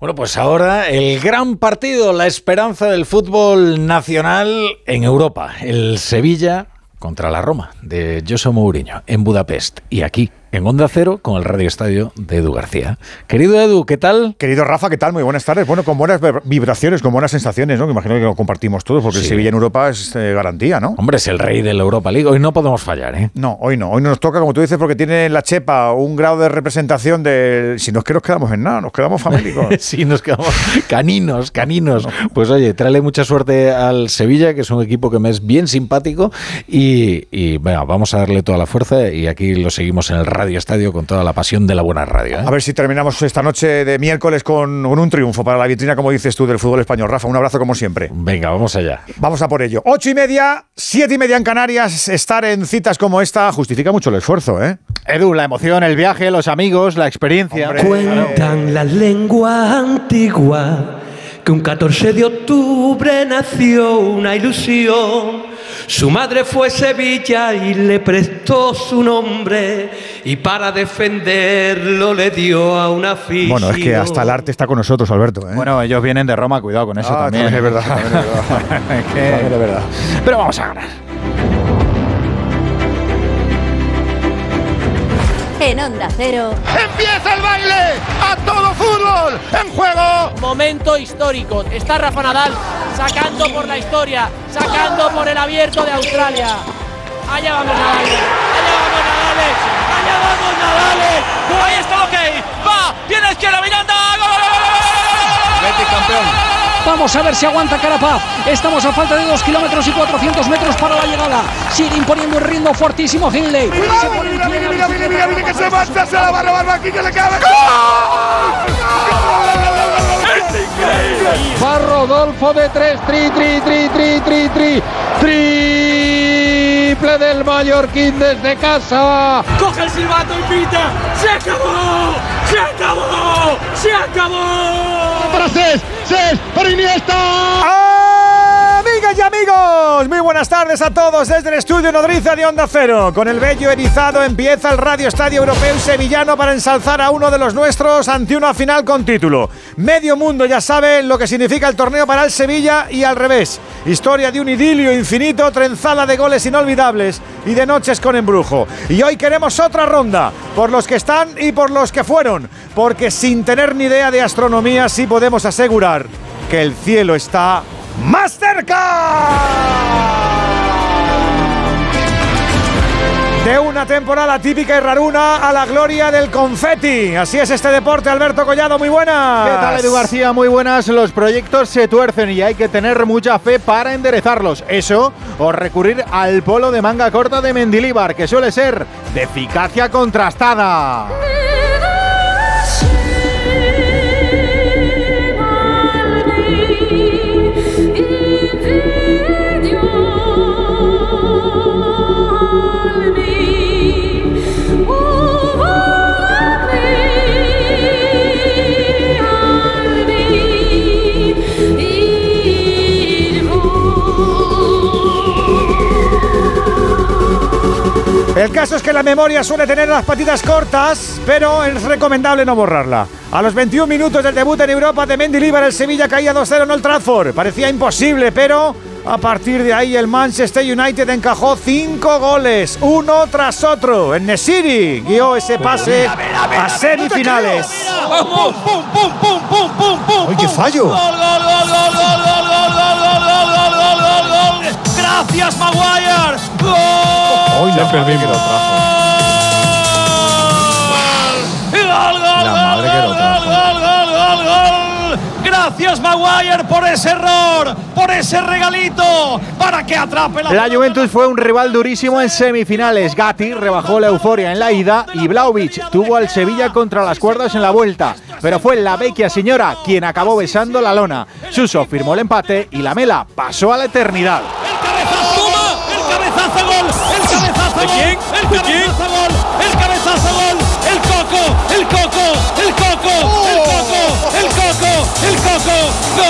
Bueno, pues ahora el gran partido, la esperanza del fútbol nacional en Europa. El Sevilla contra la Roma de José Mourinho en Budapest y aquí en Onda Cero con el Radio Estadio de Edu García. Querido Edu, ¿qué tal? Querido Rafa, ¿qué tal? Muy buenas tardes. Bueno, con buenas vibraciones, con buenas sensaciones, ¿no? Que imagino que lo compartimos todos, porque el Sevilla en Europa es eh, garantía, ¿no? Hombre, es el rey de la Europa League. Hoy no podemos fallar, ¿eh? No, hoy no. Hoy nos toca, como tú dices, porque tiene la Chepa un grado de representación de... Si no es que nos quedamos en nada, nos quedamos famélicos. sí, nos quedamos caninos, caninos. Pues oye, tráele mucha suerte al Sevilla, que es un equipo que me es bien simpático y, y vamos a darle toda la fuerza y aquí lo seguimos en el Radio Estadio con toda la pasión de la buena radio. ¿eh? A ver si terminamos esta noche de miércoles con, un triunfo para la vitrina, como dices tú, del fútbol español. Rafa, un abrazo como siempre. Venga, vamos allá. Vamos a por ello. Ocho y media, siete y media en Canarias. Estar en citas como esta justifica mucho el esfuerzo, ¿eh? Edu, la emoción, el viaje, los amigos, la experiencia. Cuentan la lengua antigua que un 14 de octubre nació una ilusión su madre fue Sevilla y le prestó su nombre y para defenderlo le dio a una ficha. Bueno, es que hasta el arte está con nosotros, Alberto. ¿eh? Bueno, ellos vienen de Roma, cuidado con eso ah, también. es verdad. es verdad. Pero vamos a ganar. En Onda Cero. ¡Empieza el baile! ¡A todo fútbol! ¡En juego! Momento histórico. Está Rafa Nadal sacando por la historia, sacando por el abierto de Australia. Allá vamos Nadal. Allá vamos Nadal. Allá vamos Nadal. Ahí está, ok. Va. Viene izquierda Miranda. ¡Gol! campeón. Vamos a ver si aguanta Carapaz. Estamos a falta de 2 kilómetros y 400 metros para la llegada. Sigue imponiendo un ritmo fortísimo Hindley. Mira, mira, mira, mira, mira, que se marcha, se la va a robar aquí, que le cabe. Va Rodolfo de 3, tri, tri, tri, tri, tri, tri, triple del Mallorquín desde casa. Coge el silbato y pita. ¡Se acabó! ¡Se acabó! ¡Se acabó! Para Cés, Cés, para Iniesta. Amigas y amigos, muy buenas tardes a todos desde el estudio Nodriza de Onda Cero. Con el bello erizado empieza el Radio Estadio Europeo Sevillano para ensalzar a uno de los nuestros ante una final con título. Medio mundo ya sabe lo que significa el torneo para el Sevilla y al revés. Historia de un idilio infinito, trenzada de goles inolvidables y de noches con embrujo. Y hoy queremos otra ronda, por los que están y por los que fueron, porque sin tener ni idea de astronomía sí podemos asegurar que el cielo está más cerca de una temporada típica y raruna a la gloria del confeti. Así es este deporte, Alberto Collado, muy buenas. ¿Qué tal, Edu García? Muy buenas. Los proyectos se tuercen y hay que tener mucha fe para enderezarlos. Eso o recurrir al polo de manga corta de Mendilibar, que suele ser de eficacia contrastada. El caso es que la memoria suele tener las patitas cortas, pero es recomendable no borrarla. A los 21 minutos del debut en Europa de Mendilibar, el Sevilla caía 2-0 en Old Trafford. Parecía imposible, pero a partir de ahí el Manchester United encajó 5 goles, uno tras otro. En Nesiri guió ese pase a semifinales. ¡Pum, pum, pum, pum, pum, pum, qué fallo! ¡Gol, gol, gol, gol, gol, gol, gol, gol, gol, gol, gol, gol, gol! ¡Gracias, Maguire! ¡Gol! ¡Hoy la perdí que lo trajo! ¡Gol, gol, La madre que lo trajo. gol, gol, gol, gol! Gracias Maguire por ese error, por ese regalito, para que atrape la... La Juventus fue un rival durísimo en semifinales. Gatti rebajó la euforia en la ida y Vlaovic tuvo al Sevilla contra las cuerdas en la vuelta. Pero fue la vecchia señora quien acabó besando la lona. Suso firmó el empate y la Mela pasó a la eternidad. El cabezazo gol, el cabezazo gol, el cabezazo gol, coco, gol.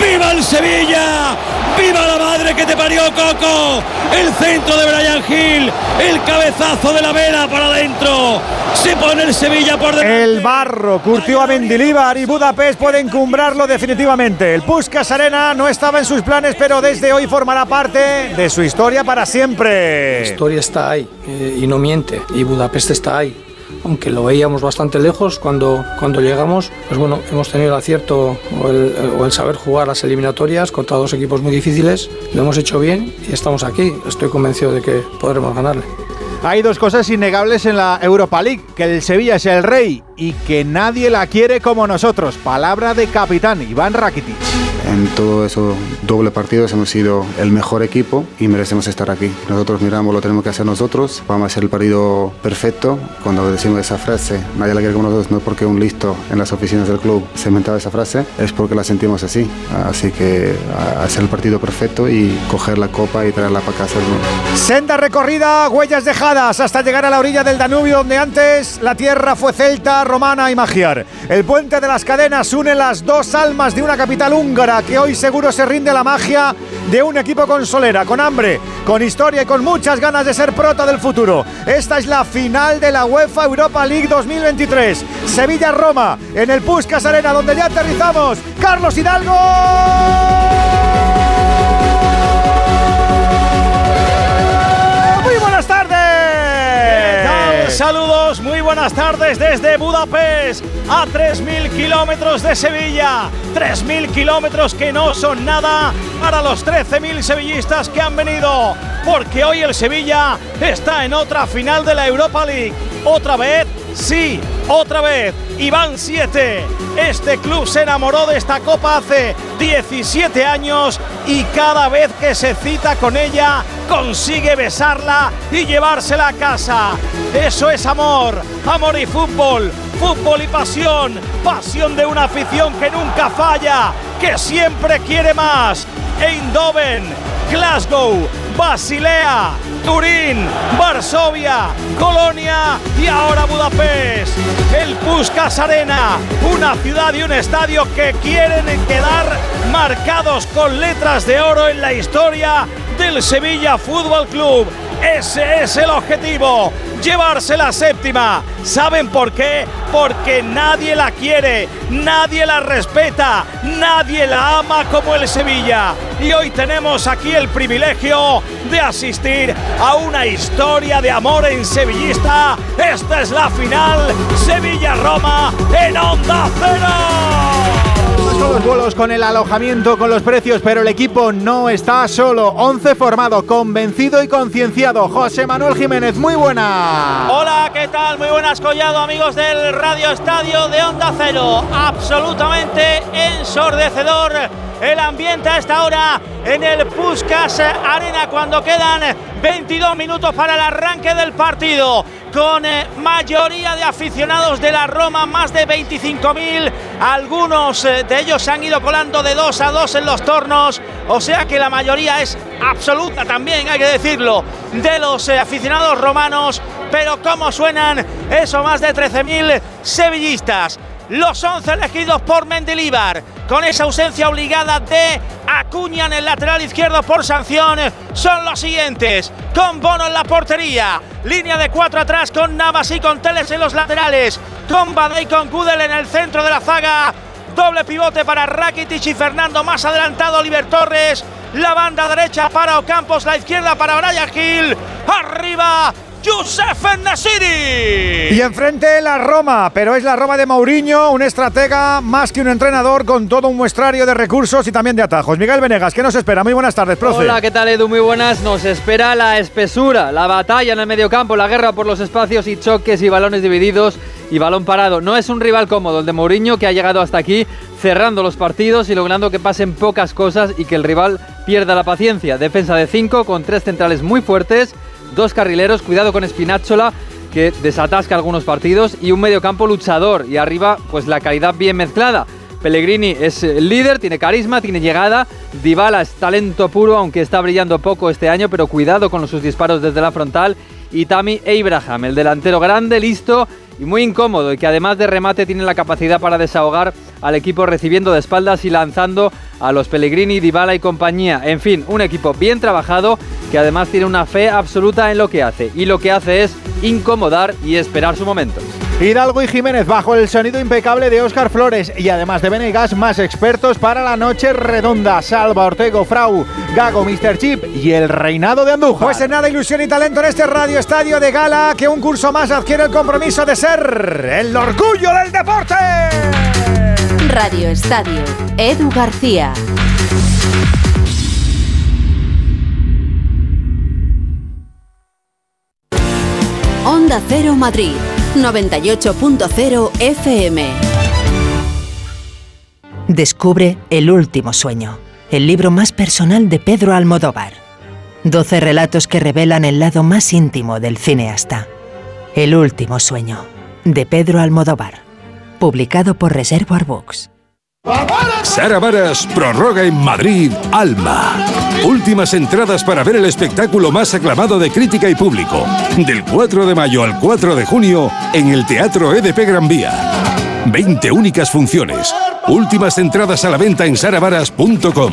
¡Viva el Sevilla! ¡Viva la madre madre que te parió Coco, el centro de Brian Hill, el cabezazo de la vela para adentro, se pone el Sevilla por delante. El barro curtió a Mendilibar y Budapest puede encumbrarlo definitivamente. El Puskas Arena no estaba en sus planes, pero desde hoy formará parte de su historia para siempre. La historia está ahí eh, y no miente, y Budapest está ahí. Aunque lo veíamos bastante lejos cuando, cuando llegamos, pues bueno, hemos tenido el acierto o el, o el saber jugar las eliminatorias contra dos equipos muy difíciles. Lo hemos hecho bien y estamos aquí. Estoy convencido de que podremos ganarle. Hay dos cosas innegables en la Europa League, que el Sevilla es el rey y que nadie la quiere como nosotros. Palabra de capitán Iván Rakitic. En todo eso doble partidos hemos sido el mejor equipo y merecemos estar aquí. Nosotros miramos lo tenemos que hacer nosotros, vamos a hacer el partido perfecto. Cuando decimos esa frase, nadie la quiere como nosotros, no es porque un listo en las oficinas del club se inventaba esa frase, es porque la sentimos así. Así que hacer el partido perfecto y coger la copa y traerla para casa. Senda recorrida, huellas dejadas hasta llegar a la orilla del Danubio, donde antes la tierra fue celta, romana y magiar. El puente de las cadenas une las dos almas de una capital húngara que hoy seguro se rinde la magia de un equipo con solera, con hambre, con historia y con muchas ganas de ser prota del futuro. Esta es la final de la UEFA Europa League 2023. Sevilla-Roma, en el Puskas Arena, donde ya aterrizamos. Carlos Hidalgo. Saludos, muy buenas tardes desde Budapest, a 3.000 kilómetros de Sevilla. 3.000 kilómetros que no son nada para los 13.000 sevillistas que han venido, porque hoy el Sevilla está en otra final de la Europa League. Otra vez, sí, otra vez. Y van 7. Este club se enamoró de esta copa hace 17 años y cada vez que se cita con ella consigue besarla y llevársela a casa. Eso es amor, amor y fútbol, fútbol y pasión, pasión de una afición que nunca falla, que siempre quiere más. Eindhoven, Glasgow, Basilea, Turín, Varsovia, Colonia y ahora Budapest. El Puskas Arena, una ciudad y un estadio que quieren quedar marcados con letras de oro en la historia del Sevilla Fútbol Club. Ese es el objetivo, llevarse la séptima. ¿Saben por qué? Porque nadie la quiere, nadie la respeta, nadie la ama como el Sevilla. Y hoy tenemos aquí el privilegio de asistir a una historia de amor en sevillista. Esta es la final, Sevilla-Roma en Onda Cero. Son los vuelos con el alojamiento, con los precios, pero el equipo no está solo. 11 formado, convencido y concienciado. José Manuel Jiménez, muy buena. Hola, ¿qué tal? Muy buenas, Collado, amigos del Radio Estadio de Onda Cero. Absolutamente ensordecedor el ambiente a esta hora en el Puskas Arena cuando quedan 22 minutos para el arranque del partido. Con eh, mayoría de aficionados de la Roma, más de 25.000. Algunos eh, de ellos se han ido colando de dos a dos en los tornos. O sea que la mayoría es absoluta también, hay que decirlo, de los eh, aficionados romanos. Pero cómo suenan esos más de 13.000 sevillistas los 11 elegidos por Mendilibar, con esa ausencia obligada de Acuña en el lateral izquierdo por sanción, son los siguientes, con Bono en la portería, línea de cuatro atrás con Navas y con Teles en los laterales, con Bade y con Gudel en el centro de la zaga, doble pivote para Rakitic y Fernando. Más adelantado Oliver Torres, la banda derecha para Ocampos, la izquierda para Brian Gil, arriba Youssef Nesiri. Y enfrente la Roma, pero es la Roma de Mourinho, un estratega más que un entrenador con todo un muestrario de recursos y también de atajos. Miguel Venegas, ¿qué nos espera? Muy buenas tardes, profe. Hola, ¿qué tal Edu? Muy buenas. Nos espera la espesura, la batalla en el mediocampo, la guerra por los espacios y choques y balones divididos y balón parado. No es un rival cómodo el de Mourinho que ha llegado hasta aquí cerrando los partidos y logrando que pasen pocas cosas y que el rival pierda la paciencia. Defensa de 5 con tres centrales muy fuertes dos carrileros, cuidado con Spinazzola que desatasca algunos partidos y un mediocampo luchador y arriba pues la calidad bien mezclada. Pellegrini es el líder, tiene carisma, tiene llegada. Dybala es talento puro, aunque está brillando poco este año, pero cuidado con sus disparos desde la frontal. Y Tammy Abraham, el delantero grande, listo y muy incómodo, y que además de remate tiene la capacidad para desahogar al equipo recibiendo de espaldas y lanzando a los Pellegrini, Dybala y compañía. En fin, un equipo bien trabajado que además tiene una fe absoluta en lo que hace. Y lo que hace es incomodar y esperar su momento. Hidalgo y Jiménez bajo el sonido impecable de Óscar Flores y además de Venegas más expertos para la noche redonda. Salva Ortego, Frau, Gago, Mr. Chip y el reinado de Andújar. Pues en nada, ilusión y talento en este Radio Estadio de Gala que un curso más adquiere el compromiso de ser el orgullo del deporte. Radio Estadio, Edu García. Onda Cero Madrid, 98.0 FM. Descubre El último sueño, el libro más personal de Pedro Almodóvar. 12 relatos que revelan el lado más íntimo del cineasta. El último sueño, de Pedro Almodóvar. Publicado por Reservoir Books. Sara Varas prorroga en Madrid Alma. Últimas entradas para ver el espectáculo más aclamado de crítica y público. Del 4 de mayo al 4 de junio en el Teatro EDP Gran Vía. 20 únicas funciones. Últimas entradas a la venta en saravaras.com.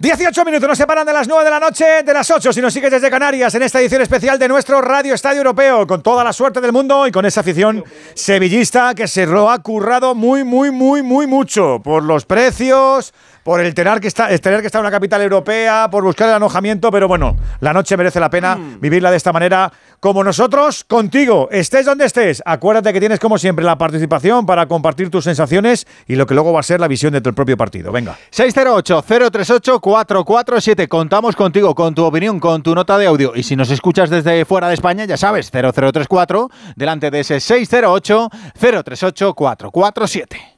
18 minutos nos separan de las 9 de la noche, de las 8 si nos sigues desde Canarias en esta edición especial de nuestro Radio Estadio Europeo, con toda la suerte del mundo y con esa afición sevillista que se lo ha currado muy, muy, muy, muy mucho por los precios, por el tener que, estar, tener que estar en una capital europea, por buscar el alojamiento, pero bueno, la noche merece la pena vivirla de esta manera como nosotros, contigo, estés donde estés. Acuérdate que tienes como siempre la participación para compartir tus sensaciones y lo que luego va a ser la visión de tu propio partido. Venga. 608-038-447. Contamos contigo, con tu opinión, con tu nota de audio. Y si nos escuchas desde fuera de España, ya sabes, 0034, delante de ese 608-038-447.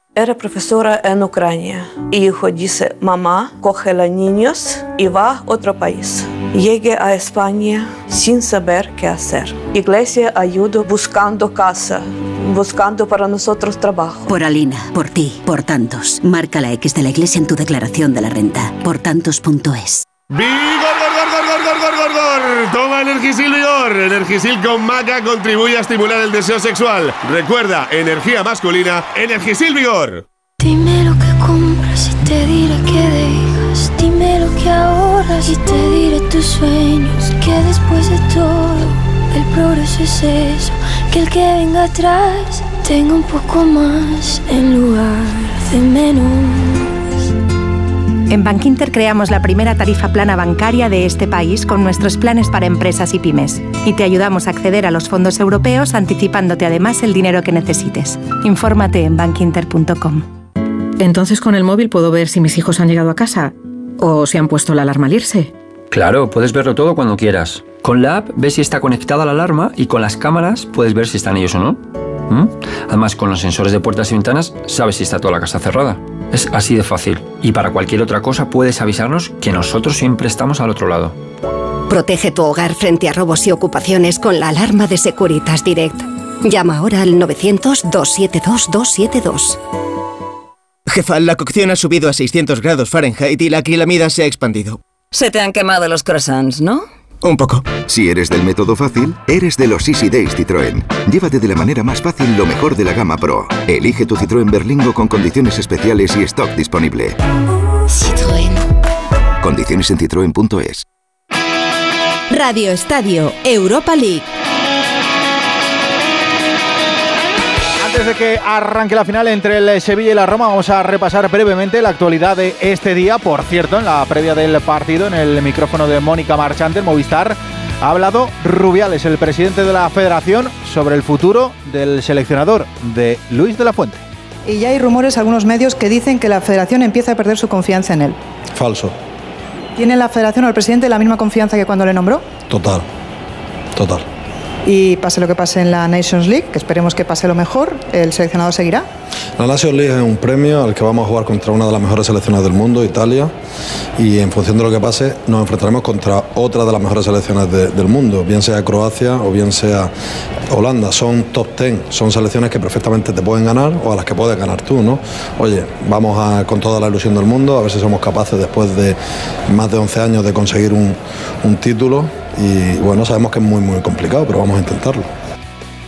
Era profesora en Ucrania. Hijo dice, mamá, coge a los niños y va a otro país. Llegué a España sin saber qué hacer. Iglesia ayuda buscando casa, buscando para nosotros trabajo. Por Alina, por ti, por tantos. Marca la X de la iglesia en tu declaración de la renta. Por tantos.es. ¡Vigor, Toma Energisil Vigor. Energisil con maca contribuye a estimular el deseo sexual. Recuerda, energía masculina, Energisil Vigor. Dime lo que compras y te diré que dejas. Dime lo que ahorras y te diré tus sueños. Que después de todo, el progreso es eso. Que el que venga atrás tenga un poco más en lugar de menos. En Bankinter creamos la primera tarifa plana bancaria de este país con nuestros planes para empresas y pymes. Y te ayudamos a acceder a los fondos europeos anticipándote además el dinero que necesites. Infórmate en bankinter.com. Entonces con el móvil puedo ver si mis hijos han llegado a casa o si han puesto la alarma al irse. Claro, puedes verlo todo cuando quieras. Con la app ves si está conectada la alarma y con las cámaras puedes ver si están ellos o no. ¿Mm? Además, con los sensores de puertas y ventanas sabes si está toda la casa cerrada. Es así de fácil. Y para cualquier otra cosa puedes avisarnos que nosotros siempre estamos al otro lado. Protege tu hogar frente a robos y ocupaciones con la alarma de Securitas Direct. Llama ahora al 900-272-272. Jefa, la cocción ha subido a 600 grados Fahrenheit y la acrilamida se ha expandido. Se te han quemado los croissants, ¿no? Un poco. Si eres del método fácil, eres de los Easy Days Citroën. Llévate de la manera más fácil lo mejor de la gama Pro. Elige tu Citroën Berlingo con condiciones especiales y stock disponible. Citroën. Condiciones en citroen.es. Radio Estadio Europa League. Antes de que arranque la final entre el Sevilla y la Roma, vamos a repasar brevemente la actualidad de este día. Por cierto, en la previa del partido, en el micrófono de Mónica Marchante, Movistar, ha hablado Rubiales, el presidente de la federación, sobre el futuro del seleccionador de Luis de la Fuente. Y ya hay rumores, algunos medios, que dicen que la federación empieza a perder su confianza en él. Falso. ¿Tiene la federación o el presidente la misma confianza que cuando le nombró? Total. Total y pase lo que pase en la Nations League, que esperemos que pase lo mejor, el seleccionado seguirá. La Nations League es un premio al que vamos a jugar contra una de las mejores selecciones del mundo, Italia, y en función de lo que pase nos enfrentaremos contra otra de las mejores selecciones del mundo, bien sea Croacia o bien sea Holanda. Son top ten, son selecciones que perfectamente te pueden ganar o a las que puedes ganar tú, ¿no? Oye, vamos a, con toda la ilusión del mundo, a ver si somos capaces después de más de 11 años de conseguir un título y bueno, sabemos que es muy muy complicado, pero vamos a intentarlo.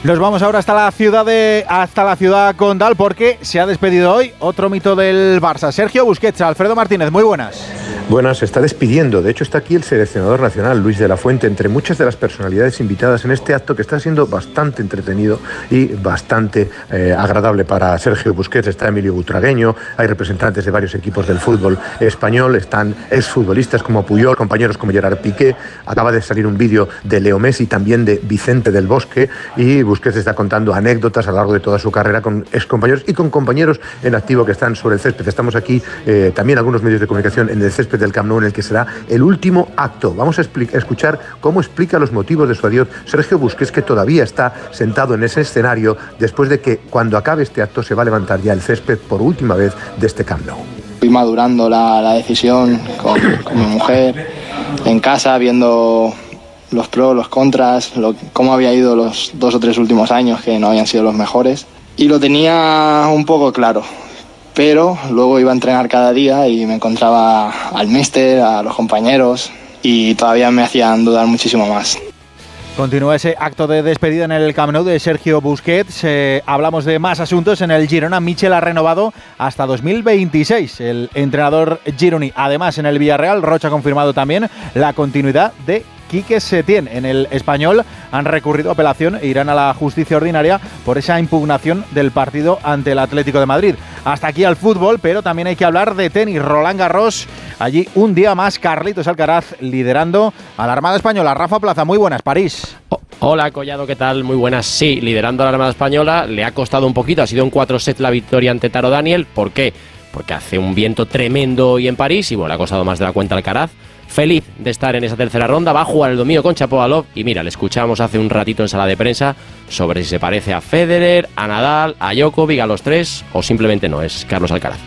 Nos vamos ahora hasta la ciudad de hasta la ciudad condal porque se ha despedido hoy otro mito del Barça, Sergio Busquets, Alfredo Martínez, muy buenas. Buenas, se está despidiendo. De hecho, está aquí el seleccionador nacional, Luis de la Fuente, entre muchas de las personalidades invitadas en este acto que está siendo bastante entretenido y bastante eh, agradable para Sergio Busquets. Está Emilio Butragueño, hay representantes de varios equipos del fútbol español, están exfutbolistas como Puyol, compañeros como Gerard Piqué. Acaba de salir un vídeo de Leo Messi, también de Vicente del Bosque, y Busquets está contando anécdotas a lo largo de toda su carrera con excompañeros y con compañeros en activo que están sobre el césped. Estamos aquí eh, también algunos medios de comunicación en el césped del Camp Nou en el que será el último acto. Vamos a, escuchar cómo explica los motivos de su adiós Sergio Busquets, que todavía está sentado en ese escenario después de que cuando acabe este acto se va a levantar ya el césped por última vez de este Camp Nou. Fui madurando la, decisión con, mi mujer en casa, viendo los pros, los contras, cómo había ido los dos o tres últimos años que no habían sido los mejores. Y lo tenía un poco claro pero luego iba a entrenar cada día y me encontraba al mister, a los compañeros y todavía me hacían dudar muchísimo más. Continúa ese acto de despedida en el Camp de Sergio Busquets. Eh, hablamos de más asuntos en el Girona. Michel ha renovado hasta 2026 el entrenador Gironi. Además, en el Villarreal, Rocha ha confirmado también la continuidad de Quique Setién. En el español han recurrido a apelación e irán a la justicia ordinaria por esa impugnación del partido ante el Atlético de Madrid. Hasta aquí al fútbol, pero también hay que hablar de tenis. Roland Garros, allí un día más, Carlitos Alcaraz liderando a la Armada Española. Rafa Plaza, muy buenas, París. hola, Collado, ¿qué tal? Muy buenas. Sí, liderando a la Armada Española, le ha costado un poquito, ha sido un 4 set la victoria ante Taro Daniel. ¿Por qué? Porque hace un viento tremendo hoy en París y bueno, le ha costado más de la cuenta Alcaraz feliz de estar en esa tercera ronda. Va a jugar el domingo con Chapovalov. Y mira, le escuchamos hace un ratito en sala de prensa sobre si se parece a Federer, a Nadal, a Djokovic, a los tres, o simplemente no, es Carlos Alcaraz.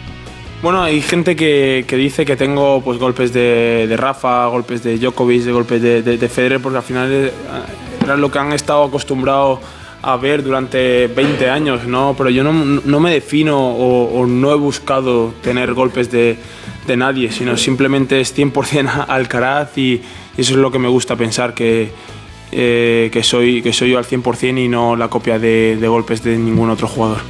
Bueno, hay gente que, dice que tengo pues golpes de, Rafa, golpes de Djokovic, de golpes de, Federer, porque al final eh, era lo que han estado acostumbrados a ver durante 20 años, ¿no? Pero yo no, me defino o no he buscado tener golpes de, nadie, sino simplemente es 100% Alcaraz y eso es lo que me gusta pensar, que, eh, que, soy, que soy yo al 100% y no la copia de, de golpes de ningún otro jugador.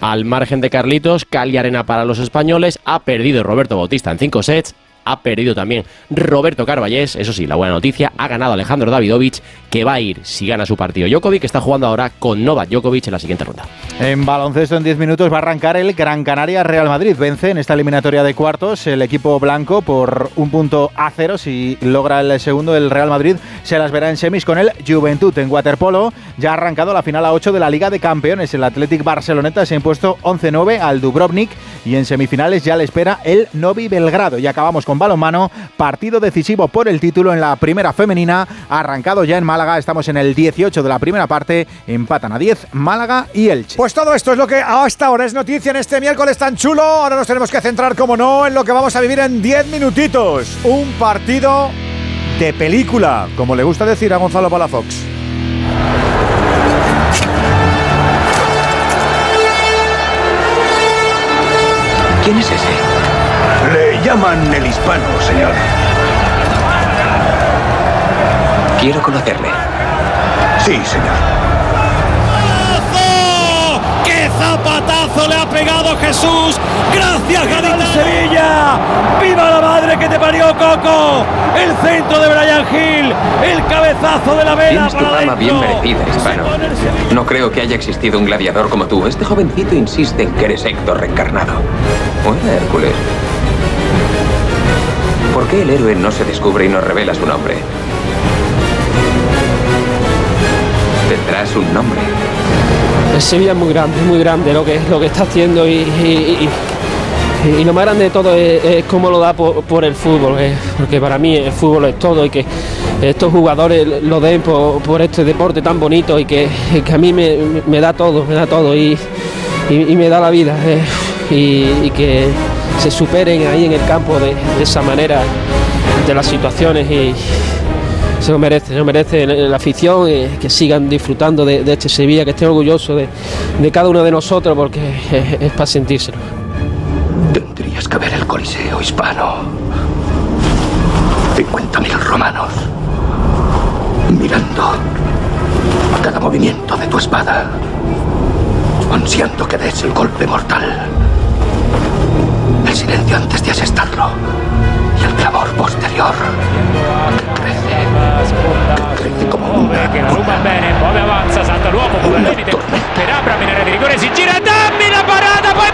Al margen de Carlitos, Cali Arena para los españoles, ha perdido Roberto Bautista en 5 sets ha perdido también Roberto Carballés. Eso sí, la buena noticia, ha ganado Alejandro Davidovich, que va a ir si gana su partido Djokovic, está jugando ahora con Novak Djokovic en la siguiente ronda. En baloncesto en 10 minutos va a arrancar el Gran Canaria Real Madrid. Vence en esta eliminatoria de cuartos el equipo blanco por un punto a cero. Si logra el segundo, el Real Madrid se las verá en semis con el Juventud. En waterpolo ya ha arrancado la final a 8 de la Liga de Campeones. El Athletic Barceloneta se ha impuesto 11-9 al Dubrovnik y en semifinales ya le espera el Novi Belgrado. Y acabamos con con balonmano, partido decisivo por el título en la primera femenina, arrancado ya en Málaga, estamos en el 18 de la primera parte, empatan a 10 Málaga y Elche. Pues todo esto es lo que hasta ahora es noticia en este miércoles tan chulo, ahora nos tenemos que centrar como no en lo que vamos a vivir en 10 minutitos, un partido de película, como le gusta decir a Gonzalo Palafox. ¿Quién es ese? Llaman el hispano, señor. Quiero conocerle. Sí, señor. ¡Qué zapatazo le ha pegado Jesús! ¡Gracias, Gaditano! Sevilla! ¡Viva la madre que te parió, Coco! El centro de Brian Hill, el cabezazo de la vela Tienes tu fama bien merecida, hispano. No creo que haya existido un gladiador como tú. Este jovencito insiste en que eres Héctor reencarnado. ¿O era Hércules? ¿Por qué el héroe no se descubre y nos revela su nombre? Tendrás un nombre. Sevilla es muy grande, muy grande lo que, lo que está haciendo y, y- lo más grande de todo es, es cómo lo da por, el fútbol, eh, porque para mí el fútbol es todo y que estos jugadores lo den por, este deporte tan bonito y que, que a mí me, da todo, me da todo y, me da la vida eh, y que se superen ahí en el campo de, esa manera de las situaciones y, se lo merece, se lo merece la, afición, eh, que sigan disfrutando de, este Sevilla, que estén orgullosos de, cada uno de nosotros, porque es, es para sentírselo. Tendrías que ver el Coliseo hispano. 50.000 romanos. Mirando cada movimiento de tu espada. Ansiando que des el golpe mortal. El silencio antes de asestarlo. Y el clamor posterior. Que crece. Que crece como una. poi avanza, salta l'uomo, per di rigore, si gira Dammi la parata, poi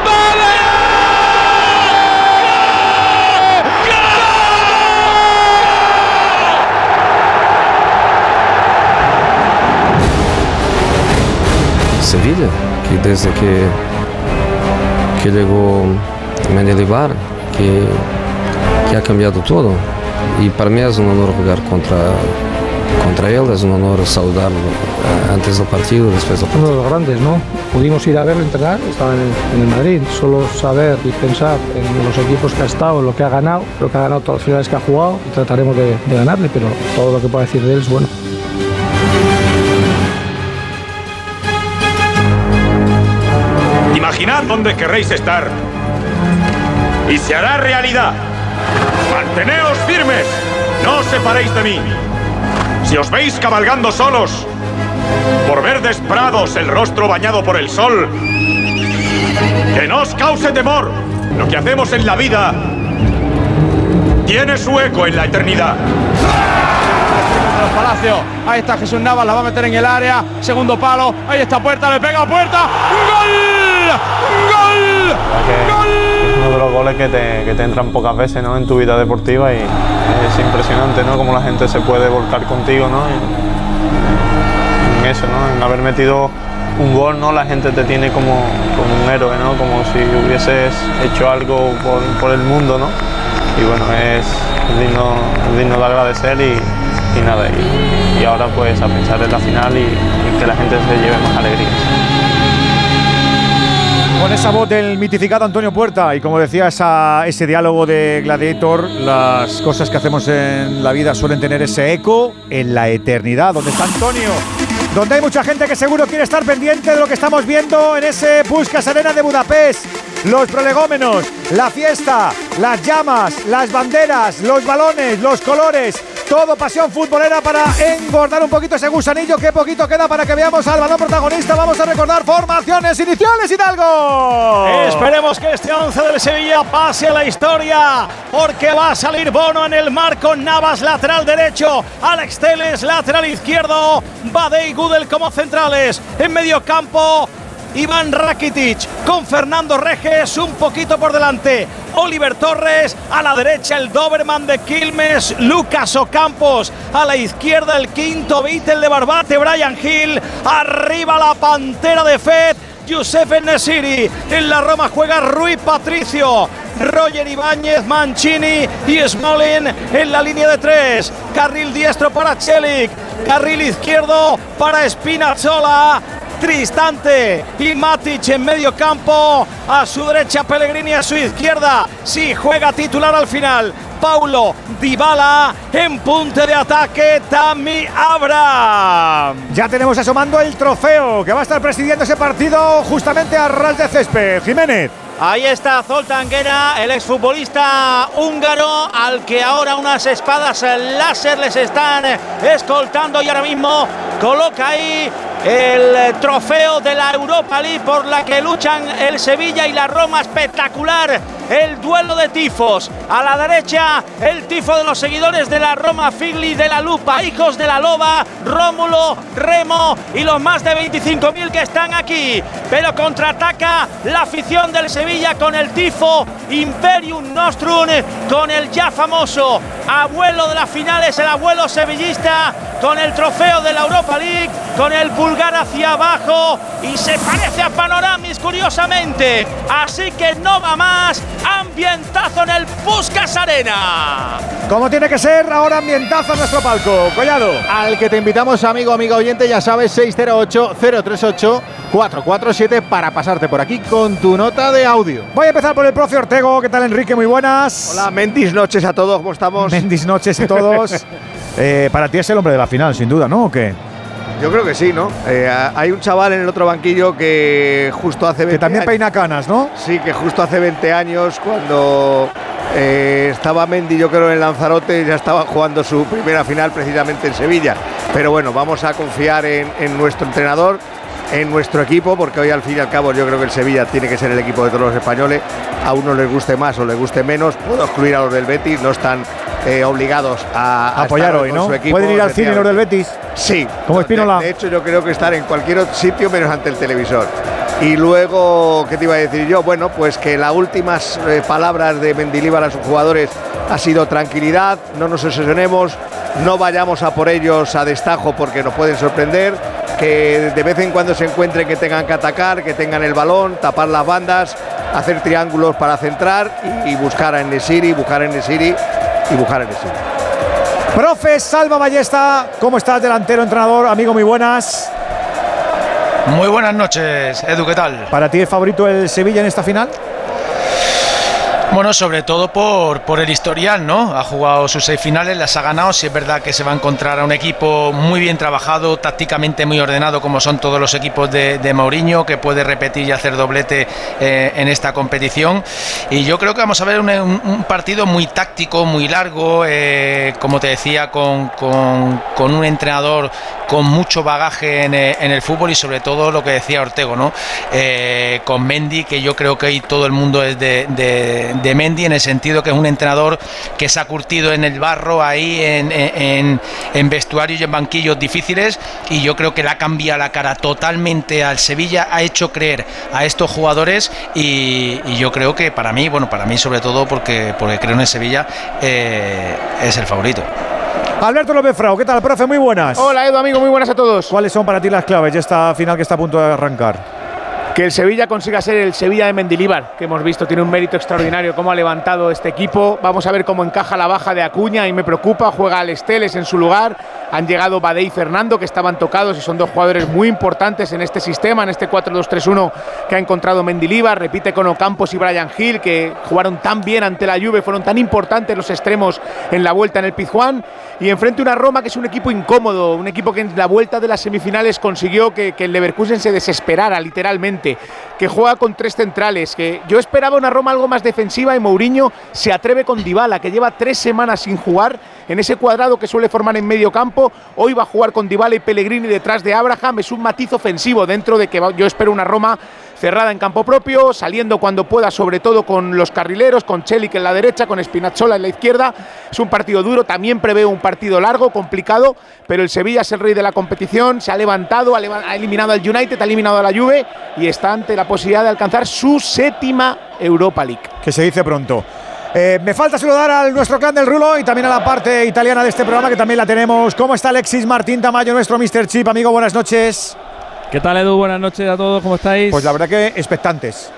Sevilla, que desde que, que llegó Mendilibar, que, que ha cambiado todo. Y para mí es un honor jugar contra, contra él, es un honor saludarlo eh, antes del partido, después del partido. Uno de los grandes, ¿no? Pudimos ir a verlo entrenar, estaba en el, en el Madrid. Solo saber y pensar en los equipos que ha estado, en lo que ha ganado, lo que ha ganado todas las finales que ha jugado y trataremos de, de ganarle, pero todo lo que pueda decir de él es bueno. Imaginad dónde querréis estar. Y se hará realidad. Manteneos firmes. No os separéis de mí. Si os veis cabalgando solos, por verdes prados, el rostro bañado por el sol, que no os cause temor. Lo que hacemos en la vida tiene su eco en la eternidad. Los Palacio. Ahí está Jesús Navas, la va a meter en el área. Segundo palo. Ahí está Puerta, le pega a Puerta. ¡Gol! ¡Gol! Es de los goles que te, que te entran pocas veces ¿no? en tu vida deportiva y es impresionante ¿no? cómo la gente se puede volcar contigo ¿no? en, en eso, ¿no? en haber metido un gol, ¿no? la gente te tiene como, como un héroe, ¿no? como si hubieses hecho algo por, por el mundo. ¿no? Y bueno, es, digno, digno de agradecer y, y nada, y, y ahora pues a pensar en la final y, y que la gente se lleve más alegrías. Con esa voz del mitificado Antonio Puerta y como decía ese diálogo de Gladiator, las cosas que hacemos en la vida suelen tener ese eco en la eternidad. ¿Dónde está Antonio? Donde hay mucha gente que seguro quiere estar pendiente de lo que estamos viendo en ese Puskas Arena de Budapest. Los prolegómenos, la fiesta, las llamas, las banderas, los balones, los colores. Todo pasión futbolera para engordar un poquito ese gusanillo. Qué poquito queda para que veamos al balón protagonista. Vamos a recordar formaciones iniciales, Hidalgo. Esperemos que este 11 del Sevilla pase a la historia, porque va a salir Bono en el marco, Navas lateral derecho, Alex Teles lateral izquierdo, Bade y Gudel como centrales, en medio campo. Iván Rakitic con Fernando Reges un poquito por delante. Oliver Torres a la derecha el Doberman de Quilmes, Lucas Ocampos a la izquierda el quinto Beatle de Barbate, Brian Hill, arriba la Pantera de Fed, Youssef Nesiri. En la Roma juega Rui Patricio. Roger Ibáñez, Mancini y Smolin en la línea de tres. Carril diestro para Chelik, carril izquierdo para Spinazzola. Tristante y Matic en medio campo. A su derecha Pellegrini, a su izquierda. Si juega titular al final. Paulo Dybala en punte de ataque. Tami Abra. Ya tenemos asomando el trofeo que va a estar presidiendo ese partido justamente a ras de césped. Jiménez. Ahí está Zoltán el exfutbolista húngaro, al que ahora unas espadas láser les están escoltando y ahora mismo coloca ahí el trofeo de la Europa League por la que luchan el Sevilla y la Roma espectacular. El duelo de tifos. A la derecha, el tifo de los seguidores de la Roma, Figli de la Lupa, hijos de la Loba, Rómulo, Remo y los más de 25.000 que están aquí. Pero contraataca la afición del Sevilla con el tifo Imperium Nostrum, con el ya famoso abuelo de las finales, el abuelo sevillista, con el trofeo de la Europa League, con el pulgar hacia abajo y se parece a Panoramis curiosamente. Así que no va más ambientazo en el Puskas Arena. Como tiene que ser, ahora ambientazo en nuestro palco. Collado. Al que te invitamos, amigo, amigo oyente, ya sabes, 608-038-447 para pasarte por aquí con tu nota de audio. Voy a empezar por el profe Ortego. ¿Qué tal, Enrique? Muy buenas. Hola, mendis noches a todos. ¿Cómo estamos? Mendis noches a todos. Eh, para ti es el hombre de la final, sin duda, ¿no? ¿O qué? Yo creo que sí, ¿no? Eh, hay un chaval en el otro banquillo que justo hace 20 Que también peina canas, ¿no? Sí, que justo hace 20 años, cuando eh, estaba Mendy, yo creo, en Lanzarote, ya estaba jugando su primera final precisamente en Sevilla. Pero bueno, vamos a confiar en, nuestro entrenador, en nuestro equipo, porque hoy al fin y al cabo yo creo que el Sevilla tiene que ser el equipo de todos los españoles. A uno les guste más o les guste menos, puedo excluir a los del Betis, no están eh, obligados a, apoyar hoy, ¿no? ¿Pueden ir al cine los del Betis? Sí. Como Espinola. De, hecho, yo creo que estar en cualquier otro sitio menos ante el televisor. Y luego, ¿qué te iba a decir yo? Bueno, pues que las últimas eh, palabras de Mendilíbar a sus jugadores ha sido tranquilidad, no nos obsesionemos, no vayamos a por ellos a destajo porque nos pueden sorprender, que de vez en cuando se encuentren que tengan que atacar, que tengan el balón, tapar las bandas, hacer triángulos para centrar y, buscar a Enesiri, buscar a Enesiri y buscar en eso. Profe Salva Ballesta, ¿cómo estás, delantero, entrenador? Amigo, muy buenas. Muy buenas noches, Edu, ¿qué tal? ¿Para ti es favorito el Sevilla en esta final? Bueno, sobre todo por, por el historial, ¿no? Ha jugado sus seis finales, las ha ganado. Si es verdad que se va a encontrar a un equipo muy bien trabajado, tácticamente muy ordenado, como son todos los equipos de, de Mourinho, que puede repetir y hacer doblete eh, en esta competición. Y yo creo que vamos a ver un, partido muy táctico, muy largo, eh, como te decía, con, con, un entrenador con mucho bagaje en, eh, en, el fútbol y sobre todo lo que decía Ortego, ¿no? con Mendy, que yo creo que ahí todo el mundo es de de Mendy en el sentido que es un entrenador que se ha curtido en el barro ahí en, vestuarios y en banquillos difíciles y yo creo que le ha cambiado la cara totalmente al Sevilla, ha hecho creer a estos jugadores y, yo creo que para mí, bueno, para mí sobre todo porque, porque creo en el Sevilla, eh, es el favorito. Alberto López Frau, ¿qué tal, profe? Muy buenas. Hola, Edu, amigo, muy buenas a todos. ¿Cuáles son para ti las claves de esta final que está a punto de arrancar? que el Sevilla consiga ser el Sevilla de Mendilíbar, que hemos visto, tiene un mérito extraordinario cómo ha levantado este equipo. Vamos a ver cómo encaja la baja de Acuña y me preocupa, juega al Esteles en su lugar. Han llegado Badei y Fernando, que estaban tocados y son dos jugadores muy importantes en este sistema, en este 4-2-3-1 que ha encontrado Mendilíbar. Repite con Ocampos y Brian Hill, que jugaron tan bien ante la Juve, fueron tan importantes los extremos en la vuelta en el Pizjuán. Y enfrente una Roma que es un equipo incómodo, un equipo que en la vuelta de las semifinales consiguió que, el Leverkusen se desesperara literalmente que juega con tres centrales, que yo esperaba una Roma algo más defensiva y Mourinho se atreve con Dybala, que lleva tres semanas sin jugar en ese cuadrado que suele formar en medio campo. Hoy va a jugar con Dybala y Pellegrini detrás de Abraham, es un matiz ofensivo dentro de que yo espero una Roma cerrada en campo propio, saliendo cuando pueda, sobre todo con los carrileros, con Chelik en la derecha, con Spinazzola en la izquierda. Es un partido duro, también preveo un partido largo, complicado, pero el Sevilla es el rey de la competición, se ha levantado, ha eliminado al United, ha eliminado a la Juve y está ante la posibilidad de alcanzar su séptima Europa League. Que se dice pronto. Eh, me falta saludar a nuestro clan del Rulo y también a la parte italiana de este programa que también la tenemos. ¿Cómo está Alexis Martín Tamayo, nuestro Mr. Chip? Amigo, buenas noches. ¿Qué tal, Edu? Buenas noches a todos, ¿cómo estáis? Pues la verdad que expectantes.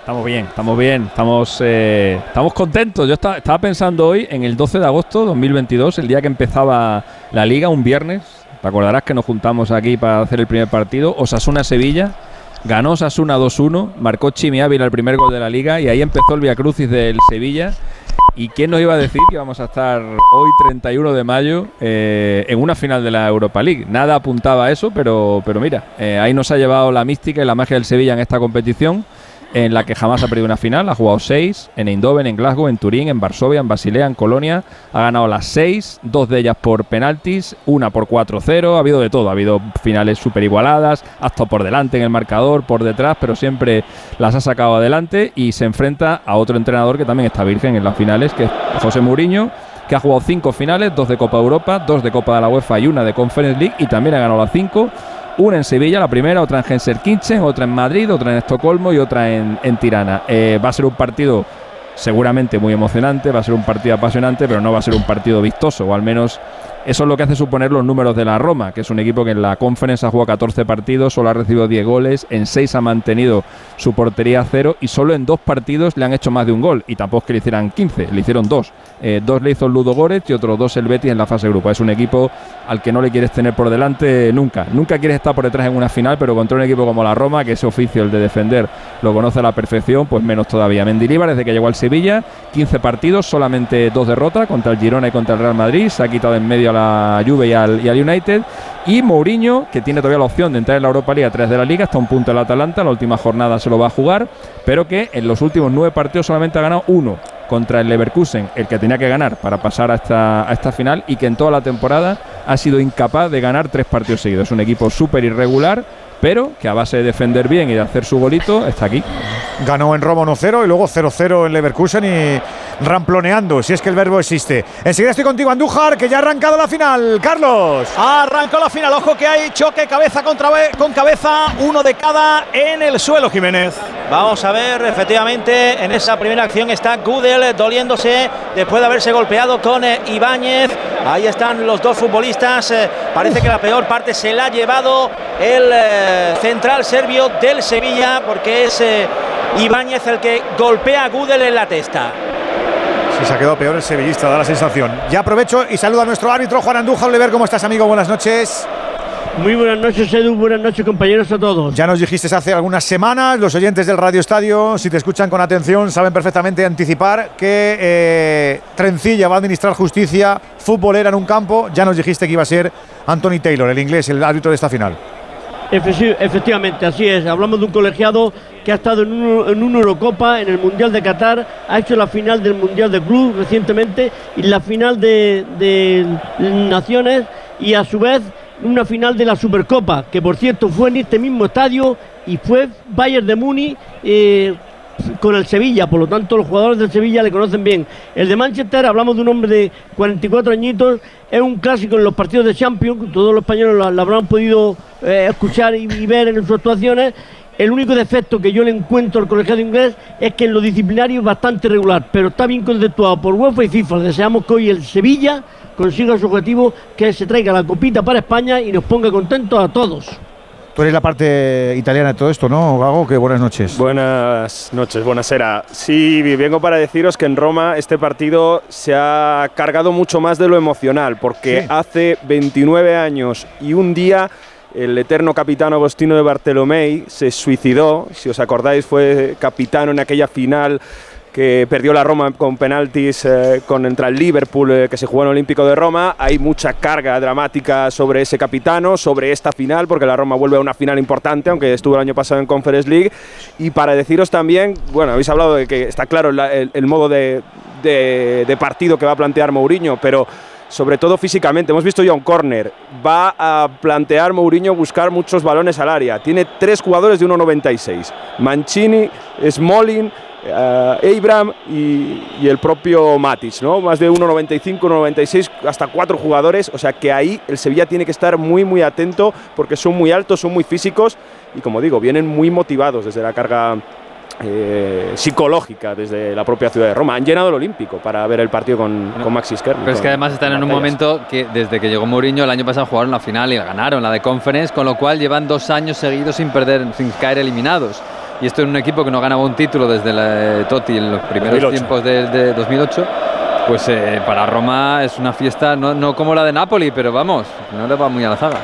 Estamos bien, estamos bien, estamos, eh, estamos contentos. Yo estaba, estaba pensando hoy en el 12 de agosto de 2022, el día que empezaba la liga, un viernes. Te acordarás que nos juntamos aquí para hacer el primer partido. Osasuna-Sevilla. Ganó Osasuna 2-1, marcó Chimi Ávila el primer gol de la liga y ahí empezó el Via Crucis del Sevilla. ¿Y quién nos iba a decir que íbamos a estar hoy, 31 de mayo, eh, en una final de la Europa League? Nada apuntaba a eso, pero, pero mira, eh, ahí nos ha llevado la mística y la magia del Sevilla en esta competición en la que jamás ha perdido una final. Ha jugado seis en Eindhoven, en Glasgow, en Turín, en Varsovia, en Basilea, en Colonia. Ha ganado las seis, dos de ellas por penaltis, una por 4-0. Ha habido de todo. Ha habido finales súper igualadas, ha estado por delante en el marcador, por detrás, pero siempre las ha sacado adelante y se enfrenta a otro entrenador que también está virgen en las finales, que es José Mourinho que ha jugado cinco finales, dos de Copa Europa, dos de Copa de la UEFA y una de Conference League, y también ha ganado las cinco. Una en Sevilla, la primera, otra en Genserkinchen, otra en Madrid, otra en Estocolmo y otra en, en Tirana. Eh, va a ser un partido seguramente muy emocionante, va a ser un partido apasionante, pero no va a ser un partido vistoso, o al menos eso es lo que hace suponer los números de la Roma, que es un equipo que en la Conference ha jugado 14 partidos, solo ha recibido 10 goles, en 6 ha mantenido su portería a cero y solo en dos partidos le han hecho más de un gol. Y tampoco es que le hicieran 15, le hicieron dos. Eh, dos le hizo el Ludo Goretz y otros dos el Betis en la fase de grupo. Es un equipo al que no le quieres tener por delante nunca. Nunca quieres estar por detrás en una final, pero contra un equipo como la Roma, que ese oficio, el de defender, lo conoce a la perfección, pues menos todavía. Mendilibar, desde que llegó al Sevilla, 15 partidos, solamente dos derrotas contra el Girona y contra el Real Madrid. Se ha quitado en medio a la Juve y al, United. Y Mourinho, que tiene todavía la opción de entrar en la Europa League a 3 de la Liga, está un punto el Atalanta, la última jornada se lo va a jugar, pero que en los últimos nueve partidos solamente ha ganado uno contra el Leverkusen, el que tenía que ganar para pasar a esta, a esta final, y que en toda la temporada ha sido incapaz de ganar tres partidos seguidos. Es un equipo súper irregular, pero que a base de defender bien y de hacer su golito está aquí. Ganó en Roma 1-0 y luego 0-0 en Leverkusen y ramploneando, si es que el verbo existe. Enseguida estoy contigo, Andújar, que ya ha arrancado la final. Carlos. Arrancó la final, ojo que hay choque cabeza contra con cabeza, uno de cada en el suelo, Jiménez. Vamos a ver, efectivamente, en esa primera acción está Gudel doliéndose después de haberse golpeado con eh, Ibáñez. Ahí están los dos futbolistas. Eh, parece que la peor parte se la ha llevado el eh, central serbio del Sevilla, porque es eh, Ibáñez el que golpea a Gudel en la testa. Se ha quedado peor el sevillista, da la sensación. Ya aprovecho y saludo a nuestro árbitro Juan Andújar Oliver. ¿Cómo estás, amigo? Buenas noches. Muy buenas noches, Edu. Buenas noches, compañeros a todos. Ya nos dijiste hace algunas semanas, los oyentes del Radio Estadio, si te escuchan con atención, saben perfectamente anticipar que eh, Trencilla va a administrar justicia futbolera en un campo. Ya nos dijiste que iba a ser Anthony Taylor, el inglés, el árbitro de esta final. Efectivamente, así es. Hablamos de un colegiado que ha estado en, un, una Eurocopa, en el Mundial de Qatar, ha hecho la final del Mundial de Club recientemente y la final de, de Naciones y a su vez una final de la Supercopa, que por cierto fue en este mismo estadio y fue Bayern de Múnich. Eh, con el Sevilla, por lo tanto los jugadores del Sevilla le conocen bien. El de Manchester, hablamos de un hombre de 44 añitos, es un clásico en los partidos de Champions, todos los españoles lo, habrán podido eh, escuchar y, ver en sus actuaciones. El único defecto que yo le encuentro al colegiado inglés es que en lo disciplinario es bastante regular, pero está bien conceptuado por UEFA y FIFA. Deseamos que hoy el Sevilla consiga su objetivo, que se traiga la copita para España y nos ponga contentos a todos. Tú eres la parte italiana de todo esto, ¿no, Gago? Que buenas noches. Buenas noches, buenasera. Sí, vengo para deciros que en Roma este partido se ha cargado mucho más de lo emocional, porque sí. hace 29 años y un día el eterno capitán Agostino de Bartolomei se suicidó. Si os acordáis, fue capitano en aquella final que perdió la Roma con penaltis eh, contra el Liverpool eh, que se jugó en el Olímpico de Roma. Hay mucha carga dramática sobre ese capitano, sobre esta final, porque la Roma vuelve a una final importante, aunque estuvo el año pasado en Conference League. Y para deciros también, bueno, habéis hablado de que está claro el, modo de partido que va a plantear Mourinho, pero sobre todo físicamente. Hemos visto ya un córner. Va a plantear Mourinho buscar muchos balones al área. Tiene tres jugadores de 1,96. Mancini, Smalling, uh, Abram y, y, el propio Matic, ¿no? Más de 1,95, 1,96, hasta cuatro jugadores. O sea que ahí el Sevilla tiene que estar muy, muy atento porque son muy altos, son muy físicos y como digo, vienen muy motivados desde la carga eh, psicológica desde la propia ciudad de Roma. Han llenado el Olímpico para ver el partido con, no, con Maxi Kerr. Pero es que además están en un momento que desde que llegó Mourinho el año pasado jugaron la final y la ganaron, la de Conference, con lo cual llevan dos años seguidos sin perder, sin caer eliminados. y esto en un equipo que no ganaba un título desde la, eh, Totti en los primeros 2008. tiempos de, de 2008, pues eh, para Roma es una fiesta, no, no como la de Napoli, pero vamos, no le va muy a la zaga.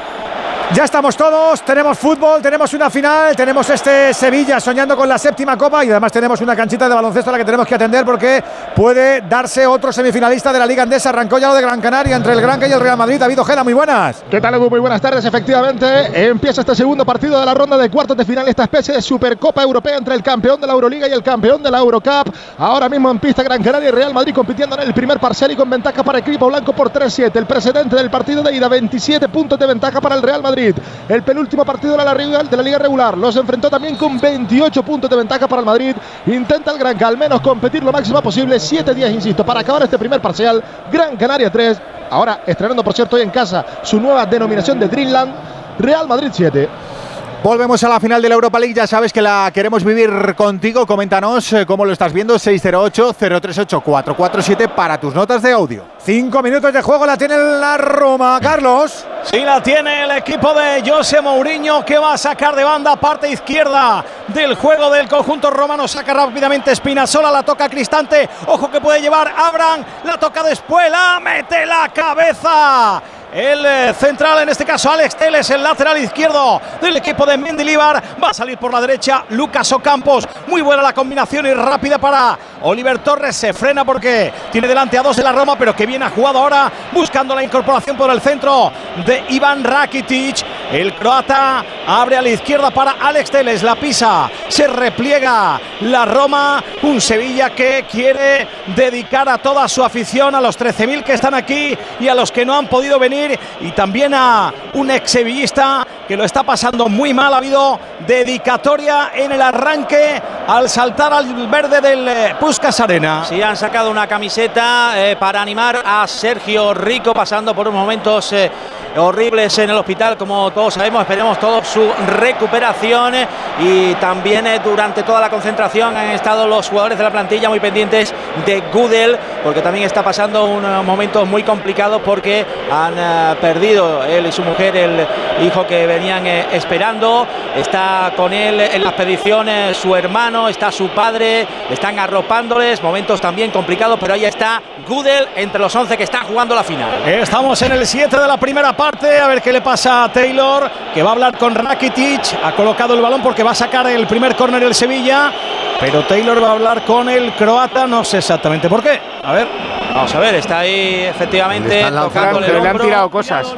Ya estamos todos, tenemos fútbol, tenemos una final, tenemos este Sevilla soñando con la séptima copa y además tenemos una canchita de baloncesto a la que tenemos que atender porque puede darse otro semifinalista de la Liga Andesa. Arrancó ya lo de Gran Canaria entre el Granca y el Real Madrid. David Ojeda, muy buenas. ¿Qué tal, Edu? Muy buenas tardes. Efectivamente, empieza este segundo partido de la ronda de cuartos de final, esta especie de Supercopa Europea entre el campeón de la Euroliga y el campeón de la Eurocup. Ahora mismo en pista Gran Canaria y Real Madrid compitiendo en el primer parcial y con ventaja para el equipo blanco por 3-7. El precedente del partido de ida, 27 puntos de ventaja para el Real Madrid. El penúltimo partido de la, de la Liga Regular los enfrentó también con 28 puntos de ventaja para el Madrid. Intenta el Granca al menos competir lo máximo posible. 7 días, insisto, para acabar este primer parcial. Gran Canaria 3. Ahora estrenando, por cierto, hoy en casa su nueva denominación de Dreamland. Real Madrid 7. Volvemos a la final de la Europa League, ya sabes que la queremos vivir contigo, coméntanos eh, cómo lo estás viendo, 608-038-447 para tus notas de audio. Cinco minutos de juego la tiene la Roma, Carlos. Sí, la tiene el equipo de José Mourinho que va a sacar de banda parte izquierda del juego del conjunto romano. Saca rápidamente Spinazzola, la toca Cristante. Ojo que puede llevar Abraham, la toca después, la mete la cabeza. El eh, central, en este caso Alex Teles, el lateral izquierdo del equipo de Mendilibar. Va a salir por la derecha Lucas Ocampos. Muy buena la combinación y rápida para Oliver Torres. Se frena porque tiene delante a dos de la Roma, pero que bien ha jugado ahora buscando la incorporación por el centro de Iván Rakitic. El croata abre a la izquierda para Alex Teles. La pisa, se repliega la Roma. Un Sevilla que quiere dedicar a toda su afición, a los 13.000 que están aquí y a los que no han podido venir. Y también a un ex sevillista que lo está pasando muy mal. Ha habido dedicatoria en el arranque al saltar al verde del eh, Puskas Arena. Sí, han sacado una camiseta eh, para animar a Sergio Rico pasando por unos momentos eh, horribles en el hospital, como todos sabemos. Esperemos todos su recuperación eh, y también eh, durante toda la concentración han estado los jugadores de la plantilla muy pendientes de Gudel, porque también está pasando unos momentos muy complicados porque han perdido él y su mujer el hijo que venían eh, esperando. Está con él en la expedición eh, su hermano, está su padre, están arropándoles, momentos también complicados, pero ahí está Gudel entre los 11 que están jugando la final. Estamos en el 7 de la primera parte. A ver qué le pasa a Taylor, que va a hablar con Rakitic. Ha colocado el balón porque va a sacar el primer córner el Sevilla. Pero Taylor va a hablar con el croata. No sé exactamente por qué. A ver. Vamos a ver, está ahí efectivamente tocándole el le han hombro. tirado cosas.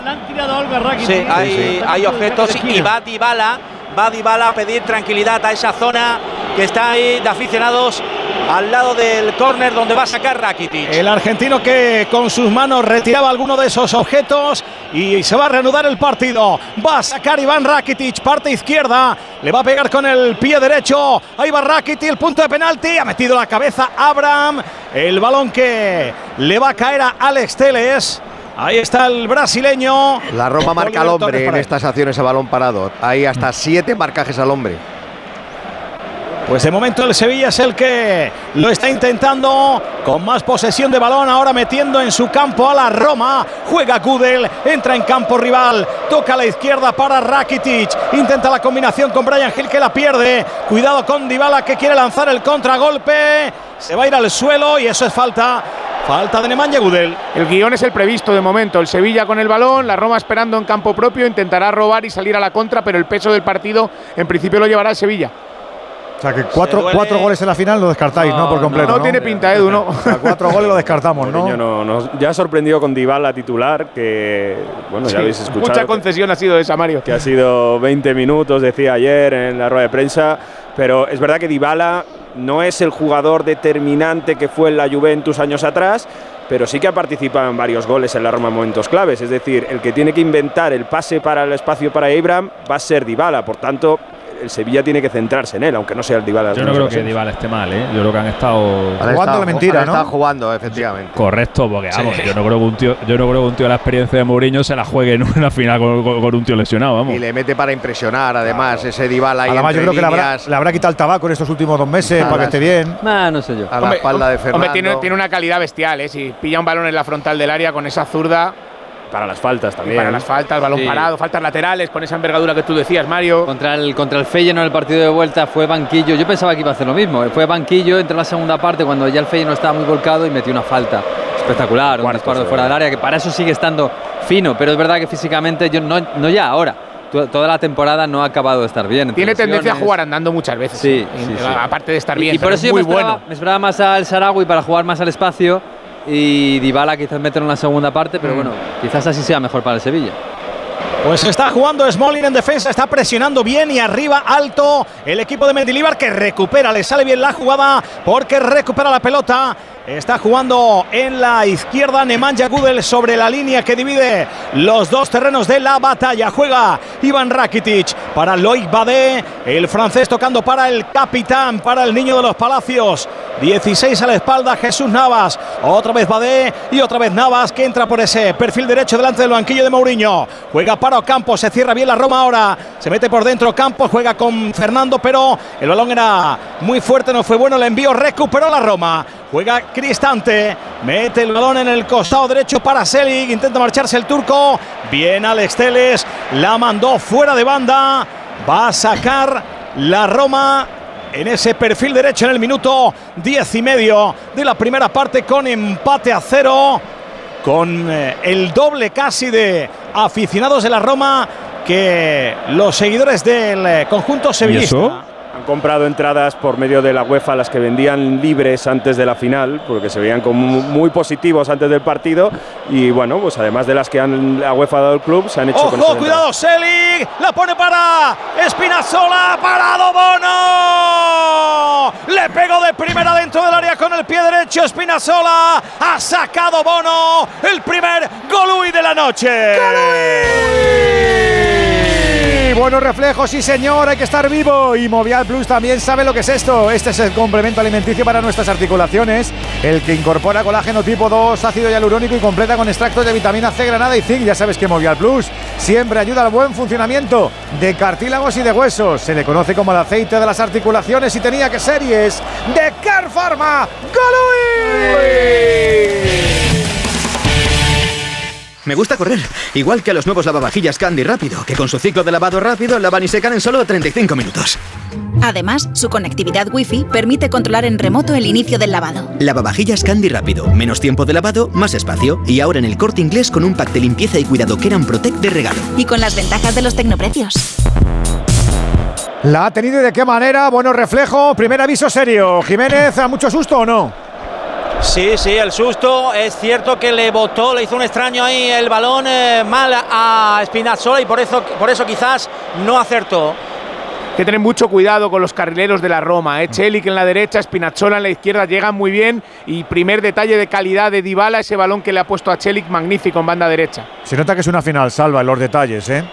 Sí, hay, hay objetos y va Dybala, va Dybala a pedir tranquilidad a esa zona que está ahí de aficionados al lado del córner donde va a sacar Rakitic. El argentino que con sus manos retiraba alguno de esos objetos y se va a reanudar el partido. Va a sacar Iván Rakitic, parte izquierda. Le va a pegar con el pie derecho. Ahí va Rakitic, el punto de penalti. Ha metido la cabeza Abraham. El balón que le va a caer a Alex Teles. Ahí está el brasileño. La Roma marca al hombre en estas acciones a balón parado. Hay hasta siete marcajes al hombre. Pues de momento el Sevilla es el que lo está intentando con más posesión de balón, ahora metiendo en su campo a la Roma. Juega Gudel, entra en campo rival, toca a la izquierda para Rakitic, intenta la combinación con Brian Hill que la pierde. Cuidado con Dybala que quiere lanzar el contragolpe. Se va a ir al suelo y eso es falta. Falta de Nemanja Gudel. El guion es el previsto de momento. El Sevilla con el balón, la Roma esperando en campo propio, intentará robar y salir a la contra, pero el peso del partido en principio lo llevará el Sevilla. O sea que cuatro, cuatro goles en la final lo descartáis, ¿no? Por completo. No, tiene pinta, Edu, ¿no? O sea, cuatro goles lo descartamos, ¿no? No, no- ya ha sorprendido con Dybala titular, que bueno, ya Sí, habéis escuchado. Mucha que- concesión ha sido esa, Mario. que ha sido 20 minutos, decía ayer en la rueda de prensa, pero es verdad que Dybala no es el jugador determinante que fue en la Juventus años atrás, pero sí que ha participado en varios goles en la Roma en momentos claves, es decir, el que tiene que inventar el pase para el espacio para Abraham va a ser Dybala, por tanto, el Sevilla tiene que centrarse en él, aunque no sea el Dybala. de Yo no creo que. Dybala esté mal, ¿eh? Yo creo que han estado Han estado- han estado jugando, efectivamente. Correcto, porque vamos, Sí. yo no creo que un tío, yo no creo que un tío de la experiencia de Mourinho se la juegue en una final con, con- con un tío lesionado, vamos. Y le mete para impresionar, además, ese Dybala ahí Además, yo creo que le habrá, le habrá quitado el tabaco en estos últimos dos meses A para que esté bien. no sé yo. a la espalda de Fernando. Hombre, tiene, tiene una calidad bestial, ¿eh? Si pilla un balón en la frontal del área con esa zurda. Para las faltas también. Para las faltas, balón Sí. parado, faltas laterales, con esa envergadura que tú decías, Mario. Contra el, contra el Feyenoord en el partido de vuelta fue banquillo. Yo pensaba que iba a hacer lo mismo. Fue banquillo entre la segunda parte cuando ya el Feyenoord estaba muy volcado y metió una falta espectacular, un disparo de fuera del área que para eso sigue estando fino, pero es verdad que físicamente yo no, no ya ahora. to- Toda la temporada no ha acabado de estar bien. Tiene tendencia a jugar andando muchas veces. Sí, Y- sí, sí. Aparte de estar Y- bien, Y, por pero eso es yo muy me esperaba, bueno. me esperaba más al Sarawi para jugar más al espacio y Dybala quizás meterlo en la segunda parte, Mm. pero bueno, quizás así sea mejor para el Sevilla. Pues está jugando Smalling en defensa, está presionando bien y arriba alto el equipo de Mendilibar que recupera, le sale bien la jugada porque recupera la pelota. Está jugando en la izquierda Nemanja Gudel sobre la línea que divide los dos terrenos de la batalla. Juega Iván Rakitic para Loic Badé, el francés tocando para el capitán, para el niño de los palacios. 16 a la espalda Jesús Navas, otra vez Badé y otra vez Navas que entra por ese perfil derecho delante del banquillo de Mourinho. Juega para Campos, se cierra bien la Roma ahora, se mete por dentro Campos, juega con Fernando, pero el balón era muy fuerte, no fue bueno, el envío recuperó la Roma. Juega Cristante, mete el balón en el costado derecho para Selig, intenta marcharse el turco. Bien Alex Teles, la mandó fuera de banda. Va a sacar la Roma en ese perfil derecho en el minuto 10 y medio de la primera parte con empate a cero. Con eh, el doble casi de aficionados de la Roma que los seguidores del eh, conjunto sevillista. Han comprado entradas por medio de la UEFA, las que vendían libres antes de la final, porque se veían como muy positivos antes del partido. Y bueno, pues además de las que han, la UEFA ha dado el club, se han hecho Ojo, cuidado, Selig. La pone para Espinazola. Parado Bono. Le pegó de primera dentro del área con el pie derecho. Espinazola. Ha sacado Bono. El primer golui de la noche. Buenos reflejos, sí señor, hay que estar vivo. Y Movial Plus también sabe lo que es esto. Este es el complemento alimenticio para nuestras articulaciones, el que incorpora colágeno tipo 2, ácido hialurónico y completa con extractos de vitamina C, granada y zinc. Ya sabes que Movial Plus siempre ayuda al buen funcionamiento de cartílagos y de huesos. Se le conoce como el aceite de las articulaciones y tenía que ser y es de Car Pharma. Me gusta correr, igual que a los nuevos lavavajillas Candy Rápido, que con su ciclo de lavado rápido lavan y secan en solo 35 minutos. Además, su conectividad Wi-Fi permite controlar en remoto el inicio del lavado. Lavavajillas Candy Rápido, menos tiempo de lavado, más espacio. Y ahora en el corte inglés con un pack de limpieza y cuidado Keran Protect de regalo. Y con las ventajas de los tecnoprecios. La ha tenido y de qué manera. Buenos reflejos. Primer aviso serio. Jiménez, ¿a mucho susto o no? Sí, sí, el susto. Es cierto que le botó, le hizo un extraño ahí el balón eh, mal a Spinazzola y por eso, por eso quizás no acertó. Hay que tener mucho cuidado con los carrileros de la Roma. ¿eh? Chelik en la derecha, Spinazzola en la izquierda, llegan muy bien. Y primer detalle de calidad de Dybala, ese balón que le ha puesto a Chelik, magnífico en banda derecha. Se nota que es una final, salva en los detalles, ¿eh?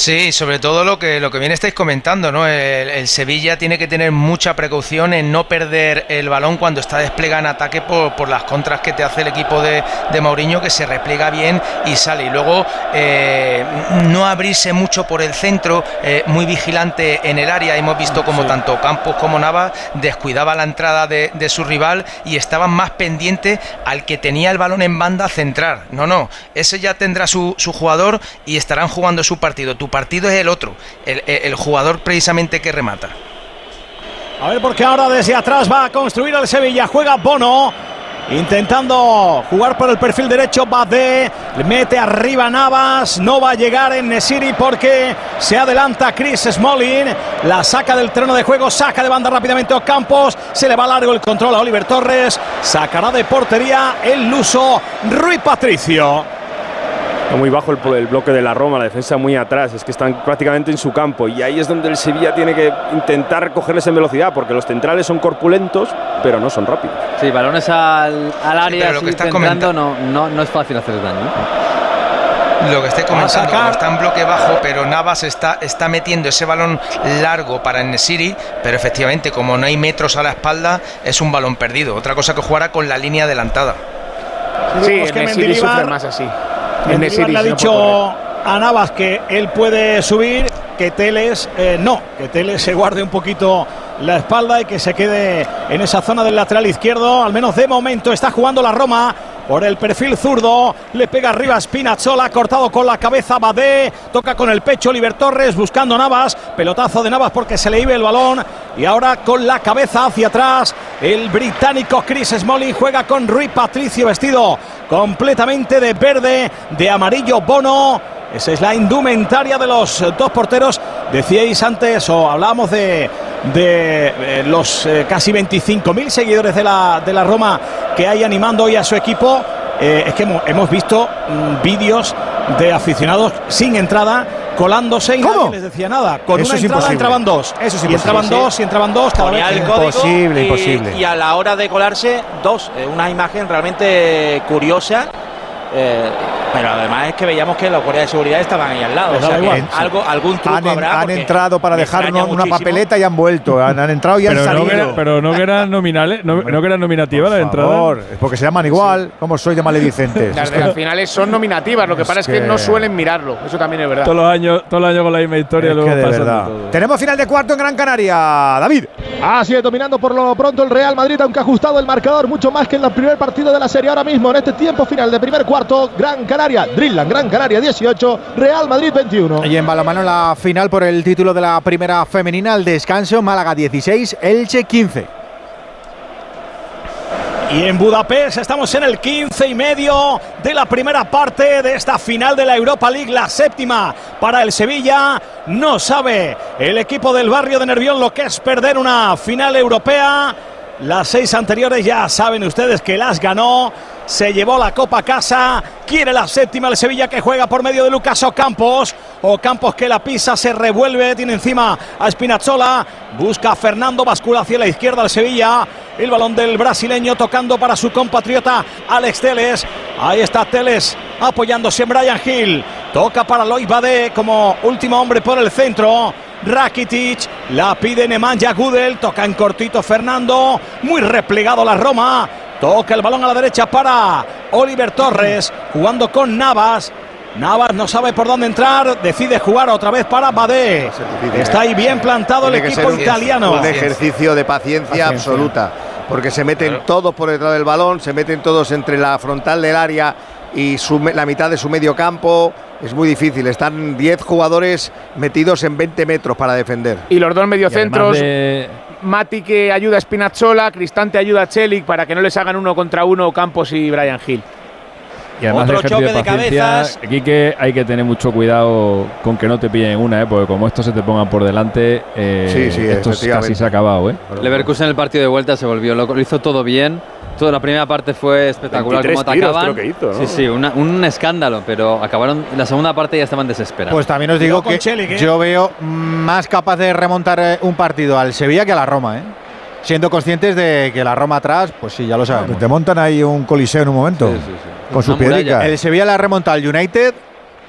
Sí, sobre todo lo que, lo que bien estáis comentando, ¿no? El, el Sevilla tiene que tener mucha precaución en no perder el balón cuando está desplegado en ataque por, por las contras que te hace el equipo de, de Mourinho, que se repliega bien y sale. Y luego eh, no abrirse mucho por el centro, eh, muy vigilante en el área. Hemos visto como tanto Campos como Navas descuidaba la entrada de, de su rival y estaban más pendientes al que tenía el balón en banda a centrar. No, no, ese ya tendrá su, su jugador y estarán jugando su partido. Tu partido es el otro, el, jugador precisamente que remata. A ver, porque ahora desde atrás va a construir el Sevilla. Juega Bono. Intentando jugar por el perfil derecho, Badé le mete arriba Navas, no va a llegar en Nesiri porque se adelanta Chris Smalling, la saca del terreno de juego, saca de banda rápidamente Ocampos, se le va largo el control a Oliver Torres, sacará de portería el luso Rui Patricio. Muy bajo el, el bloque de la Roma, la defensa muy atrás, es que están prácticamente en su campo y ahí es donde el Sevilla tiene que intentar cogerles en velocidad porque los centrales son corpulentos pero no son rápidos. Sí, balones al, al área, pero lo que estás entrando, no, no, no es fácil hacer daño. ¿eh? Lo que a comentando, como está en bloque bajo, pero Navas está, está metiendo ese balón largo para Nesiri, pero efectivamente, como no hay metros a la espalda, es un balón perdido. Otra cosa que jugara con la línea adelantada. Sí, en Nesiri Mendilibar- sufre más así. Nesiri le ha no dicho a Navas que él puede subir, que Teles eh, no, que Teles se guarde un poquito la espalda y que se quede en esa zona del lateral izquierdo. Al menos de momento está jugando la Roma por el perfil zurdo. Le pega arriba Spinazzola, cortado con la cabeza Badé. Toca con el pecho Oliver Torres buscando Navas. Pelotazo de Navas porque se le iba el balón. Y ahora con la cabeza hacia atrás. El británico Chris Smalling juega con Rui Patricio vestido completamente de verde, de amarillo Bono. Esa es la indumentaria de los dos porteros. Decíais antes, o hablábamos de, de eh, los eh, casi 25.000 seguidores de la, de la Roma que hay animando hoy a su equipo. Eh, es que hemos, hemos visto mm, vídeos de aficionados sin entrada colándose y nadie les decía nada. Con Eso una es entrada imposible. entraban dos. Eso es y entraban dos, y entraban dos, cada Ponía vez el código Imposible, y, imposible. y a la hora de colarse, dos. Eh, Una imagen realmente curiosa. Eh, pero además es que veíamos que los guardias de seguridad estaban ahí al lado. Les O sea, igual. algo, algún truco Han, habrá. han entrado para me dejar extraña una, papeleta y han vuelto. Han, han entrado y han Pero salido. era- pero no que eran nominales, no, no que eran nominativas la Por entrada. favor, es porque se llaman igual. ¿Cómo soy de maledicentes? Las de las finales son nominativas, lo que Es pasa es que que- no suelen mirarlo. Eso también es verdad. Todos los años, todos los años con la misma historia, Es luego de verdad. todo. Tenemos final de cuarto en Gran Canaria. David. Así es, dominando por lo pronto el Real Madrid, aunque ha ajustado el marcador mucho más que en el primer partido de la serie. Ahora mismo, en este tiempo final de primer cuarto, Gran Canaria, Drillan, Gran Canaria 18, Real Madrid 21. Y en balonmano la final por el título de la primera femenina al descanso, Málaga 16, Elche 15. Y en Budapest estamos en el 15 y medio de la primera parte de esta final de la Europa League, la séptima para el Sevilla. No sabe el equipo del barrio de Nervión lo que es perder una final europea. Las seis anteriores ya saben ustedes que las ganó. Se llevó la copa a casa. Quiere la séptima el Sevilla que juega por medio de Lucas Ocampos. Ocampos que la pisa, se revuelve, tiene encima a Spinazzola. Busca a Fernando, bascula hacia la izquierda el Sevilla. El balón del brasileño tocando para su compatriota Alex Teles. Ahí está Teles apoyándose en Brian Hill. Toca para Lois Bade como último hombre por el centro. Rakitic la pide Nemanja Gudel. Toca en cortito Fernando. Muy replegado la Roma. Toca el balón a la derecha para Oliver Torres. Jugando con Navas. Navas no sabe por dónde entrar. Decide jugar otra vez para Bade. Está ahí bien plantado el equipo un- italiano. Un ejercicio de paciencia, Paciencia. absoluta. Porque se meten todos por detrás del balón, se meten todos entre la frontal del área y su la mitad de su medio campo. Es muy difícil. Están 10 jugadores metidos en 20 metros para defender. Y los dos mediocentros, de- Mati que ayuda a Spinazzola, Cristante ayuda a Chelik para que no les hagan uno contra uno Campos y Brian Hill. Y además Otro de ejercicio choque de paciencia, cabezas. Aquí que hay que tener mucho cuidado con que no te pillen una, ¿eh? porque como estos se te pongan por delante, eh, Sí, sí, esto casi se ha acabado. ¿eh? Leverkusen en el partido de vuelta se volvió loco, lo hizo todo bien. Toda la primera parte fue espectacular 23 cómo tiros atacaban. creo que hizo, ¿no? Sí, sí, una- un escándalo, pero acabaron la segunda parte ya estaban desesperados. Pues también os digo que ¿eh? yo veo más capaz de remontar eh, un partido al Sevilla que a la Roma, ¿eh? Siendo conscientes de que la Roma atrás, pues sí, ya lo sabemos. Te montan ahí un coliseo en un momento. Con sus piedricas. El Sevilla la remonta al United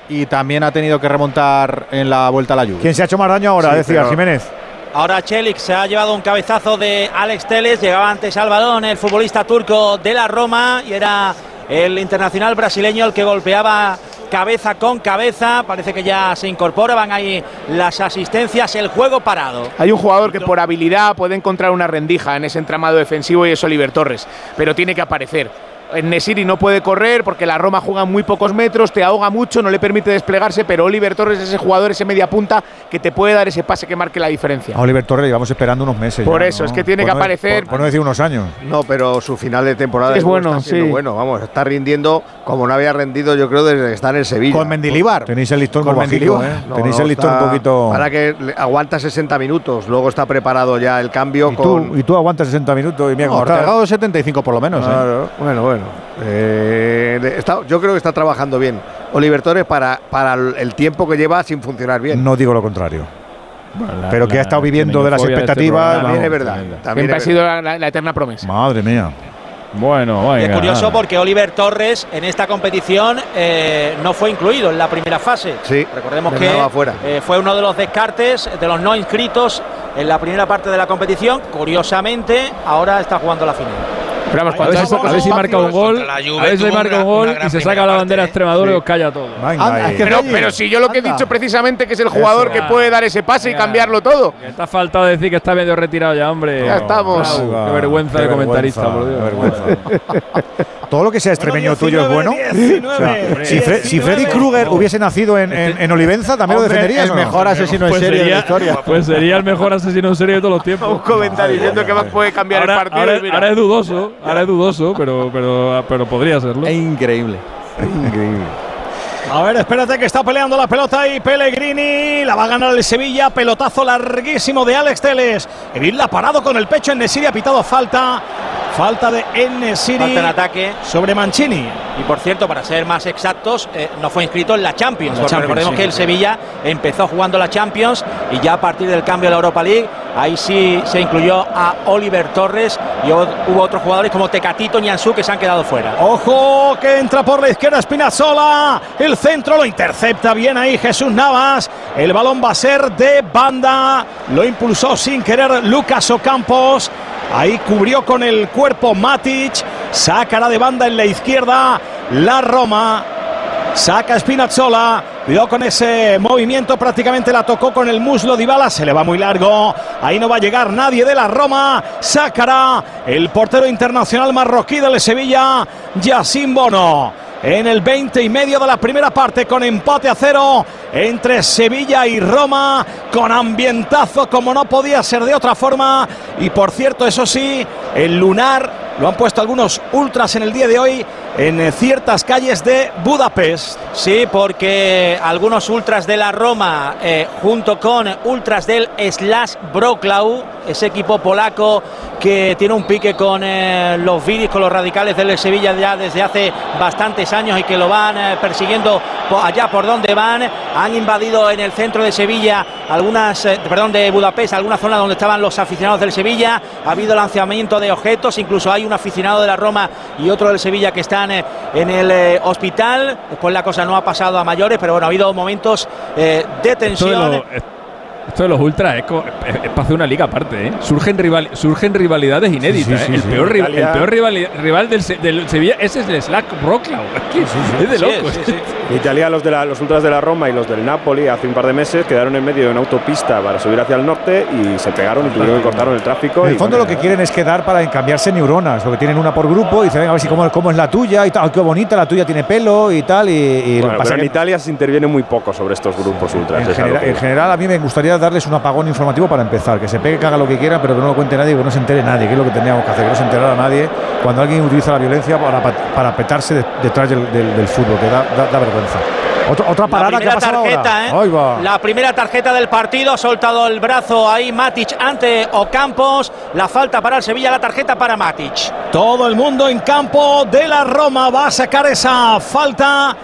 y también ha tenido que remontar en la vuelta a la Juve. ¿Quién se ha hecho más daño ahora? Sí, decía Jiménez. Ahora Chelik se ha llevado un cabezazo de Alex Teles, llegaba antes al balón el futbolista turco de la Roma y era el internacional brasileño el que golpeaba cabeza con cabeza, parece que ya se incorpora, van ahí las asistencias, el juego parado. Hay un jugador que por habilidad puede encontrar una rendija en ese entramado defensivo y es Oliver Torres, pero tiene que aparecer. En Nesiri no puede correr porque la Roma juega muy pocos metros, te ahoga mucho, no le permite desplegarse, pero Oliver Torres es ese jugador, ese media punta que te puede dar ese pase que marque la diferencia. A Oliver Torres llevamos esperando unos meses. Por ya, eso, ¿no? es que tiene Por que no- aparecer. Por, por no decir unos años. No, pero su final de temporada Es de nuevo bueno, está sí. bueno, vamos, está rindiendo como no había rendido yo creo desde que está en el Sevilla. Con Mendilibar. Tenéis el listón Con Mendilibar. ¿eh? No, Tenéis no, el listón está- un poquito. Para que aguanta 60 minutos, luego está preparado ya el cambio Y con tú, y tú aguantas 60 minutos y mira No, cómo está. Ortega 75 por lo menos. ¿eh? Claro, Bueno, bueno. Eh, está- yo creo que está trabajando bien Oliver Torres para, para el tiempo que lleva sin funcionar bien. No digo lo contrario. la- pero que la ha estado viviendo de las este expectativas. También es verdad. También Siempre ha sido la, la- la eterna promesa. Madre mía. Bueno, es curioso nada. porque Oliver Torres en esta competición eh, no fue incluido en la primera fase. Sí, Recordemos que eh, fue uno de los descartes de los no inscritos en la primera parte de la competición. Curiosamente, ahora está jugando la final. Pero vamos, A cuando ver, hay si, pocos a ver si marca un gol, a ver si marca un gol y se saca la bandera. Extremadura y os calla todo. Venga, Anda, ahí. es que Pero, si yo lo que he dicho precisamente que es el jugador Eso. que puede dar ese pase y cambiarlo todo. Ha faltado decir que está medio retirado ya, hombre. Ya estamos. Qué vergüenza qué de comentarista, por Dios. todo lo que sea extremeño tuyo es bueno. 19, O sea, si, Fre- si 19. Freddy Krueger hubiese nacido en, en- en Olivenza, ¿también lo Hombre, defenderías? el o no? mejor asesino en Pues serie de la sería, historia. pues sería el mejor asesino en serie de todos los tiempos. Un comentario diciendo que puede cambiar ahora, el partido. ahora- mira. ahora es dudoso, ahora es dudoso, pero, pero, pero podría serlo. Es increíble. Increíble. A ver, espérate que está peleando la pelota y Pellegrini. La va a ganar el Sevilla. Pelotazo larguísimo de Alex Teles. Evil la ha parado con el pecho. En Nesiri ha pitado falta. Falta de Enesiri Falta en ataque. sobre Mancini. Y por cierto, para ser más exactos, eh, no fue inscrito en la Champions. La porque Champions, recordemos sí. que el Sevilla empezó jugando la Champions y ya a partir del cambio de la Europa League, ahí sí se incluyó a Oliver Torres y hubo otros jugadores como Tecatito, Nianzú que se han quedado fuera. Ojo que entra por la izquierda Spinazzola. El centro lo intercepta bien ahí Jesús Navas. El balón va a ser de banda. Lo impulsó sin querer Lucas Ocampos. Ahí cubrió con el cuerpo Matic. Sacará de banda en la izquierda la Roma. Saca Spinazzola. Cuidado con ese movimiento. Prácticamente la tocó con el muslo Dybala. Se le va muy largo. Ahí no va a llegar nadie de la Roma. Sacará el portero internacional marroquí del Sevilla, Yacine Bono. En el 20 y medio de la primera parte con empate a cero entre Sevilla y Roma, con ambientazo como no podía ser de otra forma. Y por cierto, eso sí, el lunar lo han puesto algunos ultras en el día de hoy en eh, ciertas calles de Budapest. Sí, porque algunos ultras de la Roma, eh, junto con ultras del Slash Broklau, ese equipo polaco que tiene un pique con eh, los viris, con los radicales del Sevilla ya desde hace bastantes años y que lo van persiguiendo allá por donde van, han invadido en el centro de Sevilla algunas, perdón, de Budapest, alguna zona donde estaban los aficionados del Sevilla, ha habido lanzamiento de objetos, incluso hay un aficionado de la Roma y otro del Sevilla que están eh, en el eh, hospital, después la cosa no ha pasado a mayores, pero bueno, ha habido momentos eh, de Esto de, tensión. los- esto de los ultras es, es- es para hacer una liga aparte. ¿eh? Surgen, rival- surgen rivalidades inéditas. Sí, sí, ¿eh? el, sí. peor, rival, el peor rival, rival del, Se- del Sevilla ese es el Slack Broklau. Es, que es de Sí, locos. En Italia los, de la- los ultras de la Roma y los del Napoli hace un par de meses quedaron en medio de una autopista para subir hacia el norte y se pegaron y tuvieron que cortaron el tráfico. En el fondo lo que quieren es quedar para cambiarse neuronas, lo que tienen una por grupo y dicen, venga, a ver si cómo, cómo es la tuya y tal, "Ay, qué bonita, la tuya tiene pelo y tal. Y, y lo bueno, que pasa pero en Italia se interviene muy poco sobre estos grupos ultras. en, general, que- en general, a mí me gustaría darles un apagón informativo para empezar, que se pegue, que haga lo que quiera, pero que no lo cuente nadie, que no se entere nadie, que es lo que teníamos que hacer, que no se enterara nadie cuando alguien utiliza la violencia para, para petarse de- detrás del, del- del fútbol, que da, da- da vergüenza. Otra, parada que ha pasado tarjeta, ahora. ¿eh? Ahí va. La primera tarjeta del partido, ha soltado el brazo ahí Matic ante Ocampos. La falta para el Sevilla, la tarjeta para Matic. Todo el mundo en campo de la Roma va a sacar esa falta.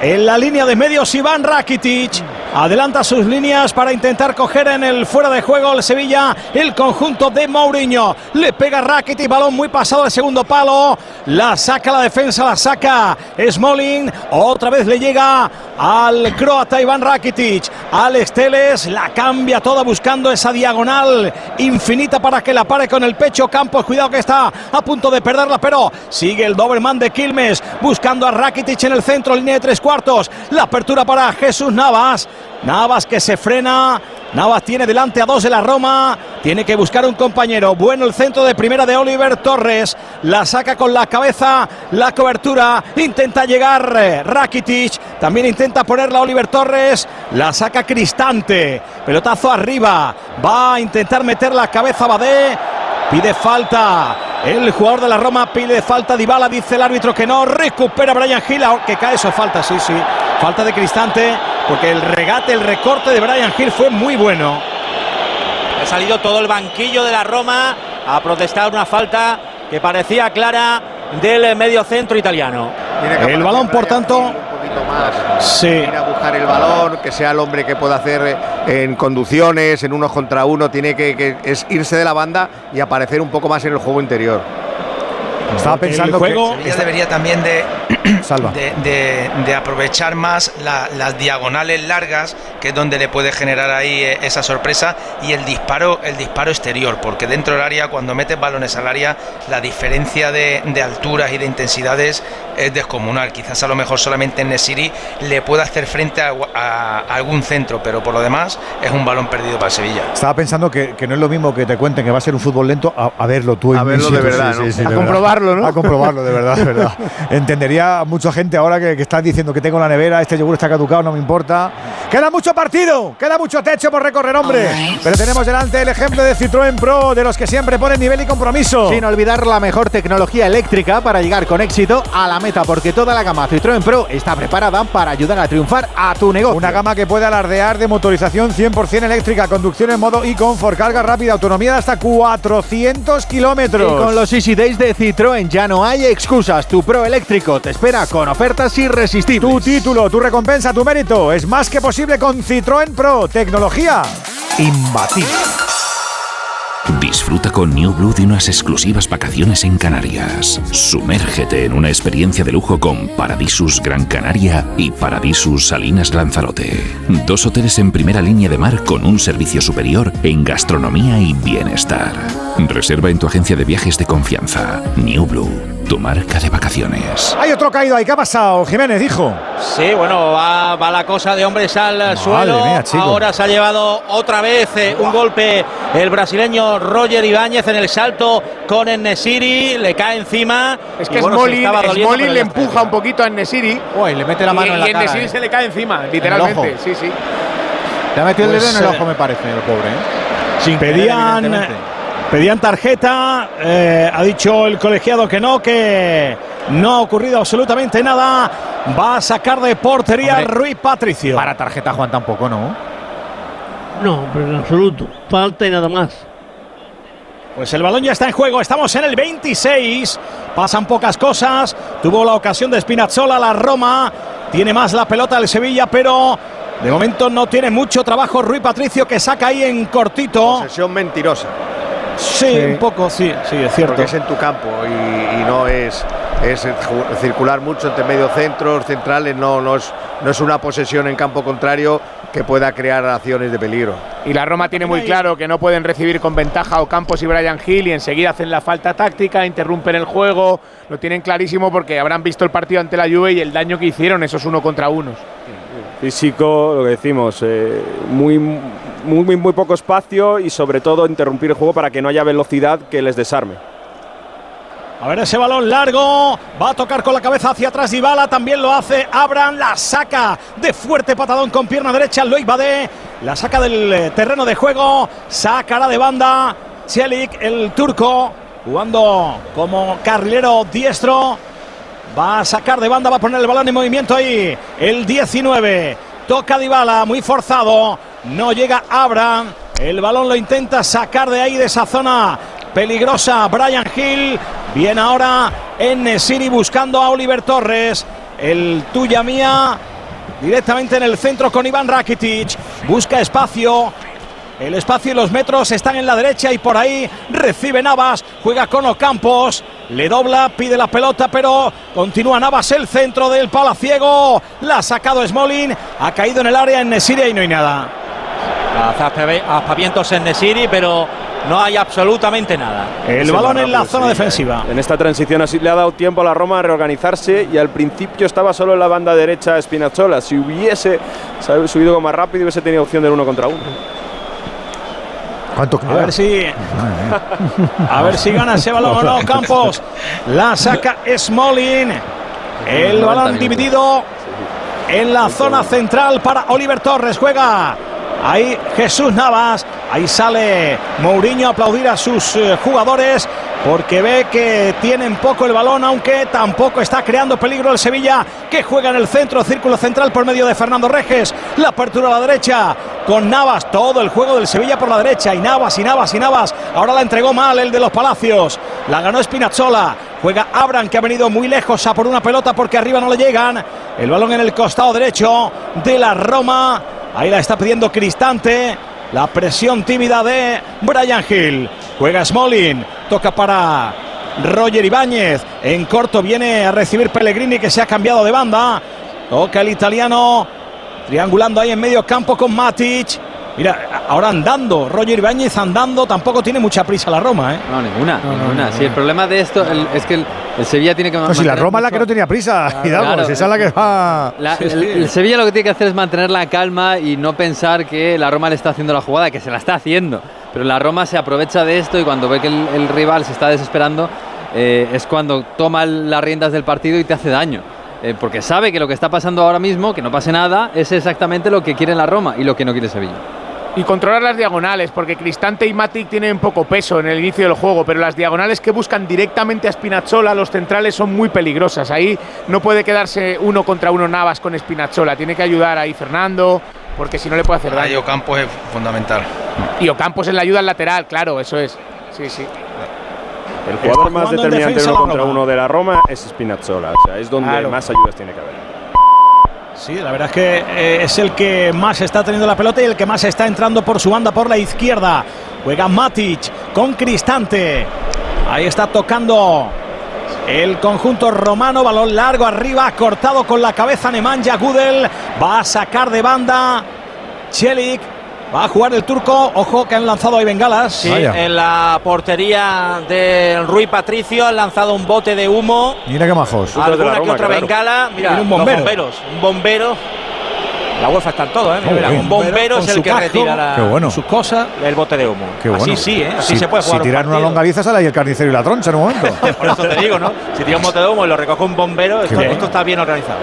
En la línea de medios Iván Rakitic adelanta sus líneas para intentar coger en el fuera de juego el Sevilla el conjunto de Mourinho. Le pega Rakitic, balón muy pasado al segundo palo. La saca la defensa, la saca Smalling. Otra vez le llega al croata Iván Rakitic. Alex Teles la cambia toda buscando esa diagonal infinita para que la pare con el pecho. Campos, cuidado que está a punto de perderla, pero sigue el Doberman de Quilmes buscando a Rakitic en el centro, línea de tres cuartos. La apertura para Jesús Navas. Navas que se frena. Navas tiene delante a dos de la Roma. Tiene que buscar un compañero. Bueno el centro de primera de Oliver Torres. La saca con la cabeza. La cobertura. Intenta llegar eh, Rakitic. También intenta ponerla Oliver Torres. La saca Cristante. Pelotazo arriba. Va a intentar meter la cabeza Badé. Pide falta. El jugador de la Roma pide falta. Dybala dice el árbitro que no. Recupera Brian Hill. Que cae eso. Falta, sí, sí. Falta de Cristante. Porque el regate, el recorte de Brian Hill fue muy bueno. Ha salido todo el banquillo de la Roma a protestar una falta que parecía clara del medio centro italiano. El balón, por tanto. Sí. Ir a buscar el balón, que sea el hombre que pueda hacer eh, en conducciones, en unos contra uno, tiene que, que es irse de la banda y aparecer un poco más en el juego interior. Estaba pensando juego- que Sevilla debería también de Salva. de, de- de aprovechar más la- las diagonales largas, que es donde le puede generar ahí eh, esa sorpresa, y el disparo, el disparo exterior, porque dentro del área, cuando metes balones al área, la diferencia de, de alturas y de intensidades es descomunal. Quizás a lo mejor solamente en Nesiri le pueda hacer frente a, a- a algún centro, pero por lo demás es un balón perdido para el Sevilla. Estaba pensando que, que no es lo mismo que te cuenten que va a ser un fútbol lento a, a verlo tú en A verlo de verdad, sí, ¿no? sí, sí, A de comprobarlo, verdad. ¿no? A comprobarlo, de verdad, de verdad. Entendería mucha gente ahora que, que está diciendo que tengo en la nevera, este yogur está caducado, no me importa. Queda mucho partido, queda mucho techo por recorrer, hombre. Pero tenemos delante el ejemplo de Citroën Pro, de los que siempre ponen nivel y compromiso. Sin olvidar la mejor tecnología eléctrica para llegar con éxito a la meta, porque toda la gama Citroën Pro está preparada para ayudar a triunfar a tu negocio. Una gama que puede alardear de motorización 100% eléctrica, conducción en modo e-comfort, carga rápida, autonomía de hasta 400 kilómetros. Y con los Easy Days de Citroën ya no hay excusas. Tu Pro eléctrico te espera con ofertas irresistibles. Tu título, tu recompensa, tu mérito es más que posible con Citroën Pro. Tecnología imbatible. Disfruta con New Blue de unas exclusivas vacaciones en Canarias. Sumérgete en una experiencia de lujo con Paradisus Gran Canaria y Paradisus Salinas Lanzarote. Dos hoteles en primera línea de mar con un servicio superior en gastronomía y bienestar. Reserva en tu agencia de viajes de confianza. New Blue, tu marca de vacaciones. Hay otro caído ahí. ¿Qué ha pasado? Jiménez dijo. Sí, bueno, va, va la cosa de hombres al suelo. mía, chico. Ahora se ha llevado otra vez eh, un golpe el brasileño Roger Ibáñez en el salto con Enesiri. Le cae encima. Es y que bueno, Smolin, doliendo, Smolin le empuja un poquito a Nesiri. Uy, le mete la mano y, en la y cara, Nesiri eh. se le cae encima, literalmente. ojo. Sí, sí. Le ha metido Pues, el dedo en el eh, ojo, me parece, el pobre. ¿eh? Sin querer, Pedían, evidentemente. Pedían tarjeta, eh, ha dicho el colegiado que no, que no ha ocurrido absolutamente nada. Va a sacar de portería Hombre, Rui Patricio. Para tarjeta Juan tampoco, ¿no? No, pero en absoluto. Falta y nada más. Pues el balón ya está en juego, estamos en el 26, pasan pocas cosas, tuvo la ocasión de Spinazzola, la Roma, tiene más la pelota del Sevilla, pero de momento no tiene mucho trabajo Rui Patricio que saca ahí en cortito. Posesión mentirosa. Sí, un poco, sí, sí, es cierto. Porque es en tu campo y, y no es, es circular mucho entre medio centros, centrales, no, no, es, no es una posesión en campo contrario que pueda crear acciones de peligro. Y la Roma tiene muy claro que no pueden recibir con ventaja Ocampos y Brian Hill y enseguida hacen la falta táctica, interrumpen el juego. Lo tienen clarísimo porque habrán visto el partido ante la Juve y el daño que hicieron esos uno contra unos. Físico, lo que decimos, eh, muy, muy, muy, poco espacio y sobre todo interrumpir el juego para que no haya velocidad que les desarme. A ver ese balón largo, va a tocar con la cabeza hacia atrás Dybala, también lo hace Abraham, la saca de fuerte patadón con pierna derecha Loic Badé, la saca del eh, terreno de juego, sacará de banda Celik, el turco, jugando como carrilero diestro, va a sacar de banda, va a poner el balón en movimiento ahí, el 19, toca Dybala, muy forzado, no llega Abraham, el balón lo intenta sacar de ahí, de esa zona peligrosa Brian Hill. Viene ahora en Siri buscando a Oliver Torres. El tuya mía directamente en el centro con Iván Rakitic. Busca espacio. El espacio y los metros están en la derecha y por ahí recibe Navas. Juega con Ocampos. Le dobla, pide la pelota, pero continúa Navas el centro del palaciego. La ha sacado Smolin. Ha caído en el área en Nesiri y no hay nada. Aspavientos en Nesiri, pero no hay absolutamente nada. El balón en la rápido, zona sí. defensiva. En esta transición así le ha dado tiempo a la Roma a reorganizarse y al principio estaba solo en la banda derecha Spinazzola. Si hubiese subido más rápido hubiese tenido opción del uno contra uno. ¿Cuánto A ver si. A ver si gana ese balón o no. Campos. La saca Smolin. El 90 balón dividido en la zona central para Oliver Torres. Juega ahí Jesús Navas. Ahí sale Mourinho a aplaudir a sus eh, jugadores porque ve que tienen poco el balón, aunque tampoco está creando peligro el Sevilla, que juega en el centro, círculo central por medio de Fernando Reges. La apertura a la derecha con Navas, todo el juego del Sevilla por la derecha. Y Navas, y Navas, y Navas. Ahora la entregó mal el de los Palacios. La ganó Spinazzola. Juega Abram, que ha venido muy lejos a por una pelota porque arriba no le llegan. El balón en el costado derecho de la Roma. Ahí la está pidiendo Cristante. La presión tímida de Brian Hill. Juega Smolin. Toca para Roger Ibáñez. En corto viene a recibir Pellegrini que se ha cambiado de banda. Toca el italiano. Triangulando ahí en medio campo con Matic. Mira, ahora andando, Roger Ibáñez andando, tampoco tiene mucha prisa la Roma, ¿eh? No, ninguna, ninguna. Sí, el problema de esto el- es que el, el Sevilla tiene que No, si la Roma es la que no tenía prisa, Hidalgo, Claro. si esa es la que va. La- el, el Sevilla lo que tiene que hacer es mantener la calma y no pensar que la Roma le está haciendo la jugada, que se la está haciendo. Pero la Roma se aprovecha de esto y cuando ve que el, el rival se está desesperando, eh, es cuando toma las riendas del partido y te hace daño. Eh, porque sabe que lo que está pasando ahora mismo, que no pase nada, es exactamente lo que quiere la Roma y lo que no quiere Sevilla. Y controlar las diagonales, porque Cristante y Matic tienen poco peso en el inicio del juego, pero las diagonales que buscan directamente a Spinazzola, los centrales son muy peligrosas. Ahí no puede quedarse uno contra uno Navas con Spinazzola, tiene que ayudar ahí Fernando, porque si no le puede hacer daño. Ocampos es fundamental. Y Ocampos en la ayuda al lateral, claro, eso es. Sí, sí. El jugador más determinante uno contra Roma. uno de la Roma es Spinazzola. O sea, es donde Claro. más ayudas tiene que haber. Sí, la verdad es que eh, es el que más está teniendo la pelota y el que más está entrando por su banda por la izquierda. Juega Matic con Cristante. Ahí está tocando el conjunto romano. Balón largo arriba, cortado con la cabeza Nemanja Gudel. Va a sacar de banda Chelik. Va a jugar el turco. Ojo que han lanzado ahí bengalas. Sí, en la portería del Rui Patricio han lanzado un bote de humo. Mira qué majos. Alguna que otra bengala. Mira, un los bombero. bomberos. Un bombero. La UEFA está en todo, ¿eh? Mira, un bombero Con es el que casco, retira la, Qué bueno. Sus cosas. el bote de humo. Qué bueno. Así sí, ¿eh? Así Si- se puede jugar. Si un tiran una longaniza, sale ahí el carnicero y la troncha en un momento. Por eso te digo, ¿no? Si tira un bote de humo y lo recoge un bombero, esto, está bien organizado.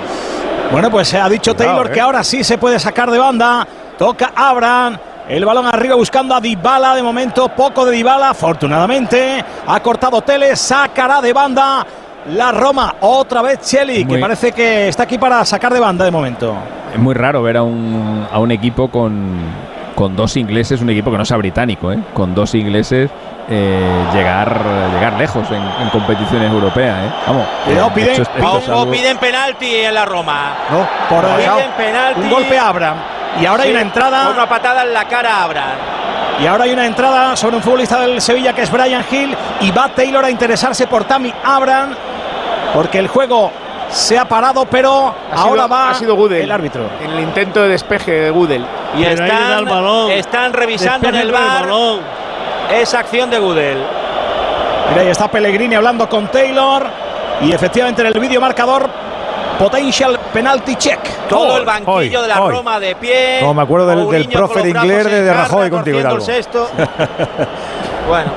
Bueno, pues se ha dicho Cuidado, Taylor eh. que ahora sí se puede sacar de banda. Toca Abraham. El balón arriba buscando a Dybala. De momento, poco de Dybala. Afortunadamente, ha cortado Tele. Sacará de banda la Roma. Otra vez Cheli, que parece que está aquí para sacar de banda de momento. Es muy raro ver a un, a un equipo con, con dos ingleses, un equipo que no sea británico, ¿eh? con dos ingleses eh, llegar, llegar lejos en, en competiciones europeas. ¿eh? Vamos, Cuidado, eh, piden penalti en la Roma. No, por ahí. Piden penalti. Un golpe a Abraham. Y ahora hay una entrada. Una patada en la cara a Abraham. Y ahora hay una entrada sobre un futbolista del Sevilla que es Brian Hill. Y va Taylor a interesarse por Tammy Abraham. Porque el juego se ha parado, pero Ha ahora sido- va ha sido Gudel. el árbitro. En el intento de despeje de Gudel. Y el están, balón. están revisando en Despeje el bar balón. esa acción de Gudel. Mira, ahí está Pellegrini hablando con Taylor. Y efectivamente en el vídeo marcador, potential penalty check. Todo el banquillo hoy, de la hoy. Roma de pie. Como me acuerdo del- del profe de inglés de- de Rajoy contigo, el sexto. bueno,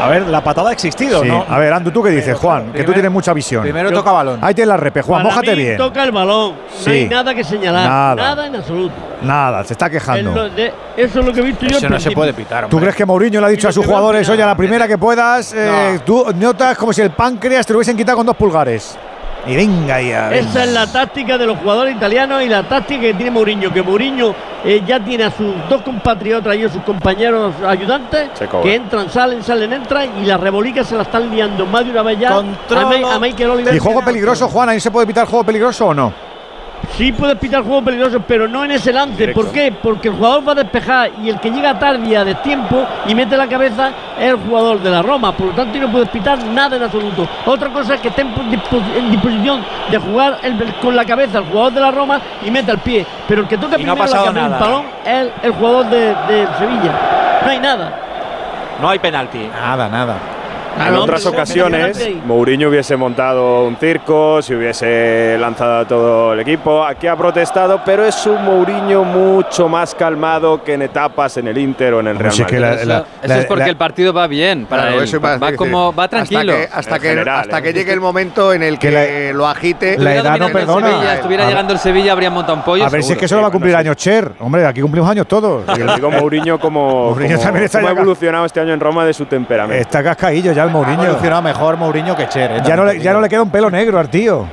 A ver, la patada ha existido, Sí. ¿no? A ver, Andu, ¿tú qué dices, Juan? que tú tienes mucha visión. Primero toca balón. Ahí tienes la repe, Juan, Para mójate mí bien. toca el balón. Sí. No hay nada que señalar. Nada. Nada, en absoluto. Nada, se está Es quejando. de- eso es lo que he visto yo. Eso no se puede pitar. ¿Tú hombre. crees que Mourinho le ha dicho a sus jugadores, oye, a la primera que puedas, eh, tú notas como si el páncreas te lo hubiesen quitado con dos pulgares? Y venga ya. Esa es la táctica de los jugadores italianos y la táctica que tiene Mourinho, que Mourinho eh, ya tiene a sus dos compatriotas y a sus compañeros ayudantes que entran, salen, salen, entran y las revolicas se las están liando más de una vez ya a, Ma- a Michael Oliver. ¿Y juego peligroso, Juan? ¿Ahí se puede pitar juego peligroso o no? Sí puedes pitar juego peligroso, pero no en ese lance. Directo. ¿Por qué? Porque el jugador va a despejar y el que llega tarde y a destiempo y mete la cabeza es el jugador de la Roma. Por lo tanto, no puedes pitar nada en absoluto. Otra cosa es que esté en dispo- en disposición de jugar el- con la cabeza el jugador de la Roma y mete el pie. Pero el que toca Y no ha primero la cabeza del nada. balón es el, el jugador de, de Sevilla. No hay nada. no hay penalti. Nada, nada. En otras hombre, ocasiones. Mourinho hubiese montado un circo, se hubiese lanzado a todo el equipo. Aquí ha protestado, pero es un Mourinho mucho más calmado que en etapas en el Inter o en el Real Pues es que Madrid. la- Eso, la- eso es porque la- el partido va bien para Claro, él. eso Va, como va tranquilo. Hasta que, hasta En que, general, hasta ¿eh? que llegue el momento en el que, Que la- lo agite. la edad no perdona. Sevilla, estuviera A- llegando el Sevilla, habrían montado un pollo. A ver si es que solo va a sí, cumplir bueno, años Cher. Hombre, aquí cumplimos años todos. Y lo digo Mourinho como, Mourinho como- también está cómo ha ya- evolucionado este año en Roma de su temperamento. Está cascaillo ya el Ha Mourinho. evolucionado mejor Mourinho que Cher. eh, Ya no, le, ya no queda un pelo negro al tío.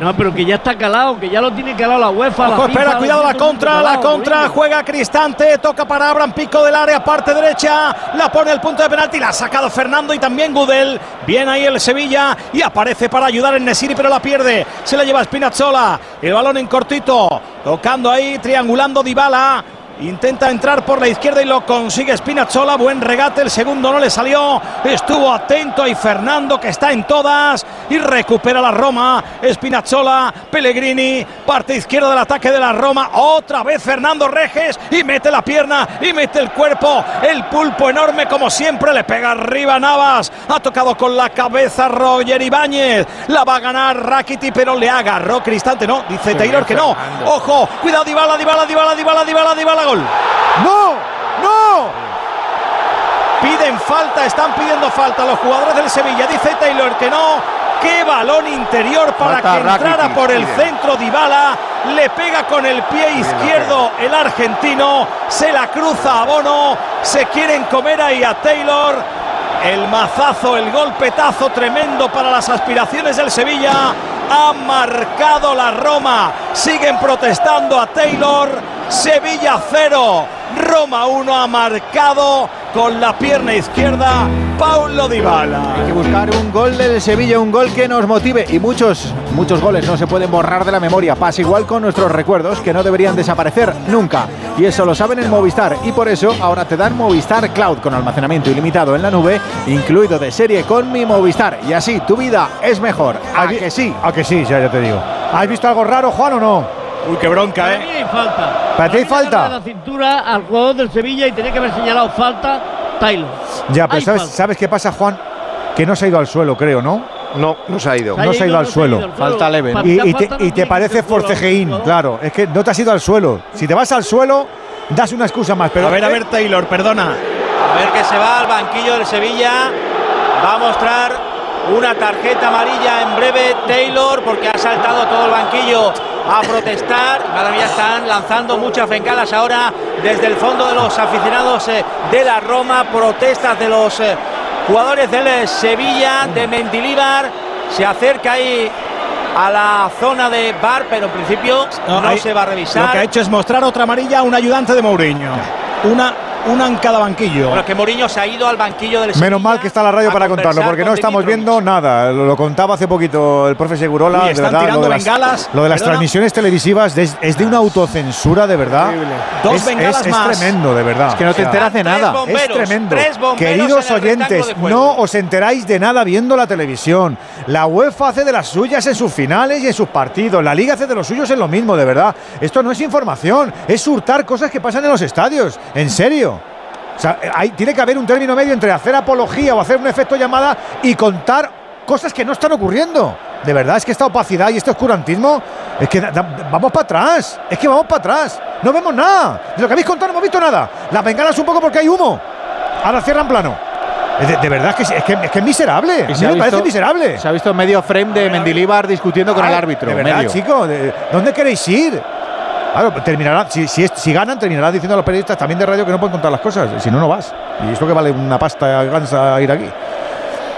No, pero que ya está calado, que ya lo tiene calado la UEFA. la FIFA, espera, cuidado la el contra, la contra, Mourinho. juega Cristante, toca para Abraham, pico del área, parte derecha, la pone al punto de penalti, la ha sacado Fernando y también Gudel. Bien ahí el Sevilla y aparece para ayudar en Nesiri, pero la pierde. Se la lleva Spinazzola, el balón en cortito, tocando ahí, triangulando Dybala. Intenta entrar por la izquierda y lo consigue Spinazzola. Buen regate, el segundo no le salió. Estuvo atento ahí Fernando que está en todas y recupera la Roma. Spinazzola, Pellegrini, parte izquierda del ataque de la Roma. Otra vez Fernando Reges y mete la pierna y mete el cuerpo. El pulpo enorme como siempre le pega arriba Navas. Ha tocado con la cabeza Roger Ibáñez. La va a ganar Rakiti pero le agarró Cristante. No, dice Taylor que no. Ojo, cuidado Dybala, Dybala, Dybala, Dybala, Dybala, Dybala, gol. ¡No! ¡No! Piden falta, están pidiendo falta los jugadores del Sevilla. Dice Taylor que no. Qué balón interior para Falta que entrara Rakitic, por el centro Dybala. Le pega con el pie izquierdo el argentino. Se la cruza a Bono. Se quieren comer ahí a Taylor. El mazazo, el golpetazo tremendo para las aspiraciones del Sevilla. Ha marcado la Roma. Siguen protestando a Taylor. Sevilla 0. Roma 1 ha marcado con la pierna izquierda Paulo Dybala. Hay que buscar un gol del Sevilla, un gol que nos motive y muchos, muchos goles no se pueden borrar de la memoria. Pasa igual con nuestros recuerdos que no deberían desaparecer nunca. Y eso lo saben en Movistar y por eso ahora te dan Movistar Cloud con almacenamiento ilimitado en la nube, incluido de serie con mi Movistar. Y así tu vida es mejor. ¿A que sí? A que sí, ya, ya te digo. ¿Has visto algo raro, Juan, o no? Uy, qué bronca, Para mí hay falta. ¿Para ti hay falta? la cintura al jugador del Sevilla y tenía que haber señalado falta Taylor. Ya, pero ¿sabes. ¿sabes qué pasa, Juan? Que no se ha ido al suelo, creo, ¿no? No, no se ha ido. No se ha ido al suelo. Falta leve. ¿no? Y, y te, y te parece forcejeín, claro. Es que no te has ido al suelo. Si te vas al suelo, das una excusa más. Pero a ver, a ver, Taylor, perdona. A ver que se va al banquillo del Sevilla. Va a mostrar una tarjeta amarilla en breve Taylor porque ha saltado todo el banquillo a protestar. Madre mía, están lanzando muchas bengalas ahora desde el fondo de los aficionados eh, de la Roma. Protestas de los eh, jugadores del eh, Sevilla, de Mendilíbar. Se acerca ahí a la zona de bar, pero en principio no, se va a revisar. Lo que ha hecho es mostrar otra amarilla a un ayudante de Mourinho. Una, una en cada banquillo. Bueno, que Mourinho se ha ido al banquillo del Menos mal que está la radio para contarlo, porque no estamos viendo nada. Lo, lo contaba hace poquito el profe Segurola. Uy, de están verdad, lo tirando de las, bengalas. lo de las Perdona. transmisiones televisivas es, es de una autocensura, de verdad. Dos es, bengalas es- es más. tremendo, de verdad. Es que no te O sea, enteras de nada. bomberos, es tremendo. tres bomberos Queridos oyentes, no os enteráis de nada viendo la televisión. La UEFA hace de las suyas en sus finales y en sus partidos. La Liga hace de los suyos en lo mismo, de verdad. Esto no es información, es hurtar cosas que pasan en los estadios. En serio. O sea, hay- tiene que haber un término medio entre hacer apología o hacer un efecto llamada y contar cosas que no están ocurriendo. De verdad, es que esta opacidad y este oscurantismo, es que da- da- vamos para atrás. Es que vamos para atrás. No vemos nada. De lo que habéis contado no hemos visto nada. Las bengalas un poco porque hay humo. Ahora cierran plano. De, de verdad que es, es que es que es miserable. A mí me parece visto- miserable. Se ha visto medio frame de Mendilíbar discutiendo con el árbitro. De verdad, medio. chico, de- ¿dónde queréis ir? Claro, terminará, si, si, es- si ganan, terminará diciendo a los periodistas también de radio que no pueden contar las cosas. Si no, no vas. Y eso que vale una pasta gansa ir aquí.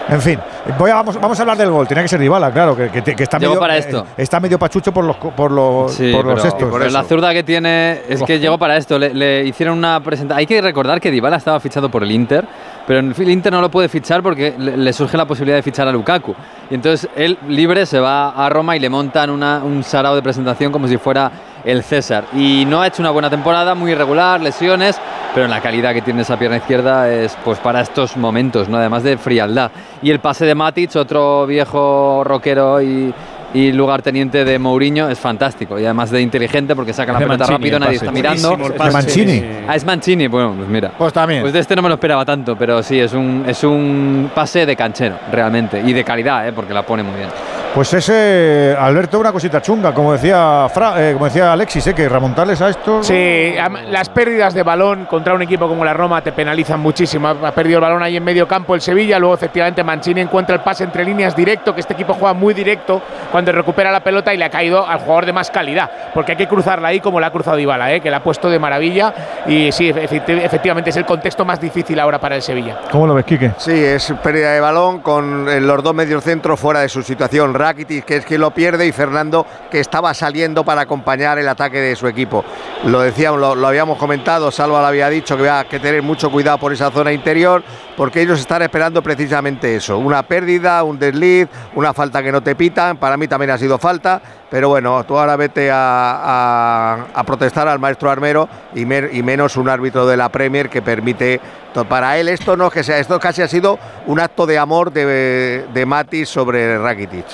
En fin, voy a, vamos, vamos a hablar del gol. Tenía que ser Dybala, claro, que, que- que está, Llegó medio, para eh, esto. está medio pachucho por los, co- por los, Sí, por los pero, estos. pero la zurda que tiene es que llegó para esto. Le, le hicieron una presentación. Hay que recordar que Dybala estaba fichado por el Inter, pero el Inter no lo puede fichar porque le, surge la posibilidad de fichar a Lukaku. Y entonces él libre se va a Roma y le montan un sarao de presentación como si fuera el César. Y no ha hecho una buena temporada, muy irregular, lesiones, pero la calidad que tiene esa pierna izquierda es pues para estos momentos, ¿no? además de frialdad. Y el pase de Matic, otro viejo rockero y, y lugarteniente de Mourinho, es fantástico. Y además de inteligente porque saca la pelota Mancini, rápido, nadie está mirando. ¿De Mancini? Ah, es Mancini, bueno, pues mira. Pues también. Pues de este no me lo esperaba tanto, pero sí, es un, es un pase de canchero, realmente. Y de calidad, ¿eh? porque la pone muy bien. Pues ese, Alberto, una cosita chunga, como decía, Fra- eh, como decía Alexis, eh, que remontarles a esto. Sí, las pérdidas de balón contra un equipo como la Roma te penalizan muchísimo. Ha perdido el balón ahí en medio campo el Sevilla, luego efectivamente Mancini encuentra el pase entre líneas directo, que este equipo juega muy directo cuando recupera la pelota y le ha caído al jugador de más calidad, porque hay que cruzarla ahí como la ha cruzado Dybala, ¿eh? que la ha puesto de maravilla y sí, efecti- efectivamente es el contexto más difícil ahora para el Sevilla. ¿Cómo lo ves, Quique? Sí, es pérdida de balón con eh, los dos mediocentros fuera de su situación. Rakitic, que es quien lo pierde, y Fernando, que estaba saliendo para acompañar el ataque de su equipo. lo decíamos, lo, lo habíamos comentado, Salva lo había dicho que había que tener mucho cuidado por esa zona interior, porque ellos están esperando precisamente eso, una pérdida, un desliz, una falta que no te pitan, para mí también ha sido falta, pero bueno, tú ahora vete a, a- a protestar al maestro armero y, mer- y menos un árbitro de la Premier que permite, para él esto no es que sea, esto casi ha sido un acto de amor de, de Matis sobre Rakitic.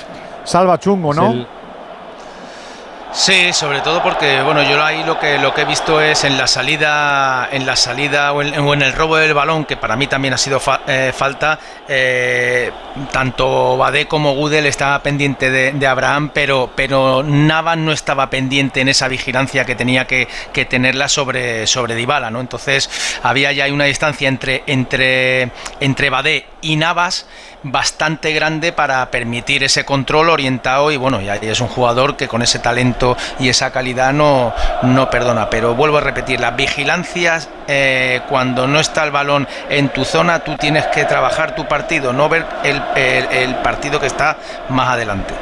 Salva chungo, ¿no? Sí, sobre todo porque bueno, yo ahí lo que lo que he visto es en la salida, en la salida o en, o en el robo del balón, que para mí también ha sido fa- eh, falta. eh, tanto Badé como Gudel estaba pendiente de, de Abraham, pero pero Navas no estaba pendiente en esa vigilancia que tenía que, que tenerla sobre sobre Dybala, ¿no? Entonces había ya una distancia entre entre entre Badé y Navas bastante grande para permitir ese control orientado y bueno, ya es un jugador que con ese talento y esa calidad no, no perdona. Pero vuelvo a repetir, las vigilancias eh, cuando no está el balón en tu zona, tú tienes que trabajar tu partido, no ver el, el- el partido que está más adelante.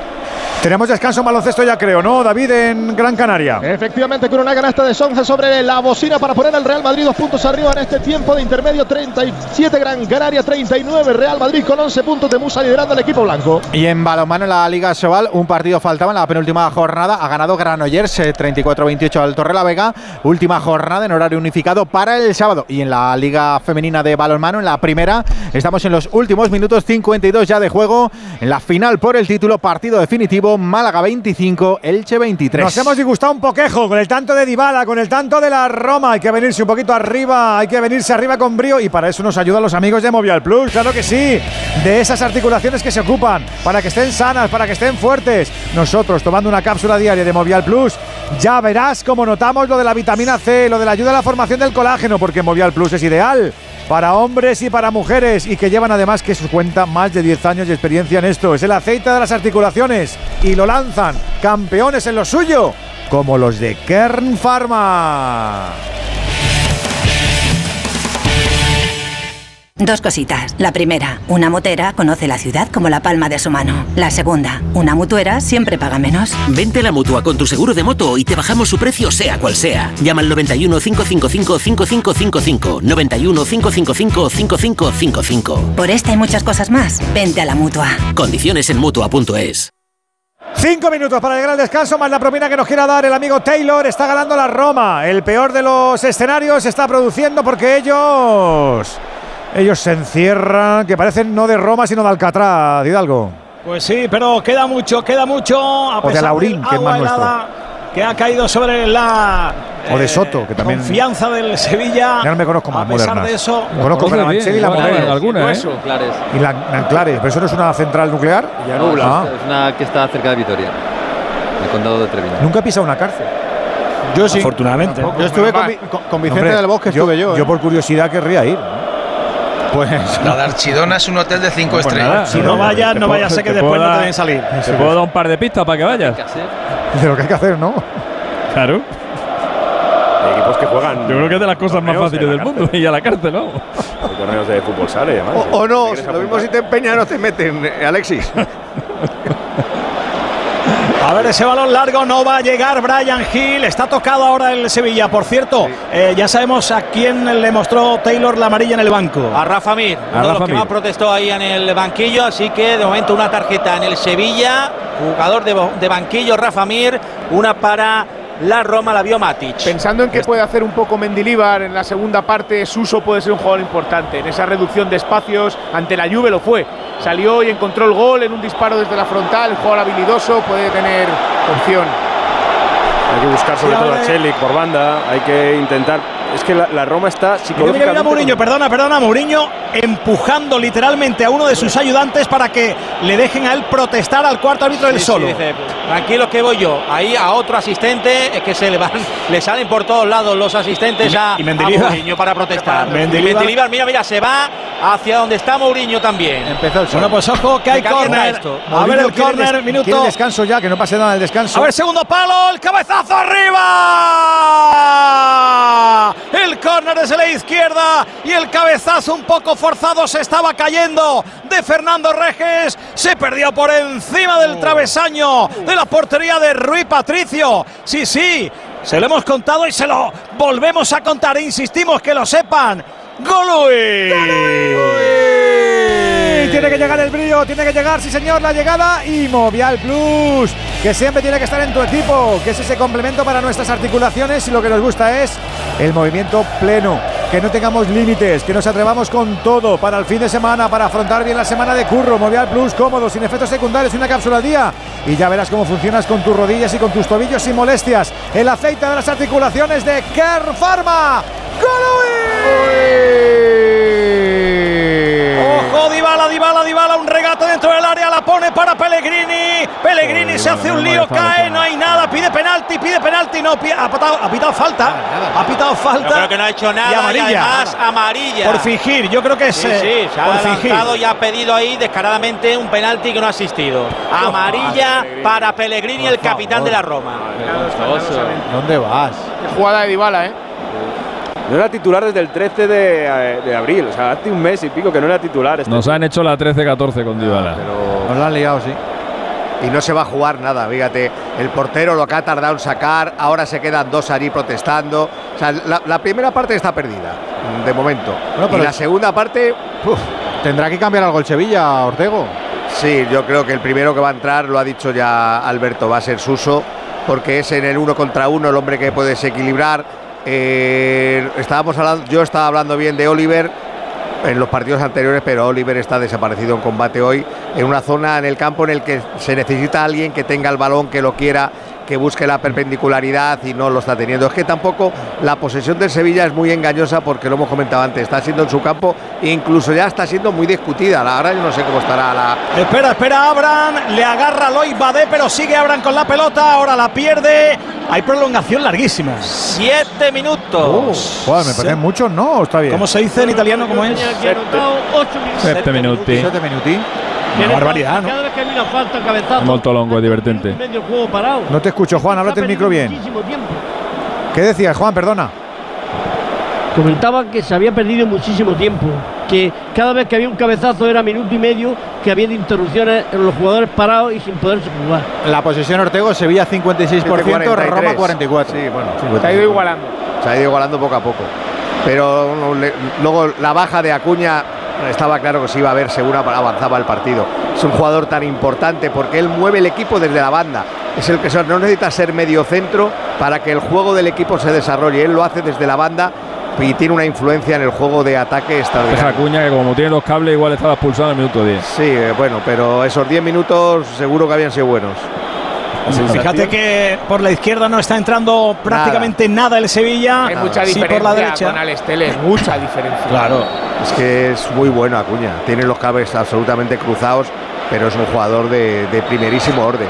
Tenemos descanso en baloncesto ya creo, ¿no, David, en Gran Canaria? Efectivamente, con una canasta de Sonja sobre la bocina para poner al Real Madrid dos puntos arriba en este tiempo de intermedio. 37 Gran Canaria, 39 Real Madrid con 11 puntos de Musa liderando al equipo blanco. Y en balonmano en la Liga Sobal, un partido faltaba en la penúltima jornada. Ha ganado Granollers eh, 34-28 al Torrelavega. Última jornada en horario unificado para el sábado. Y en la Liga Femenina de Balonmano, en la primera, estamos en los últimos minutos 52 ya de juego. En la final por el título, partido definitivo, Málaga 25, Elche 23. Nos hemos disgustado un poquejo con el tanto de Dybala, con el tanto de la Roma. Hay que venirse un poquito arriba, hay que venirse arriba con brío y para eso nos ayudan los amigos de Movial Plus, claro que sí. De esas articulaciones que se ocupan, para que estén sanas, para que estén fuertes. Nosotros tomando una cápsula diaria de Movial Plus, ya verás cómo notamos lo de la vitamina C, lo de la ayuda a la formación del colágeno, porque Movial Plus es ideal para hombres y para mujeres y que llevan además que su cuenta más de 10 años de experiencia en esto. Es el aceite de las articulaciones y lo lanzan campeones en lo suyo, como los de Kern Pharma. Dos cositas. La primera, una motera conoce la ciudad como la palma de su mano. La segunda, una mutuera siempre paga menos. Vente a la mutua con tu seguro de moto y te bajamos su precio, sea cual sea. Llama al 91 555 5555. 91 555 5555. Por esta y muchas cosas más, vente a la mutua. Condiciones en mutua.es. Cinco minutos para llegar al descanso, más la propina que nos quiera dar el amigo Taylor. Está ganando la Roma. El peor de los escenarios se está produciendo porque ellos. Ellos se encierran, que parecen no de Roma, sino de Alcatraz, Hidalgo. Pues sí, pero queda mucho, queda mucho. A O de Laurín, que es más nuestro. Que ha caído sobre la O de eh, Soto, que también. confianza del Sevilla. Ya no me conozco más A pesar modernas. de eso, Conozco Carabanchel y la Modelo. Hueso. Clares. Y la Nanclares, ¿pero eso no es una central nuclear? Ah, Es una que está cerca de Vitoria, en el condado de Treviño. Nunca he pisado una cárcel. Yo sí. Afortunadamente. Yo estuve con, con- Vicente del Bosque, estuve yo. ¿eh? Yo por curiosidad querría ir. Pues. La de Archidona es un hotel de 5 Pues estrellas. nada, Si no vayas, no puedo- vaya a ser que después no te dejen salir. Te puedo dar un par de pistas para que vayas. De lo que hay que hacer, ¿no? Claro. Hay equipos que juegan. Yo creo que es de las cosas más fáciles del mundo. Y a la cárcel, ¿no? Hay torneos de fútbol sale, además. O, o no, ¿Quieres lo mismo si te empeñas no te meten, eh, Alexis. A ver, ese balón largo no va a llegar Brian Hill. Está tocado ahora el Sevilla. Por cierto, eh, ya sabemos a quién le mostró Taylor la amarilla en el banco. A Rafa Mir, A uno de los que Mir. más protestó ahí en el banquillo, así que de momento una tarjeta en el Sevilla, jugador de, de banquillo Rafa Mir, una para la Roma, la vio Matic. Pensando en que puede hacer un poco Mendilíbar en la segunda parte, Suso puede ser un jugador importante. En esa reducción de espacios, ante la Juve lo fue. Salió y encontró el gol en un disparo desde la frontal, jugador habilidoso, puede tener opción. Hay que buscar sobre Sí, todo a Chelik por banda. Hay que intentar. Es que la, la Roma está Mira, mira, psicológicamente. mira Mourinho, perdona, perdona, Mourinho empujando literalmente a uno de sus ayudantes para que le dejen a él protestar al cuarto árbitro del Sí, sí, solo. dice, tranquilo que voy yo. Ahí a otro asistente, es que se le van, le salen por todos lados los asistentes Y- a, y. Mourinho para protestar. Mendilibar. Mendilibar, mira, mira, se va hacia donde está Mourinho también. Empezó el Bueno, pues ojo que hay córner. esto. A ver el córner, minuto. Descanso ya, que no pase nada del descanso. A ver, segundo palo, el cabezazo arriba. El córner desde la izquierda y el cabezazo un poco forzado se estaba cayendo de Fernando Reges. Se perdió por encima del travesaño de la portería de Rui Patricio. Sí, sí. Se lo hemos contado y se lo volvemos a contar. Insistimos que lo sepan. ¡Golui! Tiene que llegar el brillo, tiene que llegar, sí señor, la llegada y Movial Plus, que siempre tiene que estar en tu equipo, que es ese complemento para nuestras articulaciones y lo que nos gusta es el movimiento pleno, que no tengamos límites, que nos atrevamos con todo para el fin de semana, para afrontar bien la semana de curro. Movial Plus, cómodo, sin efectos secundarios, una cápsula al día y ya verás cómo funcionas con tus rodillas y con tus tobillos sin molestias. El aceite de las articulaciones de Care Pharma. Dybala, Dybala, Dybala, un regate dentro del área, la pone para Pellegrini. Pellegrini se hace un lío, cae, no hay nada, pide penalti, pide penalti, no, ha pitado, ha pitado falta, ha pitado falta. Yo creo que no ha hecho nada y amarilla. y además amarilla. Por fingir, yo creo que es Sí, eh, sí, se ha fingir. adelantado y ha pedido ahí descaradamente un penalti que no ha asistido. Amarilla para Pellegrini, el capitán de la Roma. ¿Dónde vas? Qué jugada de Dybala, ¿eh? No era titular desde el 13 de, eh, de abril, o sea, hace un mes y pico que no era titular. Este Nos han hecho la 13-14 con Dybala. Nos la han liado, sí. Y no se va a jugar nada, fíjate. El portero lo que ha tardado en sacar, ahora se quedan dos allí protestando. O sea, la, la primera parte está perdida, de momento. pero y la segunda parte, uf, Tendrá que cambiar algo el Sevilla, Ortego. Sí, yo creo que el primero que va a entrar, lo ha dicho ya Alberto, va a ser Suso, porque es en el uno contra uno el hombre que puede desequilibrar. Eh, estábamos hablando, yo estaba hablando bien de Oliver en los partidos anteriores, pero Oliver está desaparecido en combate hoy, en una zona en el campo en el que se necesita alguien que tenga el balón, que lo quiera, que busque la perpendicularidad y no lo está teniendo. Es que tampoco la posesión del Sevilla es muy engañosa porque lo hemos comentado antes, está siendo en su campo e incluso ya está siendo muy discutida. Ahora yo no sé cómo estará la, Espera, espera, Abraham, le agarra Loy Badé, pero sigue Abraham con la pelota, ahora la pierde. Hay prolongación larguísima. Siete minutos. Joder, me parecen muchos, ¿no? Está bien. ¿Cómo se dice en italiano? ¿Cómo es? Minuti. Siete minuti. Una barbaridad, ¿no? Cada vez que hay una falta, cabezazo. Molto longo, divertente. Medio juego parado. No te escucho, Juan, háblate el micro bien. Muchísimo tiempo. ¿Qué decías, Juan? Perdona. Comentaba que se había perdido muchísimo tiempo, que cada vez que había un cabezazo era minuto y medio, que había de interrupciones en los jugadores parados y sin poderse jugar. La posesión Ortego, Sevilla 56%, 43. Roma 44%. Sí, bueno, Se ha ido igualando. Se ha ido igualando poco a poco. Pero luego la baja de Acuña estaba claro que se iba a ver segura avanzaba el partido. Es un jugador tan importante porque él mueve el equipo desde la banda. Es el que no necesita ser medio centro para que el juego del equipo se desarrolle. Él lo hace desde la banda y tiene una influencia en el juego de ataque Deja extraordinaria. Acuña que como tiene los cables igual estaba expulsado en el minuto 10. Sí, eh, bueno, pero esos 10 minutos seguro que habían sido buenos. Fíjate que por la izquierda no está entrando prácticamente nada, el Sevilla. Hay mucha Sí, diferencia por la derecha. con Alex Telles, mucha diferencia. Claro. Es que es muy bueno Acuña. Tiene los cables absolutamente cruzados, pero es un jugador de, de primerísimo orden.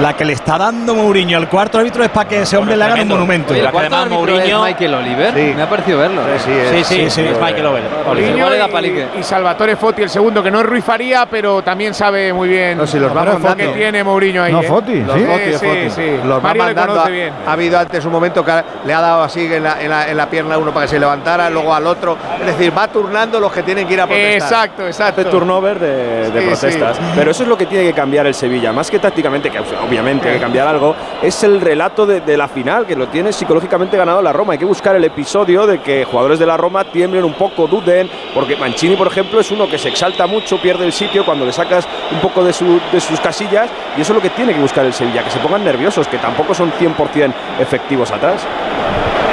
La que le está dando Mourinho al cuarto árbitro es para que ese hombre le haga un monumento. Oye, la el que cuarto además Mourinho- es Michael Oliver. Sí. Me ha parecido verlo. Sí, sí, Sí, es- sí, sí, es Michael da y- Salvatore Foti, el segundo, que no es Rui Faría, pero también sabe muy bien No, si los que tiene Mourinho ahí. No, ¿eh? Foti, Los sí. Foti, Sí, sí, Foti. sí. Los va Mario le mandando. Ha, bien. ha habido antes un momento que le ha dado así en la, en la- en la pierna a uno para que se levantara, luego al otro. Es decir, va turnando los que tienen que ir a protestar. Exacto, exacto. Hace turnover de, de Sí, protestas. sí. Pero eso es lo que tiene que cambiar el Sevilla. Más que tácticamente, que obviamente hay que cambiar algo, es el relato de, de la final, que lo tiene psicológicamente ganado la Roma. Hay que buscar el episodio de que jugadores de la Roma tiemblen un poco, duden, porque Mancini, por ejemplo, es uno que se exalta mucho, pierde el sitio cuando le sacas un poco de, su- de sus casillas, y eso es lo que tiene que buscar el Sevilla, que se pongan nerviosos, que tampoco son 100% efectivos atrás.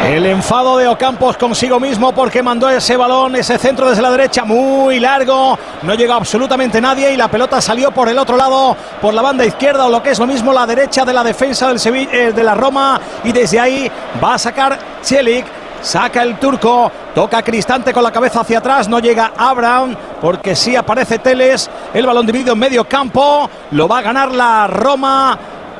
El enfado de Ocampos consigo mismo porque mandó ese balón, ese centro desde la derecha muy largo. No llegó absolutamente nadie y la pelota salió por el otro lado, por la banda izquierda o lo que es lo mismo la derecha de la defensa del Sevilla, eh, de la Roma. Y desde ahí va a sacar Chelik. Saca el turco, toca Cristante con la cabeza hacia atrás, no llega Abraham porque sí aparece Teles, el balón dividido en medio campo, lo va a ganar la Roma,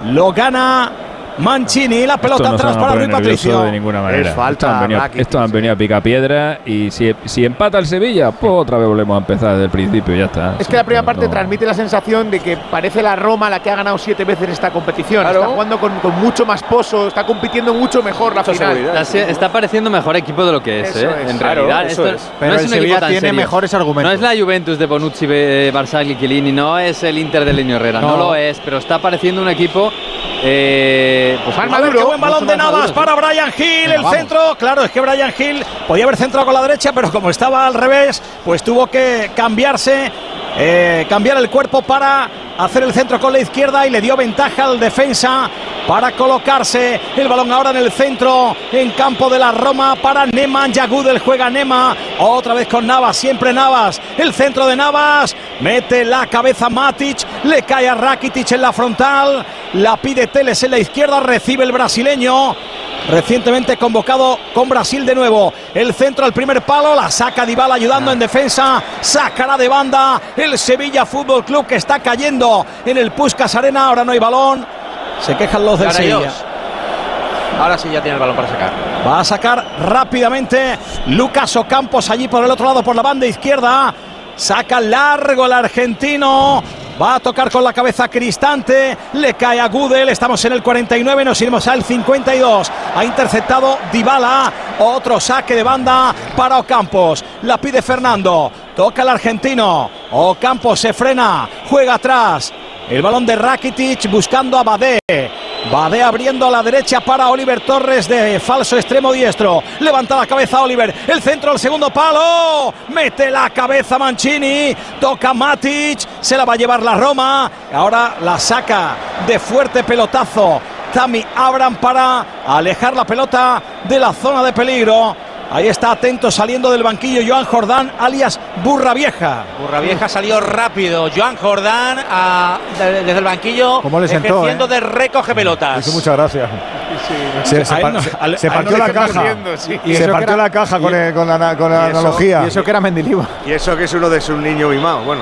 lo gana Mancini, la pelota no atrás para Rui Patricio. de ninguna manera. Es falta, estos han venido, Rakitic, estos han venido a picar piedra y si, si empata el Sevilla, pues otra vez volvemos a empezar desde el principio ya está. Es que la primera parte no. transmite la sensación de que parece la Roma la que ha ganado siete veces esta competición. Claro. Está jugando con, con mucho más pozo, está compitiendo mucho mejor la Mucha final. seguridad. Está, está pareciendo mejor equipo de lo que es, Eso ¿eh? es. En Claro, realidad, eso esto es. Pero no es el un Sevilla equipo tan tiene serio. mejores argumentos. No es la Juventus de Bonucci, Barzagli, Chiellini, no es el Inter de Leño Herrera, no. No. lo es, pero está pareciendo un equipo Eh, pues ver, qué buen balón de Navas para Brian Hill. El centro, claro, es que Brian Hill podía haber centrado con la derecha, pero como estaba al revés, pues tuvo que cambiarse, eh, cambiar el cuerpo para hacer el centro con la izquierda y le dio ventaja al defensa para colocarse. El balón ahora en el centro en campo de la Roma para Neman Yagudel juega Nema. Otra vez con Navas siempre Navas. El centro de Navas mete la cabeza Matic le cae a Rakitic en la frontal la pide Teles en la izquierda recibe el brasileño. Recientemente convocado con Brasil de nuevo. El centro al primer palo, la saca Dybala ayudando en defensa, sacará de banda el Sevilla Fútbol Club que está cayendo en el Puskas Arena, ahora no hay balón. Se quejan los del Ahora Sevilla. Ahora sí ya tiene el balón para sacar. Va a sacar rápidamente Lucas Ocampos allí por el otro lado, por la banda izquierda. Saca largo el argentino. Va a tocar con la cabeza Cristante. Le cae a Gudel. Estamos en el 49. Nos iremos al 52. Ha interceptado Dybala. Otro saque de banda para Ocampos. La pide Fernando. Toca el argentino. Ocampos se frena. Juega atrás. El balón de Rakitic buscando a Badé. Badé abriendo a la derecha para Oliver Torres de falso extremo diestro. Levanta la cabeza Oliver. El centro al segundo palo. Mete la cabeza Mancini. Toca Matic. Se la va a llevar la Roma. Ahora la saca de fuerte pelotazo. Tami Abram para alejar la pelota de la zona de peligro. Ahí está atento saliendo del banquillo Joan Jordán, alias Burra Vieja. Burra Vieja salió rápido. Joan Jordán a- de- desde el banquillo ¿Cómo le sentó, ejerciendo eh? de recoge pelotas. Muchas gracias. Se, no- partió no la caja. sí. Y se partió era- la caja con, y- el- con la, con la y eso- analogía. Y eso que era Mendilibar. Y eso que es uno de sus niños mimados. Bueno,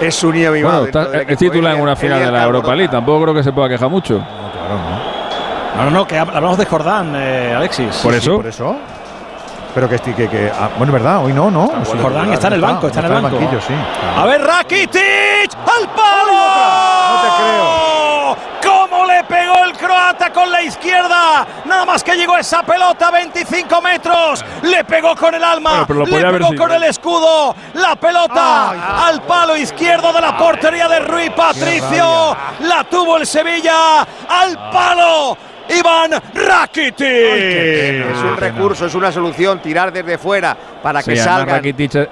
es su niño mimado. Bueno, está- es titular en una final de la Europa. League. Tampoco creo que se pueda quejar mucho. No, no, no, que hab- hablamos de Jordán, eh, Alexis. Por eso. Por eso. Pero que, esti- que, que ah, bueno, es verdad, hoy no, ¿no? Sí, Jordán es está en el banco, está en el banco. banquillo, sí. A ver, Rakitic al palo. No te creo. ¿Cómo le pegó el croata con la izquierda? Nada más que llegó esa pelota, 25 metros. Le pegó con el alma. Bueno, le pegó con ¿eh? el escudo. La pelota al palo izquierdo de la portería de Rui Patricio. La tuvo el Sevilla al palo. Iván Rakitic. Es un recurso, es una solución, tirar desde fuera para que Sí, además salgan. Rakitic,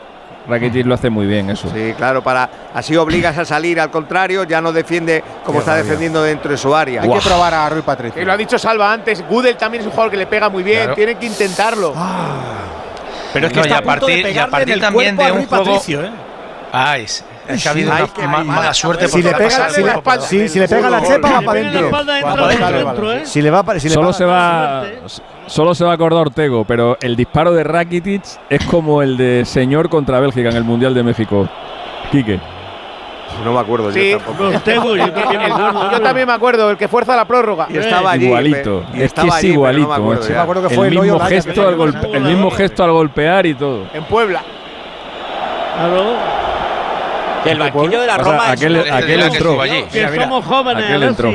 Rakitic lo hace muy bien eso. Sí, claro, para así obligas a salir al contrario, ya no defiende como Qué está rabia. defendiendo dentro de su área. Hay que probar a Rui Patricio. Que lo ha dicho Salva antes. Gudel también es un jugador que le pega muy bien. Claro. Tienen que intentarlo. Pero es que No, y a a punto partir- de y a partir en el también de a un Rui juego- Patricio, ¿eh? Ah, es, es que ha habido Hay una que- ma- mala suerte Si le pega, si el le, si, pega la chepa va para la adentro. ¿eh? Si le va, para- si Solo se va solo se va a acordar Ortego, pero el disparo de Rakitic es como el de señor contra Bélgica en el Mundial de México. Quique. No me acuerdo Sí. yo tampoco. Ortego, yo también me acuerdo. Yo también me acuerdo, el que fuerza la prórroga. Y estaba allí. igualito. me- y es que estaba es no igualito. me acuerdo macho. ya. Me acuerdo que el fue el mismo gesto al el mismo gesto al golpear y todo. En Puebla. Claro. Que el banquillo de la O sea, Roma es aquel, entró. estuvo allí. Que somos jóvenes, aquel entró.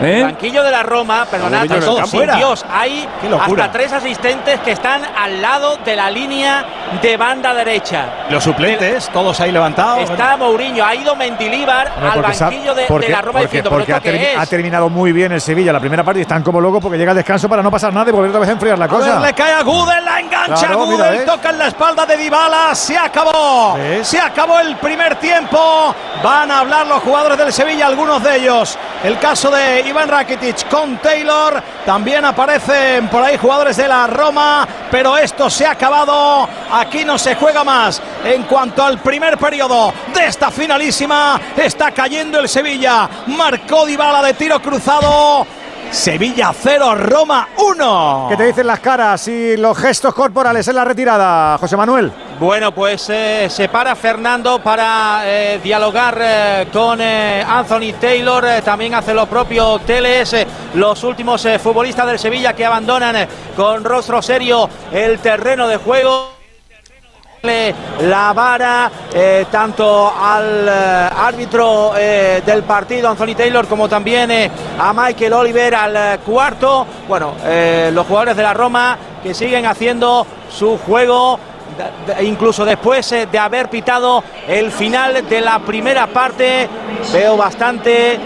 El ¿Eh? banquillo de la Roma, perdonad, todos campo sin era. Dios, hay hasta tres asistentes que están al lado de la línea de banda derecha. Los suplentes, todos ahí levantados. Está Mourinho, ha ido Mendilíbar al banquillo de, de la Roma porque- diciendo, porque ¿pero ha, termi- terminado muy bien el Sevilla la primera parte y están como locos porque llega el descanso para no pasar nada y volver otra vez a enfriar la A ver, cosa. le cae a Gudel, la engancha Claro, Gudel, mira, ¿ves? toca en la espalda de Dybala, se acabó. ¿Ves? Se acabó el primer tiempo. Van a hablar los jugadores del Sevilla, algunos de ellos. El caso de Iván Rakitic con Taylor. También aparecen por ahí jugadores de la Roma, pero esto se ha acabado. Aquí no se juega más. En cuanto al primer periodo de esta finalísima, está cayendo el Sevilla. Marcó Dybala de tiro cruzado. Sevilla 0, Roma 1. ¿Qué te dicen las caras y los gestos corporales en la retirada, José Manuel? Bueno, pues eh, se para Fernando para eh, dialogar eh, con eh, Anthony Taylor. eh, también hace lo propio Teles. eh, los últimos eh, futbolistas del Sevilla que abandonan eh, con rostro serio el terreno de juego. La vara eh, tanto al eh, árbitro eh, del partido, Anthony Taylor, como también a Michael Oliver al cuarto. Bueno, los jugadores de la Roma que siguen haciendo su juego incluso después de haber pitado el final de la primera parte. Veo bastante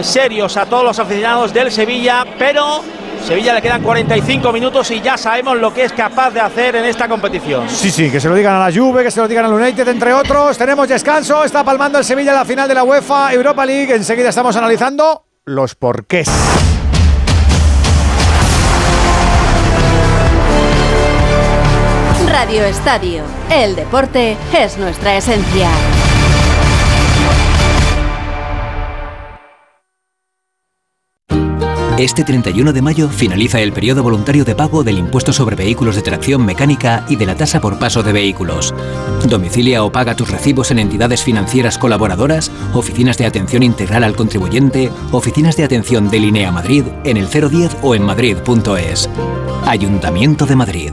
serios a todos los aficionados del Sevilla, pero Sevilla le quedan 45 minutos y ya sabemos lo que es capaz de hacer en esta competición. Sí, sí, que se lo digan a la Juve, que se lo digan al United, entre otros. Tenemos descanso, está palmando el Sevilla en la final de la UEFA Europa League. Enseguida estamos analizando los porqués. Radio Estadio. El deporte es nuestra esencia. Este 31 de mayo finaliza el periodo voluntario de pago del impuesto sobre vehículos de tracción mecánica y de la tasa por paso de vehículos. Domicilia o paga tus recibos en entidades financieras colaboradoras, oficinas de atención integral al contribuyente, oficinas de atención de Linea Madrid en el 010 o en madrid.es. Ayuntamiento de Madrid.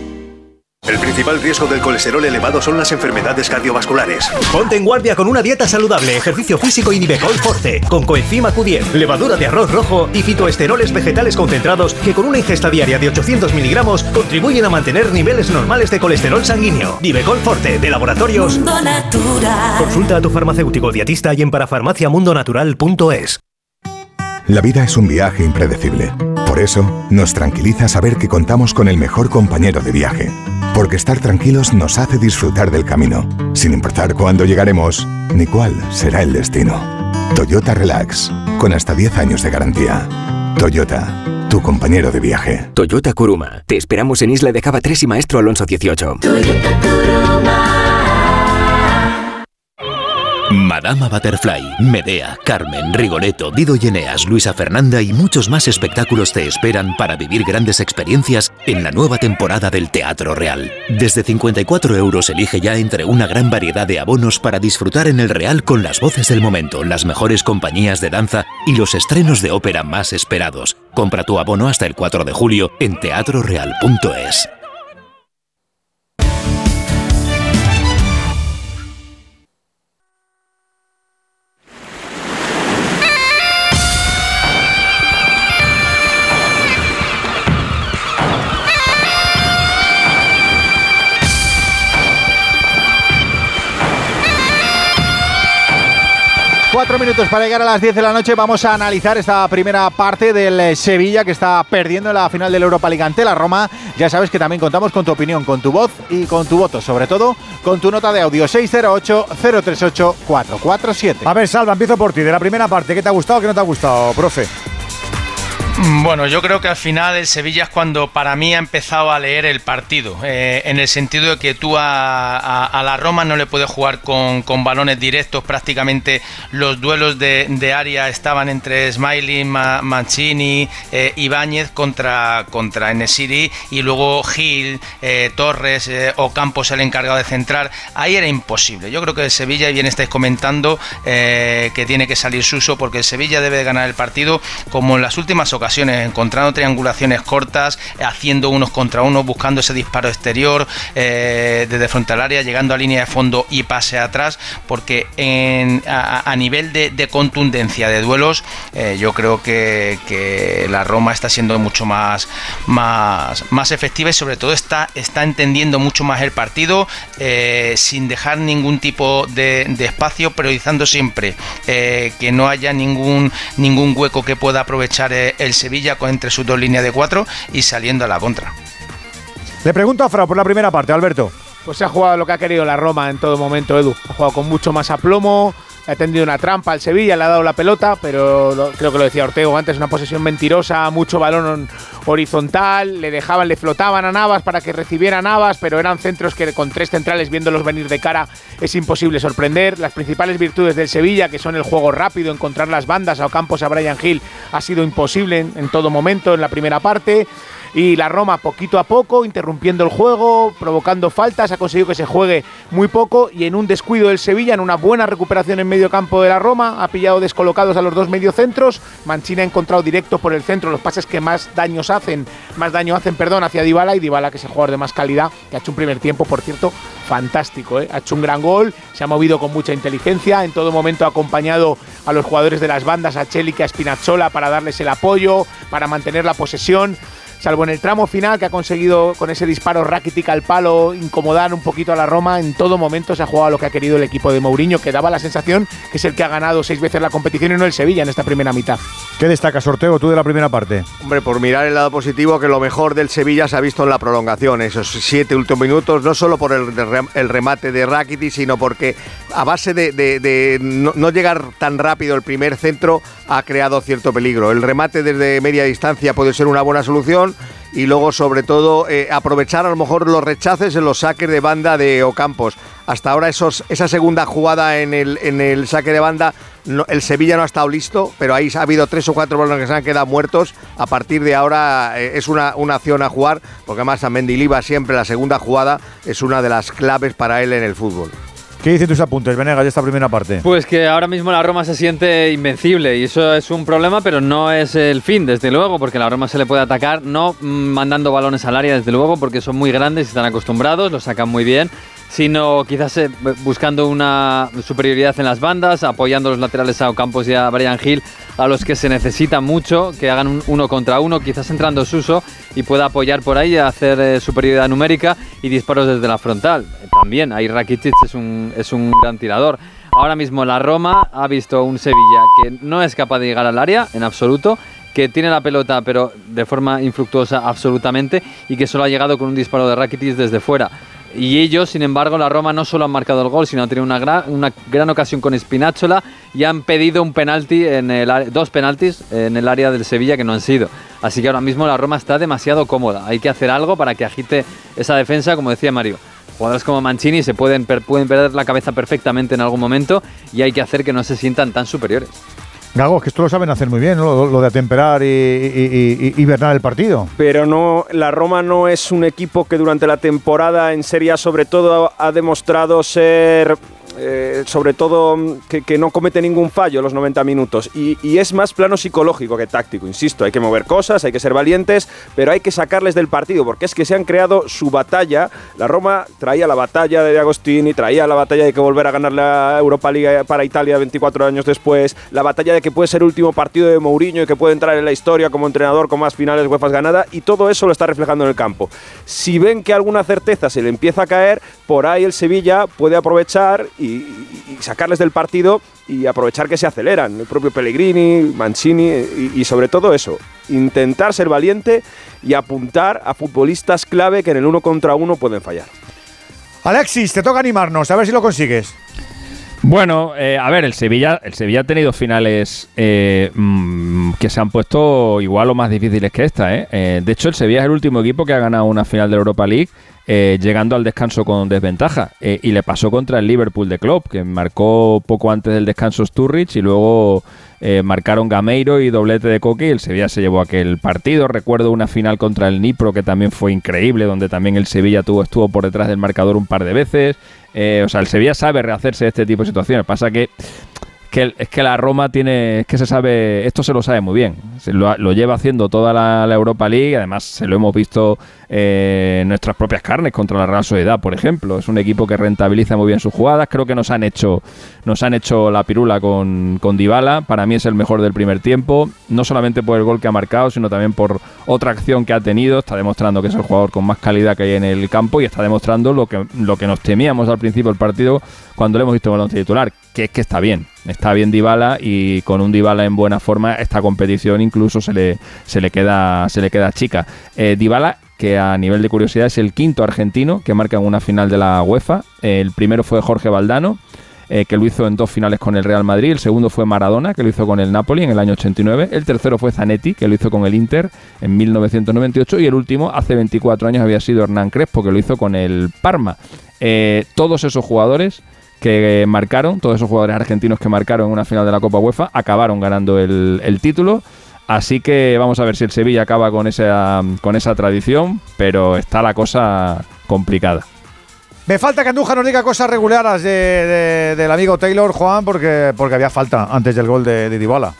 El principal riesgo del colesterol elevado son las enfermedades cardiovasculares. Ponte en guardia con una dieta saludable, ejercicio físico y Nivecol Forte, con coenzima Q10, levadura de arroz rojo y fitoesteroles vegetales concentrados que con una ingesta diaria de 800 miligramos contribuyen a mantener niveles normales de colesterol sanguíneo. Nivecol Forte, de laboratorios. Consulta a tu farmacéutico dietista y en parafarmaciamundonatural.es. La vida es un viaje impredecible. Por eso, nos tranquiliza saber que contamos con el mejor compañero de viaje. Porque estar tranquilos nos hace disfrutar del camino, sin importar cuándo llegaremos ni cuál será el destino. Toyota Relax, con hasta 10 años de garantía. Toyota, tu compañero de viaje. Toyota Kuruma. Te esperamos en Isla de Cava 3 y Maestro Alonso 18. Madama Butterfly, Medea, Carmen, Rigoletto, Dido y Eneas, Luisa Fernanda y muchos más espectáculos te esperan para vivir grandes experiencias en la nueva temporada del Teatro Real. Desde 54 euros elige ya entre una gran variedad de abonos para disfrutar en el Real con las voces del momento, las mejores compañías de danza y los estrenos de ópera más esperados. Compra tu abono hasta el 4 de julio en teatroreal.es. Cuatro minutos para llegar a las 10 de la noche. Vamos a analizar esta primera parte del eh, Sevilla que está perdiendo en la final del Europa League ante la Roma. Ya sabes que también contamos con tu opinión, con tu voz y con tu voto. Sobre todo con tu nota de audio 608-038-447. A ver, Salva, empiezo por ti. De la primera parte, ¿qué te ha gustado qué no te ha gustado, profe? Mm, bueno, yo creo que al final el Sevilla es cuando para mí ha empezado a leer el partido, eh, en el sentido de que tú a, la Roma no le puedes jugar con, balones directos, prácticamente los duelos de, área estaban entre Smiley, Mancini, eh, Ibáñez contra, contra Enesiri y luego Gil, eh, Torres o Campos el encargado de centrar, ahí era imposible. Yo creo que el Sevilla, y bien estáis comentando, que tiene que salir Suso porque el Sevilla debe ganar el partido como en las últimas ocasiones encontrando triangulaciones cortas, haciendo unos contra unos, buscando ese disparo exterior eh, desde frente al área, llegando a línea de fondo y pase atrás, porque a, nivel de, contundencia de duelos, eh, yo creo que, la Roma está siendo mucho más, más, más efectiva y sobre todo está, está entendiendo mucho más el partido eh, sin dejar ningún tipo de, espacio, priorizando siempre que no haya ningún, ningún hueco que pueda aprovechar el Sevilla con entre sus dos líneas de cuatro y saliendo a la contra. Le pregunto a Frau por la primera parte, Alberto. Pues se ha jugado lo que ha querido la Roma en todo momento, Edu. Ha jugado con mucho más aplomo, ha tendido una trampa al Sevilla, le ha dado la pelota, pero creo que lo decía Ortego antes, una posesión mentirosa, mucho balón horizontal, le dejaban, le flotaban a Navas para que recibiera Navas, pero eran centros que con tres centrales viéndolos venir de cara es imposible sorprender. Las principales virtudes del Sevilla, que son el juego rápido, encontrar las bandas a Ocampos, a Brian Hill, ha sido imposible en todo momento en la primera parte. Y la Roma poquito a poco, interrumpiendo el juego, provocando faltas, ha conseguido que se juegue muy poco y en un descuido del Sevilla, en una buena recuperación en medio campo de la Roma, ha pillado descolocados a los dos mediocentros, Mancini ha encontrado directo por el centro los pases que más daños hacen, más daño hacen, perdón, hacia Dybala y Dybala que es el jugador de más calidad, que ha hecho un primer tiempo, por cierto, fantástico, ¿eh? ha hecho un gran gol, se ha movido con mucha inteligencia, en todo momento ha acompañado a los jugadores de las bandas, a Cheli y a Spinazzola para darles el apoyo, para mantener la posesión salvo en el tramo final que ha conseguido con ese disparo Rakitic al palo incomodar un poquito a la Roma, en todo momento se ha jugado lo que ha querido el equipo de Mourinho, que daba la sensación que es el que ha ganado seis veces la competición y no el Sevilla en esta primera mitad. ¿Qué destaca, Sorteo, tú de la primera parte? Hombre, por mirar el lado positivo, que lo mejor del Sevilla se ha visto en la prolongación, esos siete últimos minutos, no solo por el, remate de Rakitic, sino porque a base de, no, llegar tan rápido el primer centro ha creado cierto peligro. El remate desde media distancia puede ser una buena solución y luego sobre todo eh, aprovechar a lo mejor los rechaces en los saques de banda de Ocampos. Hasta ahora esos, esa segunda jugada en el, en el saque de banda, el Sevilla no ha estado listo, pero ahí ha habido tres o cuatro balones que se han quedado muertos. A partir de ahora eh, es una, una acción a jugar, porque además a Mendiliva siempre la segunda jugada es una de las claves para él en el fútbol. ¿Qué dicen tus apuntes, Venegas, de esta primera parte? Pues que ahora mismo la Roma se siente invencible y eso es un problema, pero no es el fin, desde luego, porque la Roma se le puede atacar, no mm, mandando balones al área, desde luego, porque son muy grandes y están acostumbrados, lo sacan muy bien, sino quizás eh, buscando una superioridad en las bandas, apoyando los laterales a Ocampos y a Brian Hill, a los que se necesita mucho, que hagan un uno contra uno, quizás entrando Suso y pueda apoyar por ahí, hacer eh, superioridad numérica y disparos desde la frontal. También, ahí Rakitic es un, es un gran tirador. Ahora mismo la Roma ha visto un Sevilla que no es capaz de llegar al área en absoluto, que tiene la pelota pero de forma infructuosa absolutamente y que solo ha llegado con un disparo de Rakitic desde fuera. Y ellos, sin embargo, la Roma no solo han marcado el gol, sino han tenido una gran, una gran ocasión con Spinazzola y han pedido un penalti en el, dos penaltis en el área del Sevilla que no han sido. Así que ahora mismo la Roma está demasiado cómoda. Hay que hacer algo para que agite esa defensa, como decía Mario. Jugadores como Mancini se pueden, pueden perder la cabeza perfectamente en algún momento y hay que hacer que no se sientan tan superiores. Gago, que esto lo saben hacer muy bien, lo, de atemperar y, hibernar el partido. Pero no, la Roma no es un equipo que durante la temporada en Serie sobre todo ha demostrado ser eh, sobre todo mm, que, no comete ningún fallo los 90 minutos. Y, es más plano psicológico que táctico, insisto. Hay que mover cosas, hay que ser valientes, pero hay que sacarles del partido, porque es que se han creado su batalla. La Roma traía la batalla de Agostini, traía la batalla de que volver a ganar la Europa League para Italia 24 años después, la batalla de que puede ser último partido de Mourinho y que puede entrar en la historia como entrenador con más finales UEFA ganadas, y todo eso lo está reflejando en el campo. Si ven que alguna certeza se le empieza a caer, por ahí el Sevilla puede aprovechar y, sacarles del partido y aprovechar que se aceleran. El propio Pellegrini, Mancini y, sobre todo eso, intentar ser valiente y apuntar a futbolistas clave que en el uno contra uno pueden fallar. Alexis, te toca animarnos, a ver si lo consigues. Bueno, eh, a ver, el Sevilla, el Sevilla ha tenido finales eh, mm, que se han puesto igual o más difíciles que esta. ¿eh? de hecho, el Sevilla es el último equipo que ha ganado una final de Europa League eh, llegando al descanso con desventaja. Eh, y le pasó contra el Liverpool de Klopp, que marcó poco antes del descanso Sturridge y luego eh, marcaron Gameiro y doblete de Coque el Sevilla se llevó aquel partido. Recuerdo una final contra el Nipro que también fue increíble, donde también el Sevilla tuvo, estuvo por detrás del marcador un par de veces. o sea, el Sevilla sabe rehacerse de este tipo de situaciones. Pasa que que, es que la Roma tiene, es que se sabe, esto se lo sabe muy bien, se lo, lleva haciendo toda la, Europa League, además se lo hemos visto eh, nuestras propias carnes contra la Real Sociedad, por ejemplo, es un equipo que rentabiliza muy bien sus jugadas, creo que nos han hecho, nos han hecho la pirula con, con Dybala, para mí es el mejor del primer tiempo, no solamente por el gol que ha marcado, sino también por otra acción que ha tenido, está demostrando que es el jugador con más calidad que hay en el campo y está demostrando lo que, lo que nos temíamos al principio del partido cuando le hemos visto el titular, que es que está bien. Está bien Dybala y con un Dybala en buena forma esta competición incluso se le, se le, queda, se le queda chica. Eh, Dybala que a nivel de curiosidad es el quinto argentino que marca en una final de la UEFA. el primero fue Jorge Valdano, eh, que lo hizo en dos finales con el Real Madrid. El segundo fue Maradona, que lo hizo con el Napoli en el año 89. El tercero fue Zanetti, que lo hizo con el Inter en 1998. Y el último, hace 24 años, había sido Hernán Crespo, que lo hizo con el Parma. Eh, todos esos jugadores que marcaron, todos esos jugadores argentinos que marcaron en una final de la Copa UEFA, acabaron ganando el, título. Así que vamos a ver si el Sevilla acaba con esa, con esa tradición, pero está la cosa complicada. Me falta que Andújar nos diga cosas regulares del amigo Taylor, Juan, porque, porque había falta antes del gol de, de Dybala.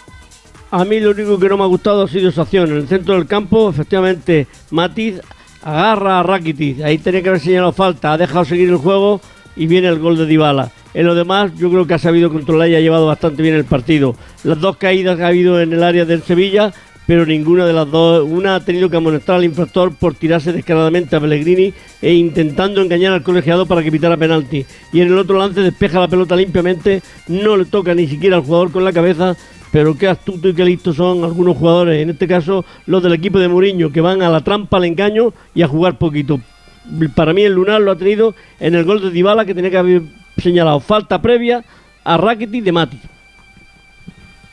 A mí lo único que no me ha gustado ha sido su acción. En el centro del campo, efectivamente, Matiz agarra a Rakitic. Ahí tenía que haber señalado falta. Ha dejado seguir el juego y viene el gol de Dybala. En lo demás, yo creo que ha sabido controlar y ha llevado bastante bien el partido. Las dos caídas que ha habido en el área del Sevilla pero ninguna de las dos, una ha tenido que amonestar al infractor por tirarse descaradamente a Pellegrini e intentando engañar al colegiado para que pitara penalti. Y en el otro lance despeja la pelota limpiamente, no le toca ni siquiera al jugador con la cabeza, pero qué astuto y qué listo son algunos jugadores, en este caso los del equipo de Mourinho, que van a la trampa, al engaño y a jugar poquito. Para mí el Lunar lo ha tenido en el gol de Dybala que tenía que haber señalado falta previa a Rakitic de Mati.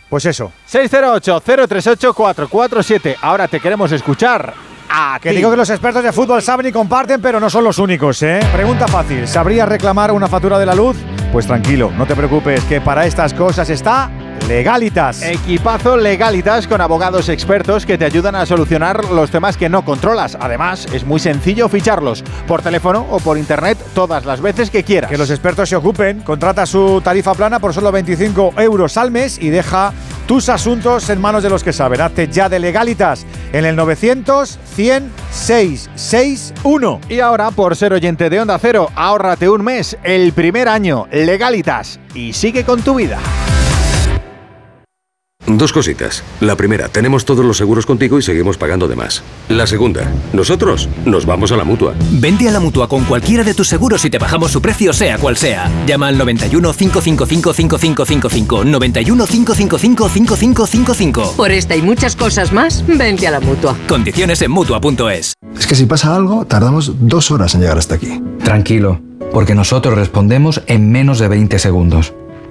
Pues eso. 608-038-447. Ahora te queremos escuchar. A que digo que los expertos de fútbol saben y comparten, pero no son los únicos, ¿eh? Pregunta fácil. ¿Sabrías reclamar una factura de la luz? Pues tranquilo, no te preocupes, que para estas cosas está Legalitas. Equipazo Legalitas con abogados expertos que te ayudan a solucionar los temas que no controlas. Además, es muy sencillo ficharlos por teléfono o por internet todas las veces que quieras. Que los expertos se ocupen. Contrata su tarifa plana por solo 25 euros al mes y deja tus asuntos en manos de los que saben. Hazte ya de Legalitas en el 900 100 661. Y ahora, por ser oyente de Onda Cero, ahórrate un mes, el primer año, Legalitas, y sigue con tu vida. Dos cositas. La primera, tenemos todos los seguros contigo y seguimos pagando de más. La segunda, nosotros nos vamos a la mutua. Vente a la mutua con cualquiera de tus seguros y te bajamos su precio, sea cual sea. Llama al 91 555 5555. 91 555 5555. Por esta y muchas cosas más, vente a la mutua. Condiciones en mutua.es. Es que si pasa algo, tardamos dos horas en llegar hasta aquí. Tranquilo, porque nosotros respondemos en menos de 20 segundos.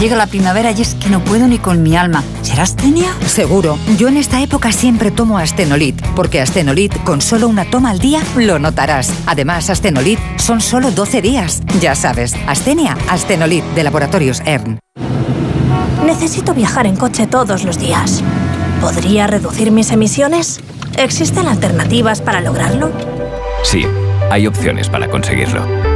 Llega la primavera y es que no puedo ni con mi alma. ¿Será astenia? Seguro. Yo en esta época siempre tomo Astenolit, porque Astenolit con solo una toma al día lo notarás. Además, Astenolit son solo 12 días. Ya sabes, Astenia, Astenolit de Laboratorios ERN. Necesito viajar en coche todos los días. ¿Podría reducir mis emisiones? ¿Existen alternativas para lograrlo? Sí, hay opciones para conseguirlo.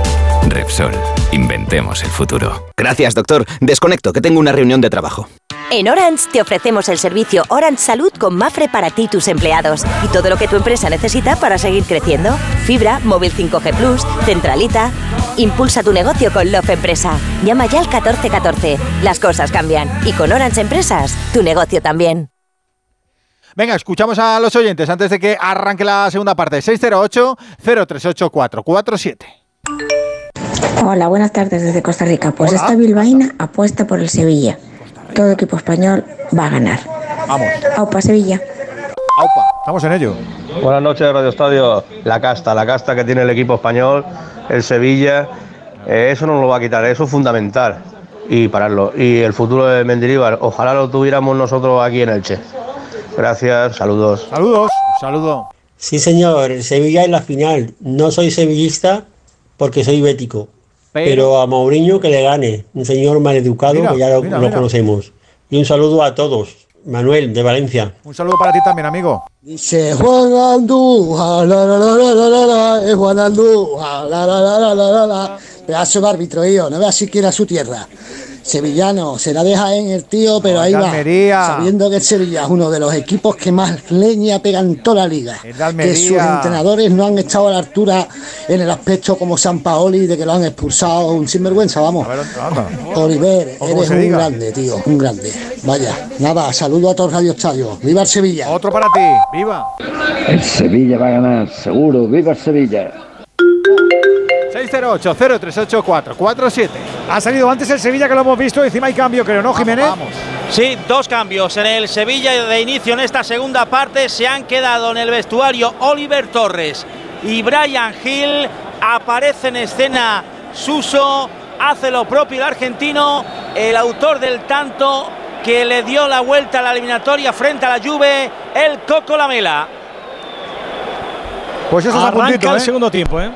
Repsol, inventemos el futuro. Gracias, doctor. Desconecto, que tengo una reunión de trabajo. En Orange te ofrecemos el servicio Orange Salud con Mafre para ti y tus empleados y todo lo que tu empresa necesita para seguir creciendo. Fibra, móvil 5G Plus, centralita. Impulsa tu negocio con Love Empresa. Llama ya al 1414. Las cosas cambian y con Orange Empresas, tu negocio también. Venga, escuchamos a los oyentes antes de que arranque la segunda parte. 608 038 447. Hola, buenas tardes desde Costa Rica. Pues esta bilbaína apuesta por el Sevilla. Todo equipo español va a ganar. Vamos. Aupa Sevilla. Aupa, estamos en ello. Buenas noches, Radio Estadio. La casta, la casta que tiene el equipo español, el Sevilla. eh, eso no nos lo va a quitar, eso es fundamental. Y pararlo. Y el futuro de Mendilibar, ojalá lo tuviéramos nosotros aquí en Elche. Gracias, saludos. Saludos, saludo. Sí, señor, el Sevilla en la final. No soy sevillista porque soy bético. Pero, a Mourinho que le gane. Un señor maleducado Mira, que ya lo, mira, lo mira. conocemos. Y un saludo a todos. Manuel, de Valencia. Un saludo para ti también, amigo. Dice Juan Andújar, la la la la la la la, es Juan Andújar, la la la la la la la. Pedazo de árbitro, yo, no vea siquiera su tierra. Sevillano, se la deja en el tío, pero Oh, ahí de va. Almería. Sabiendo que el Sevilla es uno de los equipos que más leña pega en toda la liga. Que Almería. sus entrenadores no han estado a la altura en el aspecto como San Paoli de que lo han expulsado. Un sinvergüenza, vamos. Oliver, O como eres un diga. grande, tío, un grande. Vaya, nada, saludo a todos Radio Estadio. ¡Viva el Sevilla! Otro para ti, viva. El Sevilla va a ganar, seguro. ¡Viva el Sevilla! 608-038-447. Ha salido antes el Sevilla que lo hemos visto. Encima hay cambio, creo, ¿no, Jiménez? Vamos. Sí, dos cambios en el Sevilla de inicio en esta segunda parte. Se han quedado en el vestuario Oliver Torres y Brian Hill. Aparece en escena Suso. Hace lo propio el argentino, el autor del tanto que le dio la vuelta a la eliminatoria frente a la Juve, el Coco Lamela. Pues eso es a puntito, el ¿eh? segundo tiempo, ¿eh?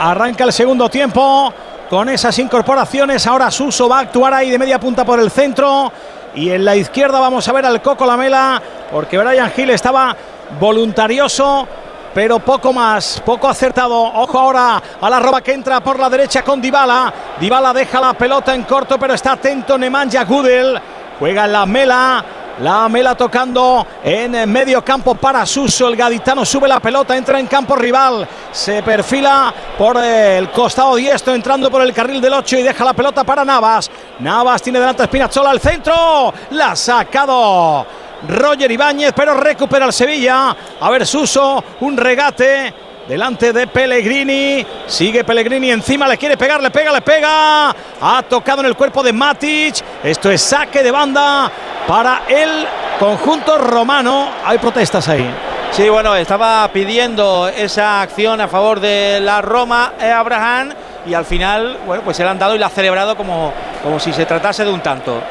Arranca el segundo tiempo con esas incorporaciones. Ahora Suso va a actuar ahí de media punta por el centro. Y en la izquierda vamos a ver al Coco Lamela, porque Brian Hill estaba voluntarioso, pero poco más, poco acertado. Ojo ahora a la roba que entra por la derecha con Dybala. Dybala deja la pelota en corto, pero está atento Nemanja Gudel. Juega en la Mela. La Mela tocando en medio campo para Suso. El gaditano sube la pelota, entra en campo rival. Se perfila por el costado diestro, entrando por el carril del 8 y deja la pelota para Navas. Navas tiene delante a Spinazzola al centro. La ha sacado Roger Ibáñez, pero recupera el Sevilla. A ver, Suso, un regate. Delante de Pellegrini. Sigue Pellegrini encima. Le quiere pegar, le pega, le pega. Ha tocado en el cuerpo de Matic. Esto es saque de banda para el conjunto romano. Hay protestas ahí. Sí, bueno, estaba pidiendo esa acción a favor de la Roma, eh, Abraham, y al final, bueno, pues se le han dado y la ha celebrado como, como si se tratase de un tanto.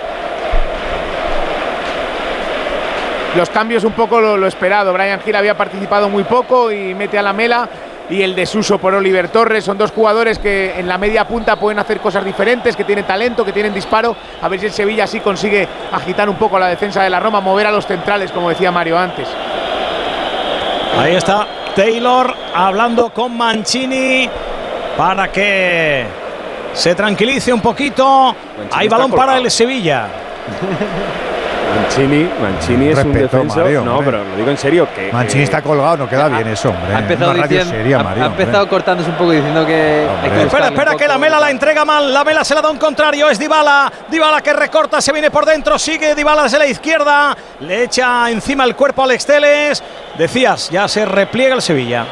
Los cambios un poco lo, lo esperado. Brian Hill había participado muy poco y mete a la mela. Y el desuso por Oliver Torres. Son dos jugadores que en la media punta pueden hacer cosas diferentes, que tienen talento, que tienen disparo. A ver si el Sevilla así consigue agitar un poco la defensa de la Roma, mover a los centrales, como decía Mario antes. Ahí está Taylor hablando con Mancini para que se tranquilice un poquito. Hay balón para el Sevilla. Mancini, Mancini es un defensa. Mario, no, hombre. pero lo digo en serio. Que, Mancini que- está colgado, no queda bien eso, hombre. Ha empezado, Una diciendo- seria, ha- Mario, ha hombre. empezado cortándose un poco diciendo que. hay que Espera, espera, que la Mela la entrega mal. La Mela se la da un contrario. Es Dybala. Dybala que recorta, se viene por dentro. Sigue Dybala desde la izquierda. Le echa encima el cuerpo a Alex Teles. Decías, ya se repliega el Sevilla.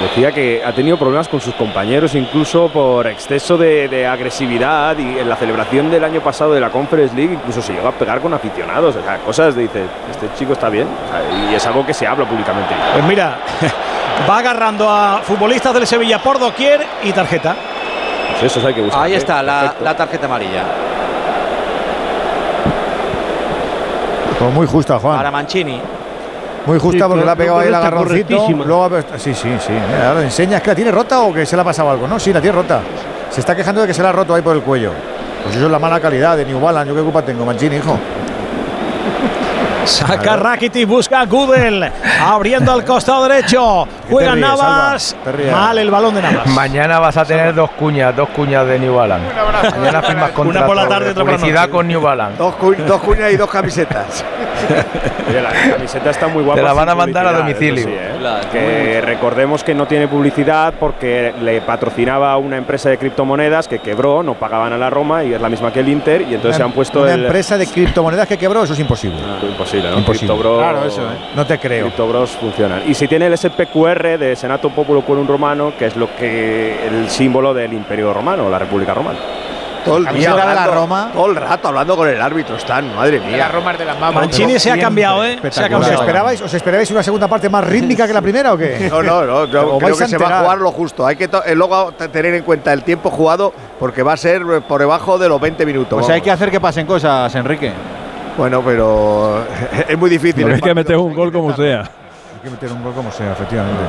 Decía que ha tenido problemas con sus compañeros, incluso por exceso de, de agresividad. Y en la celebración del año pasado de la Conference League, incluso se llegó a pegar con aficionados. O sea, cosas de dice, este chico está bien. O sea, y es algo que se habla públicamente. Pues mira, va agarrando a futbolistas del Sevilla por doquier y tarjeta. Pues eso hay que buscar. Ahí está la, la tarjeta amarilla Pues muy justa, Juan. para Mancini. Muy justa Sí, porque le ha pegado ahí el agarroncito. Luego, sí, sí, sí. Ahora enseña, es que la tiene rota o que se le ha pasado algo. No, sí, la tiene rota. Se está quejando de que se la ha roto ahí por el cuello. Pues eso es la mala calidad de New Balance. Yo qué culpa tengo, Mancini, hijo. Saca Rakitic, busca a Gudel, abriendo al costado derecho. Juega ríes, Navas. Mal el balón de Navas. Mañana vas a tener dos cuñas, dos cuñas de New Balance. Mañana firmas contrato por la tarde, de otra por la publicidad noche. con New Balance. Dos, cu- dos cuñas y dos camisetas. Oye, la camiseta está muy guapa. Te la van a mandar a domicilio. sí, ¿eh? Que recordemos que no tiene publicidad porque le patrocinaba una empresa de criptomonedas que quebró, no pagaban a la Roma y es la misma que el Inter y entonces se han puesto Una el empresa de criptomonedas que quebró, eso es imposible. Ah, imposible, ¿no? Imposible. Cryptobros- Claro, eso, ¿eh? No te creo. Cryptobros funcionan. Y si tiene el SPQR de Senato Populo Quorum Romano, que es lo que el símbolo del Imperio Romano, la República Romana. Todo el día de la hablando- Roma. Todo el rato hablando con el árbitro están, madre La mía. Roma es de las más Mancini se ha cambiado, ¿eh? Se ha ¿Os cambiado. esperabais, ¿Os esperabais una segunda parte más rítmica que la primera o qué? No, no, no, yo ¿O creo que se va a jugar lo justo. Hay que eh, luego tener en cuenta el tiempo jugado porque va a ser eh, por debajo de los 20 minutos. Pues hay vamos. que hacer que pasen cosas, Enrique. Bueno, pero es muy difícil. Hay que meter un gol como sea. Hay que meter un gol como sea, efectivamente.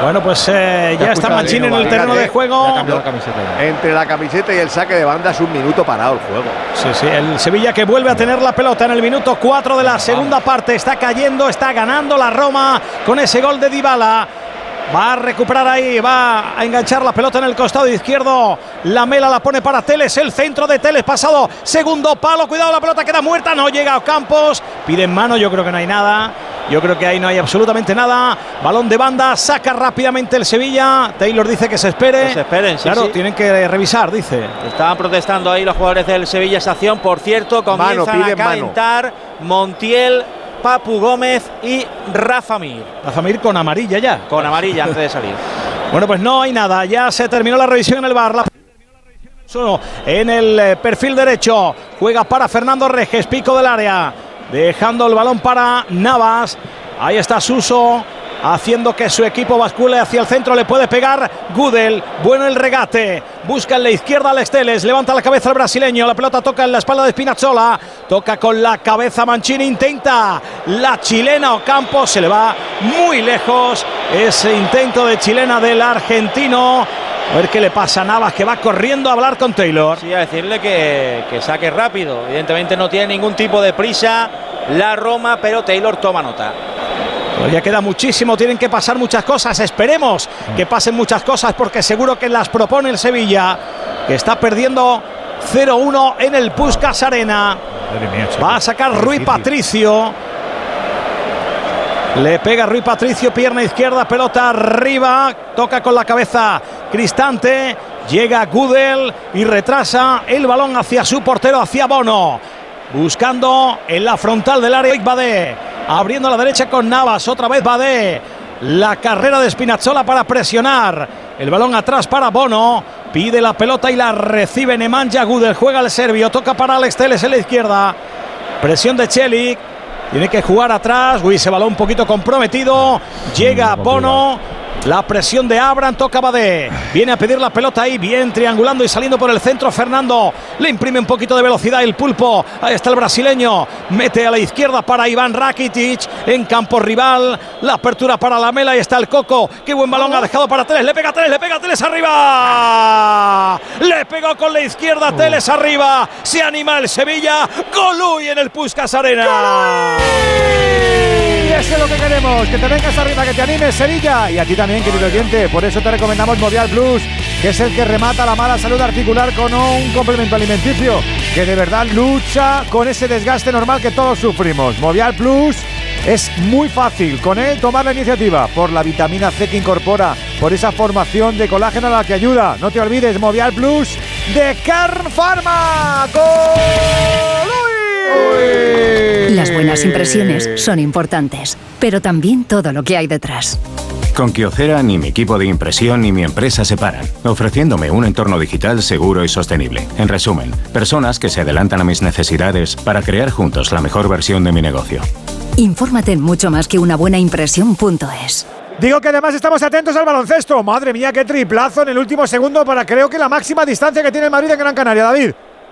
Bueno, pues eh, ya está Mancini en el terreno de juego. La camiseta. Entre la camiseta y el saque de banda es un minuto parado el juego. Sí, sí, el Sevilla que vuelve a tener la pelota en el minuto 4 de la segunda parte. Está cayendo, está ganando la Roma con ese gol de Dybala. Va a recuperar ahí, va a enganchar la pelota en el costado izquierdo. La mela la pone para Teles, el centro de Teles pasado. Segundo palo, cuidado, la pelota queda muerta, no llega a Campos. Pide en mano, yo creo que no hay nada. Yo creo que ahí no hay absolutamente nada. Balón de banda, saca rápidamente el Sevilla. Taylor dice que se espere. Que se esperen, sí, Claro, sí. tienen que revisar, dice. Estaban protestando ahí los jugadores del Sevilla esa acción. Por cierto, comienzan Mano, a mano. calentar Montiel Papu Gómez y Rafa Mir. Rafa Mir con amarilla ya. Con amarilla antes de salir. Bueno, pues no hay nada. Ya se terminó la revisión en el bar. La Solo en el eh, perfil derecho. Juega para Fernando Reges, pico del área. Dejando el balón para Navas. Ahí está Suso. Haciendo que su equipo bascule hacia el centro, le puede pegar Gudel. Bueno el regate. Busca en la izquierda al Esteles. Levanta la cabeza el brasileño. La pelota toca en la espalda de Spinazzola. Toca con la cabeza Mancini. Intenta la chilena Ocampo. Se le va muy lejos ese intento de chilena del argentino. A ver qué le pasa a Navas que va corriendo a hablar con Taylor. Sí, a decirle que, que saque rápido. Evidentemente no tiene ningún tipo de prisa la Roma, pero Taylor toma nota. Todavía queda muchísimo, tienen que pasar muchas cosas. Esperemos que pasen muchas cosas porque seguro que las propone el Sevilla, que está perdiendo 0-1 en el Puskas Arena. Va a sacar Rui Patricio. Le pega Rui Patricio, pierna izquierda, pelota arriba, toca con la cabeza Cristante, llega Gudel y retrasa el balón hacia su portero, hacia Bono. Buscando en la frontal del área Badé, abriendo a la derecha con Navas, otra vez Badé. La carrera de Spinazzola para presionar. El balón atrás para Bono. Pide la pelota y la recibe Nemanja Gudel. Juega el serbio. Toca para Alex Teles en la izquierda. Presión de Chelik. Tiene que jugar atrás. Uy, ese balón un poquito comprometido. Llega Bono. La presión de Abran toca Badé. Viene a pedir la pelota ahí, bien triangulando y saliendo por el centro. Fernando le imprime un poquito de velocidad el pulpo. Ahí está el brasileño. Mete a la izquierda para Iván Rakitic en campo rival. La apertura para la Mela. Ahí está el Coco. Qué buen balón ha dejado para Teles. Le pega Teles, le pega Teles arriba. Le pegó con la izquierda Teles arriba. Se anima el Sevilla. Goluy en el Puskas Arena. Y eso es lo que queremos, que te vengas arriba, que te animes Sevilla y a ti también, querido oyente. Por eso te recomendamos Movial Plus, que es el que remata la mala salud articular con un complemento alimenticio que de verdad lucha con ese desgaste normal que todos sufrimos. Movial Plus es muy fácil con él tomar la iniciativa por la vitamina C que incorpora, por esa formación de colágeno a la que ayuda. No te olvides, Movial Plus de Carn Pharma. Las buenas impresiones son importantes, pero también todo lo que hay detrás. Con Kyocera ni mi equipo de impresión ni mi empresa se paran, ofreciéndome un entorno digital seguro y sostenible. En resumen, personas que se adelantan a mis necesidades para crear juntos la mejor versión de mi negocio. Infórmate en mucho más que una buena impresión.es. Digo que además estamos atentos al baloncesto. Madre mía, qué triplazo en el último segundo para creo que la máxima distancia que tiene el Madrid en Gran Canaria, David.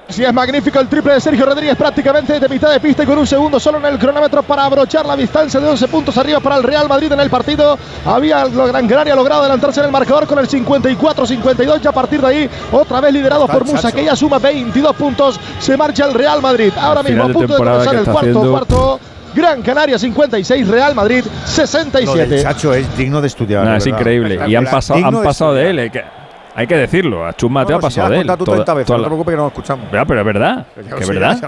Sí, es magnífico el triple de Sergio Rodríguez prácticamente de mitad de pista y con un segundo solo en el cronómetro para abrochar la distancia de 11 puntos arriba para el Real Madrid en el partido. Había Gran Canaria logrado adelantarse en el marcador con el 54-52 y a partir de ahí otra vez liderado por Musa que ya suma 22 puntos. Se marcha el Real Madrid. Ahora mismo a punto de comenzar el cuarto cuarto. Gran Canaria 56, Real Madrid 67. Chacho es digno de estudiar. es increíble. Y han pasado, han pasado de él. eh, hay que decirlo, a Chus Mateo ha pasado de él. Tú 30 veces, no te preocupes que no lo escuchamos. Ya, pero es verdad. Que es verdad.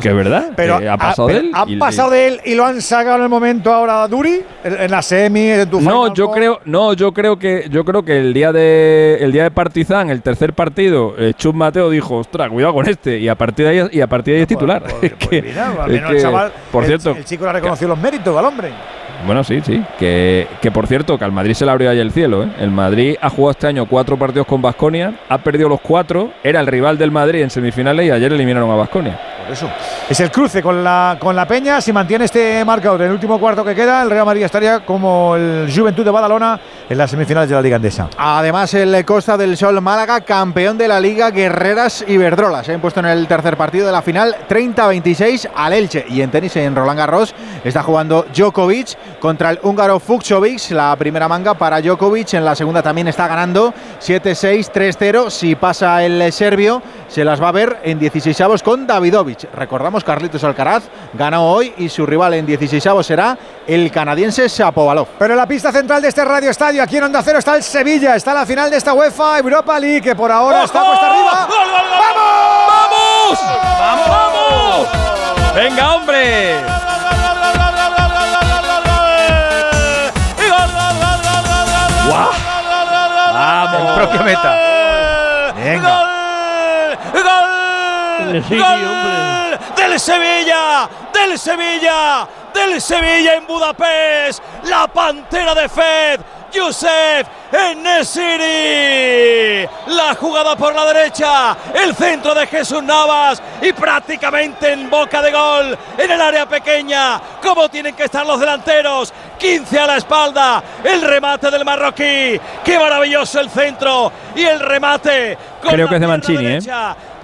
que es verdad. Pero, ha pasado de él. ¿Han pasado de él y lo han sacado en el momento ahora Duri? En, la semi, en tu No, yo creo, no, yo creo que, yo creo que el día de, el día de Partizan, el tercer partido, eh, Chus Mateo dijo, ostras, cuidado con este, y a partir de ahí, y a partir de ahí es titular. Por cierto, el chico le ha reconocido los méritos al hombre. Bueno, sí, sí. Que, que por cierto, que al Madrid se le abrió ahí el cielo. ¿eh? El Madrid ha jugado este año cuatro partidos con Basconia, ha perdido los cuatro, era el rival del Madrid en semifinales y ayer eliminaron a Basconia. Por eso. Es el cruce con la, con la Peña. Si mantiene este marcador en el último cuarto que queda, el Real Madrid estaría como el Juventud de Badalona en las semifinales de la Liga Andesa. Además, el Costa del Sol Málaga, campeón de la Liga Guerreras y Verdrolas. Se han puesto en el tercer partido de la final 30-26 al Elche. Y en tenis, en Roland Garros, está jugando Djokovic contra el húngaro Fuxovic. La primera manga para Djokovic. En la segunda también está ganando 7-6, 3-0. Si pasa el serbio, se las va a ver en 16avos con Davidovic. Recordamos, Carlitos Alcaraz ganó hoy y su rival en 16avos será el canadiense Shapovalov. Pero en la pista central de este Radio Estadio, aquí en Onda Cero, está el Sevilla. Está la final de esta UEFA Europa League, que por ahora está puesta arriba. ¡Vamos! ¡Vamos! ¡Vamos! ¡Venga, hombre! Propia meta. Venga. Nesiri, ¡Gol del Sevilla! ¡Del Sevilla! ¡Del Sevilla en Budapest! ¡La pantera de Fed! Yusef Enesiri. La jugada por la derecha. El centro de Jesús Navas. Y prácticamente en boca de gol. En el área pequeña. Como tienen que estar los delanteros. 15 a la espalda. El remate del marroquí. Qué maravilloso el centro. Y el remate. Con Creo la que es de Mancini, ¿eh?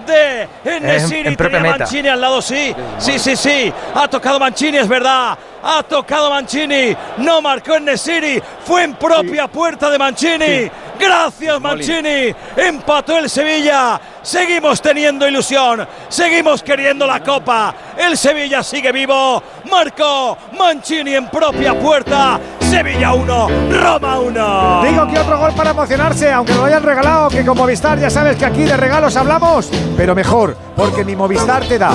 De Enesiri. en propia meta. Mancini al lado, sí. Sí, sí, sí. Ha tocado Mancini, es verdad. Ha tocado Mancini. No marcó Enesiri. Fue en propia puerta de Mancini. Gracias, Mancini. Empató el Sevilla. Seguimos teniendo ilusión. Seguimos queriendo la copa. El Sevilla sigue vivo. Marcó Mancini en propia puerta. Sevilla 1, Roma 1. Digo que otro gol para emocionarse, aunque lo hayan regalado, que con Movistar ya sabes que aquí de regalos hablamos, pero mejor, porque mi Movistar te da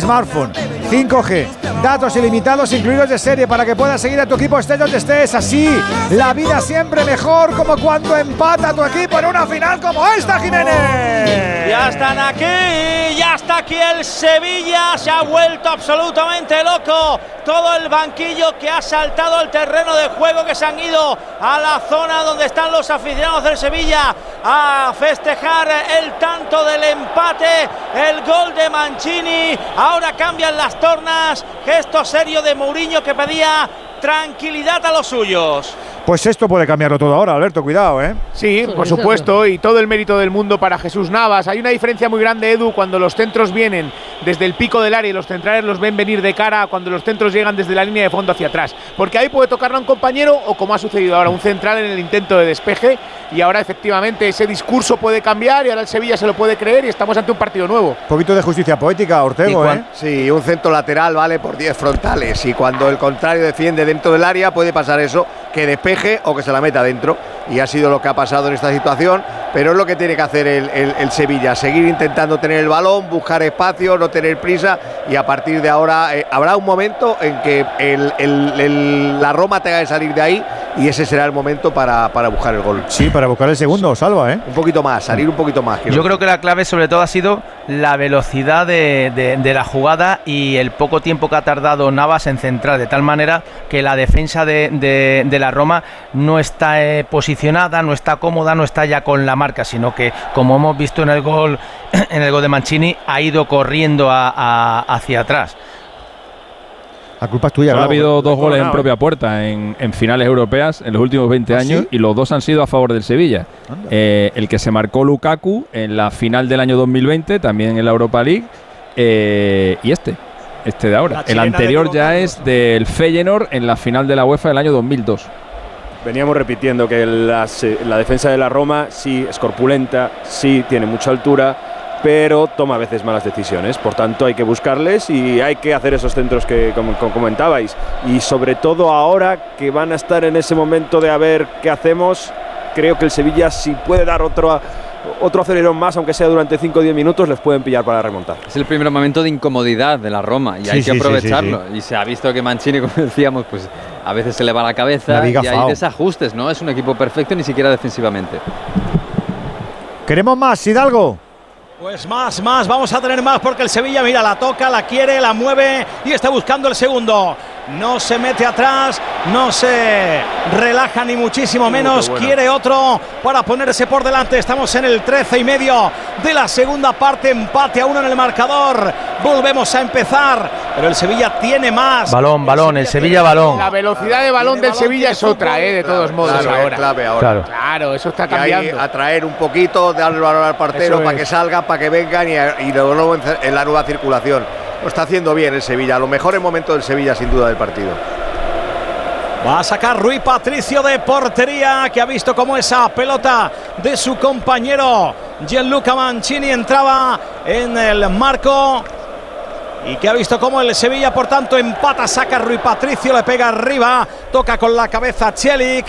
smartphone, 5G, datos ilimitados incluidos de serie para que puedas seguir a tu equipo estés donde estés. Así, la vida siempre mejor, como cuando empata tu equipo en una final como esta, Jiménez. Ya están aquí, ya está aquí el Sevilla, se ha vuelto absolutamente loco. Todo el banquillo que ha saltado al terreno de juego, que se han ido a la zona donde están los aficionados del Sevilla a festejar el tanto del empate, el gol de Mancini. Ahora cambian las tornas, gesto serio de Mourinho que pedía tranquilidad a los suyos. Pues esto puede cambiarlo todo ahora, Alberto, cuidado, ¿eh? Sí, por supuesto, y todo el mérito del mundo para Jesús Navas. Hay una diferencia muy grande, Edu, cuando los centros vienen desde el pico del área y los centrales los ven venir de cara cuando los centros llegan desde la línea de fondo hacia atrás. Porque ahí puede tocarle a un compañero o, como ha sucedido ahora, un central en el intento de despeje. Y ahora, efectivamente, ese discurso puede cambiar y ahora el Sevilla se lo puede creer y estamos ante un partido nuevo. Un poquito de justicia poética, Ortego, ¿eh? Sí, un centro lateral vale por 10 frontales. Y cuando el contrario defiende dentro del área, puede pasar eso, que despeje o que se la meta dentro. Y ha sido lo que ha pasado en esta situación. Pero es lo que tiene que hacer el, el- el Sevilla: seguir intentando tener el balón, buscar espacio, no tener prisa. Y a partir de ahora eh, habrá un momento en que el- el- el- la Roma tenga que salir de ahí. Y ese será el momento para, para buscar el gol. Sí, para buscar el segundo, salva, ¿eh? Un poquito más, salir un poquito más. Yo creo que la clave sobre todo ha sido la velocidad de, de- de la jugada y el poco tiempo que ha tardado Navas en centrar, de tal manera que la defensa de, de- de la Roma no está eh, posicionada, no está cómoda, no está ya con la marca, sino que como hemos visto en el gol, en el gol de Mancini, ha ido corriendo a- a- hacia atrás. La culpa es tuya, Solo ha habido dos goles en propia puerta en, en finales europeas en los últimos 20 ¿Ah, años sí? y los dos han sido a favor del Sevilla. Eh, el que se marcó Lukaku en la final del año 2020, también en la Europa League, eh, y este, este de ahora. La El anterior ya es del Feyenoord en la final de la UEFA del año 2002. Veníamos repitiendo que la defensa de la Roma sí es corpulenta, sí tiene mucha altura, pero toma a veces malas decisiones. Por tanto, hay que buscarles y hay que hacer esos centros que comentabais. Y sobre todo ahora que van a estar en ese momento de a ver qué hacemos, creo que el Sevilla si puede dar otro, otro acelerón más, aunque sea durante 5 o 10 minutos, les pueden pillar para remontar. Es el primer momento de incomodidad de la Roma y Sí, hay sí, que sí, aprovecharlo. Y se ha visto que Mancini, como decíamos, pues a veces se le va la La cabeza viga y hay fao. desajustes, ¿no? Es un equipo perfecto ni siquiera defensivamente. Queremos más, Hidalgo. Pues más, más, vamos a tener más porque el Sevilla, mira, la toca, la quiere, la mueve y está buscando el segundo. No se mete atrás, no se relaja ni muchísimo menos, quiere otro para ponerse por delante. Estamos en el 13 y medio de la segunda parte, empate a uno en el marcador. Volvemos a empezar, pero el Sevilla tiene más. Balón, balón, el Sevilla balón. La velocidad de balón del Sevilla es otra, ¿eh? De todos modos, Claro, ahora. clave ahora. Claro. Claro, eso está Que hay cambiando. atraer un poquito, darle el valor al partero para es. que salga, para que vengan y, y luego en la nueva circulación. Lo está haciendo bien el Sevilla, los mejores momentos del Sevilla sin duda del partido. Va a sacar Rui Patricio de portería, que ha visto cómo esa pelota de su compañero Gianluca Mancini entraba en el marco. Y que ha visto cómo el Sevilla, por tanto, empata, saca Rui Patricio, le pega arriba, toca con la cabeza Chelik.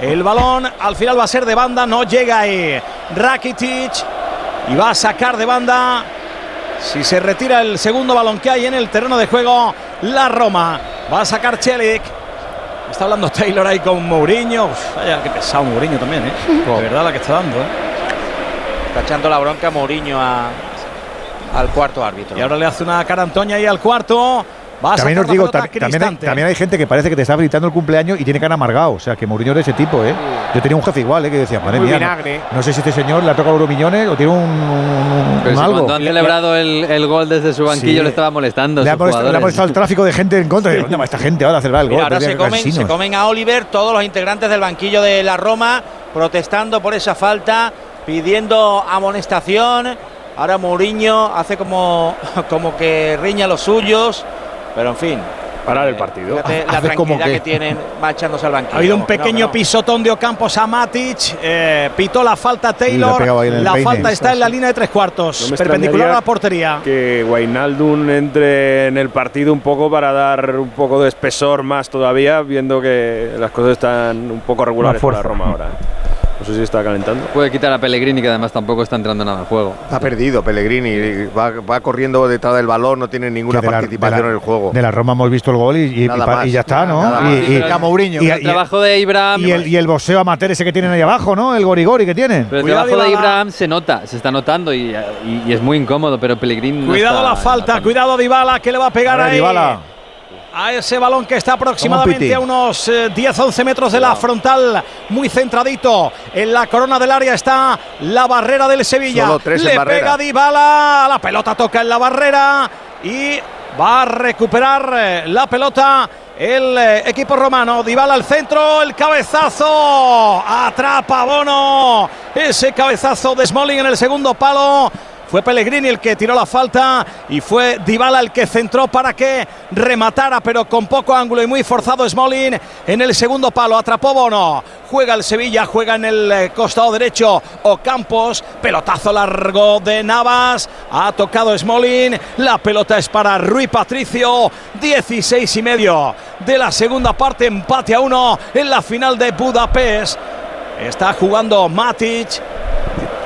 El balón al final va a ser de banda, no llega ahí. Rakitic y va a sacar de banda. Si se retira el segundo balón que hay en el terreno de juego, la Roma va a sacar Chelik. Está hablando Taylor ahí con Mourinho. Uf, vaya, qué pesado Mourinho también, ¿eh? De verdad la que está dando, ¿eh? Está echando la bronca Mourinho a, al cuarto árbitro. Y ahora le hace una cara a Antoña ahí al cuarto. Va También os digo, tam- también hay, Cristante. también hay gente que parece que te está gritando el cumpleaños y tiene cara amargado. O sea, que Mourinho era ese tipo, ¿eh? Yo tenía un jefe igual, ¿eh? Que decía, madre Muy mía, no, no sé si este señor le ha tocado los millones o tiene un, un- Pero un si algo. cuando han celebrado el, el gol desde su banquillo Sí. le estaba molestando. Le ha, molestado, le ha jugadores. molestado el tráfico de gente en contra. Y, ¿Dónde va esta gente ahora a celebrar el gol? Mira, ahora se comen, se cansinos. comen a Oliver todos los integrantes del banquillo de la Roma, protestando por esa falta, pidiendo amonestación. Ahora Mourinho hace como, como que riña a los suyos, pero en fin. Parar el partido. Fíjate la como tranquilidad que- que tienen marchándose al banquillo. Ha habido un Que no, pequeño no. pisotón de Ocampos a Matic. eh, pitó la falta Taylor. la falta está en la línea de tres cuartos, No perpendicular a la portería. Que Wijnaldum entre en el partido un poco para dar un poco de espesor más todavía, viendo que las cosas están un poco regulares para. Roma ahora. No sé si está calentando. Puede quitar a Pellegrini, que además tampoco está entrando nada en juego. Está perdido Pellegrini, va, va corriendo detrás del balón, no tiene ninguna la- participación de la- en el juego. De la Roma hemos visto el gol y, ya está, ¿no? Nada y, y- Mourinho, y- el trabajo de Ibrahim. y el, y el boxeo amateur ese que tienen ahí abajo, ¿no? El gorigori que tienen. Pero el Cuidado, trabajo de. Ibrahim se nota, se está notando y, y- y es muy incómodo, pero Pellegrini no Cuidado está la falta, cuidado Dybala que le va a pegar A ahí. Dybala. A ese balón que está aproximadamente a unos eh, 10-11 metros de la frontal, muy centradito. En la corona del área está la barrera del Sevilla. Solo tres en Le barrera. pega Dybala, la pelota toca en la barrera y va a recuperar eh, la pelota el eh, equipo romano. Dybala al centro, el cabezazo, atrapa Bono. Ese cabezazo de Smalling en el segundo palo. Fue Pellegrini el que tiró la falta y fue Dybala el que centró para que rematara, pero con poco ángulo y muy forzado Smolin en el segundo palo. Atrapó Bono. Juega el Sevilla, juega en el eh, costado derecho Ocampos. Pelotazo largo de Navas. Ha tocado Smolin. La pelota es para Rui Patricio. 16 y medio de la segunda parte. Empate a uno en la final de Budapest. Está jugando Matic.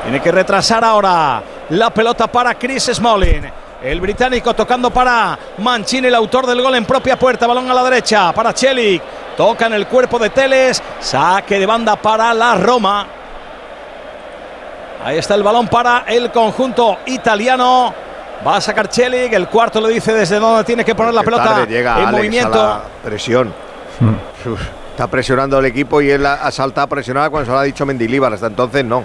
Tiene que retrasar ahora la pelota para Chris Smalling. El británico tocando para Mancini, el autor del gol en propia puerta. Balón a la derecha para Chelik. Toca en el cuerpo de Teles. Saque de banda para la Roma. Ahí está el balón para el conjunto italiano. Va a sacar Chelik. El cuarto le dice desde dónde tiene que poner la pelota llega en Alex movimiento. a la presión. Uf, Está presionando al equipo y él ha ha saltado a presionar cuando se lo ha dicho Mendilíbar. Hasta entonces no.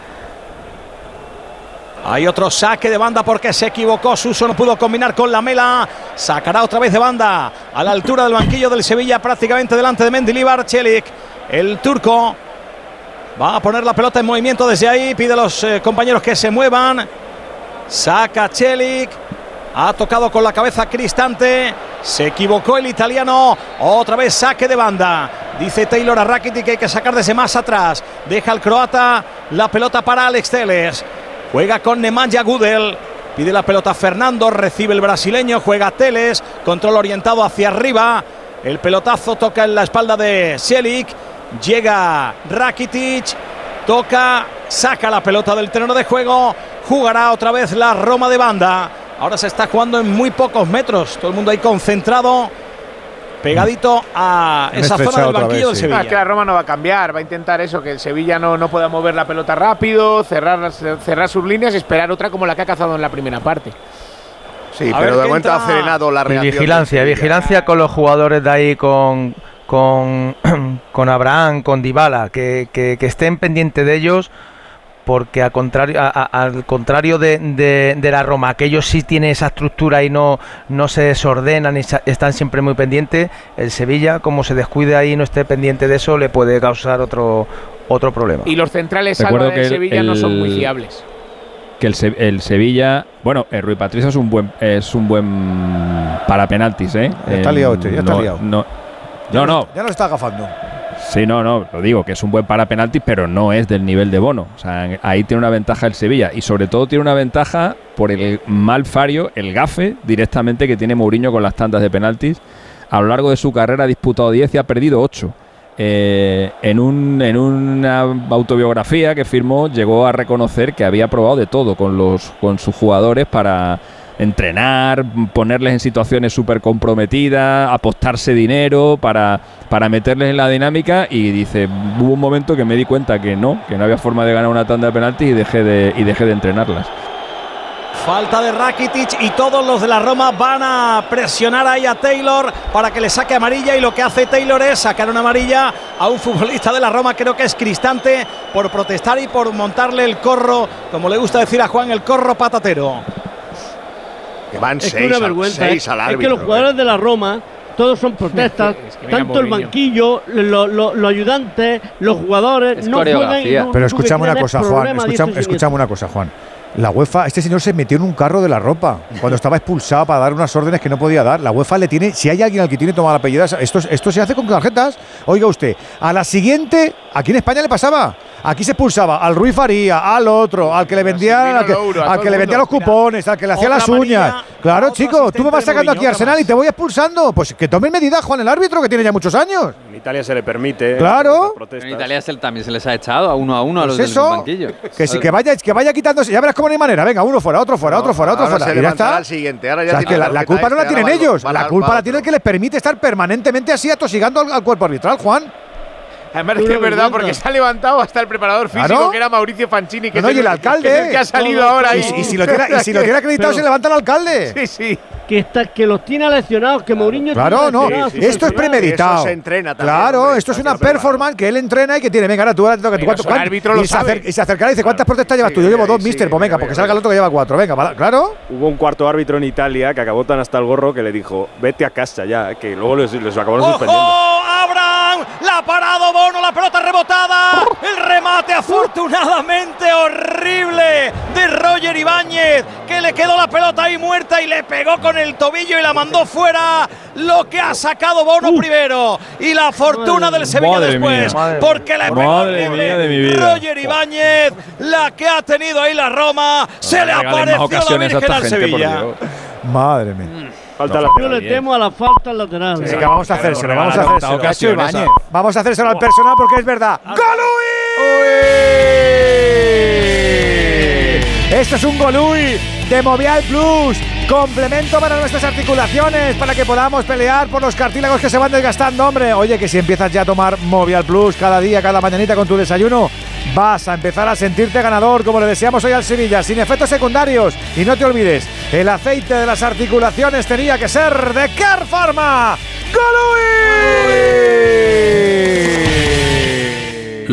Hay otro saque de banda porque se equivocó. Suso no pudo combinar con la mela. Sacará otra vez de banda a la altura del banquillo del Sevilla, prácticamente delante de Mendilibar. Chelik, el turco, va a poner la pelota en movimiento desde ahí. Pide a los eh, compañeros que se muevan. Saca Chelik. Ha tocado con la cabeza Cristante. Se equivocó el italiano. Otra vez saque de banda. Dice Taylor a Rakitic que hay que sacar desde más atrás. Deja el croata la pelota para Alex Teles. Juega con Nemanja Gudel. Pide la pelota Fernando. Recibe el brasileño. Juega Teles. Control orientado hacia arriba. El pelotazo toca en la espalda de Sielik. Llega Rakitic. Toca. Saca la pelota del terreno de juego. Jugará otra vez la Roma de banda. Ahora se está jugando en muy pocos metros. Todo el mundo ahí concentrado. Pegadito a esa zona del banquillo vez, del sí. Ah, Sevilla. es que la Roma no va a cambiar, va a intentar eso, que el Sevilla no, no pueda mover la pelota rápido, cerrar, cerrar sus líneas y esperar otra como la que ha cazado en la primera parte. Sí, A pero de momento ha frenado la reacción. vigilancia, del vigilancia con los jugadores de ahí, con, con, con Abraham, con Dybala, que, que- que estén pendientes de ellos, porque al contrario, a- a- al contrario de, de- de la Roma, que ellos sí tienen esa estructura y no, no se desordenan y sa- están siempre muy pendientes, el Sevilla, como se descuide ahí y no esté pendiente de eso, le puede causar otro, otro problema. Y los centrales Recuerdo que de el- Sevilla no son muy fiables. que el, el Sevilla, bueno, el Rui Patricio es un buen es un buen para penaltis, ¿eh? Ya está Eh, liado este, ya está no, liado. No, Ya no, no, Ya lo está agafando. Sí, no, no, lo digo, que es un buen para penaltis, pero no es del nivel de Bono. O sea, ahí tiene una ventaja el Sevilla y sobre todo tiene una ventaja por el mal fario, el gafe directamente que tiene Mourinho con las tandas de penaltis. A lo largo de su carrera ha disputado 10 y ha perdido 8. Eh, en, un, en una autobiografía que firmó llegó a reconocer que había probado de todo con, los, con sus jugadores para entrenar, ponerles en situaciones súper comprometidas, apostarse dinero para, para meterles en la dinámica y dice, hubo un momento que me di cuenta que no, que no había forma de ganar una tanda de penaltis y dejé de, y dejé de entrenarlas. Falta de Rakitic y todos los de la Roma van a presionar ahí a Taylor para que le saque amarilla y lo que hace Taylor es sacar una amarilla a un futbolista de la Roma, creo que es Cristante, por protestar y por montarle el corro, como le gusta decir a Juan, el corro patatero. Que van Es que seis, una al- vergüenza. seis ¿eh? al es que árbitro. los jugadores de la Roma todos son protestas, tanto el banquillo, lo- lo- los ayudantes, los jugadores, no juegan no- Pero lo escúchame que una es cosa, Juan. escuchame una cosa, Juan. La UEFA, este señor se metió en un carro de la ropa cuando estaba expulsado para dar unas órdenes que no podía dar. La UEFA le tiene, si hay alguien al que tiene tomada la apellido, esto, esto se hace con tarjetas. Oiga usted, a la siguiente, aquí en España le pasaba. Aquí se expulsaba al Ruiz Faría, al otro, al que le vendía, al que, al le vendía los cupones, al que le hacía las uñas. Claro, chico, tú me vas sacando aquí a Arsenal y te voy expulsando. Pues que tome medidas, Juan, el árbitro, que tiene ya muchos años. En Italia se le permite. Claro. En Italia se- también se les ha echado a uno a uno a Pues los eso, del banquillo. Que, sí, que, vaya, que vaya quitándose, ya verás cómo no hay manera. Venga, uno fuera, otro fuera, otro fuera, otro ahora fuera. se y ya está. al siguiente, ahora ya O sea, tiene que la, culpa no la este, tienen ellos, la culpa la tiene el que les permite estar permanentemente así atosigando al, al cuerpo arbitral, Juan. Además es que es verdad, porque se ha levantado hasta el preparador físico, Claro. que era Mauricio Fancini, que No, no, es y el alcalde. que, es el que ha salido Todo, ahora. Y, y si lo tiene, y si lo tiene acreditado, Pero- se levanta el alcalde. Sí, sí. Que, está, que los tiene lesionados, que Mourinho Claro, tiene no. lesionados, esto es premeditado. Eso se entrena también, Claro, hombre, esto es una performance que él entrena y que tiene. Venga, ahora tú, ahora te toca. Pero ¿cuánto- eso el árbitro lo y, se sabe. acer- y se acercará y dice: ¿Cuántas protestas llevas tú? Yo llevo dos, mister. Pues venga, porque salga el otro que lleva cuatro. Venga, claro. Hubo un cuarto árbitro en Italia que acabó tan hasta el gorro que le dijo, vete a casa ya, que luego les, les acabaron suspendiendo. ¡La ha parado Bono! ¡La pelota rebotada! ¡El remate afortunadamente horrible de Roger Ibáñez! Que le quedó la pelota ahí muerta y le pegó con el tobillo y la mandó fuera. Lo que ha sacado Bono primero. Y la fortuna del Sevilla Madre después. mía. Madre porque le pegó Madre horrible mía de mi vida. Roger Ibáñez. La que ha tenido ahí la Roma. Se le apareció la Virgen esta al Sevilla. Madre mía. Falta Yo le temo a la falta lateral. Sí, que vamos a hacérselo, vamos a hacérselo. ocasiones. Vamos a hacérselo al personal porque es verdad. ¡Golui! Esto es un Golui de Movial Plus. Complemento para nuestras articulaciones, para que podamos pelear por los cartílagos que se van desgastando, hombre. Oye, que si empiezas ya a tomar Movial Plus cada día, cada mañanita con tu desayuno, vas a empezar a sentirte ganador, como le deseamos hoy al Sevilla, sin efectos secundarios. Y no te olvides, el aceite de las articulaciones tenía que ser de Car Pharma.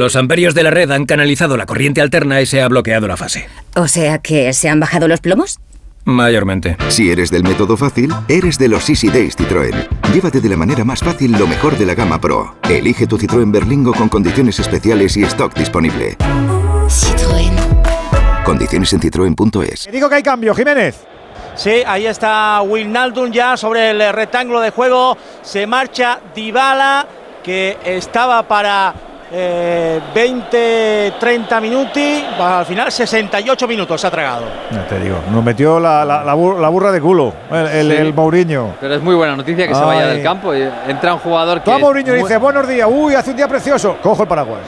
Los amperios de la red han canalizado la corriente alterna y se ha bloqueado la fase. O sea que se han bajado los plomos. Mayormente. Si eres del método fácil, eres de los Easy Days Citroën. Llévate de la manera más fácil lo mejor de la gama Pro. Elige tu Citroën Berlingo con condiciones especiales y stock disponible. Citroën. Condiciones en citroen.es. Te digo que hay cambio, Jiménez. Sí, ahí está Wijnaldum ya sobre el rectángulo de juego. Se marcha Dybala, que estaba para eh, 20, 30 minutos. Al final 68 minutos se ha tragado. Ya te digo, nos metió la, la- la bur- la burra de culo, el, el, Sí. el Mourinho. Pero es muy buena noticia que se vaya Ay. del campo. y Entra un jugador que. Mourinho dice, buenos días, uy, hace un día precioso. Cojo el paraguas.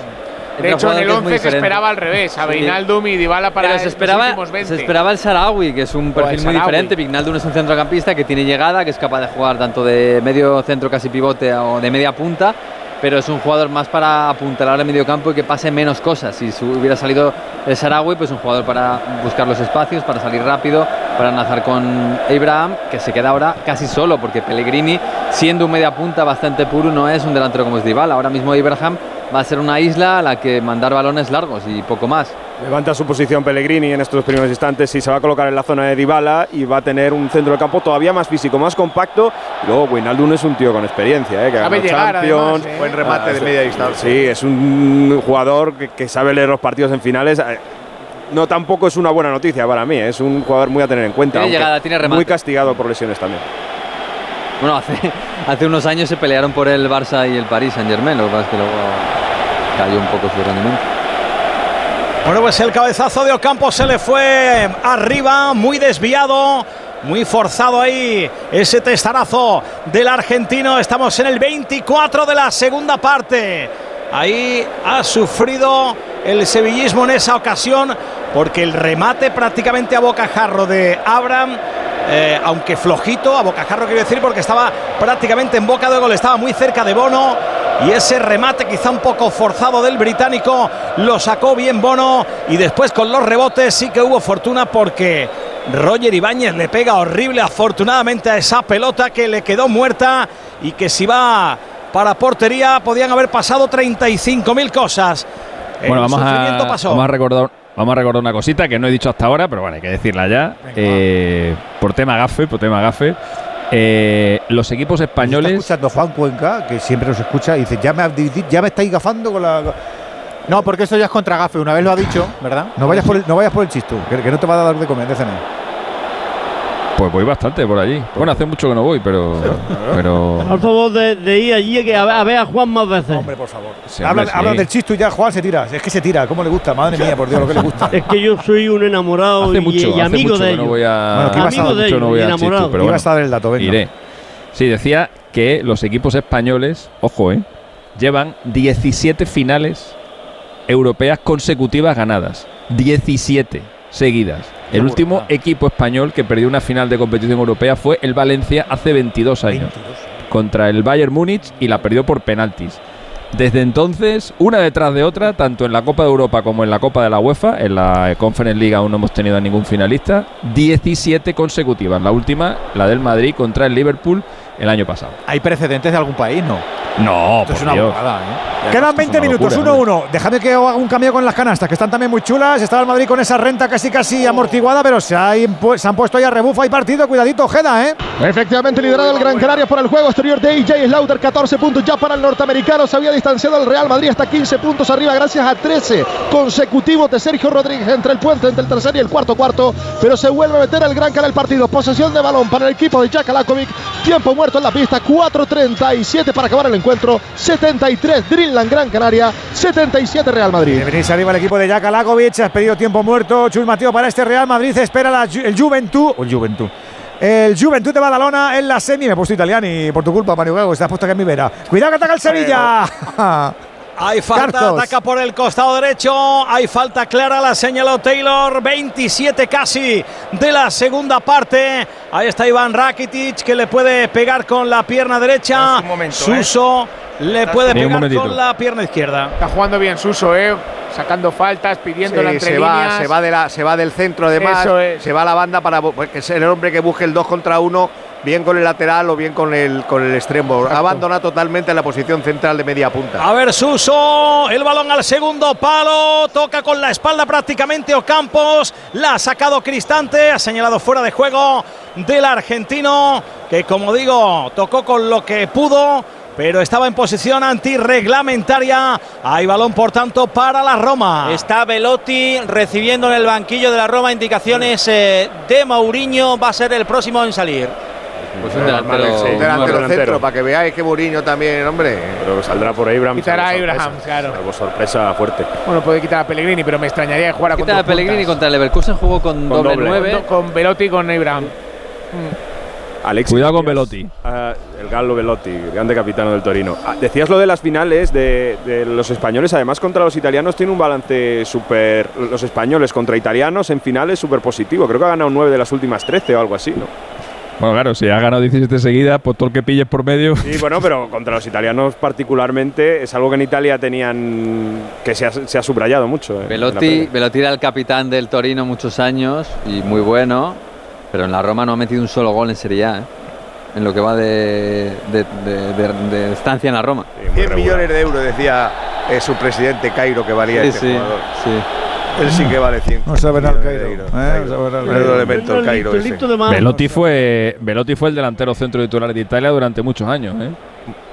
De hecho, en el que es muy 11 se esperaba al revés, a. Beinaldum y Dybala para Pero se los esperaba, últimos 20. se esperaba el Sarawi, que es un perfil muy diferente. Vignaldum es un centrocampista que tiene llegada, que es capaz de jugar tanto de medio centro casi pivote o de media punta, pero es un jugador más para apuntalar el medio campo y que pase menos cosas. Si hubiera salido el Sarawi, pues un jugador para buscar los espacios, para salir rápido, para enlazar con Abraham, que se queda ahora casi solo, porque Pellegrini, siendo un media punta bastante puro, no es un delantero como es Dybala. Ahora mismo Abraham va a ser una isla a la que mandar balones largos y poco más. Levanta su posición Pellegrini en estos primeros instantes y se va a colocar en la zona de Dybala y va a tener un centro del campo todavía más físico, más compacto. Y luego Wijnaldum es un tío con experiencia, ¿eh? que ha Sabe ganado llegar, Champions. además, ¿eh? Buen remate de es- media distancia. Sí, es un jugador que, que sabe leer los partidos en finales. Eh, No tampoco es una buena noticia para mí, ¿eh? es un jugador muy a tener en cuenta. Tiene llegada, tiene remate. Muy castigado por lesiones también. Bueno, hace, hace unos años se pelearon por el Barça y el París Saint Germain, lo que pasa es que luego cayó un poco su rendimiento. Bueno, pues el cabezazo de Ocampo se le fue arriba, muy desviado, muy forzado ahí ese testarazo del argentino. Estamos en el 24 de la segunda parte. Ahí ha sufrido el sevillismo en esa ocasión porque el remate prácticamente a bocajarro de Abraham, eh, aunque flojito, a bocajarro quiero decir porque estaba prácticamente en boca de gol, estaba muy cerca de Bono y ese remate quizá un poco forzado del británico lo sacó bien Bono y después con los rebotes sí que hubo fortuna porque Roger Ibáñez le pega horrible, afortunadamente, a esa pelota que le quedó muerta y que si va para portería podían haber pasado 35.000 cosas. Bueno, El vamos sufrimiento a, pasó. vamos a recordar. Vamos a recordar una cosita que no he dicho hasta ahora, pero bueno, hay que decirla ya. Eh, por tema gafe, por tema gafe. eh, los equipos Está españoles. escuchando Juan Cuenca, que siempre nos escucha, y dice, ya me, ya me estáis gafando con la... No, porque esto ya es contra Gafe, una vez lo ha dicho, ¿verdad? No vayas por el, no vayas por el chisto, que, que no te va a dar de comer, de cenar. Pues voy bastante por allí. Bueno, hace mucho que no voy, pero. pero Por favor de, de ir allí que a ver, a ver a Juan más veces. Hombre, por favor. Sí, hablan del chisto y ya Juan se tira. Es que se tira, ¿cómo le gusta? Madre mía, por Dios, lo que le gusta. Es que yo soy un enamorado Hace y, mucho, y hace amigo mucho de que ellos. no voy a. Bueno, ¿qué ibas a- amigo de mucho no ellos, voy y a enamorado. Chistu, pero Ibas bueno, a dar el dato, venga. iré. Sí, decía que los equipos españoles, ojo, eh, llevan 17 finales europeas consecutivas ganadas. 17 seguidas. El último equipo español que perdió una final de competición europea fue el Valencia hace 22 años. Contra el Bayern Múnich y la perdió por penaltis. Desde entonces, una detrás de otra, tanto en la Copa de Europa como en la Copa de la UEFA, en la Conference League aún no hemos tenido a ningún finalista, 17 consecutivas. La última, la del Madrid contra el Liverpool el año pasado. ¿Hay precedentes de algún país? No. No, Esto es por una Dios. ¿eh? Quedan 20 una minutos, locura, 1-1. Déjame que haga un cambio con las canastas, que están también muy chulas. Estaba el Madrid con esa renta casi casi amortiguada, pero se, ha se han puesto ahí a rebufo. Hay partido, cuidadito, Ojeda, ¿eh? Efectivamente, liderado el Gran Canaria por el juego exterior de AJ Slaughter, 14 puntos ya para el norteamericano. Se había distanciado el Real Madrid hasta 15 puntos arriba, gracias a 13 consecutivos de Sergio Rodríguez entre el puente, entre el tercer y el cuarto cuarto. Pero se vuelve a meter el Gran Canaria el partido. Posesión de balón para el equipo de Jack Alakovic. Tiempo muerto en la pista, 4.37 para acabar el encuentro. 73 Dreamland Gran Canaria, 77 Real Madrid. De venirse arriba el equipo de Jack Alakovic. Has pedido tiempo muerto. Chus Mateo para este Real Madrid. Espera la el Juventud. O el Juventud. El Juventud de Badalona en la semi. Me he puesto italiano y por tu culpa, Mario Gago. Estás puesto aquí en mi vera. Cuidado que ataca el Sevilla. Hay falta, Cartos. ataca por el costado derecho. Hay falta clara, la señaló Taylor. 27 casi de la segunda parte. Ahí está Iván Rakitic que le puede pegar con la pierna derecha. Momento, Suso le puede pegar momentito. con la pierna izquierda. Está jugando bien Suso, ¿eh? Sacando faltas, pidiéndola Sí, entre se, va, se, va de la, se va del centro además, Eso es. se va a la banda para bu- que es el hombre que busque el 2 contra 1, bien con el lateral o bien con el, con el extremo. Abandona totalmente la posición central de media punta. A ver, Suso, el balón al segundo palo, toca con la espalda prácticamente Ocampos, la ha sacado Cristante, ha señalado fuera de juego del argentino, que como digo, tocó con lo que pudo, pero estaba en posición antirreglamentaria. Hay balón, por tanto, para la Roma. Está Velotti recibiendo en el banquillo de la Roma indicaciones eh, de Mourinho. Va a ser el próximo en salir. Pues un Normal, delantero. sí. Un delantero delantero. centro, para que veáis que Mourinho también, hombre. Pero saldrá por Abraham. Quitará a Abraham, claro. Salvo sorpresa fuerte. Bueno, puede quitar a Pellegrini, pero me extrañaría que jugara con Quita dos a Pellegrini puntas. contra el Leverkusen jugó con, Con doble doble. 9. Con, con Velotti y con Abraham. Alexis, Cuidado con Velotti. ah, el Gallo Velotti, grande capitano del Torino. Ah, decías lo de las finales de, de los españoles, además contra los italianos tiene un balance súper... Los españoles contra italianos en finales súper positivo. Creo que ha ganado 9 de las últimas 13 o algo así, ¿no? Bueno, claro, si ha ganado 17 seguidas, pues todo el que pilles por medio. Sí, bueno, pero contra los italianos particularmente es algo que en Italia tenían... que se ha, se ha subrayado mucho. eh, Velotti. Velotti era el capitán del Torino muchos años y muy bueno, pero en la Roma no ha metido un solo gol en Serie A. ¿eh? En lo que va de, de- de- de- de estancia en la Roma. 100 millones de euros, decía eh, su presidente Cairo, que valía Sí, este sí, jugador. sí. Él sí que vale 100. No sabe nada el millones de Cairo. ¿eh? Cairo. No sabe nada el Menudo Cairo. elemento el Cairo ese. Velotti fue, Velotti fue el delantero centro titular de Italia durante muchos años. ¿eh?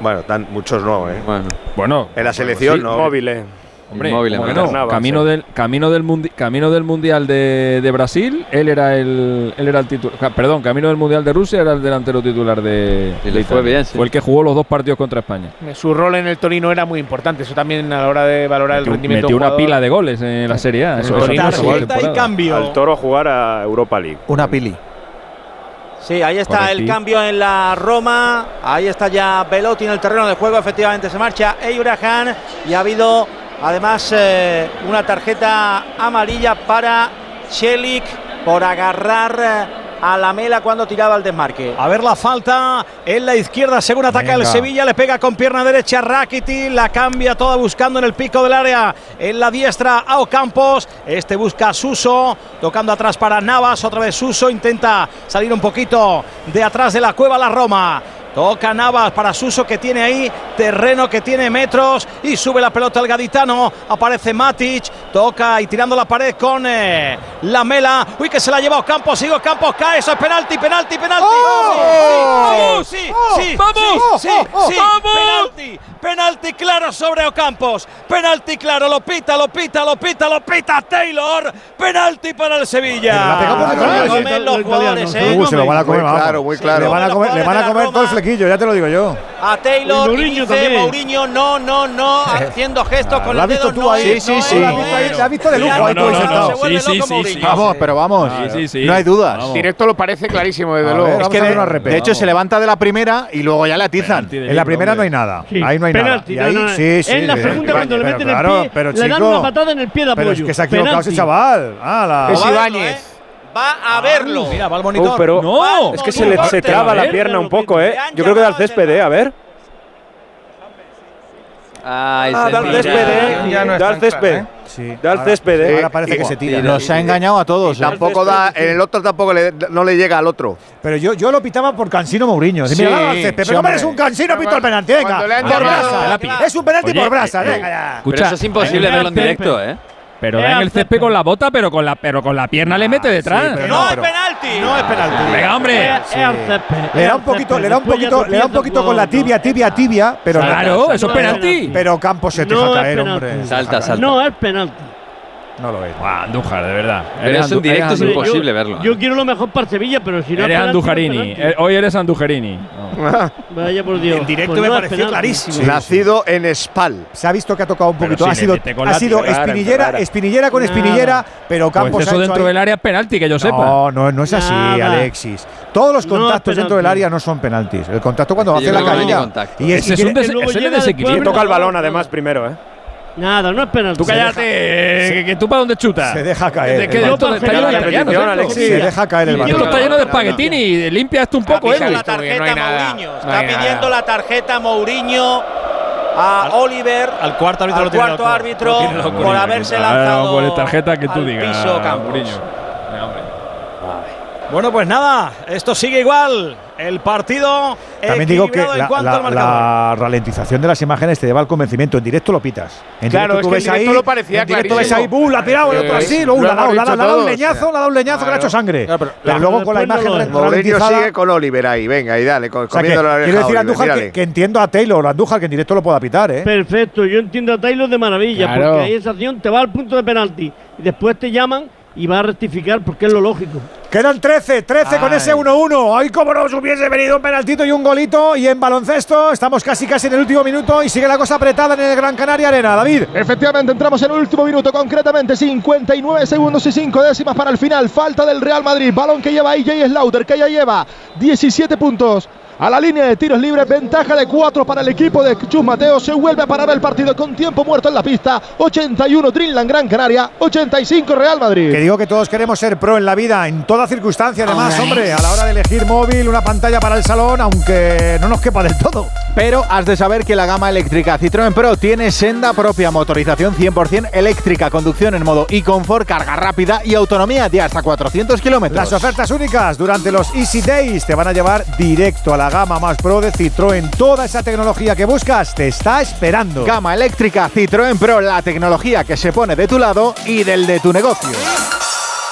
Bueno, tan, muchos no, ¿eh? Bueno, Bueno, En la selección sí, no. Móvil, eh. Hombre, Inmóvil, ¿cómo que además. no? Camino, del, camino, del mundi- camino del Mundial de, de Brasil, él era el, él era el titular. Perdón, camino del Mundial de Rusia era el delantero titular de, Y de le fue Italia. bien, sí. Fue el que jugó los dos partidos contra España. Su rol en el Torino era muy importante. Eso también a la hora de valorar el rendimiento metió una jugador. pila de goles en la Serie A. Eso, eso Torino, y cambio. Al Toro a jugar a Europa League. Una pili. Sí, ahí está Correcti. el cambio en la Roma. Ahí está ya Velotti en el terreno de juego. Efectivamente se marcha Eurahan y ha habido Además, eh, una tarjeta amarilla para Chelik por agarrar eh, a la mela cuando tiraba al desmarque. A ver la falta en la izquierda, según ataca el Sevilla, le pega con pierna derecha Rakiti, la cambia toda buscando en el pico del área, en la diestra a Ocampos, este busca a Suso, tocando atrás para Navas, otra vez Suso, intenta salir un poquito de atrás de la cueva la Roma. Toca Navas para Suso que tiene ahí terreno, que tiene metros y sube la pelota al gaditano. Aparece Matic, Toca y tirando la pared con eh, la mela. Uy, que se la lleva Campos. Sigo Campos. Cae. Eso es penalti, penalti, penalti. ¡Oh! ¡Vamos! ¡Oh! Sí, sí, ¡Vamos! Sí, ¡Oh! sí, Penalti, penalti claro sobre Ocampos. Penalti claro. Lo pita, lo pita, lo pita, lo pita Taylor. Penalti para el Sevilla. ¿eh? Se lo van a comer, claro, muy claro. Le van a comer, le van a comer todo el flequillo, ya te lo digo yo. A Taylor dice Mourinho, no, no, no, eh. haciendo gestos ah, con los dedos. Sí, sí, sí ahí, la has visto de lujo. No, no. Sí, sí, sí, Vamos, pero vamos. Ah, no hay dudas. Directo lo parece clarísimo, desde luego. Es que de, de, hecho se levanta de la primera y luego ya le atizan. En la primera no hay nada. Ahí no hay nada. En la segunda cuando le meten el pie, le dan una patada en el pie de apoyo. Es que se ha equivocado ese chaval. Es Ibáñez ¿eh? va a verlo. Mira, va al oh, monitor. Pero no, es que se le traba la pierna un poco, ¿eh? Yo creo que da al césped, ¿eh? A ver. Ay, ah, ah Darth Césped, ¿eh? Ya no Césped. Sí. Darth Césped, eh. Ahora parece que se tira. Nos ha engañado a todos. Y tampoco da, en el otro tampoco le, no le llega al otro. Pero yo, yo lo pitaba por Cansino Mourinho. Sí, Mira, Césped, pero hombre, es un Cansino, pito el penalti, venga. Por brasa. Es un penalti por brasa, venga ya. Escucha, eso es imposible verlo en directo, ¿eh? Pero da en el césped con la bota, pero con la, pero con la pierna le mete detrás. No, no es penalti. No es penalti. Venga, hombre. Le da un poquito, le da un poquito, le da un poquito con la tibia, tibia, tibia, pero claro, eso es penalti. Pero Campos se te no deja caer, hombre. Salta, salta. No es penalti. No lo es. Buah, Andújar, de verdad. Pero eres eso en directo es imposible yo, verlo. Yo ¿eh? quiero lo mejor para Sevilla, pero si no. Eres Andujarini. Eh, hoy eres Andujarini. Ah. Vaya por Dios. En directo pues me no pareció clarísimo. Sí, Nacido sí. en Espal. Se ha visto que ha tocado un poquito. Ha sido, ha sido espinillera, espinillera con espinillera, pero pues Campos. Pues eso ha dentro ahí. del área es penalti, que yo sepa. No, no, no es así, Nada. Alexis. Todos los contactos no dentro del área no son penaltis. El contacto cuando hace la caída. Y es, un desequilibrio. toca el balón, además, primero, ¿eh? Nada, no es penalti. Tú cállate, tú para dónde chutas. Se deja caer. Está lleno de. Alexis. Se deja caer el balón. Esto está lleno de espaguetini. Limpia esto un poco, ¿eh? Está pidiendo la tarjeta Mourinho a Oliver, al cuarto árbitro, al cuarto árbitro por haberse lanzado ver, no, por tarjeta que tú digas, Venga, bueno, pues nada, esto sigue igual. El partido. También digo que la, la, ralentización de las imágenes te lleva al convencimiento. En directo lo pitas. Claro, tú es que ves en directo ahí, lo parecía en directo ves ahí. La ha tirado, el otro así, luego le ha dado, un leñazo, le ha dado un leñazo que le ha hecho sangre. Pero, luego con la imagen no ralentizada. sigue con Oliver ahí, venga, y dale, con, o sea, Quiero decir, Andújar, que, entiendo a Taylor, Andújar, que en directo lo pueda pitar, ¿eh? Perfecto, yo entiendo a Taylor de maravilla, porque ahí esa acción te va al punto de penalti y después te llaman y va a rectificar porque es lo lógico. Quedan 13, 13 con ese 1-1. Hoy como nos hubiese venido un penaltito y un golito y en baloncesto estamos casi casi en el último minuto y sigue la cosa apretada en el Gran Canaria Arena, David. Efectivamente, entramos en el último minuto, concretamente 59 segundos y 5 décimas para el final. Falta del Real Madrid, balón que lleva AJ Slaughter, que ya lleva 17 puntos a la línea de tiros libres. Ventaja de 4 para el equipo de Chus Mateo. Se vuelve a parar el partido con tiempo muerto en la pista. 81 Trinland Gran Canaria, 85 Real Madrid. Que digo que todos queremos ser pro en la vida, en toda circunstancia. Además, hombre, a la hora de elegir móvil, una pantalla para el salón, aunque no nos quepa del todo. Pero has de saber que la gama eléctrica Citroën Pro tiene senda propia, motorización 100% eléctrica, conducción en modo y confort, carga rápida y autonomía de hasta 400 kilómetros. Las ofertas únicas durante los Easy Days te van a llevar directo a la gama más pro de Citroën. Toda esa tecnología que buscas te está esperando. Gama eléctrica Citroën Pro, la tecnología que se pone de tu lado y del de tu negocio.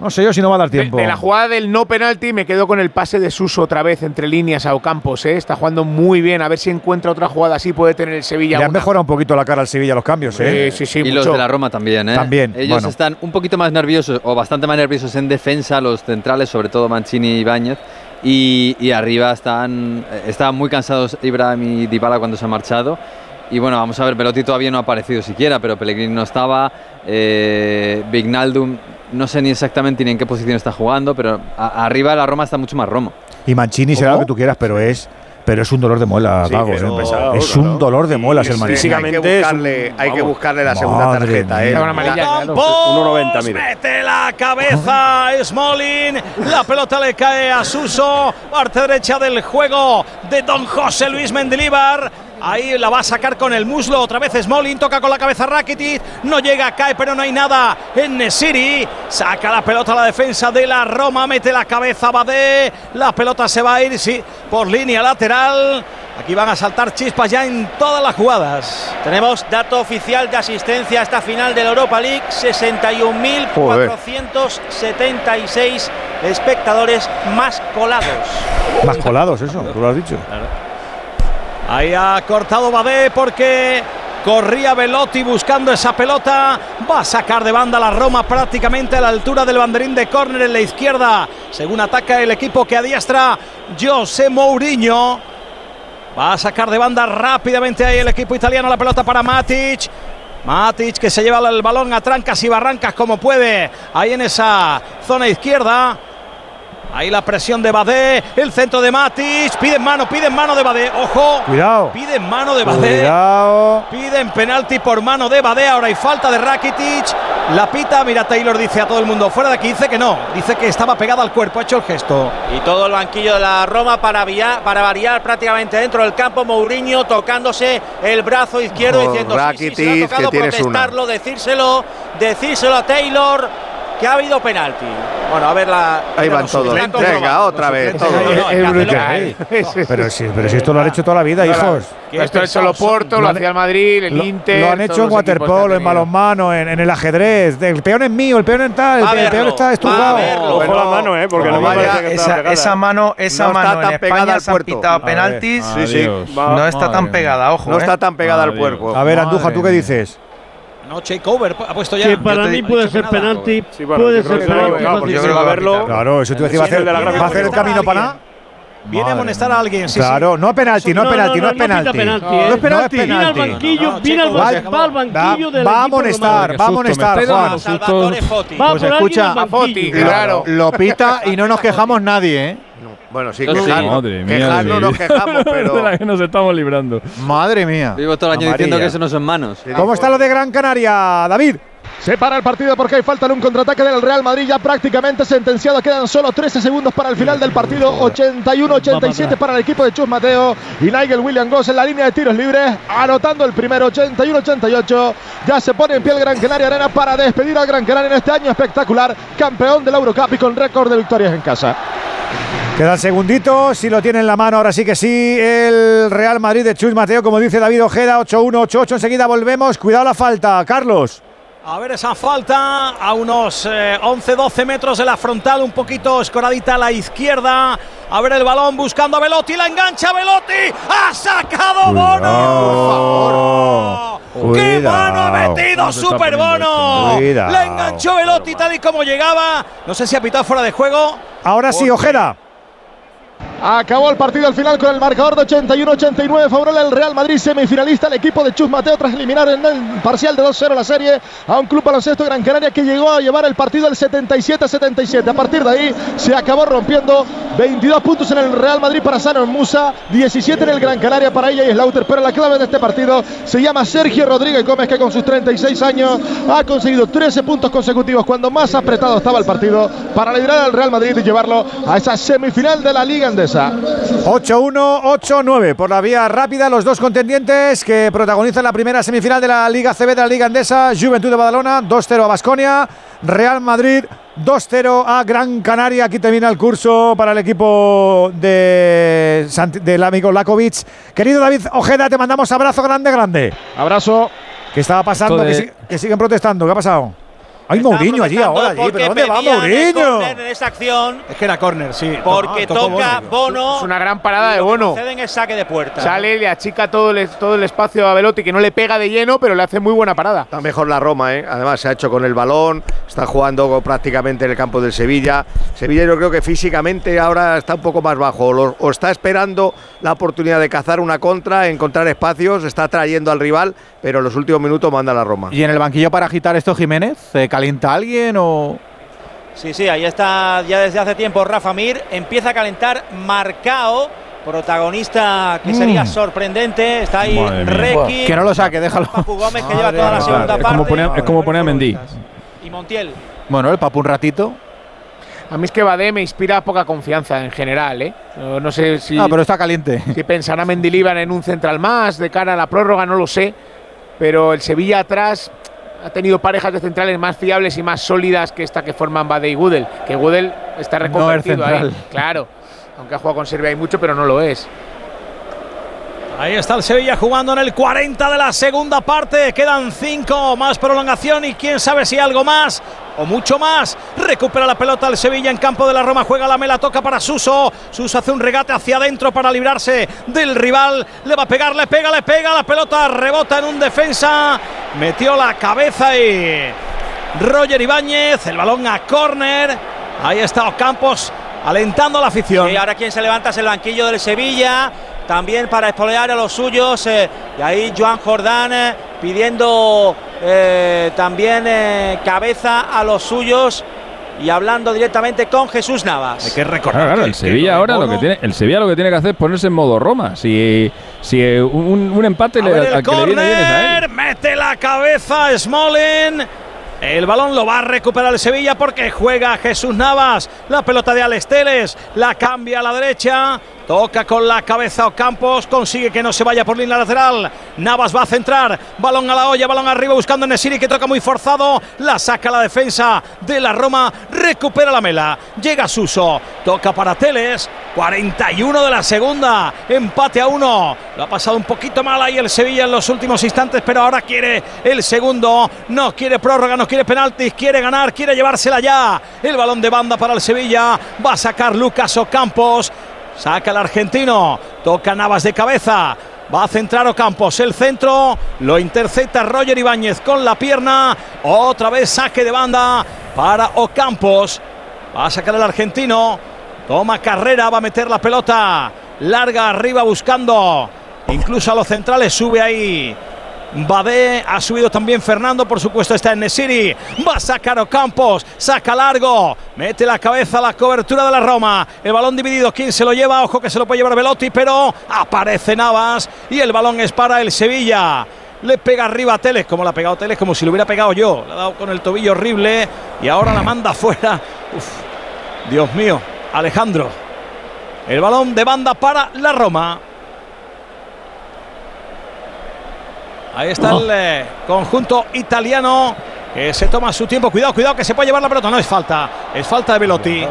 no sé yo si no va a dar tiempo. De, la jugada del no penalti me quedo con el pase de Suso otra vez entre líneas a Ocampos. ¿eh? Está jugando muy bien. A ver si encuentra otra jugada así. Puede tener el Sevilla. Le han mejorado un poquito la cara al Sevilla los cambios. ¿eh? Sí, sí, sí, y los de la Roma también. ¿eh? También. Ellos están un poquito más nerviosos o bastante más nerviosos en defensa, los centrales, sobre todo Mancini y Ibáñez. Y, arriba están, eh, estaban muy cansados Ibrahim y Dybala cuando se han marchado. Y bueno, vamos a ver, Pelotti todavía no ha aparecido siquiera, pero Pellegrini no estaba. Eh, Vignaldum no sé ni exactamente ni en qué posición está jugando, pero a- arriba de la Roma está mucho más Romo. Y Mancini será lo que tú quieras, pero es, pero es un dolor de muela, Sí, Gago. pero ¿eh? pesado, es claro. un dolor de muelas el Mancini. hay que buscarle, hay que buscarle la segunda tarjeta. ¿eh? mía. La- Campos, 1.90, mire. Mete la cabeza Smolin. La pelota le cae a Suso. Parte derecha del juego de Don José Luis Mendilibar. Ahí la va a sacar con el muslo. Otra vez Smolin. Toca con la cabeza Rakitic. No llega, cae, pero no hay nada en Nesiri. Saca la pelota a la defensa de la Roma. Mete la cabeza Badé. La pelota se va a ir, sí, por línea lateral. Aquí van a saltar chispas ya en todas las jugadas. Tenemos dato oficial de asistencia a esta final de la Europa League, 61.476 espectadores más colados. Más colados, eso, tú lo has dicho. Ahí ha cortado Badé porque corría Velotti buscando esa pelota. Va a sacar de banda la Roma prácticamente a la altura del banderín de córner en la izquierda. Según ataca el equipo que adiestra José Mourinho. Va a sacar de banda rápidamente ahí el equipo italiano la pelota para Matic. Matic que se lleva el balón a trancas y barrancas como puede. Ahí en esa zona izquierda. Ahí la presión de Badé, el centro de Matic, piden mano, piden mano de Badé, ojo, Cuidado. piden mano de Badé, Cuidado. piden penalti por mano de Badé, ahora hay falta de Rakitic, la pita, mira Taylor dice a todo el mundo, fuera de aquí, dice que no, dice que estaba pegada al cuerpo, ha hecho el gesto. Y todo el banquillo de la Roma para, via- para variar prácticamente dentro del campo. Mourinho tocándose el brazo izquierdo Por diciendo sí, sí, Rakitic, se ha tocado, que tienes una. protestarlo, decírselo, decírselo a Taylor que ha habido penalti. Bueno, a ver la. Ahí van todos. Venga, otra vez. Pero si, pero si esto lo han hecho toda la vida, hijos. Esto lo ha hecho el Oporto, lo hacía el Madrid, el Inter. lo han hecho en waterpolo, en balonmano, en, el ajedrez. El peón es mío, el peón es tal, el, peón está verlo. Ojo la mano, ¿eh? Porque no Esa, mano, esa No está mano en España se han pitado penaltis. Sí, sí. adiós. No está tan pegada, ojo. No ¿eh? está tan pegada al cuerpo. A ver, Andújar, ¿tú qué dices? No, Checover ha puesto ya. Que para mí puede ser que penalti, puede yo creo ser que penalti. no va a verlo. Claro, eso te iba a decir, ¿va a hacer, de la gráfica ¿va a hacer el camino para nada? Viene a amonestar a alguien, sí, Claro, no penalti, no, No, penalti, no, es no penalti. No, ¿eh? es penalti. Viene al No, banquillo, viene al, banquillo Va- del va a amonestar, va a amonestar, Juan. Salvatore Foti. Va Pues escucha, a. Foti, claro. Lo pita y no nos quejamos nadie, ¿eh? Bueno, sí, Entonces, quejarnos, Madre mía. quejarnos de- nos quejamos, de la pero. que nos estamos librando. Madre mía. Vivo todo el año Amarilla. diciendo que eso no son manos. ¿Cómo está lo de Gran Canaria, David? Se para el partido porque hay falta en un contraataque del Real Madrid ya prácticamente sentenciado. Quedan solo 13 segundos para el final del partido. 81-87 para el equipo de Chus Mateo y Nigel William Goss en la línea de tiros libres. Anotando el primero 81-88. Ya se pone en pie el Gran Canaria Arena para despedir al Gran Canaria en este año espectacular. Campeón del Eurocup y con récord de victorias en casa. Quedan segunditos, si lo tiene en la mano, ahora sí que sí, el Real Madrid de Chus Mateo, como dice David Ojeda, 8-1, 8-8, enseguida volvemos, cuidado la falta, Carlos. A ver esa falta a unos 11-12 metros de la frontal, un poquito escoradita a la izquierda. A ver el balón buscando a Velotti, la engancha Velotti. ¡Ha sacado Bono! ¡Qué Cuidado. mano ha metido ¿Cómo se está Super Bono! Cuidado. La enganchó Velotti tal y como llegaba. No sé si ha pitado fuera de juego. Ahora sí, Porque- Ojeda. Acabó el partido al final con el marcador de 81-89 favorable al Real Madrid semifinalista. El equipo de Chus Mateo tras eliminar en el parcial de 2-0 la serie a un club baloncesto Gran Canaria que llegó a llevar el partido al 77-77 a partir de ahí se acabó rompiendo 22 puntos en el Real Madrid para Sano Musa 17 en el Gran Canaria para ella y Slaughter. Pero la clave de este partido se llama Sergio Rodríguez Gómez que con sus 36 años ha conseguido 13 puntos consecutivos. Cuando más apretado estaba el partido para liderar al Real Madrid y llevarlo a esa semifinal de la Liga Andesa 8-1, 8-9 por la vía rápida. Los dos contendientes que protagonizan la primera semifinal de la Liga CB de la Liga Andesa. Juventud de Badalona, 2-0 a Basconia. Real Madrid, 2-0 a Gran Canaria. Aquí termina el curso para el equipo de Sant- del amigo Lakovic. Querido David Ojeda, te mandamos abrazo grande, grande. Abrazo. ¿Qué estaba pasando? De- Que, que siguen protestando. ¿Qué ha pasado? Hay Mourinho allí ahora, allí. ¿Pero dónde va el Mourinho? en esa acción. Es que era córner, sí. Porque toca Bono. Es una gran parada de Bono. es saque de puerta. Sale, le achica todo el, todo el espacio a Velotti, que no le pega de lleno, pero le hace muy buena parada. Está mejor la Roma, ¿eh? además se ha hecho con el balón, está jugando prácticamente en el campo del Sevilla. Sevilla yo creo que físicamente ahora está un poco más bajo, o está esperando la oportunidad de cazar una contra, encontrar espacios, está trayendo al rival, pero en los últimos minutos manda la Roma. ¿Y en el banquillo para agitar esto Jiménez? ¿Eh, ¿Calienta alguien o...? Sí, sí, ahí está ya desde hace tiempo Rafa Mir. Empieza a calentar Marcao, protagonista que sería Mm. sorprendente. Está ahí Madre mía. Requi. Que no lo saque, déjalo. Papu Gómez que lleva toda la segunda es como poner, es como poner a Mendy. Y Montiel. Bueno, el papu un ratito. A mí es que Badé me inspira poca confianza en general, ¿eh? No, no sé si, Ah, pero está caliente. si pensará Mendilibar en un central más de cara a la prórroga, no lo sé. Pero el Sevilla atrás ha tenido parejas de centrales más fiables y más sólidas que esta que forman Badé y Gudel. Que Gudel está reconvertido ahí. central. Claro. Aunque ha jugado con Serbia hay mucho, pero no lo es. Ahí está el Sevilla jugando en el 40 de la segunda parte. Quedan 5 más prolongación y quién sabe si algo más o mucho más. Recupera la pelota el Sevilla en campo de la Roma. Juega la mela, toca para Suso. Suso hace un regate hacia adentro para librarse del rival. Le va a pegar, le pega, le pega. La pelota rebota en un defensa. Metió la cabeza y Roger Ibáñez. El balón a córner. Ahí está Ocampos alentando a la afición. Y ahora quien se levanta es el banquillo del Sevilla. También para espolear a los suyos. eh, y ahí Joan Jordán eh, pidiendo eh, también eh, cabeza a los suyos. Y hablando directamente con Jesús Navas. Hay que recordar Claro, claro, que- el que Sevilla ahora lo que tiene, el Sevilla lo que tiene que hacer es ponerse en modo Roma. Si, si un, un empate A le, ver el al que le viene bien es a él. mete la cabeza Smolin. El balón lo va a recuperar el Sevilla porque juega Jesús Navas. La pelota de Alex Teles la cambia a la derecha. Toca con la cabeza Ocampos, consigue que no se vaya por línea lateral. Navas va a centrar, balón a la olla, balón arriba buscando a Nesiri que toca muy forzado. La saca la defensa de la Roma, recupera la mela. Llega Suso, toca para Teles. 41 de la segunda, empate a uno. Lo ha pasado un poquito mal ahí el Sevilla en los últimos instantes, pero ahora quiere el segundo. No quiere prórroga, no quiere penaltis, quiere ganar, quiere llevársela ya. El balón de banda para el Sevilla. Va a sacar Lucas Ocampos. Saca el argentino. Toca Navas de cabeza. Va a centrar Ocampos. El centro lo intercepta Roger Ibáñez con la pierna. Otra vez saque de banda para Ocampos. Va a sacar el argentino. Toma carrera, va a meter la pelota. Larga arriba buscando. Incluso a los centrales sube ahí. Badé, ha subido también Fernando, por supuesto está en Nesiri, va a sacar Ocampos, saca largo, mete la cabeza a la cobertura de la Roma, el balón dividido, ¿quién se lo lleva? Ojo que se lo puede llevar Velotti, pero aparece Navas y el balón es para el Sevilla. Le pega arriba a Teles, como le ha pegado Teles, como si lo hubiera pegado yo. Le ha dado con el tobillo horrible y ahora la manda fuera. Uf, Dios mío, Alejandro. El balón de banda para la Roma. Ahí está el eh, conjunto italiano que se toma su tiempo. Cuidado, cuidado, que se puede llevar la pelota. No es falta, es falta de Velotti.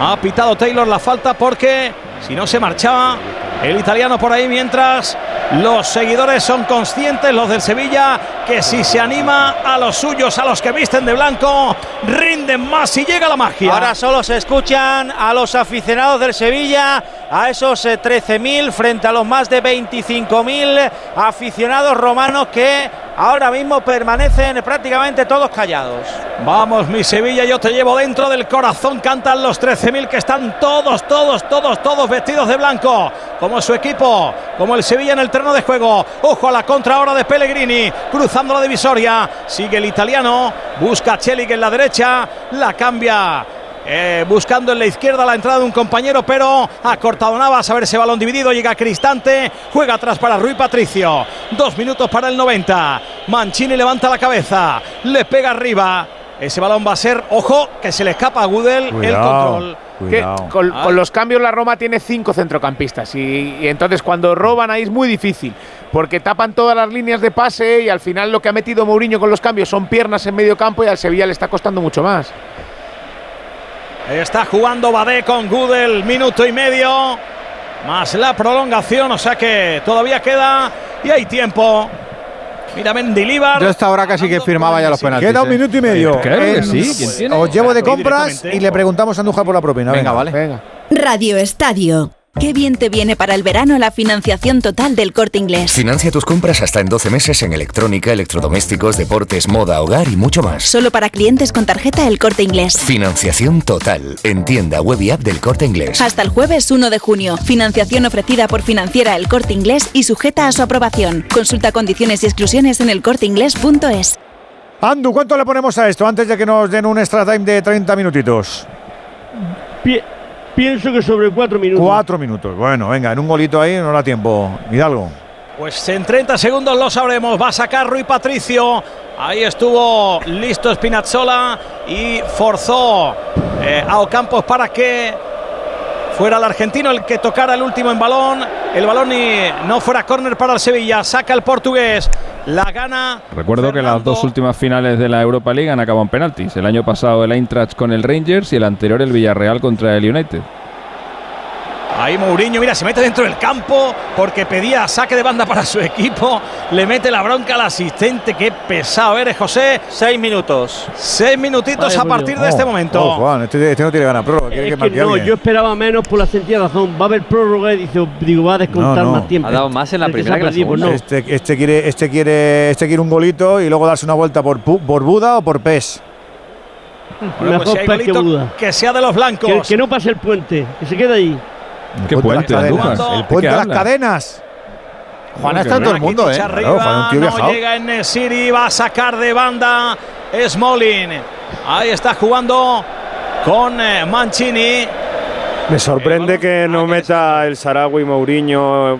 Ha pitado Taylor la falta porque si no se marchaba el italiano por ahí mientras los seguidores son conscientes, los del Sevilla, que si se anima a los suyos, a los que visten de blanco, rinden más y llega la magia. Ahora solo se escuchan a los aficionados del Sevilla, a esos eh, 13.000 frente a los más de 25.000 aficionados romanos que ahora mismo permanecen prácticamente todos callados. Vamos, mi Sevilla, yo te llevo dentro del corazón. Cantan los 13.000 que están todos, todos, todos, todos vestidos de blanco. Como su equipo, como el Sevilla en el terreno de juego. Ojo a la contra ahora de Pellegrini, cruzando la divisoria. Sigue el italiano, busca a Chelik en la derecha, la cambia. eh, buscando en la izquierda la entrada de un compañero, pero ha cortado Navas. A ver ese balón dividido. Llega Cristante. Juega atrás para Rui Patricio. Dos minutos para el 90. Mancini levanta la cabeza. Le pega arriba. Ese balón va a ser, ojo, que se le escapa a Gudel el control. Que con, con los cambios la Roma tiene cinco centrocampistas y, y entonces cuando roban ahí es muy difícil porque tapan todas las líneas de pase y al final lo que ha metido Mourinho con los cambios son piernas en medio campo y al Sevilla le está costando mucho más. Está jugando Badé con Gudel, minuto y medio. Más la prolongación, o sea que todavía queda y hay tiempo. Mira Mendilibar. Yo hasta ahora casi que firmaba ya los penaltis. Queda un ¿eh? minuto y medio. En- sí, ¿quién tiene? Os llevo de compras y le preguntamos a Andújar por la propina. Venga, vale. Venga. Radio Estadio. Qué bien te viene para el verano la financiación total del corte inglés. Financia tus compras hasta en 12 meses en electrónica, electrodomésticos, deportes, moda, hogar y mucho más. Solo para clientes con tarjeta el corte inglés. Financiación total en tienda web y app del Corte Inglés. Hasta el jueves 1 de junio. Financiación ofrecida por financiera El Corte Inglés y sujeta a su aprobación. Consulta condiciones y exclusiones en elcorteinglés.es. Andu, ¿cuánto le ponemos a esto antes de que nos den un extra time de 30 minutitos? Pi- pienso que sobre cuatro minutos. Cuatro minutos. Bueno, venga, en un golito ahí no da tiempo. Hidalgo. Pues en 30 segundos lo sabremos. Va a sacar Rui Patricio. Ahí estuvo listo Spinazzola y forzó eh, a Ocampos para que fuera el argentino el que tocara el último en balón. El balón y no fuera córner para el Sevilla. Saca el portugués. La gana. Recuerdo que las dos últimas finales de la Europa League han acabado en penaltis. El año pasado el Eintracht con el Rangers y el anterior el Villarreal contra el United. Ahí Mourinho, mira, se mete dentro del campo porque pedía saque de banda para su equipo. Le mete la bronca al asistente. Qué pesado eres, José. Seis minutos. Seis minutitos Vaya a partir de este Oh, momento. oh, Juan, este, este no tiene ganas prórroga. Es que que no, yo esperaba menos por la sencilla razón. Va a haber prórroga y dice, digo, va a descontar No, no. más tiempo. Ha dado más en la que primera que la perdido, segunda. no. Este, este quiere, este quiere, este quiere un golito y luego darse una vuelta por, por Buda o por PES. Bueno, pues Mejor si hay que Buda. que sea de los blancos. Que, que no pase el puente, que se quede ahí. ¿Qué puente de las cadenas. El ¿De puente de las cadenas. Juana está en todo el mundo, ¿eh? Rakitic Claro, Juan, arriba, un tío no viajado. llega en City, va a sacar de banda Smolin. Ahí está jugando con eh, Mancini. Me sorprende que no meta el Saragüi Mourinho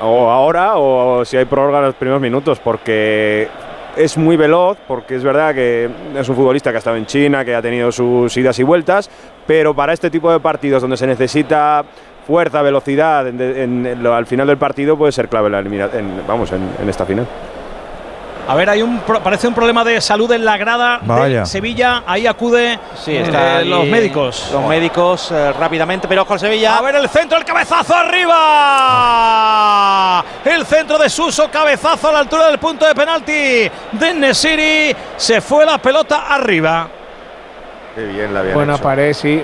o ahora o si hay prórroga en los primeros minutos, porque es muy veloz, porque es verdad que es un futbolista que ha estado en China, que ha tenido sus idas y vueltas, pero para este tipo de partidos donde se necesita fuerza, velocidad, en- en- en lo- al final del partido puede ser clave la elimina- en- vamos, en, en esta final. A ver, hay un pro- parece un problema de salud en la grada Vaya. de Sevilla. Ahí acude Sí, está eh, ahí los médicos. Los médicos eh, rápidamente, pero ojo el Sevilla. A ver el centro, el cabezazo arriba. El centro de Suso, cabezazo a la altura del punto de penalti de Nesiri. Se fue la pelota arriba. Qué bien la habían Buena hecho. pared, sí.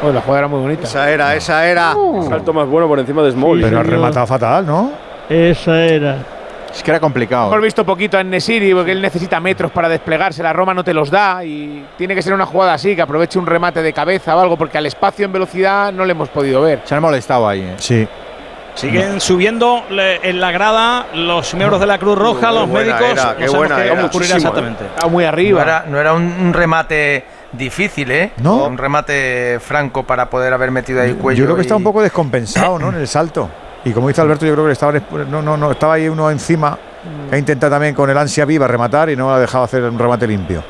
Pues la jugada era muy bonita. Esa era, esa era. Salto más bueno por encima de Small. Pero ha rematado fatal, ¿no? Esa era. Es que era complicado. Hemos visto poquito a Nesiri porque él necesita metros para desplegarse. La Roma no te los da y tiene que ser una jugada así, que aproveche un remate de cabeza o algo, porque al espacio en velocidad no le hemos podido ver. Se han molestado ahí, ¿eh? Sí. Siguen subiendo le- en la grada los miembros de la Cruz Roja, los buena médicos. era, no qué buena qué era. exactamente. Está muy No arriba. era, no era un remate difícil, ¿eh? No. Un remate franco para poder haber metido ahí cuello. Yo creo que está un poco descompensado, ¿no? En el salto. Y como dice Alberto, yo creo que estaba, no, no, no, estaba ahí uno encima ha intentado también con el ansia viva rematar y no ha dejado hacer un remate limpio.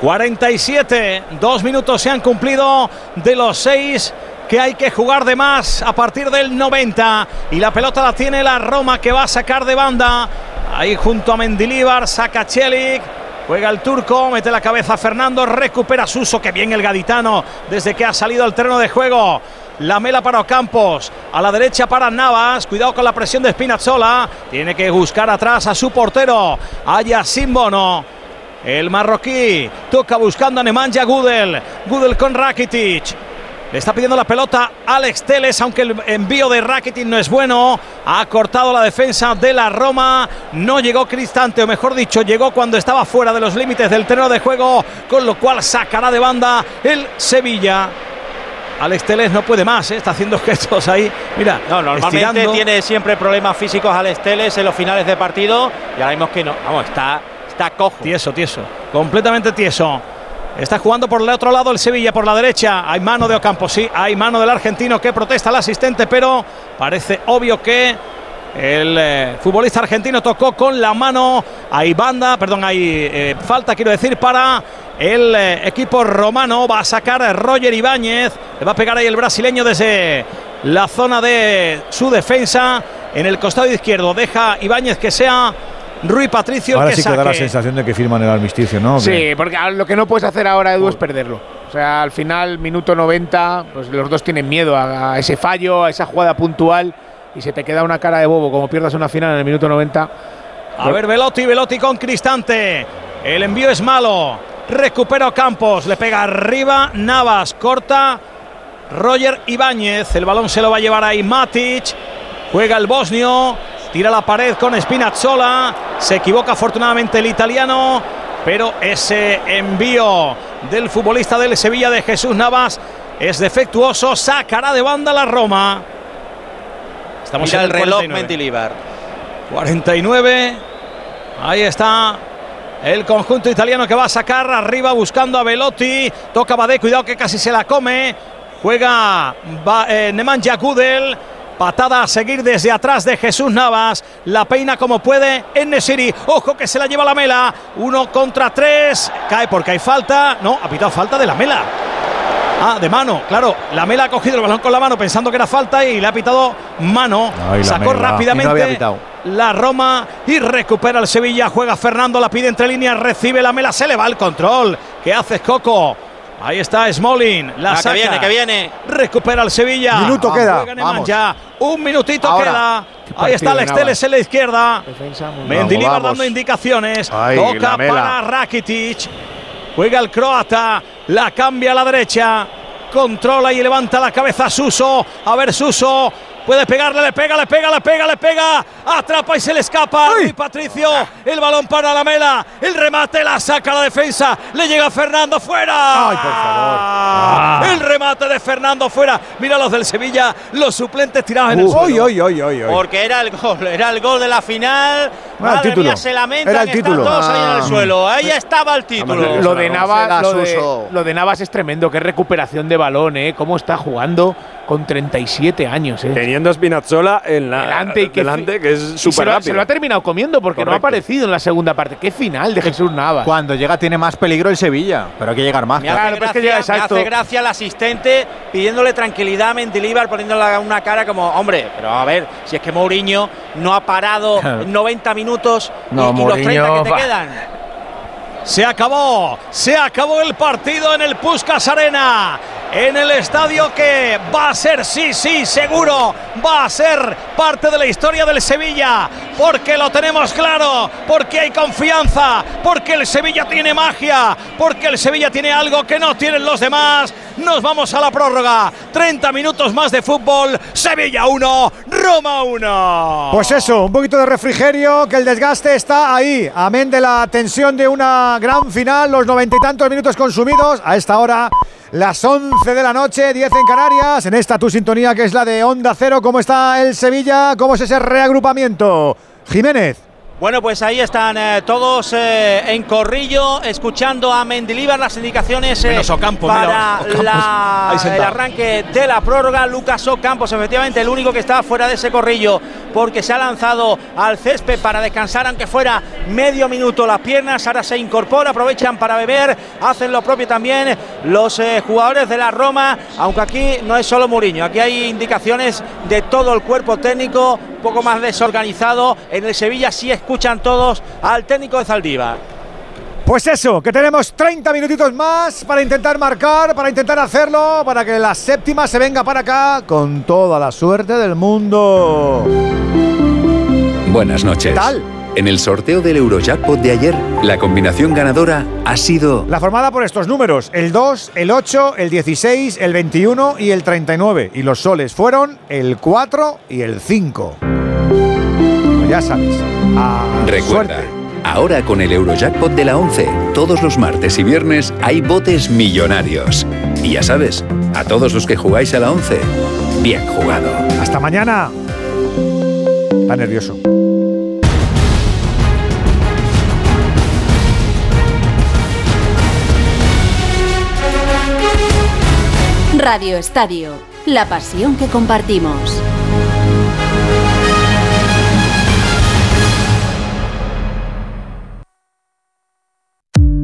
47, dos minutos se han cumplido de los seis que hay que jugar de más a partir del 90. Y la pelota la tiene la Roma que va a sacar de banda. Ahí junto a Mendilíbar, saca Chelik. Juega el turco, mete la cabeza Fernando, recupera Suso, que bien el gaditano desde que ha salido al terreno de juego. La mela para Ocampos, a la derecha para Navas, cuidado con la presión de Spinazzola, tiene que buscar atrás a su portero, Haya Bono. El marroquí toca buscando a Nemanja Gudel. Gudel con Rakitic. Le está pidiendo la pelota Alex Teles, aunque el envío de Rakitic no es bueno. Ha cortado la defensa de la Roma. No llegó Cristante, o mejor dicho, llegó cuando estaba fuera de los límites del terreno de juego, con lo cual sacará de banda el Sevilla. Alex Teles no puede más, ¿eh? está haciendo gestos ahí. Mira, No, normalmente estirando. tiene siempre problemas físicos al Esteles en los finales de partido y ahora vemos que no. Vamos, está, está cojo. Tieso, tieso. Completamente tieso. Está jugando por el otro lado el Sevilla, por la derecha. Hay mano de Ocampo, sí. Hay mano del argentino que protesta al asistente, pero parece obvio que el eh, futbolista argentino tocó con la mano. Hay banda, perdón, hay eh, falta, quiero decir, para el eh, equipo romano. Va a sacar Roger Ibáñez. Le va a pegar ahí el brasileño desde la zona de su defensa. En el costado izquierdo deja Ibáñez que sea Rui Patricio Ahora que sí que da la sensación de que firman el armisticio, ¿no? Sí, porque lo que no puedes hacer ahora, Edu, es perderlo. O sea, al final, minuto 90, pues los dos tienen miedo a, a ese fallo, a esa jugada puntual y se te queda una cara de bobo. Como pierdas una final en el minuto 90, A ver, Velotti, Velotti con Cristante. El envío es malo. Recupera Campos, le pega arriba. Navas corta. Roger Ibáñez. El balón se lo va a llevar ahí Matic. Juega el bosnio. Tira la pared con Spinazzola. Se equivoca afortunadamente el italiano. Pero ese envío del futbolista del Sevilla de Jesús Navas es defectuoso. Sacará de banda la Roma. Estamos en el reloj Mendilibar. 49. Ahí está el conjunto italiano que va a sacar arriba buscando a Velotti. Toca Badé, cuidado que casi se la come. Juega eh, Nemanja Gudel. Patada a seguir desde atrás de Jesús Navas. La peina como puede en Nesiri. Ojo que se la lleva la mela. Uno contra tres. Cae porque hay falta. No, ha pitado falta de la mela. Ah, de mano, claro. La Mela ha cogido el balón con la mano pensando que era falta y le ha pitado mano. Sacó rápidamente la Roma y recupera el Sevilla. Juega Fernando, la pide entre líneas, recibe la Mela, se le va el control. ¿Qué hace Coco? Ahí está Smolin, la ah, Que viene, que viene. Recupera el Sevilla. Minuto queda. Ya. Un minutito queda. Ahí está Alex Teles en la izquierda. Mendilibar dando indicaciones. Toca para Rakitic. Juega el croata. La cambia a la derecha. Controla y levanta la cabeza Suso. A ver, Suso. Puede pegarle, le pega, le pega, le pega, le pega. Atrapa y se le escapa. Y Patricio. El balón para la mela. El remate la saca la defensa. Le llega Fernando fuera. Ay, por favor. Ah. El remate de Fernando fuera. Mira los del Sevilla. Los suplentes tirados en el suelo. Porque era el gol. Era el gol de la final. Madre el título. Mía, se lamentan. Era el título. todos ahí en el Ah. suelo. Ahí estaba el título. Lo de, Navas, lo, de, Suso. lo de Navas es tremendo, qué recuperación de balón, ¿eh? Cómo está jugando con 37 años, ¿eh? Teniendo a Spinazzola en la, delante y que, delante, que es y súper rápido. se lo ha terminado comiendo porque no ha Correcto. aparecido en la segunda parte. Qué final de Jesús Navas. Cuando llega tiene más peligro el Sevilla, pero hay que llegar más. Me claro. hace, pero es que gracia, llega me hace gracia el asistente pidiéndole tranquilidad a Mendilibar, poniéndole una cara como, hombre, pero a ver, si es que Mourinho no ha parado Claro. 90 minutos y- No, y, los 30 que Mourinho, te va. quedan. Se acabó, se acabó el partido en el Puskas Arena, en el estadio que va a ser, sí, sí, seguro, va a ser parte de la historia del Sevilla, porque lo tenemos claro, porque hay confianza, porque el Sevilla tiene magia, porque el Sevilla tiene algo que no tienen los demás. Nos vamos a la prórroga, 30 minutos más de fútbol, Sevilla 1, Roma 1. Pues eso, un poquito de refrigerio, que el desgaste está ahí. Amén de la tensión de una gran final, los noventa y tantos minutos consumidos. A esta hora, las 11 de la noche, 10 en Canarias. En esta tu sintonía que es la de Onda Cero. ¿Cómo está el Sevilla? ¿Cómo es ese reagrupamiento? Jiménez. Bueno, pues ahí están eh, todos eh, en corrillo, escuchando a Mendilibar las indicaciones eh, Menos Ocampo, para mira, la- el arranque de la prórroga. Lucas Ocampos, efectivamente, el único que está fuera de ese corrillo, porque se ha lanzado al césped para descansar, aunque fuera medio minuto las piernas. Ahora se incorpora, aprovechan para beber, hacen lo propio también los jugadores de la Roma, aunque aquí no es solo Mourinho, aquí hay indicaciones de todo el cuerpo técnico, un poco más desorganizado. En el Sevilla sí escuchan todos al técnico de Zaldívar. Pues eso, que tenemos 30 minutitos más para intentar marcar, para intentar hacerlo, para que la séptima se venga para acá con toda la suerte del mundo. Buenas noches. ¿Qué tal? En el sorteo del Eurojackpot de ayer, la combinación ganadora ha sido La formada por estos números, el 2, el 8, el 16, el 21 y el 39. Y los soles fueron el 4 y el 5. Ya sabes. a Recuerda, suerte. ahora con el Eurojackpot de la 11, todos los martes y viernes hay botes millonarios. Y ya sabes, a todos los que jugáis a la 11, bien jugado. Hasta mañana. Está nervioso. Radio Estadio, la pasión que compartimos.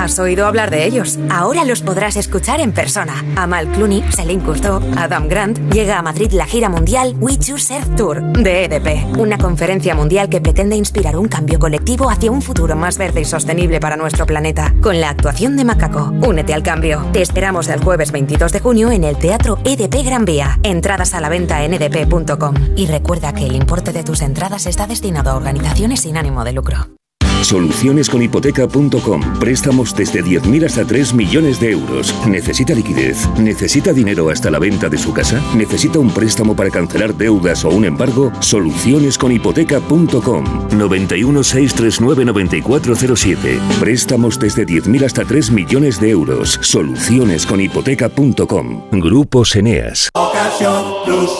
¿Has oído hablar de ellos? Ahora los podrás escuchar en persona. Amal Clooney, Celine Cousteau, Adam Grant. Llega a Madrid la gira mundial We Choose Earth Tour de EDP. Una conferencia mundial que pretende inspirar un cambio colectivo hacia un futuro más verde y sostenible para nuestro planeta. Con la actuación de Macaco. Únete al cambio. Te esperamos el jueves 22 de junio en el Teatro EDP Gran Vía. Entradas a la venta en edp.com. Y recuerda que el importe de tus entradas está destinado a organizaciones sin ánimo de lucro. Solucionesconhipoteca.com. Préstamos desde 10.000 hasta 3 millones de euros. ¿Necesita liquidez? ¿Necesita dinero hasta la venta de su casa? ¿Necesita un préstamo para cancelar deudas o un embargo? Solucionesconhipoteca.com. 91 639 9407. Préstamos desde 10.000 hasta 3 millones de euros. Solucionesconhipoteca.com. Grupos Eneas.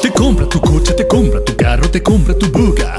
Te compra tu coche, te compra tu carro, te compra tu buga.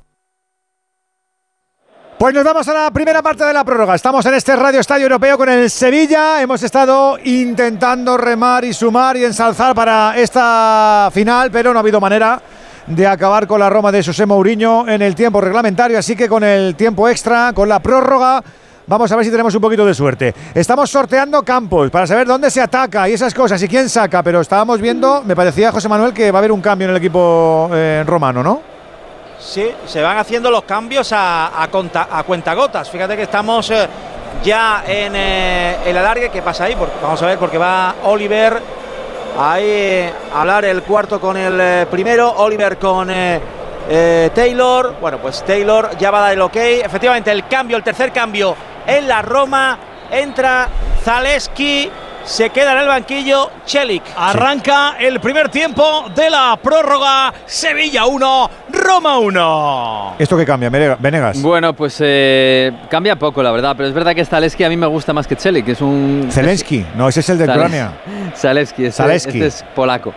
Pues nos vamos a la primera parte de la prórroga. Estamos en este Radio Estadio Europeo con el Sevilla. Hemos estado intentando remar y sumar y ensalzar para esta final, pero no ha habido manera de acabar con la Roma de José Mourinho en el tiempo reglamentario. Así que con el tiempo extra, con la prórroga, vamos a ver si tenemos un poquito de suerte. Estamos sorteando campos para saber dónde se ataca y esas cosas y quién saca, pero estábamos viendo, me parecía José Manuel, que va a haber un cambio en el equipo eh, romano, ¿no? Sí, se van haciendo los cambios a, a, conta, a cuentagotas. Fíjate que estamos eh, ya en eh, el alargue. ¿Qué pasa ahí? Vamos a ver, porque va Oliver ahí eh, a hablar el cuarto con el primero. Oliver con Taylor. Bueno, pues Taylor ya va a dar el ok. Efectivamente, el cambio, el tercer cambio en la Roma. Entra Zaleski. Se queda en el banquillo Chelik. Arranca el primer tiempo de la prórroga. Sevilla 1, Roma 1. ¿Esto qué cambia, Venegas? Bueno, pues eh, cambia poco, la verdad. Pero es verdad que Zaleski a mí me gusta más que Celik, que es un. Zelensky, no, ese es el de Ucrania. Zaleski, este, este es polaco.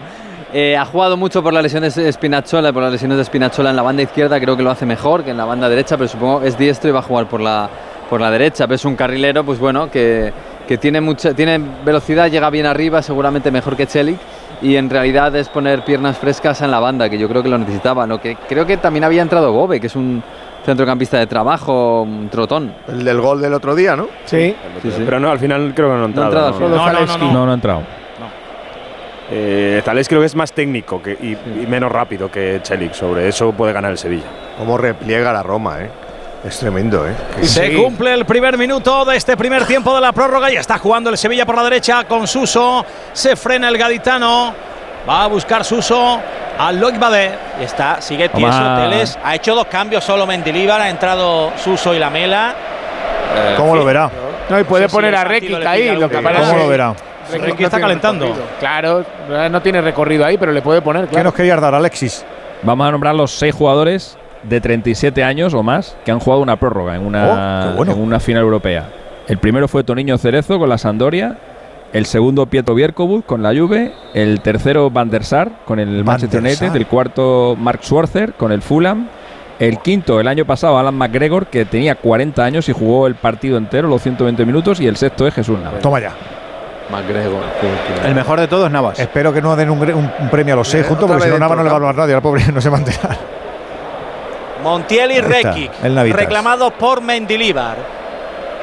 Eh, ha jugado mucho por las lesiones de Spinazzola, por las lesiones de Spinazzola en la banda izquierda, creo que lo hace mejor que en la banda derecha, pero supongo es diestro y va a jugar por la, por la derecha. Pero es un carrilero, pues bueno, que, que tiene, mucha, tiene velocidad, llega bien arriba, seguramente mejor que Celik. Y en realidad es poner piernas frescas en la banda, que yo creo que lo necesitaba. ¿no? Que creo que también había entrado Bobe, que es un centrocampista de trabajo, un trotón. El del gol del otro día, ¿no? Sí. Pero no, al final creo que no ha entrado. No, no, no, no. No, no ha entrado. Eh, Zales creo que es más técnico que- y, y menos rápido que Chelik. Sobre eso puede ganar el Sevilla. Cómo repliega la Roma, ¿eh? Es tremendo, ¿eh? Que- Se cumple el primer minuto de este primer tiempo de la prórroga y está jugando el Sevilla por la derecha con Suso. Se frena el gaditano. Va a buscar Suso al Loic Badé. Y está, sigue tieso. Teles. Ha hecho dos cambios solo Mendilíbar. Ha entrado Suso y Lamela. Eh, ¿Cómo lo verá? No, y puede Sí, poner a Rekic ahí. Lo que ¿Cómo que lo verá? Rekic no está calentando. recorrido. Claro, no tiene recorrido ahí, pero le puede poner. ¿Qué nos querías dar, Alexis? Vamos a nombrar los seis jugadores de 37 años o más que han jugado una prórroga en una, Oh, bueno. en una final europea. El primero fue Toniño Cerezo con la Sampdoria, el segundo Pietro Bierkobut con la Juve, el tercero Van der Sar con el Van Manchester United, el cuarto Mark Schwarzer con el Fulham, el quinto el año pasado Alan McGregor que tenía 40 años y jugó el partido entero, los 120 minutos, y el sexto es Jesús Navas. Toma ya. McGregor. El mejor de todos, Navas. Espero que no den un, un- premio a los seis Eh, juntos, porque si no, vez Nava no le va a hablar nadie. Al pobre no se va a enterar. Montiel y Rekic. Reclamados por Mendilíbar.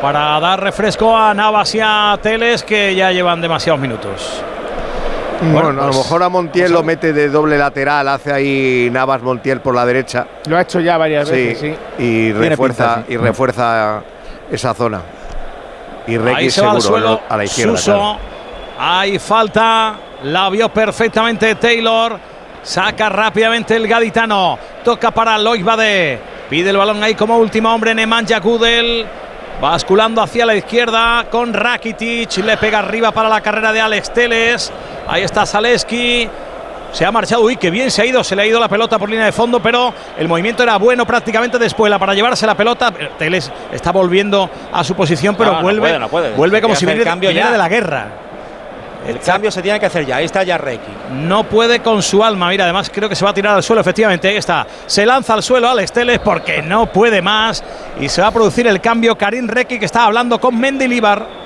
Para dar refresco a Navas y a Teles que ya llevan demasiados minutos. Bueno, a pues, lo mejor a Montiel lo mete de doble lateral, hace ahí Navas Montiel por la derecha. Lo ha hecho ya varias Sí, veces, sí. y refuerza, pinta, sí. y refuerza esa zona. Y Ahí Rekic se va al seguro suelo. a la izquierda. Suso. claro. Hay falta. La vio perfectamente Taylor. Saca rápidamente el gaditano. Toca para Loic Badé. Pide el balón ahí como último hombre Nemanja Gudel. Basculando hacia la izquierda con Rakitic. Le pega arriba para la carrera de Alex Teles. Ahí está Zaleski. Se ha marchado, uy, qué bien se ha ido, se le ha ido la pelota por línea de fondo, pero el movimiento era bueno prácticamente después para llevarse la pelota. Teles está volviendo a su posición, pero No, no vuelve, puede, no puede. vuelve como que si viniera, de la guerra. El cambio se tiene que hacer ya. Ahí está ya Reiki. No puede con su alma. Mira, además creo que se va a tirar al suelo, efectivamente. Ahí está. Se lanza al suelo Alex Teles porque no puede más. Y se va a producir el cambio. Karim Requi que está hablando con Mendilibar.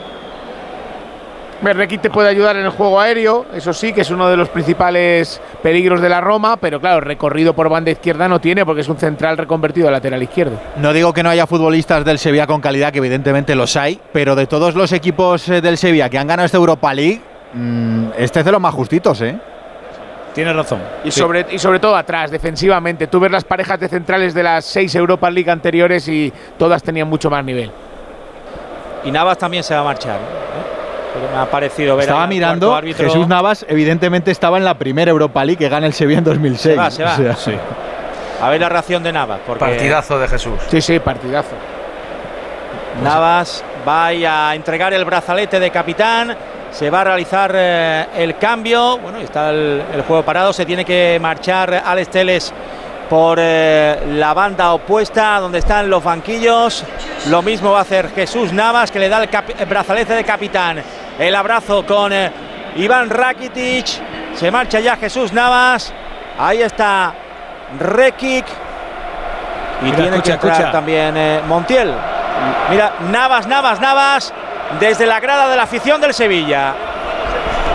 Requi te puede ayudar en el juego aéreo, eso sí, que es uno de los principales peligros de la Roma, pero claro, recorrido por banda izquierda no tiene porque es un central reconvertido a lateral izquierdo. No digo que no haya futbolistas del Sevilla con calidad, que evidentemente los hay, pero de todos los equipos eh, del Sevilla que han ganado esta Europa League, mm, este es de los más justitos, ¿eh? Tienes razón. Y, sobre, y sobre todo atrás, defensivamente. Tú ves las parejas de centrales de las seis Europa League anteriores y todas tenían mucho más nivel. Y Navas también se va a marchar. ¿eh? Pero me ha parecido ver Estaba mirando, árbitro. Jesús Navas evidentemente estaba en la primera Europa League que gana el Sevilla en 2006. Se va, se va. O sea, Sí. A ver la reacción de Navas. Porque de Jesús. Sí, sí, partidazo. Navas va a entregar el brazalete de capitán. Se va a realizar eh, el cambio. Bueno, está el, el juego parado. Se tiene que marchar Alex Teles por eh, la banda opuesta donde están los banquillos. Lo mismo va a hacer Jesús Navas que le da el, brazalete de capitán. El abrazo con eh, Iván Rakitic. Se marcha ya Jesús Navas. Ahí está Rekic. Y Mira, tiene escucha, que entrar escucha. también Montiel. Mira, Navas, Navas, Navas. Desde la grada de la afición del Sevilla.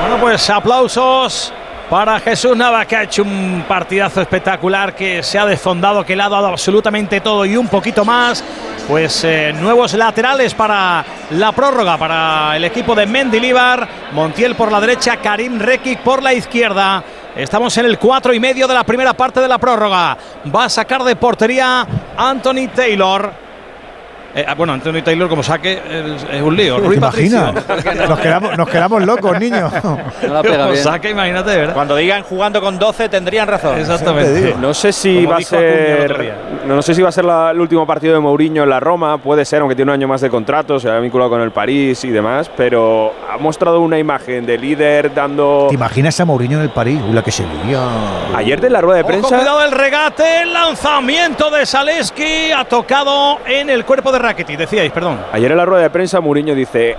Bueno, pues aplausos para Jesús Navas, que ha hecho un partidazo espectacular, que se ha desfondado, que le ha dado absolutamente todo y un poquito más. Pues eh, nuevos laterales para la prórroga, para el equipo de Mendilibar. Montiel por la derecha, Karim Rekic por la izquierda. Estamos en el cuatro y medio de la primera parte de la prórroga. Va a sacar de portería Anthony Taylor. Eh, ah, bueno, Anthony Taylor como saque es, es un lío. ¿Te Rui imaginas? Nos quedamos, nos quedamos locos, niños. Como saque, imagínate, ¿verdad? Cuando digan jugando con 12 tendrían razón. Exactamente. No sé si Como va a ser. día. No sé si va a ser la- el último partido de Mourinho en la Roma. Puede ser, aunque tiene un año más de contrato, se ha vinculado con el París y demás. Pero ha mostrado una imagen de líder dando. ¿Te imaginas a Mourinho en el París? Uy, la que se liga. Ayer de la rueda de Ojo, prensa. cuidado el regate, el lanzamiento de Saleski ha tocado en el cuerpo de Rakitic, decíais, perdón. Ayer en la rueda de prensa Mourinho dice,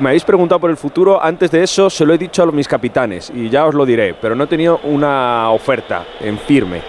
me habéis preguntado por el futuro, antes de eso se lo he dicho a los- mis capitanes y ya os lo diré, pero no he tenido una oferta en firme,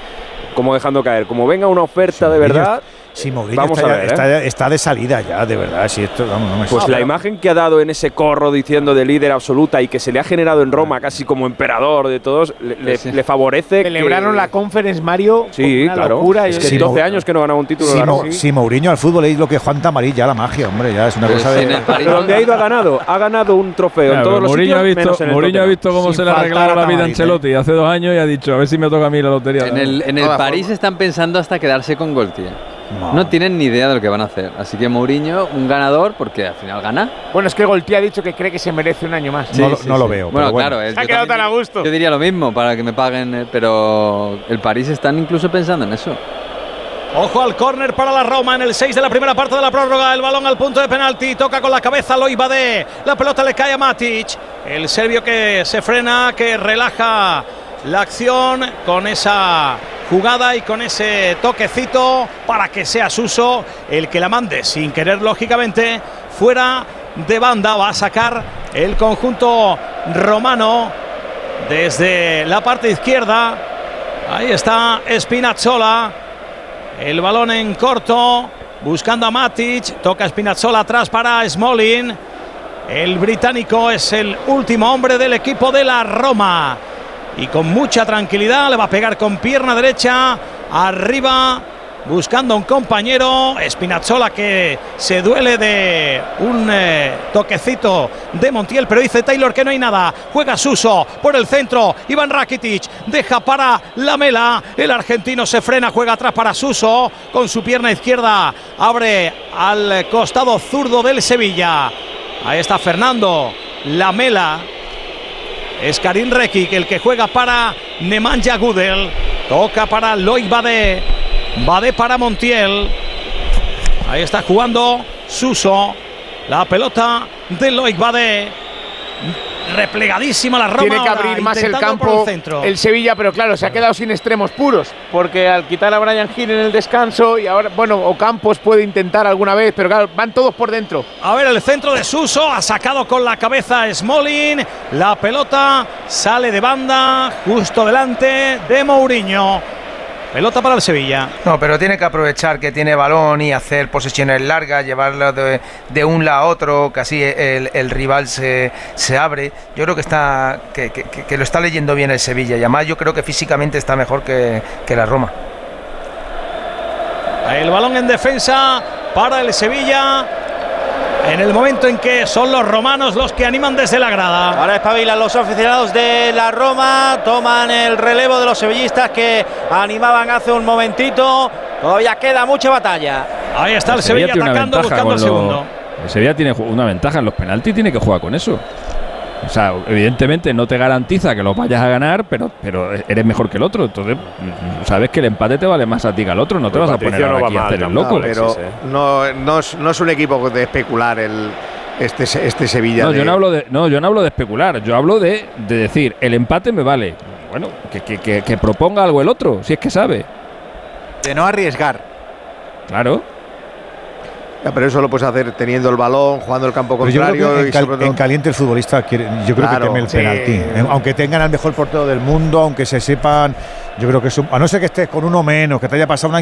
como dejando caer, como venga una oferta de verdad, Sí, Mourinho vamos está, a ya-. ¿eh? está, está de salida ya, de verdad. Si esto, vamos, no me Pues la imagen que ha dado en ese corro diciendo de líder absoluta y que se le ha generado en Roma casi como emperador de todos, le, le- le favorece. Celebraron que- la conference, Mario. Sí, con una claro. locura. Es que Sí, 12 Mou- años que no ganaba un título. Si Mourinho al fútbol es lo que Juan Tamarí, ya la magia, hombre, ya es una Pero cosa de. en el París- Pero donde ha ido ha ganado, ha ganado un trofeo en todos los Mourinho sitios, ha visto, menos en el Mourinho ha visto cómo Sin se le ha faltar arreglado a la vida a Ancelotti hace dos años y ha dicho, a ver si me toca a mí la lotería. En el, en el Toda París están pensando hasta quedarse con Goltier. No tienen ni idea de lo que van a hacer. Así que Mourinho, un ganador, porque al final gana. Bueno, es que Golti ha dicho que cree que se merece un año más. No lo- no lo veo, Bueno, pero bueno. claro, él- Se ha quedado también tan a gusto. Yo diría lo mismo para que me paguen, eh, pero el París están incluso pensando en eso. Ojo al córner para la Roma en el 6 de la primera parte de la prórroga. El balón al punto de penalti. Toca con la cabeza Lois Badé. La pelota le cae a Matic. El serbio que se frena, que relaja la acción con esa jugada y con ese toquecito para que sea Suso el que la mande sin querer, lógicamente, fuera de banda. Va a sacar el conjunto romano desde la parte izquierda. Ahí está Spinazzola. El balón en corto, buscando a Matic. Toca Spinazzola atrás para Smolin. El británico es el último hombre del equipo de la Roma. Y con mucha tranquilidad le va a pegar con pierna derecha. Arriba, buscando a un compañero. Spinazzola que se duele de un eh, toquecito de Montiel. Pero dice Taylor que no hay nada. Juega Suso por el centro. Iván Rakitic deja para Lamela. El argentino se frena, juega atrás para Suso. Con su pierna izquierda abre al costado zurdo del Sevilla. Ahí está Fernando Lamela. Es Karim Rekic el que juega para Nemanja Gudel. Toca para Loic Badé. Badé para Montiel. Ahí está jugando Suso. La pelota de Loic Bade. Replegadísima la Roma. Tiene que ahora, abrir más el campo el centro. el Sevilla, pero claro, se ha quedado sin extremos puros, porque al quitar a Brian Hill en el descanso y ahora, bueno, Ocampos puede intentar alguna vez, pero claro, van todos por dentro. A ver, el centro de Suso ha sacado con la cabeza Smolin. La pelota sale de banda justo delante de Mourinho. Pelota para el Sevilla. No, pero tiene que aprovechar que tiene balón y hacer posesiones largas, llevarlo de, de un lado a otro, que así el, el rival se, se abre. Yo creo que está que- que lo está leyendo bien el Sevilla y además yo creo que físicamente está mejor que, que la Roma. El balón en defensa para el Sevilla. En el momento en que son los romanos los que animan desde la grada. Ahora espabilan los aficionados de la Roma, toman el relevo de los sevillistas que animaban hace un momentito. Todavía queda mucha batalla. Ahí está el Sevilla una atacando, ventaja buscando el con lo- segundo. El Sevilla tiene una ventaja en los penaltis, tiene que jugar con eso. O sea, evidentemente no te garantiza que lo vayas a ganar, pero, pero eres mejor que el otro. Entonces, sabes que el empate te vale más a ti que al otro. No te Pues vas a poner no aquí a mal hacer el loco. pero no, no, es, no es un equipo de especular el, este, este Sevilla. No, de- yo no hablo de, no, yo no hablo de especular. Yo hablo de, de decir, el empate me vale. Bueno, que, que- que- que proponga algo el otro, si es que sabe. De no arriesgar. Claro. Ya, pero eso lo puedes hacer teniendo el balón, jugando el campo Pero yo creo contrario que en, y cal- sobre todo- en caliente el futbolista quiere, yo creo Claro, que teme el sí. penalti. Aunque tengan al mejor portero del mundo, aunque se sepan, yo creo que eso, a no ser que estés con uno menos, que te haya pasado una,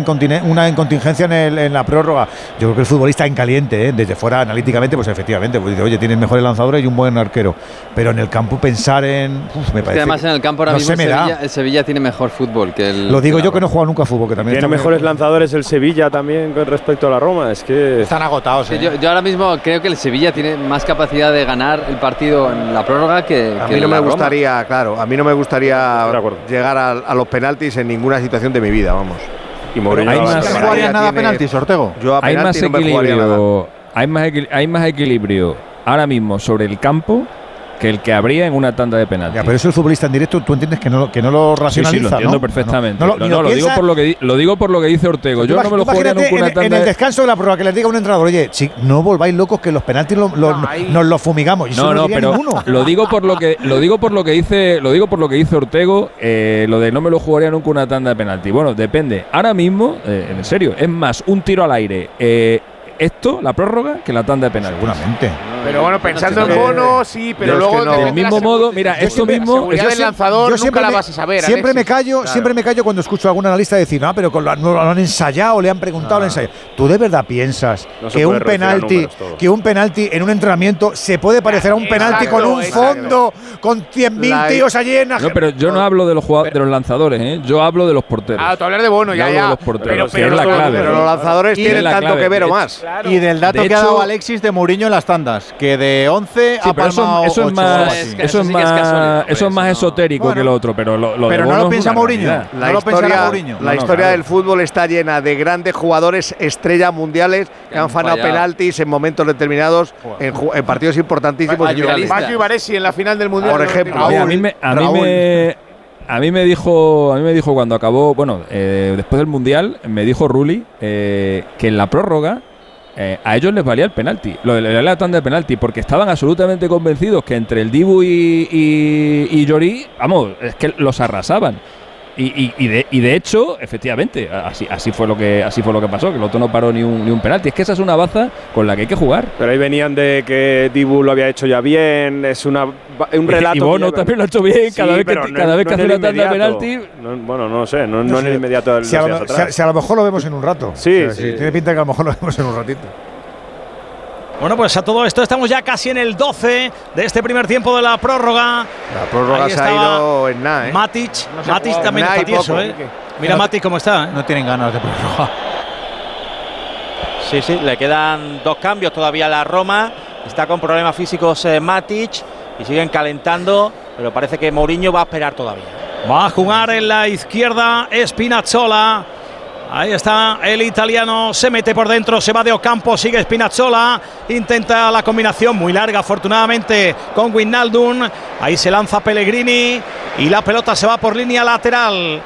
incontingencia en, el- en la prórroga, yo creo que el futbolista en caliente, eh, desde fuera analíticamente, pues efectivamente, pues dice, oye, tienes mejores lanzadores y un buen arquero. Pero en el campo pensar en. uf, me Es que parece. además en el campo ahora no mismo se el me da. Sevilla, el Sevilla tiene mejor fútbol que el. Lo digo yo que no jugado nunca fútbol, que también Tiene mejores lanzadores el Sevilla también con respecto a la Roma. Es que Están agotados. ¿eh? yo, yo ahora mismo creo que el Sevilla tiene más capacidad de ganar el partido en la prórroga que, A que mí no la me Roma. gustaría, claro, a mí no me gustaría llegar a, a los penaltis en ninguna situación de mi vida, vamos. y Mourinho hay más- ¿No jugaría nada tiene- penaltis, Ortego? Yo a hay más penalti no me jugaría nada. equilibrio hay más, equil- hay más equilibrio ahora mismo sobre el campo que el que habría en una tanda de penaltis. Ya, pero eso el futbolista en directo, tú entiendes que no, que no lo Sí, sí, racionaliza. lo entiendo ¿no? perfectamente. No, No, no, no, lo, digo por lo que lo digo por lo que dice Ortego. Yo no me lo jugaría nunca una en, en tanda el de- descanso de la prueba que les diga un entrenador, oye, si no volváis locos que los penaltis lo- lo- No, ahí- nos los fumigamos. Y No, no, pero ninguno. lo digo por lo que lo digo por lo que dice lo digo por lo que dice Ortego, eh, lo de no me lo jugaría nunca una tanda de penalti. Bueno, depende. Ahora mismo, eh, en serio, es más un tiro al aire. eh, esto, la prórroga, que la tanda de penalti. Seguramente. Pero bueno, pensando en bono, sí, pero es luego no. Del mismo modo, mira, yo esto siempre- mismo- seguridad Yo del lanzador yo nunca la vas a saber. Siempre Alexis. me callo, Claro. siempre me callo cuando escucho a algún analista decir, no, pero con la- no lo han ensayado, le han preguntado, lo han ensayado. ¿Tú de verdad piensas No que un penalti, que un penalti en un entrenamiento se puede parecer a un penalti Exacto, con un exacto. fondo, con 100.000 La- tíos allí en No, pero yo no hablo de los jugadores, de los lanzadores, ¿eh? Yo hablo de los porteros. Ah, tú hablas de bono, Yo ya, hablo de ya. los porteros, Pero, es los- lanzadores tienen tanto que ver o más. Claro. Y del dato De que ha hecho- dado Alexis de Mourinho en las tandas, que de 11 Sí, ha pero eso, eso es 8 más, eso es sí más, casualidad, eso es más no- esotérico Bueno. que lo otro, pero lo, lo de Pero no lo piensa Mourinho. realidad. No La lo historia, Mourinho. la No, no, historia claro. del fútbol está llena de grandes jugadores, estrellas mundiales que han han fanado fallado. penaltis en momentos determinados en, partidos importantísimos. y Ayuda, finales. Baggio y Baresi en la final del Mundial. Por ejemplo. 99. Mira, a mí me, a mí me, a mí me dijo, a mí me dijo cuando acabó, bueno, eh, después del mundial, me dijo Rulli eh, que en la prórroga eh, a ellos les valía el penalti, lo de la de penalti, porque estaban absolutamente convencidos que entre el Dibu y, y, vamos, es que los arrasaban. Y, y- y de, y de hecho, efectivamente, así, así fue lo que así fue lo que pasó, que el otro no paró ni un, ni un penalti. Es que esa es una baza con la que hay que jugar. Pero ahí venían de que Dibu lo había hecho ya bien. Es una, un relato. Y que Bono ya- también lo ha hecho bien, cada Sí, vez que, no cada vez no que hace el una tanda penalti, No, bueno, no sé, no, no en el inmediato del Si a, lo, si a- si a lo mejor lo vemos en un rato. Sí, O sea, sí. Tiene pinta que a lo mejor lo vemos en un ratito. Bueno, pues a todo esto estamos ya casi en el 12 de este primer tiempo de la prórroga. La prórroga Ahí se ha ido en nada, ¿eh? Matic, No Matic jugado también está tieso. ¿eh? Mira No- Matic cómo está, ¿eh? No tienen ganas de prórroga. Sí, sí, le quedan dos cambios todavía a la Roma. Está con problemas físicos eh, Matic y siguen calentando, pero parece que Mourinho va a esperar todavía. Va a jugar en la izquierda Spinazzola. Ahí está el italiano, se mete por dentro, se va de Ocampo, sigue Spinazzola, intenta la combinación muy larga afortunadamente con Wijnaldum. Ahí se lanza Pellegrini y la pelota se va por línea lateral.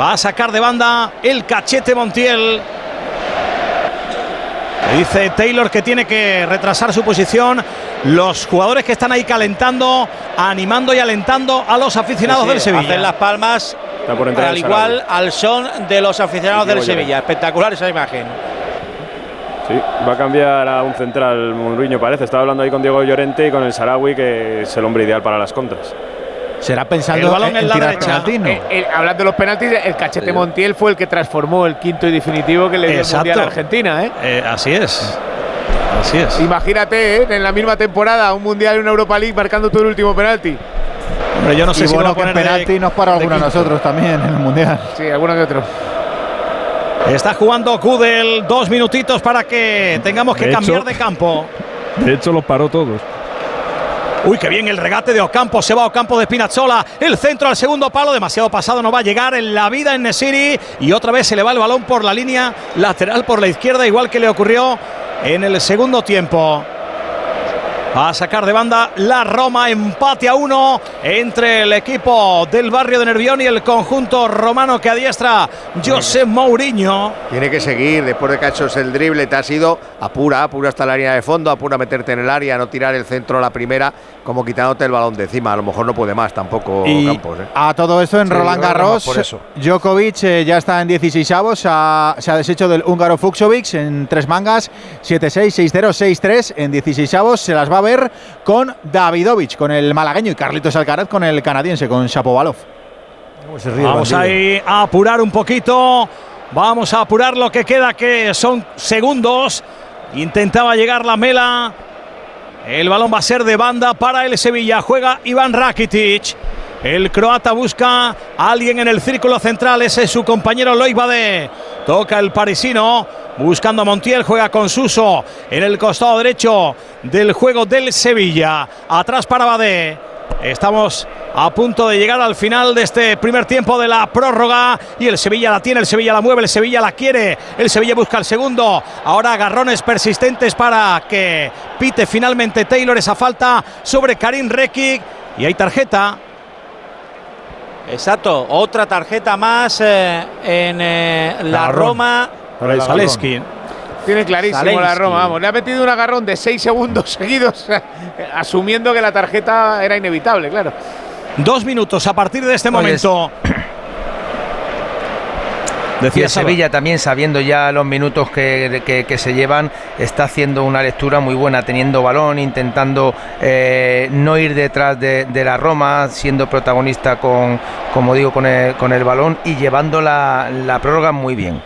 Va a sacar de banda el cachete Montiel. Le dice Taylor que tiene que retrasar su posición. Los jugadores que están ahí calentando, animando y alentando a los aficionados Sí, del Sevilla. Hacen las palmas Está por entrar al el igual al son de los aficionados del. Sevilla. Espectacular esa imagen. Sí, va a cambiar a un central Mourinho, parece. Estaba hablando ahí con Diego Llorente y con el Sarawi, que es el hombre ideal para las contras. Será pensando El balón en, la derecha. penaltis, ¿no? Eh, eh, hablando de los penaltis, el cachete Sí. Montiel fue el que transformó el quinto y definitivo que le dio el. Mundial a Argentina. ¿eh? Eh, así es. Así es. Imagínate, ¿eh? en la misma temporada, un Mundial y una Europa League marcando todo el último penalti. Hombre, yo no sé y si bueno, va a que en poner de- penalti nos para alguno de nosotros también en el Mundial. Sí, alguno que otro. Está jugando Kudel, dos minutitos para que tengamos que De cambiar hecho- de campo. De hecho, los paró todos. Uy, qué bien el regate de Ocampo. Se va Ocampo de Spinazzola. El centro al segundo palo. Demasiado pasado. No va a llegar en la vida en Nesiri. Y otra vez se le va el balón por la línea lateral por la izquierda, igual que le ocurrió en el segundo tiempo. A sacar de banda la Roma, empate a uno entre el equipo del barrio de Nervión y el conjunto romano que adiestra José Mourinho. Tiene que seguir, después de que ha hecho el drible, te has ido apura, apura hasta la línea de fondo, apura a meterte en el área, no tirar el centro a la primera, como quitándote el balón de encima. A lo mejor no puede más tampoco Y Campos. ¿eh? a todo esto en Sí, Roland Garros, por eso. Djokovic eh, ya está en 16 avos, se ha, se ha deshecho del húngaro Fuxovic en tres mangas, 7-6, 6-0, 6-3 en 16 avos, se las va a ver con Davidovich, con el malagueño y Carlitos Alcaraz con el canadiense, con Shapovalov. Vamos ahí a apurar un poquito. Vamos a apurar lo que queda, que son segundos. Intentaba llegar la mela. El balón va a ser de banda para el Sevilla. Juega Iván Rakitic. El croata busca a alguien en el círculo central. Ese es su compañero Loic Badé. Toca el parisino. Buscando a Montiel. Juega con Suso en el costado derecho del juego del Sevilla. Atrás para Badé. Estamos a punto de llegar al final de este primer tiempo de la prórroga y el Sevilla la tiene, el Sevilla la mueve, el Sevilla la quiere, el Sevilla busca el segundo. Ahora agarrones persistentes para que pite finalmente Taylor esa falta sobre Karim Rekic y hay tarjeta. Exacto, otra tarjeta más eh, en eh, la. Roma. Para Zaleski. Tiene clarísimo la Roma, vamos. Le ha metido un agarrón de 6 segundos seguidos, asumiendo que la tarjeta era inevitable, claro. Dos minutos a partir de este Oye, momento. Decía el Sevilla también, sabiendo ya los minutos que, que- que se llevan, está haciendo una lectura muy buena, teniendo balón, intentando eh, no ir detrás de, de la Roma, siendo protagonista con, como digo, con el, con el balón y llevando la, la prórroga muy bien.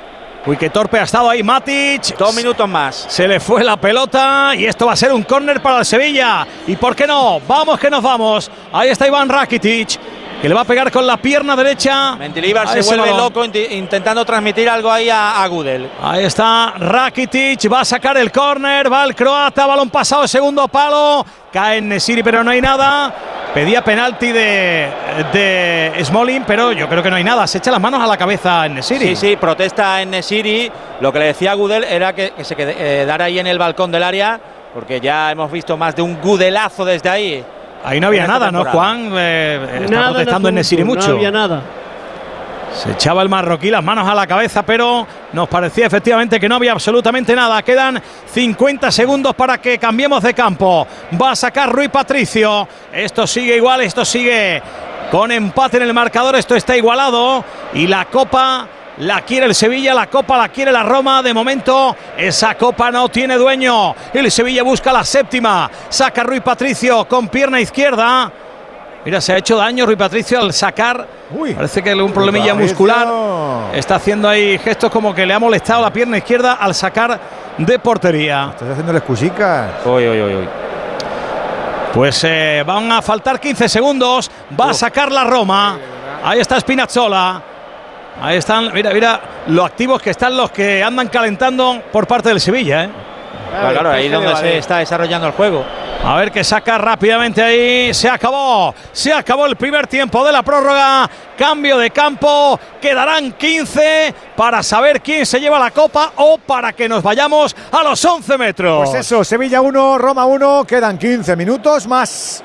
Uy, qué torpe ha estado ahí Matic. Dos minutos más. Se le fue la pelota y esto va a ser un córner para el Sevilla. ¿Y por qué no? Vamos que nos vamos. Ahí está Iván Rakitic, que le va a pegar con la pierna derecha. Mendilibar se vuelve balón. loco intentando transmitir algo ahí a, a Gudel. Ahí está Rakitic, va a sacar el córner, va el croata, balón pasado, segundo palo, cae en Nesiri, pero no hay nada. Pedía penalti de, de Smolin, pero yo creo que no hay nada. Se echa las manos a la cabeza en Nesiri. Sí, sí, protesta en Nesiri. Lo que le decía a Gudel era que, que se quedara ahí en el balcón del área, porque ya hemos visto más de un Gudelazo desde ahí. Ahí no había nada, ¿no. Juan? Eh, está Nada en protestando en Nesiri mucho. No había nada. Se echaba el marroquí las manos a la cabeza, pero nos parecía efectivamente que no había absolutamente nada. Quedan 50 segundos para que cambiemos de campo. Va a sacar Rui Patricio. Esto sigue igual, esto sigue con empate en el marcador. Esto está igualado y la copa la quiere el Sevilla, la copa la quiere la Roma. De momento, esa copa no tiene dueño. El Sevilla busca la séptima. Saca Rui Patricio con pierna izquierda. Mira, se ha hecho daño Rui Patricio al sacar. Parece que un problemilla muscular. Está haciendo ahí gestos como que le ha molestado la pierna izquierda al sacar de portería. Estás haciendo excusicas. Uy, uy, uy, uy. Pues eh, van a faltar 15 segundos. Va a sacar la Roma. Ahí está Spinazzola. Ahí están, mira, mira lo activos que están los que andan calentando por parte del Sevilla. ¿eh? Claro, claro, ahí es donde se está desarrollando el juego. A ver que saca rápidamente ahí. Se acabó. Se acabó el primer tiempo de la prórroga. Cambio de campo. Quedarán 15 para saber quién se lleva la copa o para que nos vayamos a los 11 metros. Pues eso, Sevilla 1, Roma 1, quedan 15 minutos más.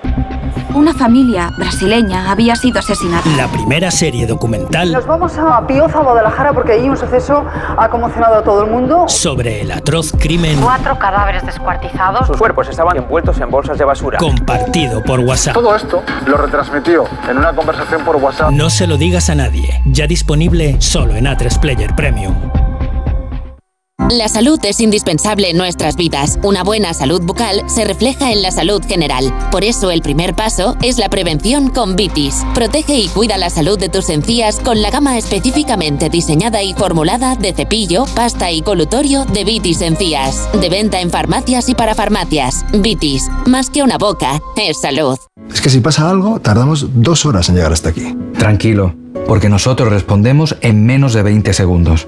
Una familia brasileña había sido asesinada. La primera serie documental Nos vamos a Pioza, Guadalajara, porque ahí un suceso ha conmocionado a todo el mundo. sobre el atroz crimen Cuatro cadáveres descuartizados. Sus cuerpos estaban envueltos en bolsas de basura. Compartido por WhatsApp. Todo esto lo retransmitió en una conversación por WhatsApp. No se lo digas a nadie. Ya disponible solo en A3 Player Premium. La salud es indispensable en nuestras vidas. Una buena salud bucal se refleja en la salud general. Por eso el primer paso es la prevención con Vitis. Protege y cuida la salud de tus encías con la gama específicamente diseñada y formulada de cepillo, pasta y colutorio de Vitis Encías. De venta en farmacias y para farmacias. Vitis, más que una boca, es salud. Es que si pasa algo, tardamos dos horas en llegar hasta aquí. Tranquilo, porque nosotros respondemos en menos de 20 segundos.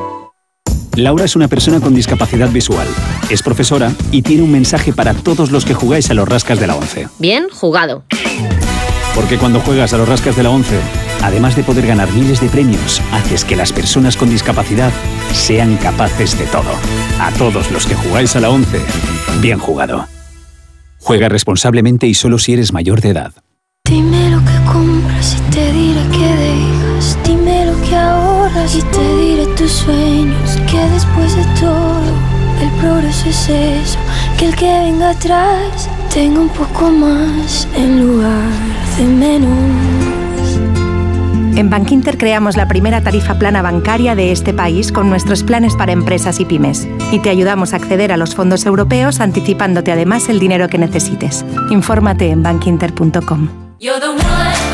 Laura es una persona con discapacidad visual. Es profesora y tiene un mensaje para todos los que jugáis a los rascas de la 11. Bien jugado. Porque cuando juegas a los rascas de la 11, además de poder ganar miles de premios, haces que las personas con discapacidad sean capaces de todo. A todos los que jugáis a la 11, bien jugado. Juega responsablemente y solo si eres mayor de edad. Dime lo que compras y te diré que dejas. Dime lo que ahorras y te diré tus sueños. Que después de todo, el progreso es eso. Que el que venga atrás tenga un poco más en lugar de menos. En Bankinter creamos la primera tarifa plana bancaria de este país con nuestros planes para empresas y pymes. Y te ayudamos a acceder a los fondos europeos anticipándote además el dinero que necesites. Infórmate en bankinter.com.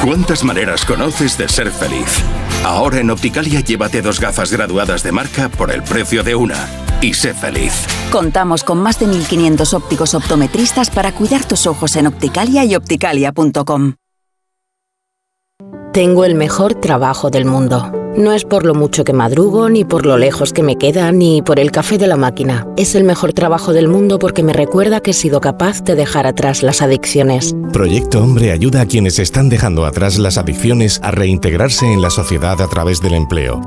¿Cuántas maneras conoces de ser feliz? Ahora en Opticalia llévate dos gafas graduadas de marca por el precio de una. Y sé feliz. Contamos con más de 1.500 ópticos optometristas para cuidar tus ojos en Opticalia y opticalia.com. Tengo el mejor trabajo del mundo. No es por lo mucho que madrugo, ni por lo lejos que me queda, ni por el café de la máquina. Es el mejor trabajo del mundo porque me recuerda que he sido capaz de dejar atrás las adicciones. Proyecto Hombre ayuda a quienes están dejando atrás las adicciones a reintegrarse en la sociedad a través del empleo.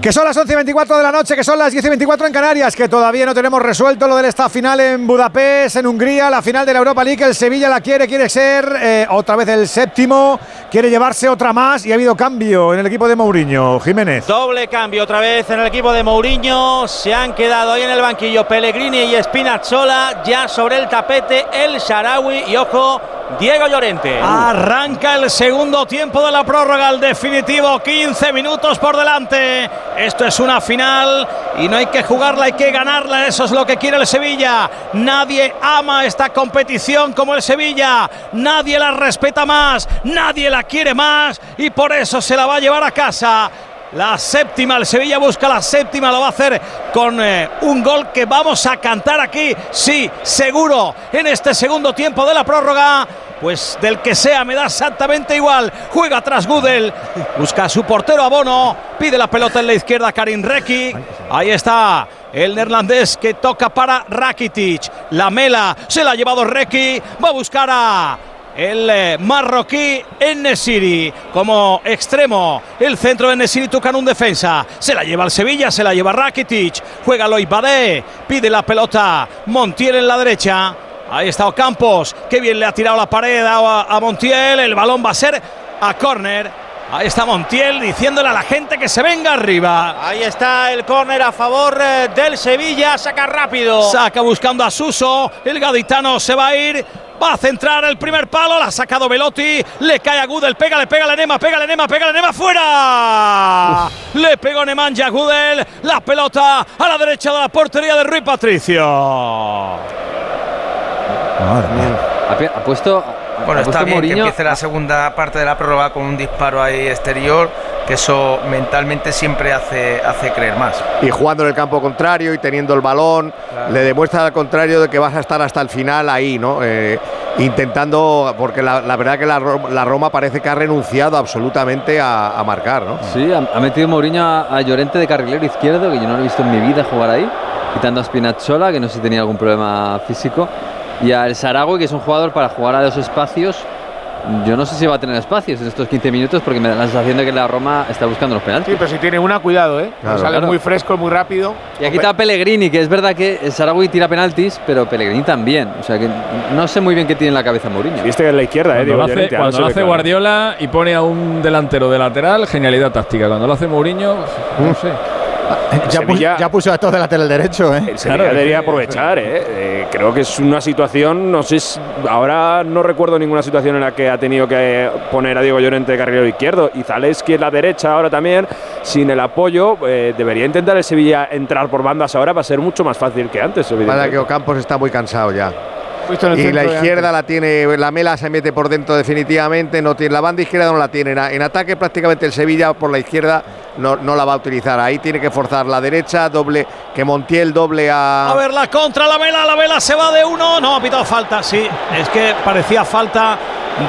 Que son las 11 y 24 de la noche, que son las 10 y 24 en Canarias, que todavía no tenemos resuelto lo del esta final en Budapest, en Hungría, la final de la Europa League. El Sevilla la quiere, quiere ser eh, otra vez el séptimo, quiere llevarse otra más y ha habido cambio en el equipo de Mourinho. Jiménez. Doble cambio otra vez en el equipo de Mourinho. Se han quedado ahí en el banquillo Pellegrini y Spinazzola. Ya sobre el tapete el Sharawi y ojo, Diego Llorente. Arranca el segundo tiempo de la prórroga, el definitivo, 15 minutos por delante. Esto es una final y no hay que jugarla, hay que ganarla. Eso es lo que quiere el Sevilla. Nadie ama esta competición como el Sevilla. Nadie la respeta más, nadie la quiere más y por eso se la va a llevar a casa. La séptima, el Sevilla busca la séptima, lo va a hacer con eh, un gol que vamos a cantar aquí, sí, seguro, en este segundo tiempo de la prórroga. Pues del que sea, me da exactamente igual. Juega tras Gudel, busca a su portero Abono, pide la pelota en la izquierda Karim Reki. Ahí está el neerlandés que toca para Rakitic. La mela se la ha llevado Reki, va a buscar a el eh, marroquí Enesiri como extremo. El centro de Enesiri toca en un defensa. Se la lleva el Sevilla, se la lleva Rakitic. Juega Lois Badé, pide la pelota Montiel en la derecha. Ahí está Ocampos, que bien le ha tirado la pared a, a Montiel. El balón va a ser a córner. Ahí está Montiel diciéndole a la gente que se venga arriba. Ahí está el córner a favor eh, del Sevilla. Saca rápido. Saca buscando a Suso. El gaditano se va a ir. Va a centrar el primer palo. La ha sacado Velotti. Le cae a Gudel. Pega, le pega a Nema. Pega a Nema. Pega a Nema. ¡Fuera! Le pegó Nemanja a Gudel. La pelota a la derecha de la portería de Rui Patricio. Ha, pi- ha puesto, Bueno, está bien que empiece la segunda parte de la prórroga con un disparo ahí exterior, que eso mentalmente siempre hace, hace creer más. Y jugando en el campo contrario y teniendo el balón, le demuestra al contrario de que vas a estar hasta el final ahí, ¿no? Eh, intentando, porque la, la verdad que la, Ro- la Roma parece que ha renunciado absolutamente a, a marcar, ¿no? Sí, ha, ha metido Mourinho a, a Llorente de carrilero izquierdo, que yo no lo he visto en mi vida jugar ahí, quitando a Spinazzola, que no sé si tenía algún problema físico, y al Saragüe, que es un jugador para jugar a los espacios. Yo no sé si va a tener espacios en estos 15 minutos, porque me da la sensación de que la Roma está buscando los penaltis. Sí, pero si tiene una, cuidado, ¿eh? Claro. Sale Claro. muy fresco, muy rápido. Y aquí está Pellegrini, que es verdad que el Saragüe tira penaltis, pero Pellegrini también. O sea que no sé muy bien qué tiene en la cabeza Mourinho. Viste que es la izquierda, Cuando lo hace, cuando lo hace Guardiola y pone a un delantero de lateral, genialidad táctica. Cuando lo hace Mourinho, no sé. Ya, pu- ya puso a estos de lateral derecho, ¿eh? El Sevilla debería aprovechar, ¿eh? Eh, Creo que es una situación, no sé, si- ahora no recuerdo ninguna situación en la que ha tenido que poner a Diego Llorente de carrilero izquierdo y Zaleski en la derecha ahora también, sin el apoyo, eh, debería intentar el Sevilla entrar por bandas ahora, va a ser mucho más fácil que antes, Para que Ocampos está muy cansado ya. Visto en el Y la izquierda la tiene, la mela se mete por dentro definitivamente, no tiene, la banda izquierda no la tiene. En, ataque prácticamente el Sevilla por la izquierda no, no la va a utilizar. Ahí tiene que forzar la derecha, doble, que Montiel doble a... A ver la contra la vela, la vela se va de uno. No, ha pitado falta, sí. Es que parecía falta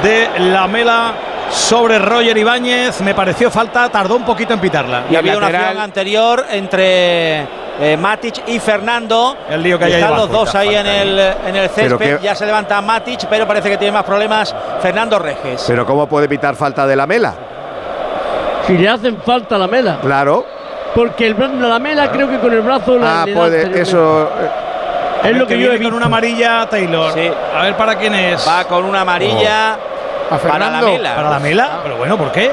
de la mela sobre Roger Ibáñez. Me pareció falta, tardó un poquito en pitarla. Y ha habido una acción anterior entre eh, Matic y Fernando. El lío que hay ahí Están los dos ahí en el, en el césped. que- Ya se levanta Matic, pero parece que tiene más problemas Fernando Reges. Pero ¿cómo puede pitar falta de la mela? Si le hacen falta a la mela. Claro. Porque el, la mela creo que con el brazo la Ah, puede, eso... A Es lo que yo he viene visto. con una amarilla Taylor. A ver para quién es. Va con una amarilla ¿A para la mela. ¿Para la mela? Pero bueno, ¿por qué?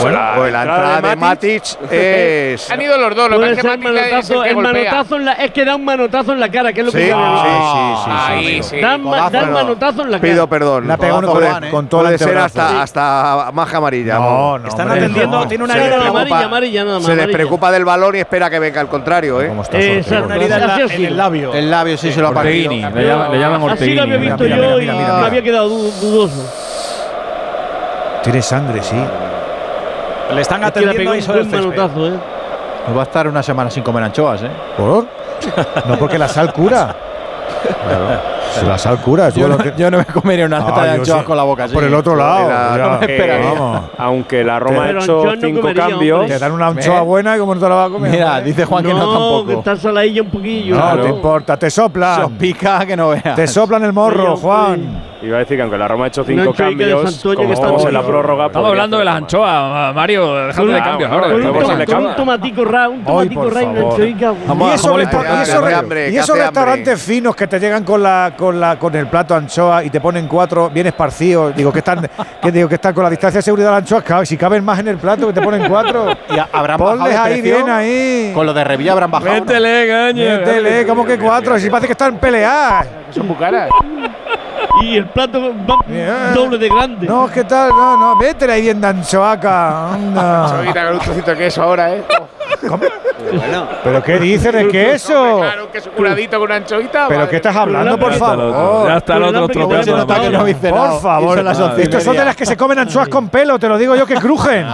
Bueno, pues la entrada de Matic es... Han ido los dos, lo que es que ser Matic es manotazo, el que el manotazo en la, es que da un manotazo en la cara, que es lo que Sí, visto. sí, sí, sí, Ahí, sí. sí. Dan, ma- manotazo en la cara. Pido perdón. Pegado Codazo uno puede- con- con todo puede el ser hasta, Sí. hasta maja amarilla. No, no, Están hombre, atendiendo, no. tiene una herida la amarilla, amarilla, nada más, Se amarilla. despreocupa del balón y espera que venga el contrario, ¿eh? Exacto. una herida en, la- el labio. El labio sí se lo ha partido. Orteguini, le llaman, llaman Así lo había Orteguini. visto yo y me había quedado du- dudoso. Tiene sangre, sí. Le están Es que atendiendo ahí un sobre el manotazo, ¿eh? Pues va a estar una semana sin comer anchoas, ¿eh? ¿Por? No, porque la sal cura. Si la sal cura. Yo no, yo no me comería una lata Ah, de anchoas sí. con la boca así. Por el otro lado. Ya. no me esperaría. Vamos. Aunque la Roma ha hecho no cinco comería, cambios, hombre. Te dan una anchoa buena y como no te la vas a comer. Mira, hombre. dice Juan que no No, que tampoco. está saladilla un poquillo. No, Claro. te importa, te Se soplan. pica que no veas. Te soplan el morro, Sí, Juan. iba a decir que aunque la Roma ha hecho cinco cambios, que como está estamos en la prórroga... Estamos podría hablando de las anchoas, Mario. Dejando de Ah, cambios ahora. Con un, se tomatico ra, un tomatico ra y una anchoica. Esos, Que que restaurantes finos que te llegan con la con la con el plato anchoa y te ponen cuatro bien esparcidos. Digo que están que digo que están con la distancia de seguridad de la anchoa, si caben más en el plato que te ponen cuatro. Y habrán bajado Ponles de ahí bien ahí. Con lo de Revilla habrán bajado. ¿no? Métele, gaño. Métele, como que cuatro, si parece que están peleadas. Son muy caras. Y el plato va Bien. doble de grande. No, ¿qué tal? No, no, métele ahí bien de anchoaca. anda. Ahorita con un trocito de queso ahora, ¿eh? ¿Pero qué dices de queso? Claro, un queso curadito con una anchoita. ¿Pero madre qué estás hablando, por favor? Ya está el otro tropeando la no. Por favor, estos son de las que se comen anchoas con pelo, te lo digo yo que crujen.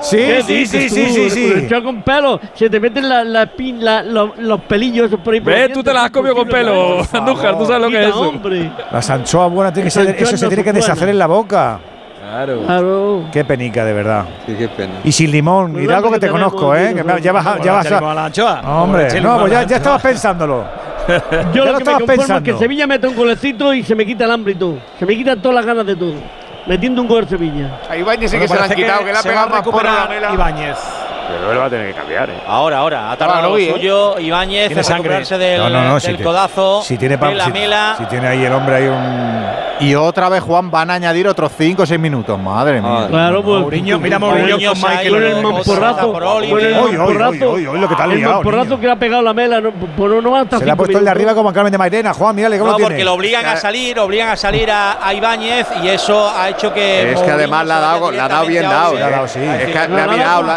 Sí, ¿Qué sí, sí, sí, sí, Con sí. con pelo, se te meten la, la la- los pelillos por ahí. Ve, tú te las has comido con pelo. Andújar, tú sabes lo que es eso. hombre. Las anchoas que ser, anchoas eso se tiene que deshacer en la boca. Claro. Claro. Qué penica, de verdad. Sí, qué pena. Y sin limón, Pues y de algo que te conozco, ¿eh? Que me- ya vas a. ¿Cómo Ya vas a la anchoa? ¿Cómo le hombre, no, a pues la ya, ya estabas pensándolo. Yo Ya lo lo que me conformo es pensando. que Sevilla mete un golecito y se me quita el hambre y todo. Se me quitan todas las ganas de todo. Metiendo un gol Sevilla. A Ibáñez sí Bueno, que se la han quitado, que, le ha se va pegado a más porra a la. Ibáñez. Pero él va a tener que cambiar, ¿eh? Ahora, ahora. Ha tardado lo ¿eh? suyo. Ibáñez Tiene en sangre. del, No, no, no, si del te- codazo Si tiene, pa- de la si- mela. si tiene ahí el hombre ahí un. Y otra vez, Juan, van a añadir otros 5 o 6 minutos. Madre mía. Claro, pues. Mourinho, mira Mourinho con Michael. Con el mamporrazo. por. Hoy, hoy, lo que te has El liado, mamporrazo niño. que le ha pegado la mela. No, pues no hasta Se le ha puesto el de arriba como a Carmen de Mairena. Juan, mírale cómo No, lo tiene. porque lo obligan a salir, obligan a salir a, a Ibáñez y eso ha hecho que. Es que además le ha dado, bien. Es que Le ha mirado,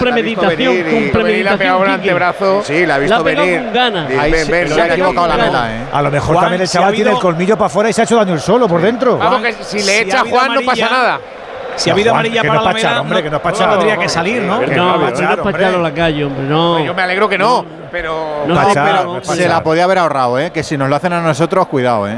la- la venir y- Venir, le ha pegado un antebrazo. Sí, la ha La visto pegado venir. con Ahí ven, se- ven, se ha equivocado la mela, ¿eh? A lo mejor Juan, también el si ha chaval tiene el colmillo para afuera y se ha hecho daño el solo por dentro. Vamos, que si le si ha echa habido Juan no pasa nada. Si ha habido amarilla para no la mela, hombre, que no es pa' no echar. tendría que salir, ¿no? No, no, a a la calle, hombre, no. Yo me alegro que no, pero. Se la podía haber ahorrado, ¿eh? Que si nos lo hacen a nosotros, cuidado, ¿eh?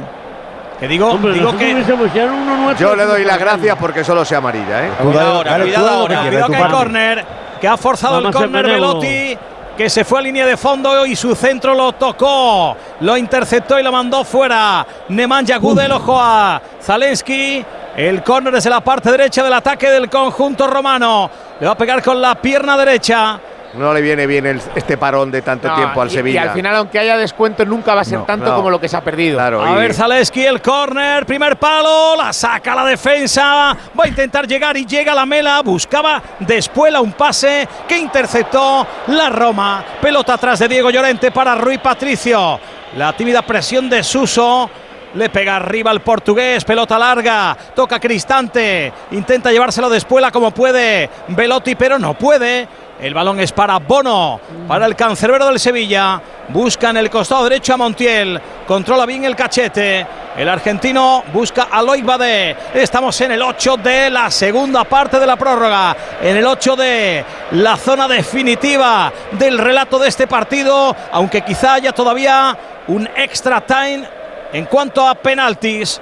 Que digo, Hombre, digo que uno nuestro, Yo le doy las gracias porque solo sea amarilla, ¿eh? Cuidado ahora, cuidado ahora. Cuidado que hay parte. Que ha forzado Vamos el córner. Velotti, que se fue a línea de fondo y su centro lo tocó, lo interceptó y lo mandó fuera. Nemanja Gudel, ojo a Zalensky. El córner desde la parte derecha del ataque del conjunto romano. Le va a pegar con la pierna derecha. No le viene bien el- este parón de tanto No, tiempo al y- Sevilla. Y al final, aunque haya descuento, nunca va a ser No, tanto no. como lo que se ha perdido. Claro, A ver, Zaleski, el córner, primer palo, la saca la defensa, va a intentar llegar y llega la mela, buscaba después un pase que interceptó la Roma. Pelota atrás de Diego Llorente para Rui Patricio. La tímida presión de Suso. Le pega arriba al portugués, pelota larga, toca Cristante, intenta llevárselo de espuela como puede Velotti, pero no puede. El balón es para Bono, para el cancerbero del Sevilla. Busca en el costado derecho a Montiel. Controla bien el cachete. El argentino busca a Loic Badé. Estamos en el 8 de la segunda parte de la prórroga. En el 8 de la zona definitiva del relato de este partido. Aunque quizá haya todavía un extra time en cuanto a penaltis.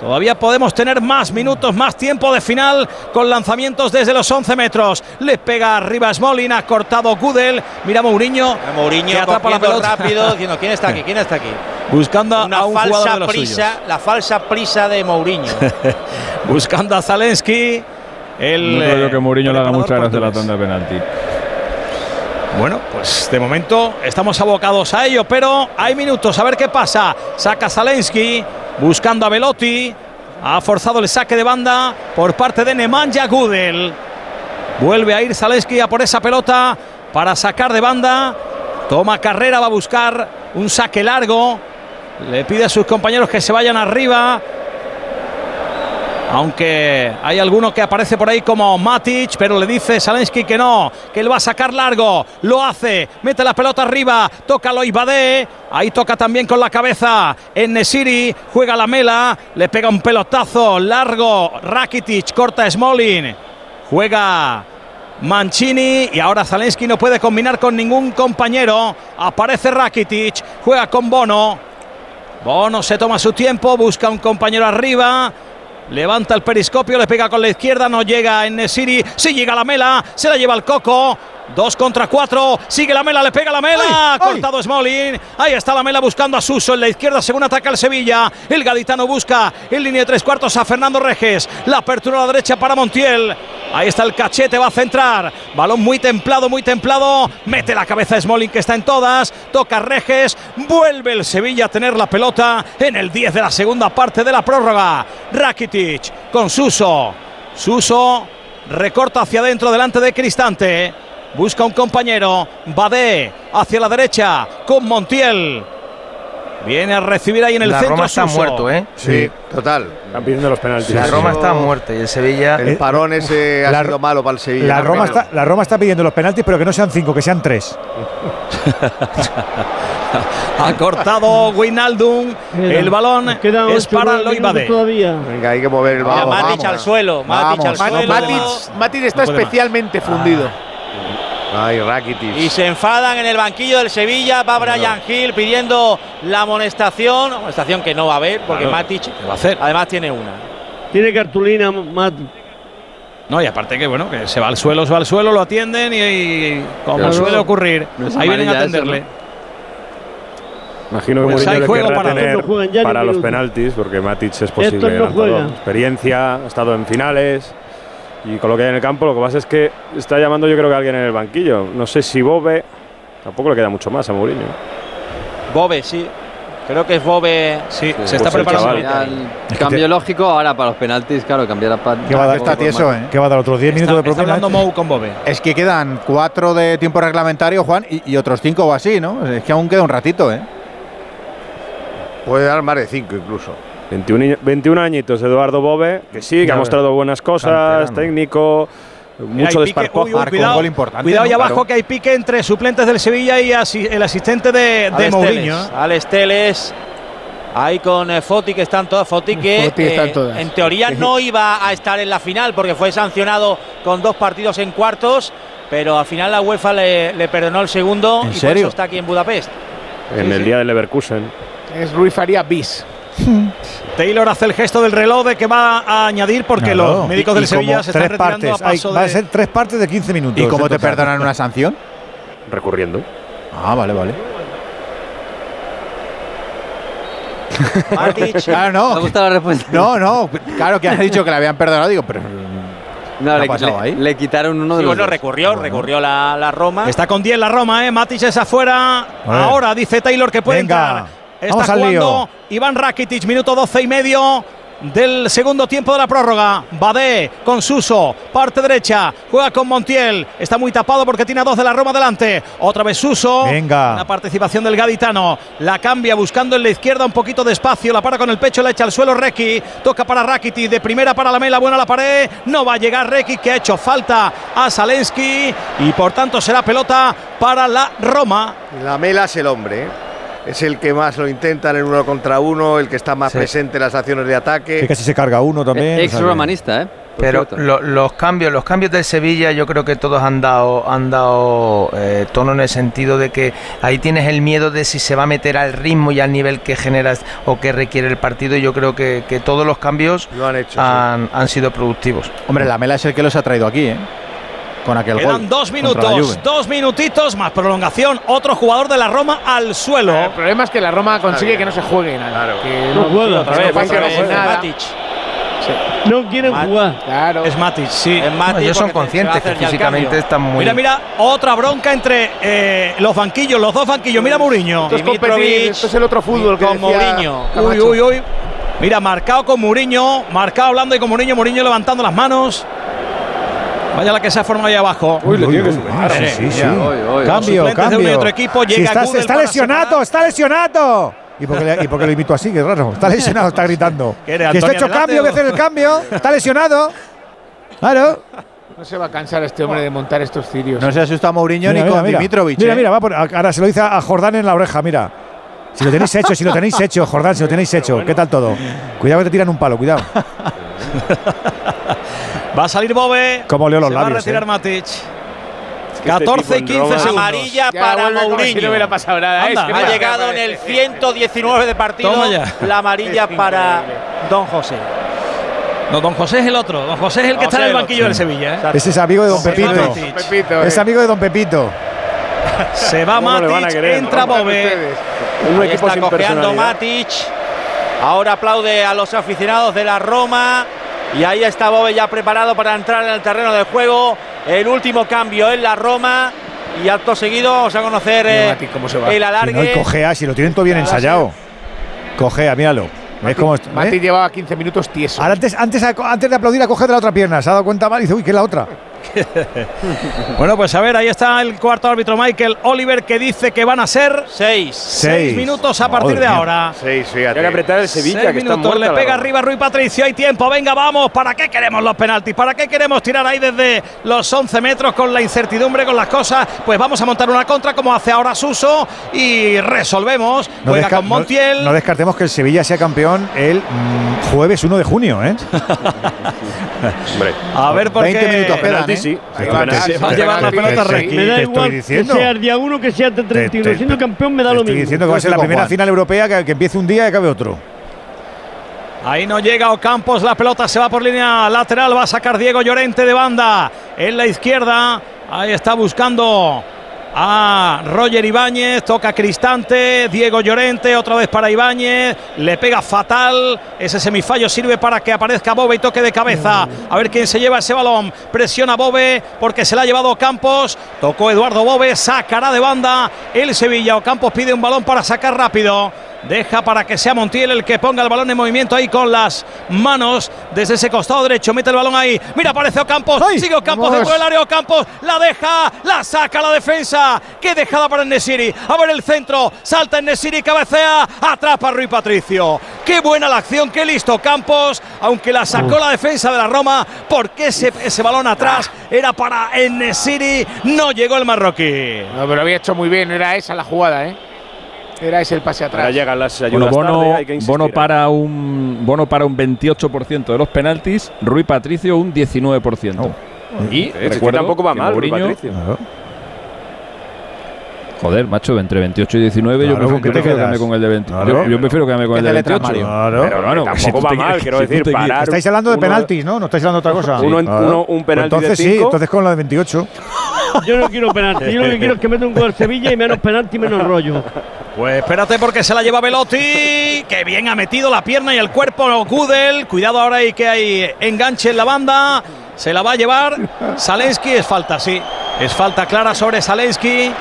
Todavía podemos tener más minutos, más tiempo de final con lanzamientos desde los 11 metros. Le pega arriba Smolin, ha cortado Gudel. Mira Mourinho. que Mourinho atrapa la pelota. rápido, diciendo quién está aquí, quién está aquí. Buscando a- Una a un jugador falsa de los prisa, suyos. la falsa prisa de Mourinho. Buscando a Zalensky. El, No creo eh, que Mourinho le haga mucha preparador gracia la tanda de penalti. Bueno, pues de momento estamos abocados a ello, pero hay minutos, a ver qué pasa. Saca Zalensky, buscando a Velotti. Ha forzado el saque de banda por parte de Nemanja Gudel. Vuelve a ir Zalensky a por esa pelota para sacar de banda. Toma carrera, va a buscar un saque largo. Le pide a sus compañeros que se vayan arriba. Aunque hay alguno que aparece por ahí como Matic, pero le dice Salensky que no, que él va a sacar largo. Lo hace, mete la pelota arriba, toca lo Ibadé. Ahí toca también con la cabeza en Nesiri, juega la mela, le pega un pelotazo largo. Rakitic corta Smolin, juega Mancini y ahora Zalensky no puede combinar con ningún compañero. Aparece Rakitic, juega con Bono. Bono se toma su tiempo, busca un compañero arriba. Levanta el periscopio, le pega con la izquierda, no llega en Nesiri. Sí llega la mela, se la lleva el coco. Dos contra cuatro, sigue la mela, le pega la mela. Cortado Smolin. Ahí está la mela buscando a Suso en la izquierda, según ataca el Sevilla. El gaditano busca en línea de tres cuartos a Fernando Reges. La apertura a la derecha para Montiel. Ahí está el cachete, va a centrar. Balón muy templado, muy templado. Mete la cabeza Smolin que está en todas. Toca Reges. Vuelve el Sevilla a tener la pelota en el 10 de la segunda parte de la prórroga. Rakitic con Suso. Suso recorta hacia adentro delante de Cristante. Busca un compañero. Badé hacia la derecha con Montiel. Viene a recibir ahí en el La centro. Roma está Suso. muerto, ¿eh? Sí, total. Están pidiendo los penaltis. La Roma está muerta y el Sevilla. El parón ese ha La- sido malo para el Sevilla. La Roma, está, la Roma está pidiendo los penaltis, pero que no sean cinco, que sean tres. Ha cortado Wijnaldum. El balón nos quedan es para Loibade. todavía. Venga, hay que mover el balón. Matic al suelo, Matic al suelo. Matic, está No especialmente fundido. Ay, Rakitic. Y se enfadan en el banquillo del Sevilla. Va Brian Hill pidiendo la amonestación. Amonestación que no va a haber porque Claro, Matic ¿qué va a hacer? además tiene una. Tiene cartulina, Mat. No, y aparte que bueno, que se va al suelo, se va al suelo, lo atienden y, y como Claro. suele ocurrir, No ahí vienen a atenderle. Imagino que Pues Mourinho hay le juego querrá para- tener no para los penaltis, porque Matic es posible no. Experiencia, ha estado en finales y con lo que hay en el campo. Lo que pasa es que está llamando yo creo que alguien en el banquillo. No sé si Bobe, tampoco le queda mucho más a Mourinho. Bobe, sí. Creo que es Bobe. Sí, se Pues está el preparando. el cambio lógico ahora para los penaltis, claro, cambiar a. ¿Qué va a dar? Está tieso, ¿eh? ¿Qué va a dar? ¿Otros 10 minutos de Está, está propina? hablando Mou con Bobe. Es que quedan cuatro de tiempo reglamentario, Juan, y, y otros cinco o así, ¿no? Es que aún queda un ratito, ¿eh? Puede dar más de cinco incluso. 21, añi- 21 añitos Eduardo Bobe, que sí, que ha Ya ves. mostrado buenas cosas, Canterano. técnico, mucho hay pique. desparpajo. Uy, uy, cuidado, cuidado ahí abajo que hay pique entre suplentes del Sevilla y asi- el asistente de, de Alex Mourinho. Teles, Alex Teles, ahí con eh, Foti, que están todas. Foti que Foti están eh, todas. en teoría no iba a estar en la final porque fue sancionado con dos partidos en cuartos, pero al final la UEFA le, le perdonó el segundo ¿En y por serio? eso está aquí en Budapest. En Sí, el sí. día del Leverkusen. Es Rui Faría bis. Taylor hace el gesto del reloj de que va a añadir porque los médicos Y- del y Sevilla se están tres retirando partes. a paso Hay- Va a de... ser tres partes de 15 minutos. ¿Y cómo te total. perdonan una sanción? Recurriendo. Ah, vale, vale. ¿Te Claro, no. ha gustado la respuesta? No, no. Claro que han dicho que le habían perdonado. Digo, pero. No, ¿Qué le, le- ahí? le quitaron uno de Sí, los bueno, dos. recurrió, recurrió la, la Roma. Está con 10 la Roma, ¿eh? Matic es afuera. Ahora dice Taylor que puede Venga, entrar. Está vamos al jugando lío. Iván Rakitic, minuto 12 y medio del segundo tiempo de la prórroga. Badé con Suso, parte derecha, juega con Montiel. Está muy tapado porque tiene a dos de la Roma delante. Otra vez Suso. Venga. La participación del gaditano. La cambia buscando en la izquierda un poquito de espacio. La para con el pecho, la echa al suelo Requi. Toca para Rakitic. De primera para la mela, buena la pared. No va a llegar Requi que ha hecho falta a Salensky. Y por tanto será pelota para la Roma. La Mela es el hombre. Es el que más lo intenta en el uno contra uno, el que está más Sí. presente en las acciones de ataque. Que casi se carga uno también. Ex romanista, ¿eh? Por Pero lo- los cambios, los cambios del Sevilla, yo creo que todos han dado, han dado eh, tono en el sentido de que ahí tienes el miedo de si se va a meter al ritmo y al nivel que generas o que requiere el partido. Y yo creo que, que todos los cambios Lo han hecho. han, han sido productivos. Hombre, la Mela es el que los ha traído aquí, ¿eh? Con aquel gol. Quedan dos minutos, dos minutitos más prolongación. Otro jugador de la Roma al suelo. El problema es que la Roma consigue que no se juegue nada. Que No juega. Otra vez, no pase otra vez, nada. Matic. No quieren jugar. Claro. Es Matic, sí. Es Matic ellos son conscientes que físicamente están muy. Mira, mira, otra bronca entre eh, los banquillos, los dos banquillos. Mira Mourinho. Esto es competir, Dimitrovic esto es el otro fútbol que con decía Mourinho. Uy, uy, uy. Mira, marcado con Mourinho, marcado hablando y con Mourinho, Mourinho levantando las manos. Vaya la que se ha formado ahí abajo. Uy, le tiene que subir. Sí, sí, sí. Hoy, hoy. Cambio, de cambio. otro equipo, Si llega está, lesionado, está lesionado. ¿Y por, qué le- ¿Y por qué lo imito así? Qué raro. Está lesionado, está gritando. ¿Qué eres, Que está hecho adelante, cambio, voy a o? hacer el cambio. Está lesionado. Claro. No se va a cansar este hombre de montar estos cirios. No se asusta Mourinho Mira, ni mira, con mira. Dimitrovic. Mira, ¿eh? mira, va por- ahora se lo dice a Jordán en la oreja, mira. Si lo tenéis hecho, si lo tenéis hecho, Jordán, si lo tenéis hecho. ¿Qué tal todo? Cuidado que te tiran un palo, cuidado. Va a salir Bobe. Cómo leo los Se va a labios, retirar eh. Matic. este 14 y tipo en 15 Roma- segundos. Amarilla Ya para como si Mourinho. no hubiera pasado nada. Anda, Es que ha llegado en el 119 de partido. Toma ya. La amarilla Es para. Don José. No, don José es el otro. Don José es el que está en el José, banquillo del Sevilla. ¿eh? Ese es amigo de Don Pepito. Pepito, Es eh. amigo de Don Pepito. Se va ¿Cómo le van a Matic, querer? entra Bobe. Un Ahí equipo está sin. Matic. Ahora aplaude a los aficionados de la Roma. Y ahí está Bobe ya preparado para entrar en el terreno del juego. El último cambio en la Roma. Y acto seguido vamos a conocer eh, Matic, cómo se va. el Si no, y alargue. cojea, si lo tienen todo bien ensayado. Cojea, míralo. ¿Ves cómo está? Mati ¿Eh? llevaba 15 minutos tieso. Ahora antes, antes, antes de aplaudir, a coger de la otra pierna. Se ha dado cuenta mal y dice, uy, ¿qué es la otra? Bueno, pues a ver, ahí está el cuarto árbitro Michael Oliver que dice que van a ser Seis. seis minutos a partir Madre de mía. ahora. Seis, Hay que fíjate. apretar el Sevilla, Seis que está minutos, muerta le pega arriba Rui Patricio, hay tiempo, venga, vamos, ¿para qué queremos los penaltis? ¿Para qué queremos tirar ahí desde los 11 metros con la incertidumbre, con las cosas? Pues vamos a montar una contra como hace ahora Suso y resolvemos. No, Juega con Montiel. no- no descartemos que el Sevilla sea campeón el mm, jueves 1 de junio, ¿eh? Hombre. a ver, porque 20 minutos quedan, ¿eh? sí. Se va a llevar la pelota Requi. Me da igual estoy que diciendo. sea el día 1 que sea el de 31. Te- te- Siendo campeón me da Te lo estoy mismo. diciendo que va a ser la primera Juan. final europea que, que empiece un día y acabe otro. Ahí no llega Ocampos, la pelota se va por línea lateral, va a sacar Diego Llorente de banda en la izquierda. Ahí está buscando a Roger Ibáñez, toca Cristante, Diego Llorente, otra vez para Ibáñez, le pega fatal, ese semifallo sirve para que aparezca Bobe y toque de cabeza, a ver quién se lleva ese balón, presiona Bobe porque se la ha llevado Campos, tocó Eduardo Bobe, sacará de banda el Sevilla, Ocampos pide un balón para sacar rápido. Deja para que sea Montiel el que ponga el balón en movimiento ahí con las manos desde ese costado derecho. Mete el balón ahí. Mira, aparece Ocampos. Sigue Ocampos dentro del área. Ocampos la deja, la saca la defensa. Qué dejada para Nesiri. A ver el centro. Salta Nesiri, cabecea. Atrapa a Rui Patricio. Qué buena la acción, qué listo Campos, aunque la sacó la defensa de la Roma, porque ese, ese balón atrás era para Enesiri, no llegó el marroquí. No, pero lo había hecho muy bien, era esa la jugada, ¿eh? Era ese el pase atrás. Ahora llegan las Bueno, ayudas bono, tarde, hay que bono, para un, bono para un 28% de los penaltis, Rui Patricio un 19%. Y Eh, si recuerdo tampoco va que mal, Rui Mourinho- Patricio. Joder, macho, entre 28 y 19 yo Claro, prefiero, ¿con qué yo te prefiero quedas? quedarme con el de 20. Claro. Yo, yo prefiero quedarme con el de ¿Qué te letra, 28. Mario? Claro. Pero bueno, Tampoco si va te- mal, si quiero tú decir, parar Estáis hablando de uno- penaltis, ¿no? No estáis hablando de otra cosa. Uno en- Claro. uno- un Pues penalti de entonces sí, cinco. entonces con la de 28. Yo no quiero penalti. Yo lo que quiero es que meta un gol Sevilla y menos penalti, menos rollo. Pues espérate porque se la lleva Velotti. Que bien ha metido la pierna y el cuerpo Gudel. Cuidado ahora ahí que hay enganche en la banda. Se la va a llevar. Salensky es falta, sí. Es falta clara sobre Salensky.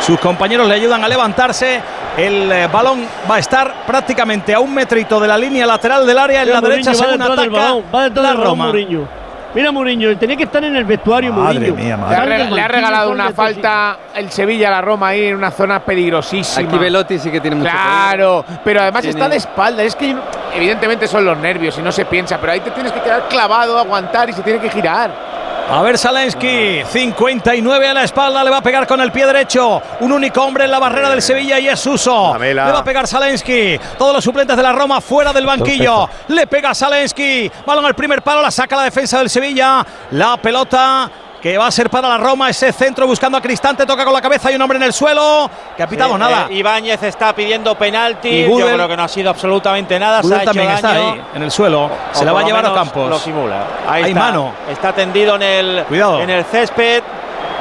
Sus compañeros le ayudan a levantarse. El eh, balón va a estar prácticamente a un metrito de la línea lateral del área en la derecha Mourinho según del ataca balón, va detrás la Roma. Mourinho. Mira Mourinho, tenía que estar en el vestuario Madre Mourinho. mía, Le madre. ha, del reg- le ha regalado una falta el Sevilla a la Roma ahí en una zona peligrosísima. Aquí Velotti sí que tiene mucho Claro, pero además Tiene- está de espalda. Es que evidentemente son los nervios y no se piensa, pero ahí te tienes que quedar clavado, aguantar y se tiene que girar. A ver, Salensky, 59 a la espalda, le va a pegar con el pie derecho. Un único hombre en la barrera del Sevilla y es Suso. Le va a pegar Salensky. Todos los suplentes de la Roma fuera del banquillo. Le pega Salensky. Balón al primer palo, la saca la defensa del Sevilla. La pelota que va a ser para la Roma. Ese centro buscando a Cristante, toca con la cabeza. Hay un hombre en el suelo que ha pitado Sí, nada. eh, Ibáñez está pidiendo penalti. Y Yo creo que no ha sido absolutamente nada. se Gudel ha hecho también está daño. ahí, en el suelo. O Se la va a llevar a Campos. Lo simula. Ahí Hay está. mano. Está tendido en el, Cuidado. en el césped.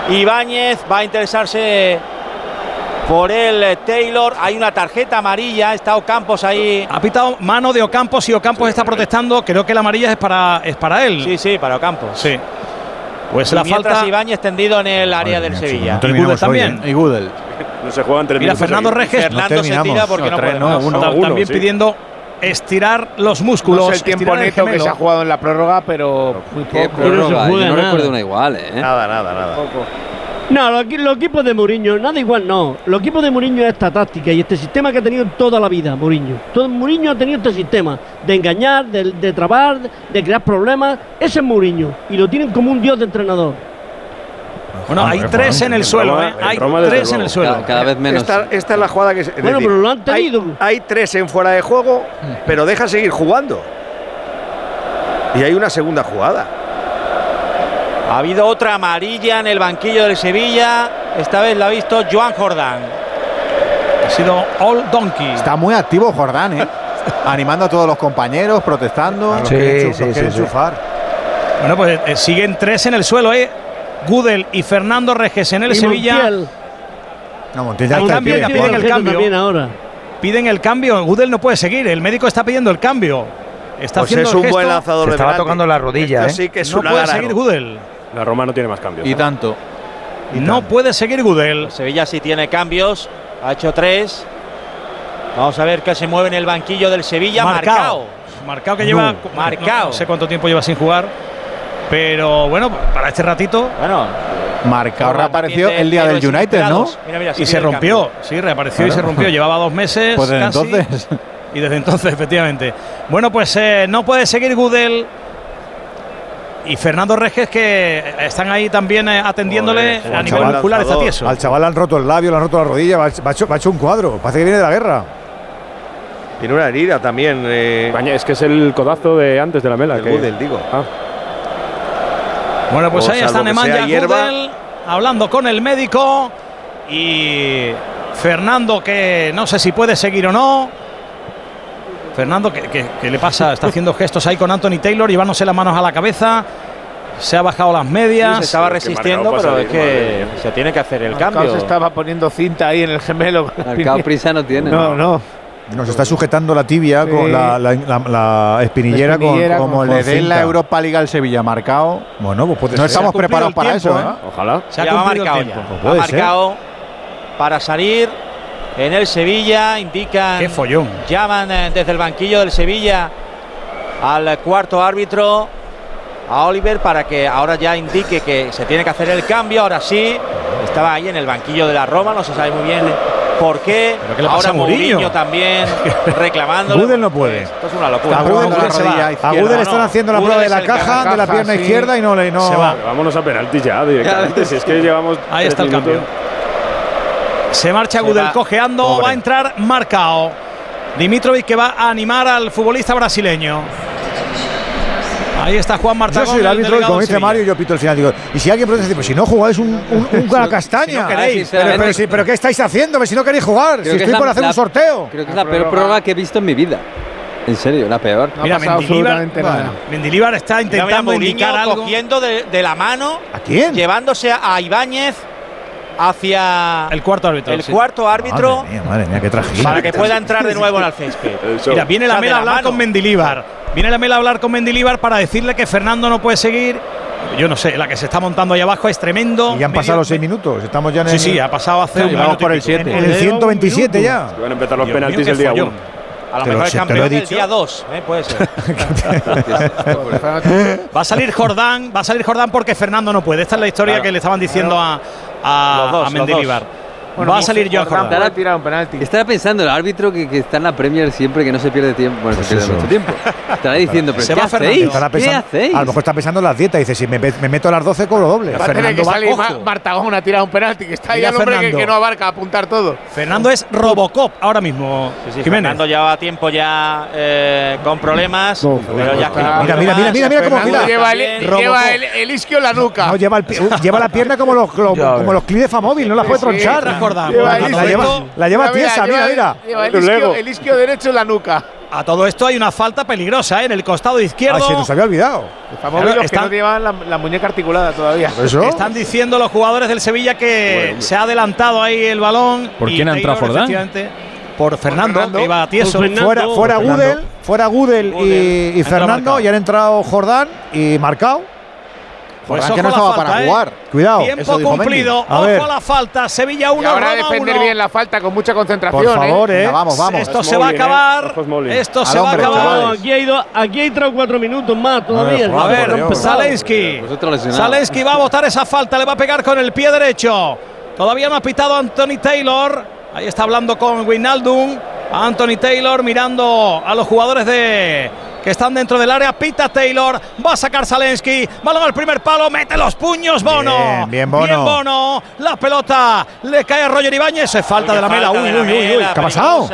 Ibáñez va a interesarse por el Taylor. Hay una tarjeta amarilla. Está Ocampos ahí. Ha pitado mano de Ocampos y Ocampos está protestando. Creo que la amarilla es para, es para él. Sí, sí, para Ocampos. Sí. Pues la falta. Ibáñez tendido en el área del Sevilla. Y Gudel también. Y Gudel. No se juegan tres Mira, Fernando. Reges Fernando se tira porque no, tres, puede no, más. uno. ta- uno, también sí. pidiendo estirar los músculos. No sé el tiempo estirar el neto que se ha jugado en la prórroga, pero muy ¿Qué poco. Prórroga? no recuerdo una igual, ¿eh? Nada, nada, nada. No, los, equi- los equipos de Mourinho, nada igual no. Los equipos de Mourinho es esta táctica y este sistema que ha tenido toda la vida Mourinho. Todo Mourinho ha tenido este sistema de engañar, de, de trabar, de crear problemas. Ese es Mourinho y lo tienen como un dios de entrenador. Bueno, hay tres en el suelo, ¿eh? Hay tres en el suelo. Cada, cada vez menos. Esta, esta es la jugada que. es Bueno, decir, pero lo han hay- tenido. Hay, tres en fuera de juego, pero deja seguir jugando. Y hay una segunda jugada. Ha habido otra amarilla en el banquillo del Sevilla. Esta vez la ha visto Joan Jordán. Ha sido All Donkey. Está muy activo Jordán, ¿eh? Animando a todos los compañeros, protestando. Los quiere enchufar. Bueno, pues eh, siguen tres en el suelo, ¿eh? Gudel y Fernando Reges en el Y Sevilla. Montiel. No, Montiel ya está cambio ya pie. piden el cambio. también ahora. Piden el cambio. Gudel no puede seguir. El médico está pidiendo el cambio. Está Pues haciendo es el un gesto. buen lanzador Se de estaba penalti. tocando la rodilla, Esto ¿eh? sí que es No puede seguir. Gudel. La Roma no tiene más cambios. Y tanto. No puede seguir Gudel. Sevilla sí tiene cambios. Ha hecho tres. Vamos a ver qué se mueve en el banquillo del Sevilla. Marcao. Marcao que lleva. No. Marcao. No sé cuánto tiempo lleva sin jugar. Pero bueno, para este ratito. Bueno, Marcado reapareció el día del United, ¿no? Mira, mira, Y se rompió. Sí, reapareció y se rompió. Llevaba dos meses. Pues desde casi. entonces. Y desde entonces, efectivamente. Bueno, pues eh, no puede seguir Gudel. Y Fernando Reges, que están ahí también eh, atendiéndole Joder, a nivel chaval muscular, está tieso. Al chaval le han roto el labio, le han roto la rodilla, va, va hecho, va hecho un cuadro. Parece que viene de la guerra. Tiene una herida también. Eh, es que es el codazo de antes de la mela. el que- Gudel, digo. Ah, Bueno, pues O ahí está Nemanja. Gudel hablando con el médico. Y Fernando, que no sé si puede seguir o no. Fernando, ¿qué, qué- qué le pasa? Está haciendo gestos ahí con Anthony Taylor, llevándose las manos a la cabeza. Se ha bajado las Sí, medias. se estaba resistiendo, pero es que se tiene que hacer el Marcao cambio. se estaba poniendo cinta ahí en el gemelo. Marcao prisa no tiene. No, no. Nos está sujetando la tibia Sí. con la, la- la- la espinillera, con- espinillera como con- Le de den la. Europa Liga al Sevilla marcado. Bueno, pues puede No ser. estamos preparados para tiempo, eso, ¿eh? ojalá. Se ha ya marcado ya. Ha ser. marcado para salir en el Sevilla. Indican. Qué follón. Llaman eh, desde el banquillo del Sevilla al cuarto árbitro, a Oliver, para que ahora ya indique que se tiene que hacer el cambio. Ahora sí, estaba ahí en el banquillo de la Roma, no se sabe muy bien por qué. ¿Pero qué le pasa Ahora a Mourinho? Mourinho también reclamando. Gudel no puede. Esto es una locura. A le están haciendo la prueba de la caja, de la pierna sí. izquierda y no le. No, Se va. Vámonos a penalti ya directamente. si es que llevamos. Ahí está el minutos. cambio. Se marcha Gudel va. cojeando, Pobre. va a entrar Marcao. Dimitrovic que va a animar al futbolista brasileño. Ahí está Juan Marta. Yo soy el árbitro y como dice Mario, yo pito el final. Digo, y si alguien protesta, dice, pues si no jugáis un, un, un la castaña. Si no queréis. pero, pero, si- pero ¿qué estáis haciendo? Si no queréis jugar, Creo si que estoy es por la- hacer la- un sorteo. Creo que es la peor prórroga que he visto en mi vida. En serio, la peor. No ha Mira, pasado Mendilibar, absolutamente nada. Mendilibar está intentando indicar algo. cogiendo de, de la mano, ¿A quién? llevándose a Ibáñez hacia El cuarto árbitro. el sí. cuarto árbitro Madre mía, madre mía, qué tragedia. para que pueda entrar de nuevo en el césped. Mira, viene O sea, la Mela a la hablar mano. con Mendilibar. Viene la Mela a hablar con Mendilibar para decirle que Fernando no puede seguir. Yo no sé, la que se está montando ahí abajo es tremendo. Y ya han Medio- pasado los seis minutos. Estamos ya en Sí, el, sí, ha pasado hace un minuto por el pico. siete. en el 127 ya. Que van a empezar los Dios mío, penaltis qué el día follón. 1. A lo mejor el campeón del día 2, ¿eh? puede ser. Va a salir Jordán, va a salir Jordán porque Fernando no puede. Esta es la historia Claro. que le estaban diciendo a, a, dos, a Mendilibar. Bueno, va a salir Jordán Jordán. puede tirar un penalti. Estará pensando el árbitro que, que está en la Premier siempre que no se pierde tiempo. Bueno, Pues se pierde eso. mucho tiempo. Estará diciendo, pero Se ¿qué va Fernando. hacéis? Estará ¿Qué hacéis? A lo mejor está pensando en las dietas. Dice, si me, me meto a las 12, cobro doble. Va a tener Fernando que salir Martagón a tirar un penalti, que está ahí Mira el hombre que, Fernando. que no abarca a apuntar todo. Fernando es Robocop ahora mismo. Sí, sí, Jiménez. Fernando lleva tiempo ya eh, con problemas. pero ya Mira, mira, mira, mira, mira cómo gira. lleva, el, lleva el, el isquio en la nuca. No, lleva, el pi- lleva la pierna como los, los- como los clips de Famóvil, no la puede Sí, tronchar. Lleva La, lleva, la lleva tiesa, mira, mira. Lleva el isquio, Lego. el isquio derecho en la nuca. A todo esto hay una falta peligrosa ¿eh? en el costado izquierdo. Ah, se nos había olvidado. Estamos Claro, los están- que no llevan la, la muñeca articulada todavía. Están diciendo los jugadores del Sevilla que se ha adelantado ahí el balón. ¿Por y quién ha entrado efectivamente, Por Fernando, Fernando. que iba a tieso. Fernando. Fuera, fuera Fernando. Gudel, fuera Gudel y, Gudel. y Entra Fernando, y han entrado Jordán y Marcao. Pues que no estaba falta, para ¿eh? jugar. Cuidado. Tiempo cumplido. A Ojo ver. a la falta. Sevilla Y 1, ahora Roma defender 1. bien la falta con mucha concentración. Por favor, ¿eh? ¿eh? Vamos, vamos. Esto se va a ¿eh? acabar. Esto se va a acabar. aquí, hay aquí hay tres o cuatro minutos más todavía. A ver, ver, lesionados. Zelensky va a botar esa falta, le va a pegar con el pie derecho. Todavía no ha pitado Anthony Taylor. Ahí está hablando con Wijnaldum. Anthony Taylor mirando a los jugadores de que están dentro del área. Pita Taylor. Va a sacar Zelensky. Balón al primer palo. Mete los puños. Bono. Bien, bien, Bono. Bien, Bono. La pelota le cae a Roger Ibáñez. Es falta de la mela. Uy, uy, uy, uy. ¿Qué ha pasado?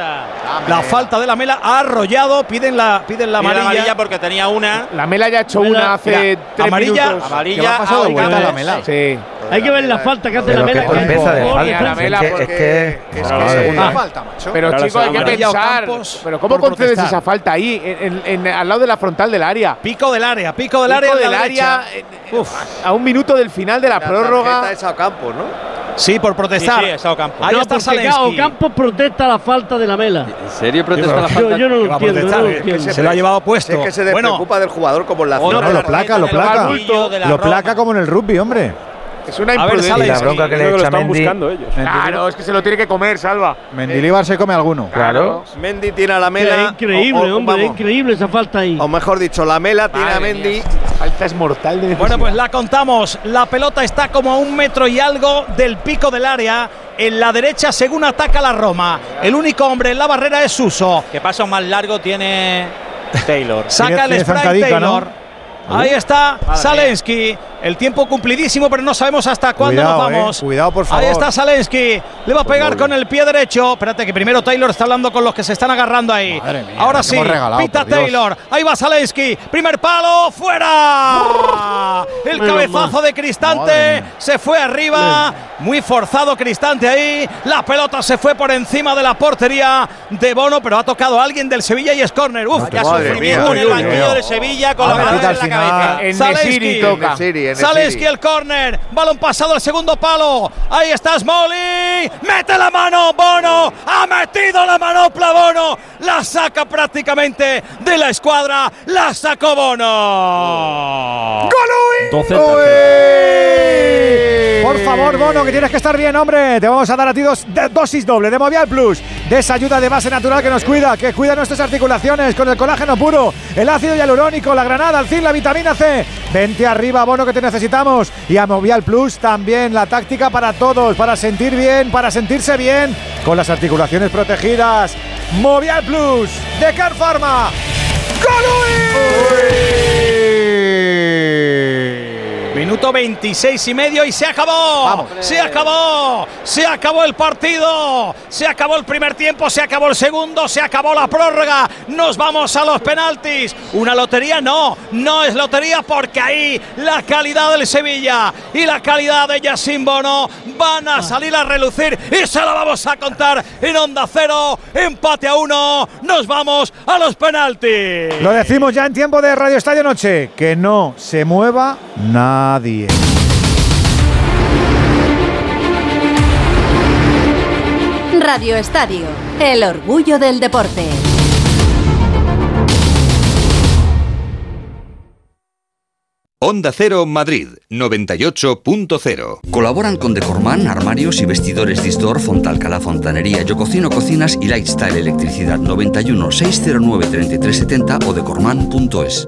La falta de la mela ha arrollado. Piden la, piden la amarilla. amarilla porque tenía una. La Mela ya ha hecho Mela, una hace mira, tres amarilla, minutos. Amarilla. Que va a pasar de a vuelta Oigan, la Mela. Sí. Hay que ver la falta que hace la Mela. torpeza de falta. Es que- es que- que que segunda Ah. falta, macho. Pero chicos, hay se que pensar. Pero ¿cómo concedes esa falta ahí, al lado de la frontal del área? Pico del área, pico del área. Del área, derecha. eh, a un minuto del final de la, prórroga. es a campo, ¿no? Sí, por protestar. Sí, sí, Ocampo. Ahí No, está Zelensky. Campos protesta la falta de la Mela. ¿En serio protesta la Yo, falta? yo no Que lo entiendo. no lo eh, entiendo. Se lo ha llevado puesto. Es que se bueno, despreocupa del jugador como en la No, zona. lo placa, lo placa. Lo placa como en el rugby, hombre. Es una ver, imprudencia. Y la bronca que le lo echa están Mendy. buscando ellos. Claro, es que se lo tiene que comer, Salva. Mendilibar se come alguno. Claro. Mendy tiene a la mela. increíble, o- o- hombre, vamos, increíble esa falta ahí. O mejor dicho, la mela tiene a Mendy. mía, Falta es mortal de bueno, pues la contamos. La pelota está como a un metro y algo del pico del área. En la derecha, según ataca la Roma. El único hombre en la barrera es Suso. Que paso más largo tiene Taylor. Saca el spray zancadica, ¿no? Ahí está Madre Zelensky. El tiempo cumplidísimo, pero no sabemos hasta cuándo Cuidado, nos vamos. eh, cuidado, por favor. Ahí está Zelensky. Le va a pegar con el pie derecho. Espérate, que primero Taylor está hablando con los que se están agarrando ahí. Madre mía, Ahora sí, regalado, pita. Taylor. Ahí va Zelensky. Primer palo, fuera. El Menos cabezazo mal. de Cristante. Se fue arriba. Muy forzado Cristante ahí. La pelota se fue por encima de la portería de Bono, pero ha tocado a alguien del Sevilla y es córner. Uf, Ya sufrimiento en el banquillo de Sevilla con Ah, la en la. Cabeza. En. Nesiri toca. Nesiri. el córner, balón pasado al segundo palo, ahí está Smolly, mete la mano Bono, ha metido la manopla Bono, la saca prácticamente de la escuadra, la sacó Bono. 12 Por favor, favor, Bono, que tienes que estar bien, hombre. Te vamos a dar a ti dos, de- dosis doble de Movial Plus, de esa ayuda de base natural que nos cuida, que cuida nuestras articulaciones con el colágeno puro, el ácido hialurónico, la granada, el zinc, la vitamina C. Vente arriba, Bono, que te necesitamos. Y a Movial Plus también la táctica para todos, para sentir bien, para sentirse bien, con las articulaciones protegidas. Movial Plus, de Car Pharma. Minuto 26 y medio y se acabó. Se acabó. Se acabó el partido. Se acabó el primer tiempo. Se acabó el segundo. Se acabó la prórroga. Nos vamos a los penaltis. Una lotería no. No es lotería porque ahí la calidad del Sevilla y la calidad de Yacine Bono van a salir a relucir y se la vamos a contar en Onda Cero. Empate a uno. Nos vamos a los penaltis. Lo decimos ya en tiempo de Radio Estadio Noche, que no se mueva nadie. Radio Estadio, el orgullo del deporte. Onda Cero Madrid 98.0. Colaboran con Decorman, armarios y vestidores Distor, Fontalcala Fontanería, Yo Cocino Cocinas y Lifestyle Electricidad 91 609 3370 o decorman.es.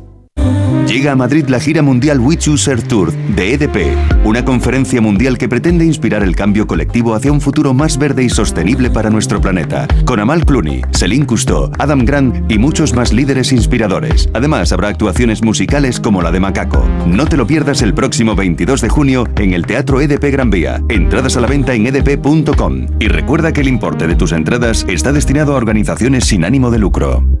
Llega a Madrid la gira mundial We Chooser Tour de EDP, una conferencia mundial que pretende inspirar el cambio colectivo hacia un futuro más verde y sostenible para nuestro planeta. Con Amal Clooney, Celine Cousteau, Adam Grant y muchos más líderes inspiradores. Además, habrá actuaciones musicales como la de Macaco. No te lo pierdas el próximo 22 de junio en el Teatro EDP Gran Vía. Entradas a la venta en edp.com. Y recuerda que el importe de tus entradas está destinado a organizaciones sin ánimo de lucro.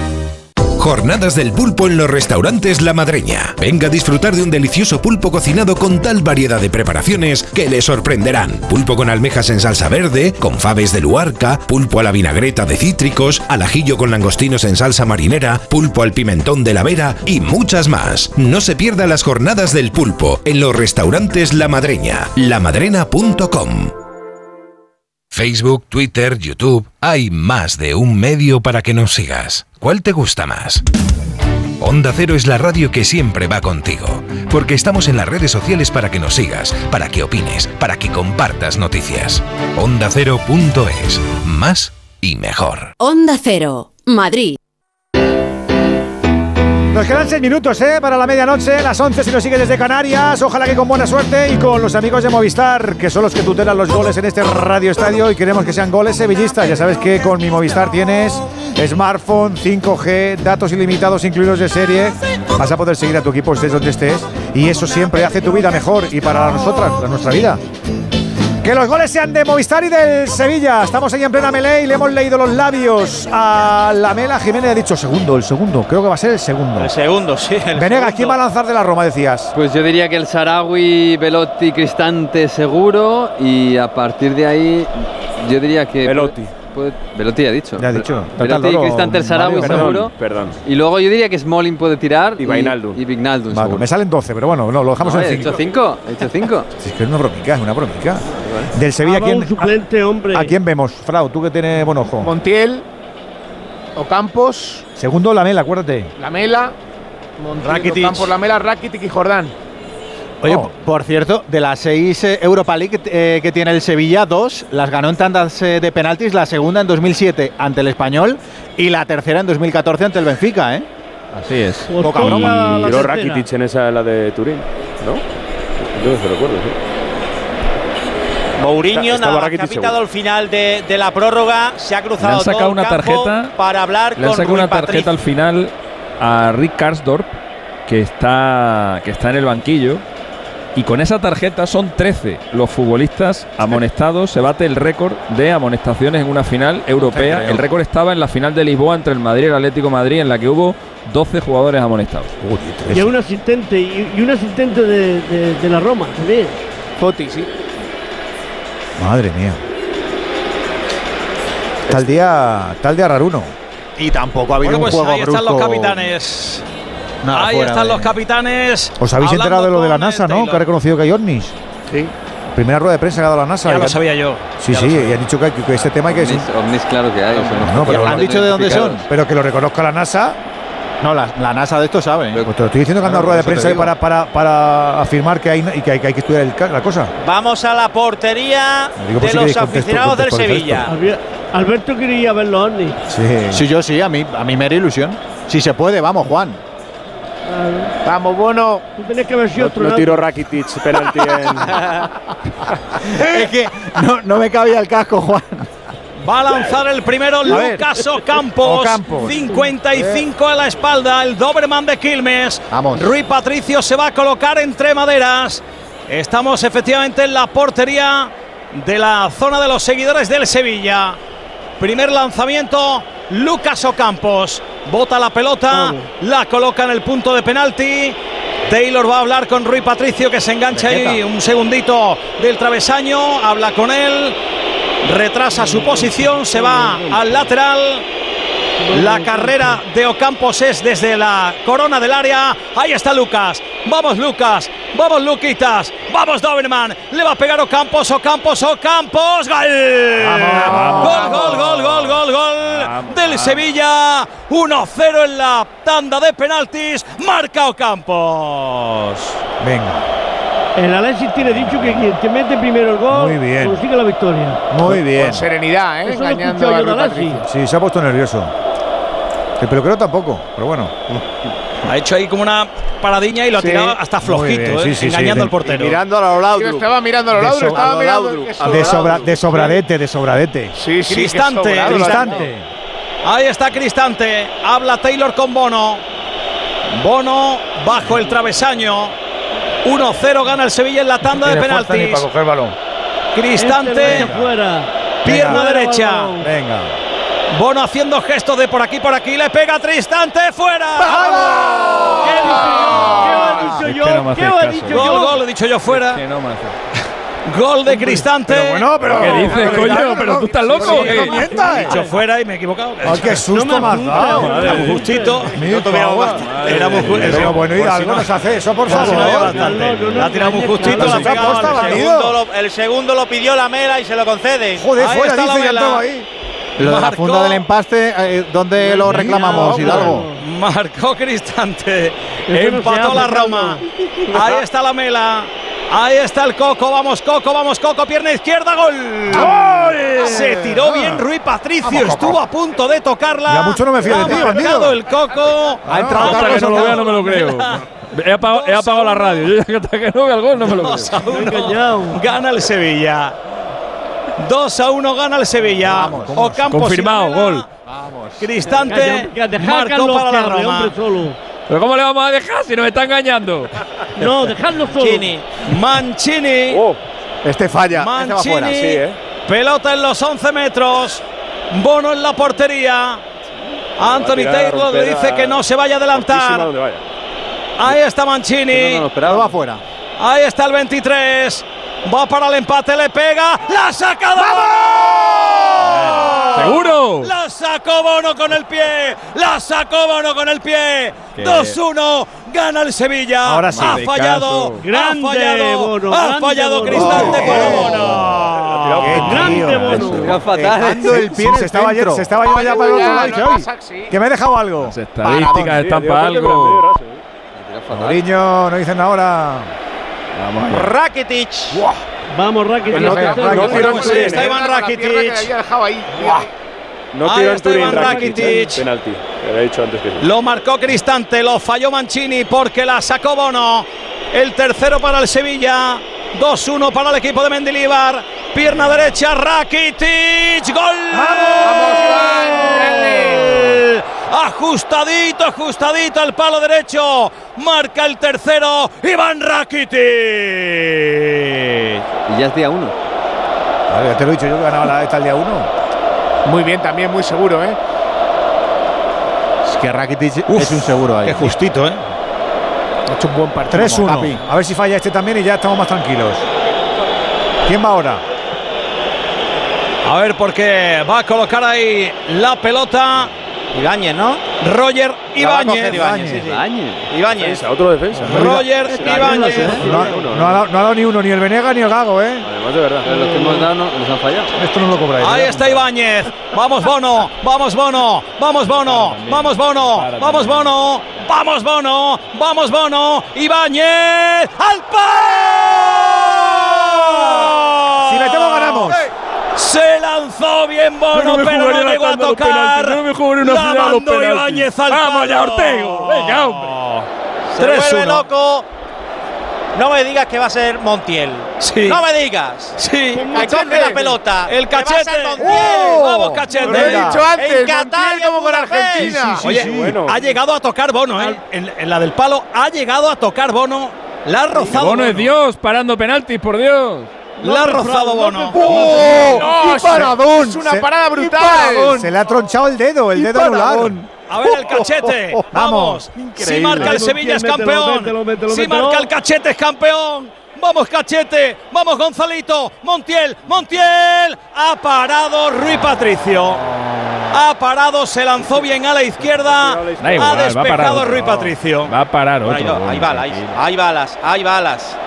Jornadas del pulpo en los restaurantes La Madreña. Venga a disfrutar de un delicioso pulpo cocinado con tal variedad de preparaciones que le sorprenderán. Pulpo con almejas en salsa verde, con faves de luarca, pulpo a la vinagreta de cítricos, al ajillo con langostinos en salsa marinera, pulpo al pimentón de la vera y muchas más. No se pierda las jornadas del pulpo en los restaurantes La Madreña. lamadrena.com Facebook, Twitter, YouTube, hay más de un medio para que nos sigas. ¿Cuál te gusta más? Onda Cero es la radio que siempre va contigo, porque estamos en las redes sociales para que nos sigas, para que opines, para que compartas noticias. OndaCero.es, más y mejor. Onda Cero, Madrid. Nos quedan seis minutos ¿eh? para la medianoche, las 11 si nos sigues desde Canarias. Ojalá que con buena suerte y con los amigos de Movistar, que son los que tutelan los goles en este radio estadio y queremos que sean goles sevillistas. Ya sabes que con mi Movistar tienes smartphone, 5G, datos ilimitados incluidos de serie. Vas a poder seguir a tu equipo estés donde estés y eso siempre hace tu vida mejor y para nosotras, para nuestra vida. Que los goles sean de Movistar y del Sevilla. Estamos ahí en plena melee y le hemos leído los labios a la Mela. Jiménez ha dicho segundo, el segundo. Creo que va a ser el segundo. El segundo, sí. el Venegas, segundo. ¿quién va a lanzar de la Roma, decías? Pues yo diría que el Sarawi, Velotti, Cristante seguro y a partir de ahí yo diría que... Velotti. Velotti ha dicho. Ya ha dicho. Velotti y Cristante Sarawi seguro. Perdón. Y luego yo diría que Smalling puede tirar. Y Wijnaldum. Y Vignaldum Vale, seguro. me salen 12, pero bueno, no, lo dejamos No, en he 5. hecho 5. He hecho 5. Es que es una bromica, es una bromica. Del Sevilla, Ah, ¿quién, suplente, hombre. a, quién vemos? Frau, tú que tienes buen ojo. Montiel, Ocampos, Segundo, la Mela, acuérdate. Lamela, Montiel, Rakitic. Ocampos, Lamela, Rakitic y Jordán. Oye, por cierto, de las seis eh, Europa League eh, que tiene el Sevilla, dos las ganó en tandas eh, de penaltis, la segunda en 2007 ante el Español y la tercera en 2014 ante el Benfica, ¿eh? Así es. Poca broma. Y tiró Rakitic en esa, la de Turín, ¿no? Yo se recuerdo, sí. Mourinho, Está- nada, ha pitado el final de, de la prórroga, se ha cruzado Le han sacado todo el una campo tarjeta- para hablar Le han con sacado una tarjeta al final a Rick Karsdorp, que está, que está en el banquillo. Y con esa tarjeta son 13 los futbolistas amonestados. Se bate el récord de amonestaciones en una final europea. El récord estaba en la final de Lisboa entre el Madrid y el Atlético de Madrid, en la que hubo 12 jugadores amonestados. Y un asistente, y, y un asistente de, de- de la Roma también. Foti, sí. Madre mía. Tal día, tal día raruno. Y tampoco ha habido Bueno, pues un juego ahí están los capitanes. Nada ahí están de- los capitanes. ¿Os habéis enterado de lo de la eh, NASA, no? Taylor. Que ha reconocido que hay ovnis. Sí. Primera rueda de prensa que ha dado la NASA. Ya lo han- sabía yo. Sí, ya sí, y han dicho que, que este tema hay que... Ovnis, ovnis, claro que hay. no- No, pero ¿Han dicho de dónde son? Pero que lo reconozca la NASA. No, la, la NASA de esto sabe. ¿eh? Pues te lo estoy diciendo que han dado rueda de prensa para, para, para afirmar que hay, y que hay, que hay que estudiar el la cosa. Vamos a la portería de si los aficionados del Sevilla. Alberto quería ver los ovnis. Sí. Sí, yo sí, a mí, a mí me era ilusión. Si se puede, vamos, Juan. Vamos, Bono. Tú tenés que ver si No, otro. no tiro Rakitic, penalti en. es que no, no me cabía el casco, Juan. Va a lanzar el primero. Lucas Ocampos. Ocampos. 55 a la espalda. El Doberman de Quilmes. Vamos. Rui Patricio se va a colocar entre maderas. Estamos efectivamente en la portería de la zona de los seguidores del Sevilla. Primer lanzamiento, Lucas Ocampos. Bota la pelota, Vamos. la coloca en el punto de penalti. Taylor va a hablar con Rui Patricio que se engancha ahí un segundito del travesaño. Habla con él. Retrasa su posición, se va al lateral. La carrera de Ocampos es desde la corona del área. Ahí está Lucas. Vamos Lucas. Vamos Luquitas. Vamos Doberman. Le va a pegar Ocampos. Ocampos. Ocampos. Gol. gol, gol, gol, gol, gol, gol. del Sevilla. 1-0 en la tanda de penaltis. Marca Ocampos. Venga, El Alexis tiene dicho que quien te mete primero el gol Muy bien. consigue la victoria. muy bien. Con serenidad, ¿eh? Eso lo Engañando escuchado a Alexis. Sí, se ha puesto nervioso. El peluquero tampoco, pero bueno. Ha hecho ahí como una paradiña y lo ha Sí. tirado hasta flojito, bien, ¿eh? sí, engañando sí. al portero. Y mirando a los Sí, Laudrup. estaba mirando a los so- estaba lo mirando. Lo De, sobra, de sobradete, de sobradete. Sí, sí, Cristante, sobrado lo Cristante. Ahí está Cristante. Habla Taylor con Bono. Bono bajo el travesaño. 1-0 gana el Sevilla en la tanda de penaltis. para coger balón. Cristante, Este fuera. pierna Venga. derecha. Venga. Bono haciendo gestos de por aquí, por aquí. Le pega a Tristante, fuera. ¿Qué he dicho yo? ¿Qué he Es dicho que no yo? ¿Qué he dicho Gol, yo? gol, he dicho yo fuera. Que no me hace. Gol de Cristante. Pero bueno, pero. ¿Qué dices, coño? Pero tú estás loco. Sí, ¿qué? no mientas. He dicho fuera y me he equivocado. Ay, qué susto me has dado. Era muy justito. No tuviéramos favor. bastante. Era muy ju- Pero bueno, si Hidalgo no- nos hace eso, por no había favor. No, no, no, La no, justito, no, la no, no, no, El segundo, lo, pidió la Mela y se lo concede. Joder, fuera, dice, ya estaba ahí. Lo de la Marcó. funda del empaste, eh, ¿dónde lo reclamamos, Hidalgo? Marcó Cristante. No Empató la Roma. Ahí está la Mela. Ahí está el Coco. Vamos, Coco, vamos, Coco. Pierna izquierda, gol. Se tiró bien Rui Patricio. Estuvo a punto de tocarla. Ya mucho no me fío de ti, bandido. el Coco. Ha entrado Carlos que no lo vea Ocampo. no me lo creo. He apagado, he apagado la radio. Yo ya hasta que no vea el gol no me lo creo. 2 a 1. engañado. Gana el Sevilla. 2 a 1 gana el Sevilla. Ocampos y Confirmado, Lamela. gol. Cristante deja a marcó para la Roma. ¿Pero cómo le vamos a dejar si nos está engañando? No, dejadlo solo. Mancini. Mancini. Oh, Este falla. Este va Mancini. fuera. sí, ¿eh? Pelota en los 11 metros. Bono en la portería. Anthony Taylor le dice que no se vaya a adelantar. vaya. Ahí está Mancini. No, no, va fuera. Ahí está el 23. Va para el empate, le pega. ¡La saca Bono! ¡Seguro! La sacó Bono con el pie. La sacó Bono con el pie. Qué 2-1. Gana el Sevilla. Ahora sí. Ha De fallado. Grande, ha fallado. Bono, ha grande, fallado Bono. Cristante Oh. para Bono. Qué Grande tío. Bono. Fatal. Dejando el pie se, estaba, centro. se estaba yendo ya para el otro lado y dice, no "Oye, pasa, sí. que me he dejado algo. Las estadísticas están para algo. no dicen ahora. Rakitic. Vamos, Rakitic. Pues no, no, no, Bueno, pues está ¿eh? Iván Rakitic. No tiró en está Turín Iván Rakitic. Rakitic. Penalti. Le había dicho antes que sí. Lo marcó Cristante, lo falló Mancini porque la sacó Bono. El tercero para el Sevilla. 2-1 para el equipo de Mendilibar. Pierna derecha, Rakitic. ¡Gol! Ajustadito, ajustadito al palo derecho. Marca el tercero, Iván Rakitic. Y ya es día uno. Vale, ya te lo he dicho yo que ganaba la esta el día uno. Muy bien, también muy seguro, ¿eh? Es que Rakitic es un seguro ahí. Qué justito, ¿eh? Ha hecho un buen partido. 3-1. Capi. A ver si falla este también y ya estamos más tranquilos. ¿Quién va ahora? A ver, porque va a colocar ahí la pelota Ibáñez, ¿no? Roger a Ibáñez. Ibáñez, sí, otro defensa. Roger Ibáñez. No, ha- no ha dado, no ha dado ni uno, ni el Venega ni el Gago, ¿eh? Además de verdad. Pero los que hemos dado no, nos han fallado. Esto no lo cobráis. Ahí está Ibáñez. Vamos Bono, vamos Bono, vamos Bono, vamos Bono, vamos Bono, vamos Bono, vamos Bono. Ibáñez al palo. Si metemos, ganamos. Se lanzó bien Bono, no me pero no llegó a tocar. penaltis, no me jugaría una La mandó. Ibáñez al Vamos ya. Ortego. Venga, hombre. Se 3-1. vuelve loco. No me digas que va a ser Montiel. Sí. No me digas. Sí. Coge la pelota. El que va a ser cachete. Montiel. ¡Oh! Vamos, cachete. Lo he dicho antes, En Qatar como con. Argentina. Oye, bueno. ha llegado a tocar Bono, ¿eh? En, en la del palo ha llegado a tocar Bono. La ha rozado. Bono es Dios, parando penaltis, por Dios. La ha rozado Bono. ¡Oh! No, ¡Qué paradón! Es una Se- parada ¡Qué brutal. Se le ha tronchado el dedo, el dedo anular. A ver el cachete. Vamos. Si marca el Sevilla es campeón. Si marca el cachete es campeón. Vamos cachete. Vamos Gonzalito. Montiel. Montiel. Ha parado Rui Patricio. Ha parado, se lanzó bien a la izquierda. Da igual, ha va a parar despejado otro. Rui Patricio. Va a parar otro. balas, hay balas, hay balas.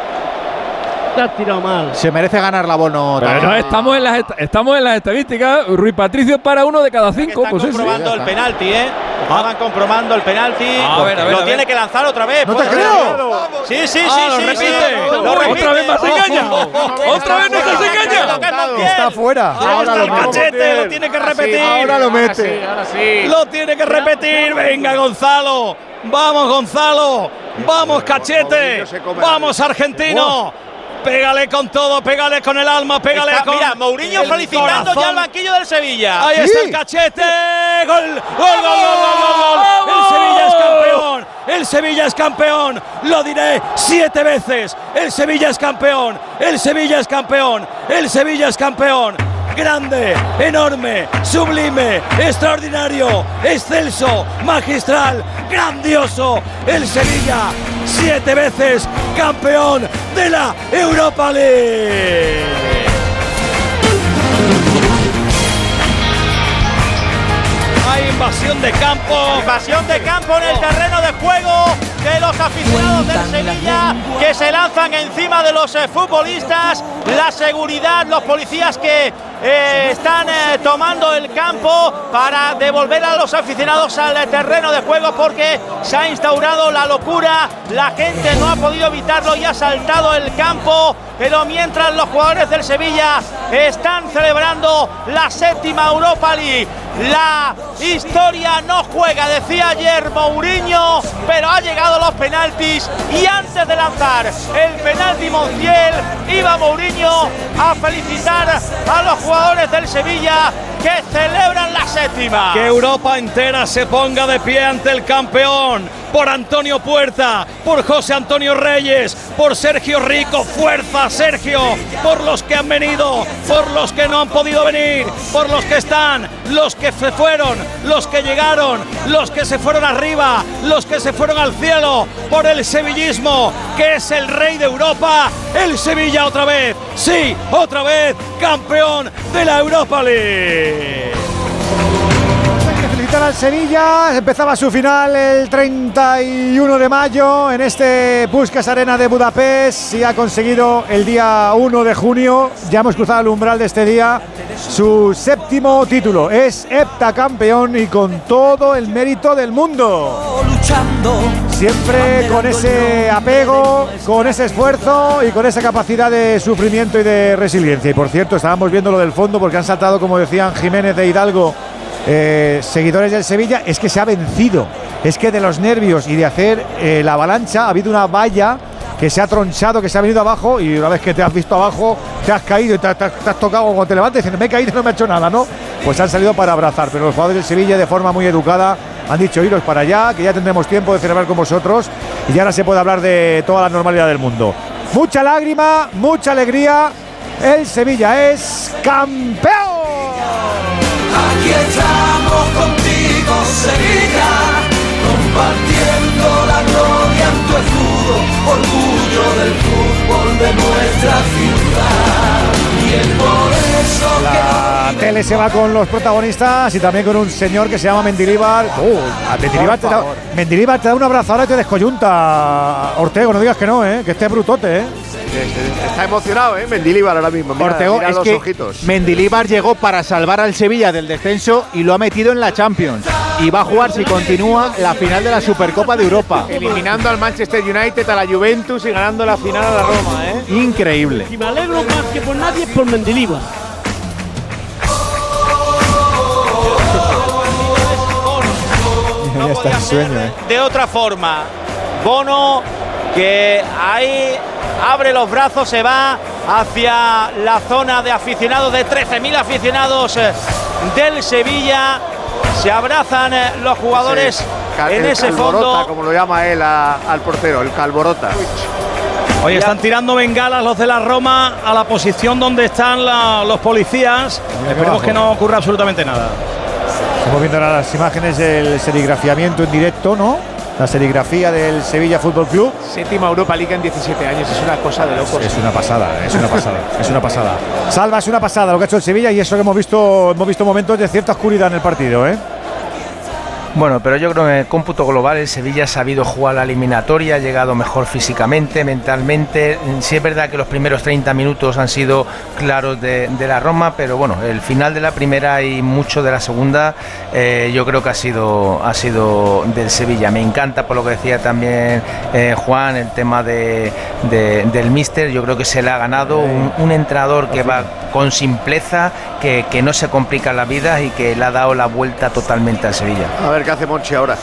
Te has tirado mal. Se merece ganar la bono. Pero no, estamos en, las, est- estamos en las estadísticas. Rui Patricio para uno de cada cinco. Están Pues sí, sí. comprobando el penalti, ¿eh? Estaban comprobando el penalti. A ver, a ver, lo a ver. tiene que lanzar otra vez. ¡No te puede creo! Sí, sí, sí, Ah, lo sí, repite. sí. Lo Otra repite. vez más engaña. Otra vez Lo engaña. el. Está fuera. Ahí está el cachete, lo tiene que repetir. Ahora lo mete. Ahora sí. Lo tiene que repetir. Venga, Gonzalo. Vamos, Gonzalo. Vamos, cachete. Vamos, argentino. Pégale con todo, pégale con el alma, pégale Está- con. mira, Mourinho el felicitando ya al banquillo del Sevilla. Ahí Sí. está el cachete. Gol, gol, gol, gol, gol, gol, gol. El Sevilla es campeón. El Sevilla es campeón. Lo diré siete veces. El Sevilla es campeón. El Sevilla es campeón. El Sevilla es campeón. Grande, enorme, sublime, extraordinario, excelso, magistral, grandioso. El Sevilla, siete veces campeón de la Europa League. Invasión de campo. Invasión de campo en el terreno de juego de los aficionados del Sevilla que se lanzan encima de los eh, futbolistas. La seguridad, los policías que eh, están eh, tomando el campo para devolver a los aficionados al eh, terreno de juego porque se ha instaurado la locura. La gente no ha podido evitarlo y ha saltado el campo. Pero mientras los jugadores del Sevilla están celebrando la séptima Europa League, la historia no juega, decía ayer Mourinho, pero ha llegado los penaltis y antes de lanzar el penalti Montiel, iba Mourinho a felicitar a los jugadores del Sevilla que celebran la séptima. Que Europa entera se ponga de pie ante el campeón. Por Antonio Puerta, por José Antonio Reyes, por Sergio Rico. Fuerza, Sergio. Por los que han venido, por los que no han podido venir, por los que están, los que se fueron, los que llegaron, los que se fueron arriba, los que se fueron al cielo. Por el sevillismo, que es el rey de Europa. El Sevilla otra vez. Sí, otra vez, campeón de la Europa League. Felicitar al Sevilla. Empezaba su final el 31 de mayo en este Puskas Arena de Budapest y ha conseguido el día 1 de junio, ya hemos cruzado el umbral de este día, su séptimo título. Es heptacampeón y con todo el mérito del mundo. Siempre con ese apego, con ese esfuerzo y con esa capacidad de sufrimiento y de resiliencia. Y por cierto, estábamos viendo lo del fondo porque han saltado, como decían Jiménez de Hidalgo, eh, seguidores del Sevilla, es que se ha vencido. Es que de los nervios y de hacer eh, la avalancha ha habido una valla que se ha tronchado, que se ha venido abajo y una vez que te has visto abajo, te has caído y te, has tocado cuando te levantas diciendo me he caído y no me ha hecho nada, ¿no? Pues han salido para abrazar, pero los jugadores del Sevilla de forma muy educada han dicho iros para allá, que ya tendremos tiempo de celebrar con vosotros y ahora se puede hablar de toda la normalidad del mundo. Mucha lágrima, mucha alegría. El Sevilla es campeón. Aquí estamos contigo, Sevilla. Compartiendo la gloria en tu escudo, orgullo del fútbol de nuestra ciudad. Y es por eso La tele se va con los protagonistas y también con un señor que se llama Mendilibar. Uh, Mendilibar, te da, Mendilibar te da un abrazo ahora y te descoyunta. Ortego, no digas que no, ¿eh? que esté brutote. ¿eh? Está emocionado, ¿eh? Mendilibar ahora mismo. Mira, Ortego, mira es los que ojitos. Mendilibar llegó para salvar al Sevilla del descenso y lo ha metido en la Champions. Y va a jugar, si continúa, la final de la Supercopa de Europa. Eliminando al Manchester United, a la Juventus y ganando la final a la Roma, ¿eh? Increíble. Y me alegro más que por nadie es por Mendilibar. Sueño, ¿eh? de otra forma. Bono que ahí abre los brazos, se va hacia la zona de aficionados, de 13.000 aficionados eh, del Sevilla. Se abrazan eh, los jugadores Cal- en ese calborota, fondo. como lo llama él a- al portero, el calborota. Oye, están tirando bengalas los de la Roma a la posición donde están la- los policías. Esperemos que no ocurra absolutamente nada. Estamos viendo ahora las imágenes del serigrafiamiento en directo, ¿no? La serigrafía del Sevilla Fútbol Club. Séptima Europa League en 17 años, es una cosa de locos. Es una pasada, es una pasada, es una pasada. Salva, es una pasada lo que ha hecho el Sevilla y eso que hemos visto, hemos visto momentos de cierta oscuridad en el partido, ¿eh? Bueno, pero yo creo que en el cómputo global el Sevilla ha sabido jugar la eliminatoria, ha llegado mejor físicamente, mentalmente. Sí es verdad que los primeros 30 minutos han sido claros de, de la Roma, pero bueno, el final de la primera y mucho de la segunda eh, yo creo que ha sido, ha sido del Sevilla. Me encanta por lo que decía también eh, Juan, el tema de, de- del míster, yo creo que se le ha ganado un, un entrenador que va con simpleza, que, que no se complica la vida y que le ha dado la vuelta totalmente al Sevilla. A ver qué hace Monchi ahora.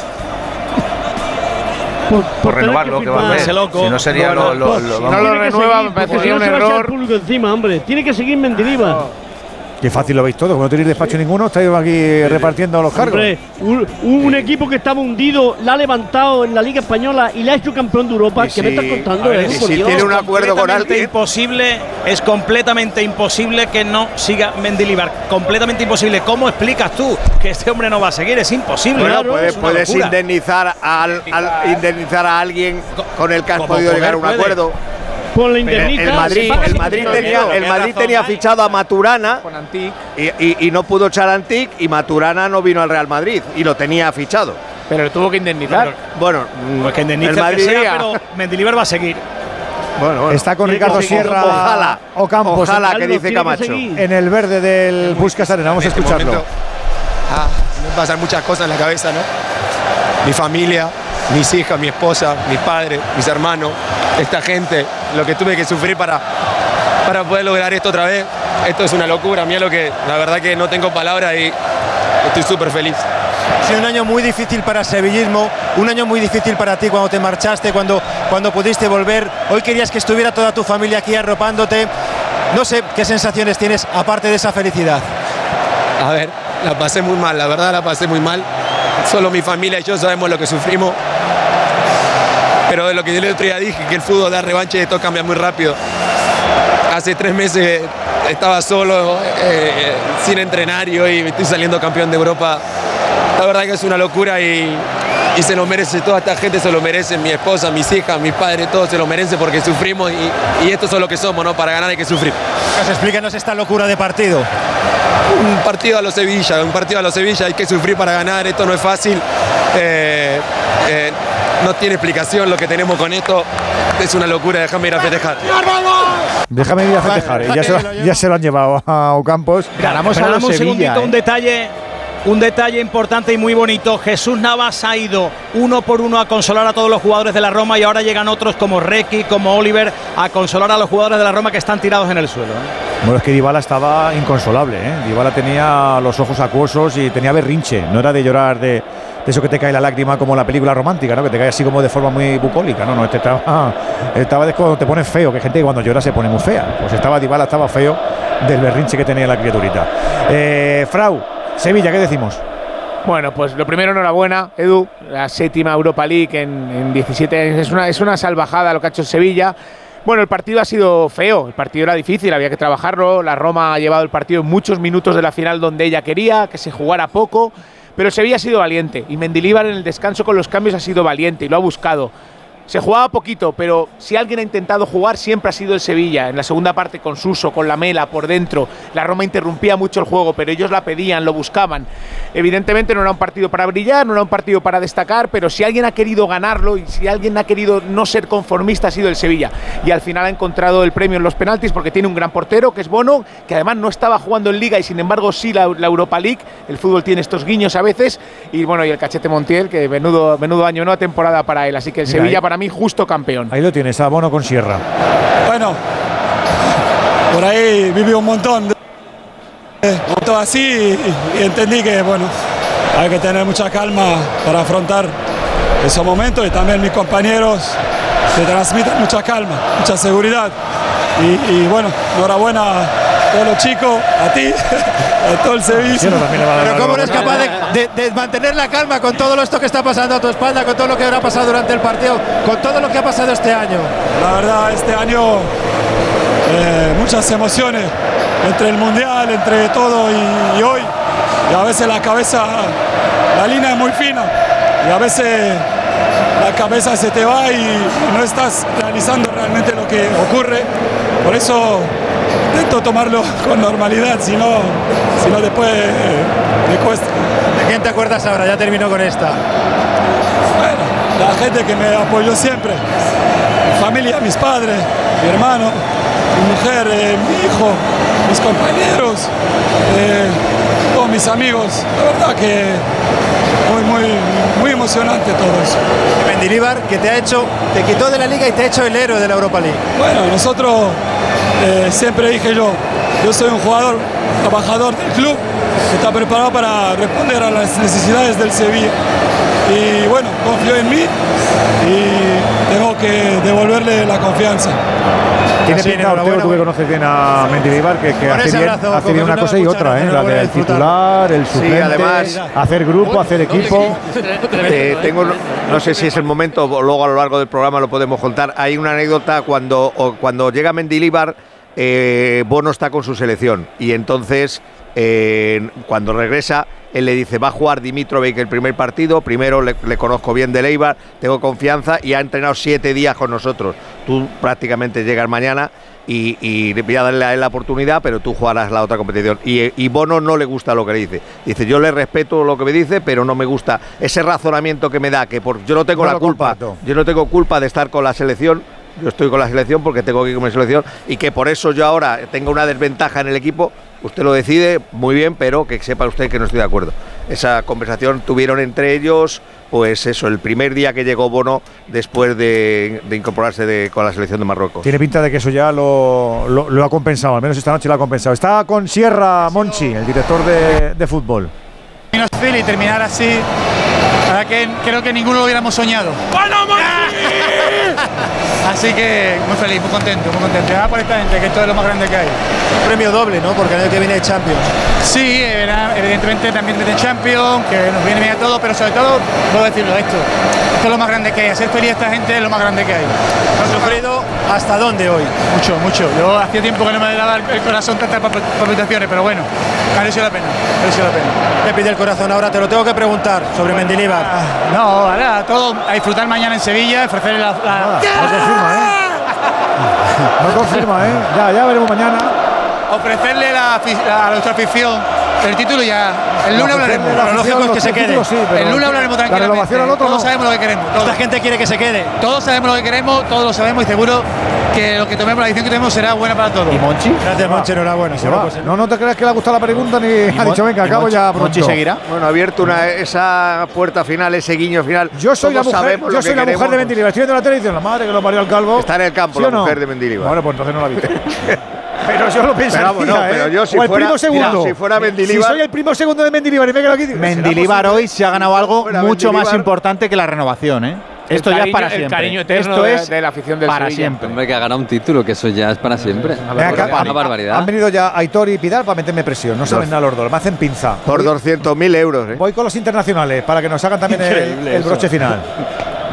por renovarlo que va a hacer. Si no sería lo, lo- lo- Si vamos. no lo renueva, me parecería un error. público encima, hombre. Tiene que seguir Mendilibar. Qué fácil lo veis todo, como no tenéis despacho ninguno, estáis aquí repartiendo los cargos. Hombre, un, un equipo que estaba hundido, la ha levantado en la Liga Española y la ha hecho campeón de Europa. ¿Qué me estás contando? eh? Por Dios. completamente imposible, es completamente imposible que no siga Mendilibar. Completamente imposible. ¿Cómo explicas tú que este hombre no va a seguir? Es imposible. Bueno, Claro, puedes, es puedes indemnizar, al, al- indemnizar a alguien con el que has podido poder llegar a un puede. acuerdo. Con la Pero indemniza, el Madrid, el tenía, el Madrid fichado a Maturana y, y- y no pudo echar a Antic y Maturana no vino al Real Madrid y lo tenía fichado. Pero tuvo que indemnizar. Bueno, Pues que indemnice el que Madrid sea, pero Mendilibar va a seguir. Bueno, Está con Ricardo. Sierra Ojalá, Ocampos. ojalá, en- que dice Camacho. En el verde del Puskas Arena. Vamos a este escucharlo. momento, ah, me pasan muchas cosas en la cabeza, ¿no? Mi familia, mis hijas, mi esposa, mis padres, mis hermanos, esta gente, lo que tuve que sufrir para, para poder lograr esto otra vez. Esto es una locura, mira lo que, la verdad que no tengo palabras y estoy súper feliz. Ha sido un año muy difícil para el sevillismo, un año muy difícil para ti cuando te marchaste, cuando, cuando pudiste volver. Hoy querías que estuviera toda tu familia aquí arropándote. No sé qué sensaciones tienes aparte de esa felicidad. A ver, la pasé muy mal, la verdad la pasé muy mal. Solo mi familia y yo sabemos lo que sufrimos. Pero de lo que yo el otro día dije, que el fútbol da revancha y esto cambia muy rápido. Hace tres meses estaba solo, eh, sin entrenar y hoy estoy saliendo campeón de Europa. La verdad que es una locura y, y se lo merece, toda esta gente se lo merece, mi esposa, mis hijas, mis padres, todos se lo merecen porque sufrimos y, y esto es lo que somos, ¿no? Para ganar hay que sufrir. Pues explícanos esta locura de partido. Un partido a los Sevilla, un partido a los Sevilla, hay que sufrir para ganar, esto no es fácil. Eh, eh, no tiene explicación lo que tenemos con esto. Es una locura, déjame ir a festejar. Déjame ir a festejar. y ya, se lo, ya se lo han llevado a Ocampos. Ganamos a un segundito, ¿eh? un detalle. Un detalle importante y muy bonito. Jesús Navas ha ido uno por uno a consolar a todos los jugadores de la Roma y ahora llegan otros como Requi, como Oliver, a consolar a los jugadores de la Roma que están tirados en el suelo. ¿eh? Bueno, es que Dybala estaba inconsolable, ¿eh? Dybala tenía los ojos acuosos y tenía berrinche. No era de llorar de, de eso que te cae la lágrima como la película romántica, ¿no? Que te cae así como de forma muy bucólica. No, no, este estaba, estaba de cuando te pones feo, que gente que cuando llora se pone muy fea. Pues estaba Dybala, estaba feo del berrinche que tenía la criaturita. Eh, Frau, Sevilla, ¿qué decimos? Bueno, pues lo primero, enhorabuena, Edu. La séptima Europa League en, en 17 años. Es una, es una salvajada lo que ha hecho Sevilla. Bueno, el partido ha sido feo, el partido era difícil, había que trabajarlo. La Roma ha llevado el partido en muchos minutos de la final donde ella quería, que se jugara poco. Pero el Sevilla ha sido valiente y Mendilíbar en el descanso con los cambios ha sido valiente y lo ha buscado. Se jugaba poquito, pero si alguien ha intentado jugar siempre ha sido el Sevilla. En la segunda parte con Suso, con la Mela por dentro. La Roma interrumpía mucho el juego, pero ellos la pedían, lo buscaban. Evidentemente no era un partido para brillar, no era un partido para destacar, pero si alguien ha querido ganarlo y si alguien ha querido no ser conformista ha sido el Sevilla. Y al final ha encontrado el premio en los penaltis porque tiene un gran portero, que es Bono, que además no estaba jugando en Liga y sin embargo sí la, la Europa League. El fútbol tiene estos guiños a veces. Y bueno, y el cachete Montiel, que menudo, menudo año, nueva temporada para él. Así que el Mira, Sevilla ahí- para mí justo campeón. Ahí lo tienes, abono con Sierra. Bueno, por ahí viví un montón de de todo así y, y entendí que bueno, hay que tener mucha calma para afrontar esos momentos y también mis compañeros te transmiten mucha calma, mucha seguridad. Y, y bueno, enhorabuena a todos los chicos, a ti, a todo el Sevilla. Pero ¿cómo eres capaz de, de- de mantener la calma con todo esto que está pasando a tu espalda, con todo lo que habrá pasado durante el partido, con todo lo que ha pasado este año? La verdad, este año eh, muchas emociones entre el mundial, entre todo y, y hoy. Y a veces la cabeza, la línea es muy fina y a veces la cabeza se te va y no estás realizando realmente lo que ocurre. Por eso intento tomarlo con normalidad, si no, si no después eh, me cuesta. ¿De quién te acuerdas ahora? Ya termino con esta. Bueno, la gente que me apoyó siempre, mi familia, mis padres, mi hermano, mi mujer, eh, mi hijo, mis compañeros, eh, todos mis amigos. La verdad que muy, muy, muy emocionante todo eso. Mendilibar, que te ha hecho, te quitó de la liga y te ha hecho el héroe de la Europa League. Bueno, nosotros eh, siempre dije yo, yo soy un jugador trabajador del club que está preparado para responder a las necesidades del Sevilla. Y bueno, confío en mí y tengo que devolverle la confianza. Tiene pinta, Ortego, tú que conoces bien a Mendilibar, que, que hace ese bien, abrazo, hace bien una cosa y otra, ¿eh? la del titular, el Sí, suplente, además- hacer grupo, hacer equipo. Eh, tengo, no sé si es el momento, o luego a lo largo del programa lo podemos contar. Hay una anécdota cuando, cuando llega Mendilíbar, eh, Bono está con su selección y entonces eh, cuando regresa él le dice va a jugar Dimitrovic el primer partido, primero le, le conozco bien de Leibar, tengo confianza y ha entrenado siete días con nosotros. Tú prácticamente llegas mañana y, y voy a darle a él la oportunidad, pero tú jugarás la otra competición. Y, y Bono no le gusta lo que le dice. Dice, yo le respeto lo que me dice, pero no me gusta ese razonamiento que me da, que por, yo no tengo No la culpa, comparto. yo no tengo culpa de estar con la selección. Yo estoy con la selección porque tengo que ir con mi selección y que por eso yo ahora tengo una desventaja en el equipo. Usted lo decide muy bien, pero que sepa usted que no estoy de acuerdo. Esa conversación tuvieron entre ellos, pues eso, el primer día que llegó Bono después de, de incorporarse de- con la selección de Marruecos. Tiene pinta de que eso ya lo, lo- lo ha compensado, al menos esta noche lo ha compensado. Está con Sierra Monchi, el director de, de fútbol. y terminar así, verdad que creo que ninguno lo hubiéramos soñado. Así que muy feliz, muy contento, muy contento. Ya por esta gente, que esto es lo más grande que hay. Un premio doble, ¿no? Porque el año que viene hay Champions. Sí, evidentemente también tiene Champions, que nos viene bien a todos, pero sobre todo, puedo decirlo, esto. Esto es lo más grande que hay. Hacer feliz a esta gente es lo más grande que hay. ¿Has sufrido hasta dónde hoy? Mucho, mucho. Yo hacía tiempo que no me daba el corazón tantas palp- palpitaciones, pero bueno, mereció la pena, mereció la pena. Te pide el corazón ahora, te lo tengo que preguntar sobre Mendilibar. No, ahora todo a disfrutar mañana en Sevilla, ofrecerle la. la- No confirma, ¿eh? No confirma, ¿eh? Ya, ya veremos mañana. ofrecerle la afi- a nuestra afición el título ya. El lunes hablaremos. la Lo lógico es que se quede. sí, el lunes hablaremos la tranquilamente. renovación al otro todos no. sabemos lo que queremos. Todos. Esta gente quiere que se quede. Todos sabemos lo que queremos, todos lo sabemos y seguro que lo que tomemos, la decisión que tomemos será buena para todos. ¿Y Monchi? Gracias, Monchi, enhorabuena. Se va. No, no te creas que le ha gustado la pregunta ni ha dicho, venga, acabo ya pronto. Bueno, ha abierto una, esa puerta final, ese guiño final. Yo soy la Todos mujer, sabemos yo soy la mujer de Mendilibar. Estoy viendo la televisión, la madre que lo parió al calvo. Está en el campo ¿Sí la o no? mujer de Mendilibar. Bueno, pues entonces no la he visto. Pero yo lo pensaría, Pero no, pero ¿eh? yo si o el fuera- primo segundo. mira, si fuera Mendilibar- Si soy el primo segundo de Mendilibar y me quedo aquí. ¿será Mendilibar hoy se ha ganado algo mucho más importante que la renovación, ¿eh? Esto ya es para el siempre. cariño eterno Esto de- es de la afición del para Sevilla. siempre. Hombre, que ha ganado un título, que eso ya es para siempre. Una han- barbaridad. Han venido ya Aitor y Pidal para meterme presión. No saben nada los dos. Me hacen pinza. Por 200.000 euros, ¿eh? Voy con los internacionales para que nos hagan también el, broche final.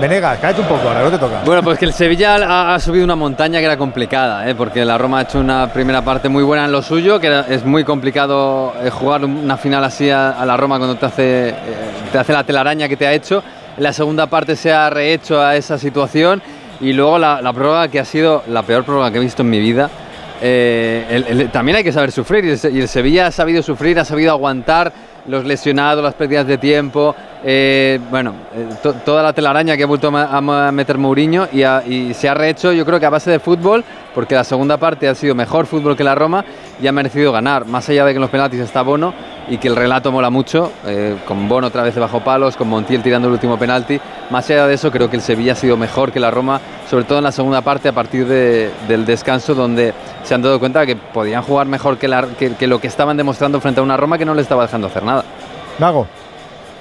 Venegas, cállate un poco, ahora no te toca. Bueno, pues que el Sevilla ha, subido una montaña que era complicada, ¿eh? porque la Roma ha hecho una primera parte muy buena en lo suyo, que era- es muy complicado eh, jugar una final así a, la Roma cuando te hace, eh, te hace la telaraña que te ha hecho. La segunda parte se ha rehecho a esa situación y luego la, la prórroga que ha sido la peor prórroga que he visto en mi vida. El- el- también hay que saber sufrir y el, y el Sevilla ha sabido sufrir, ha sabido aguantar los lesionados, las pérdidas de tiempo, eh, bueno, eh, to- toda la telaraña que ha vuelto a, meter Mourinho y, se ha rehecho yo creo que a base de fútbol, porque la segunda parte ha sido mejor fútbol que la Roma y ha merecido ganar, más allá de que en los penaltis está Bono y que el relato mola mucho, eh, con Bono otra vez de bajo palos, con Montiel tirando el último penalti, más allá de eso creo que el Sevilla ha sido mejor que la Roma, sobre todo en la segunda parte a partir de- del descanso donde se han dado cuenta que podían jugar mejor que lo que estaban demostrando frente a una Roma que no le estaba dejando hacer nada. Mago.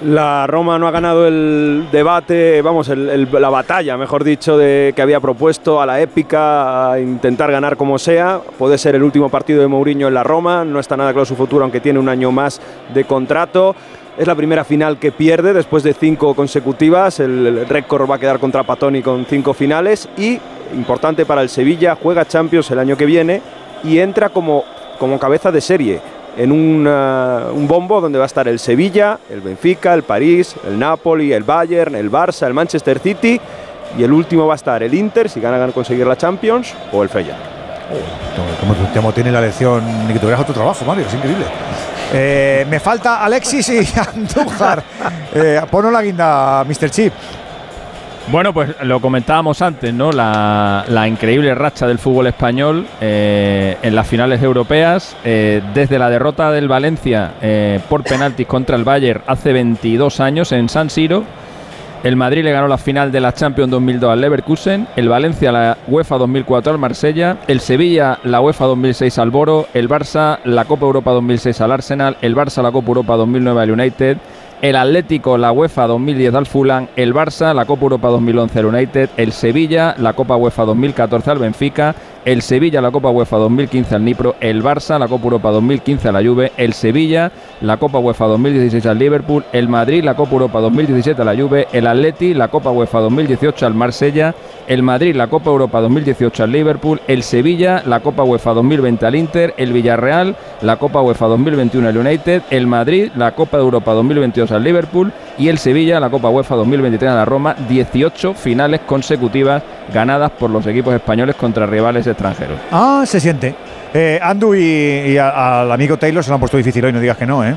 La Roma no ha ganado el debate, vamos, la batalla, mejor dicho, de, que había propuesto a la épica, a intentar ganar como sea. Puede ser el último partido de Mourinho en la Roma, no está nada claro su futuro, aunque tiene un año más de contrato. Es la primera final que pierde después de cinco consecutivas. El, el récord va a quedar contra Patoni con cinco finales. Y, importante para el Sevilla, juega Champions el año que viene y entra como, como cabeza de serie en un, bombo donde va a estar el Sevilla, el Benfica, el París, el Napoli, el Bayern, el Barça, el Manchester City y el último va a estar el Inter si ganan conseguir la Champions o el Feyenoord. Como tu tiempo tiene la lección, ni que tuvieras otro trabajo, Mario, es increíble. Eh, me falta Alexis y Andújar. Eh, la guinda, Mr. Chip. Bueno, pues lo comentábamos antes, ¿no? La, increíble racha del fútbol español eh, en las finales europeas, eh, desde la derrota del Valencia eh, por penaltis contra el Bayern hace 22 años en San Siro. El Madrid le ganó la final de la Champions 2002 al Leverkusen, el Valencia la UEFA 2004 al Marsella, el Sevilla la UEFA 2006 al Boro, el Barça la Copa Europa 2006 al Arsenal, el Barça la Copa Europa 2009 al United, el Atlético la UEFA 2010 al Fulham, el Barça la Copa Europa 2011 al United, el Sevilla la Copa UEFA 2014 al Benfica, el Sevilla la Copa UEFA 2015 al Nipro, el Barça la Copa Europa 2015 a la Juve, el Sevilla la Copa UEFA 2016 al Liverpool, el Madrid la Copa Europa 2017 a la Juve, el Atleti la Copa UEFA 2018 al Marsella, el Madrid la Copa Europa 2018 al Liverpool, el Sevilla la Copa UEFA 2020 al Inter, el Villarreal la Copa UEFA 2021 al United, el Madrid la Copa Europa 2022 al Liverpool y el Sevilla la Copa UEFA 2023 a la Roma, 18 finales consecutivas ganadas por los equipos españoles contra rivales extranjeros. Ah, se siente. Eh, Andu y, al amigo Taylor se lo han puesto difícil hoy, no digas que no, ¿eh?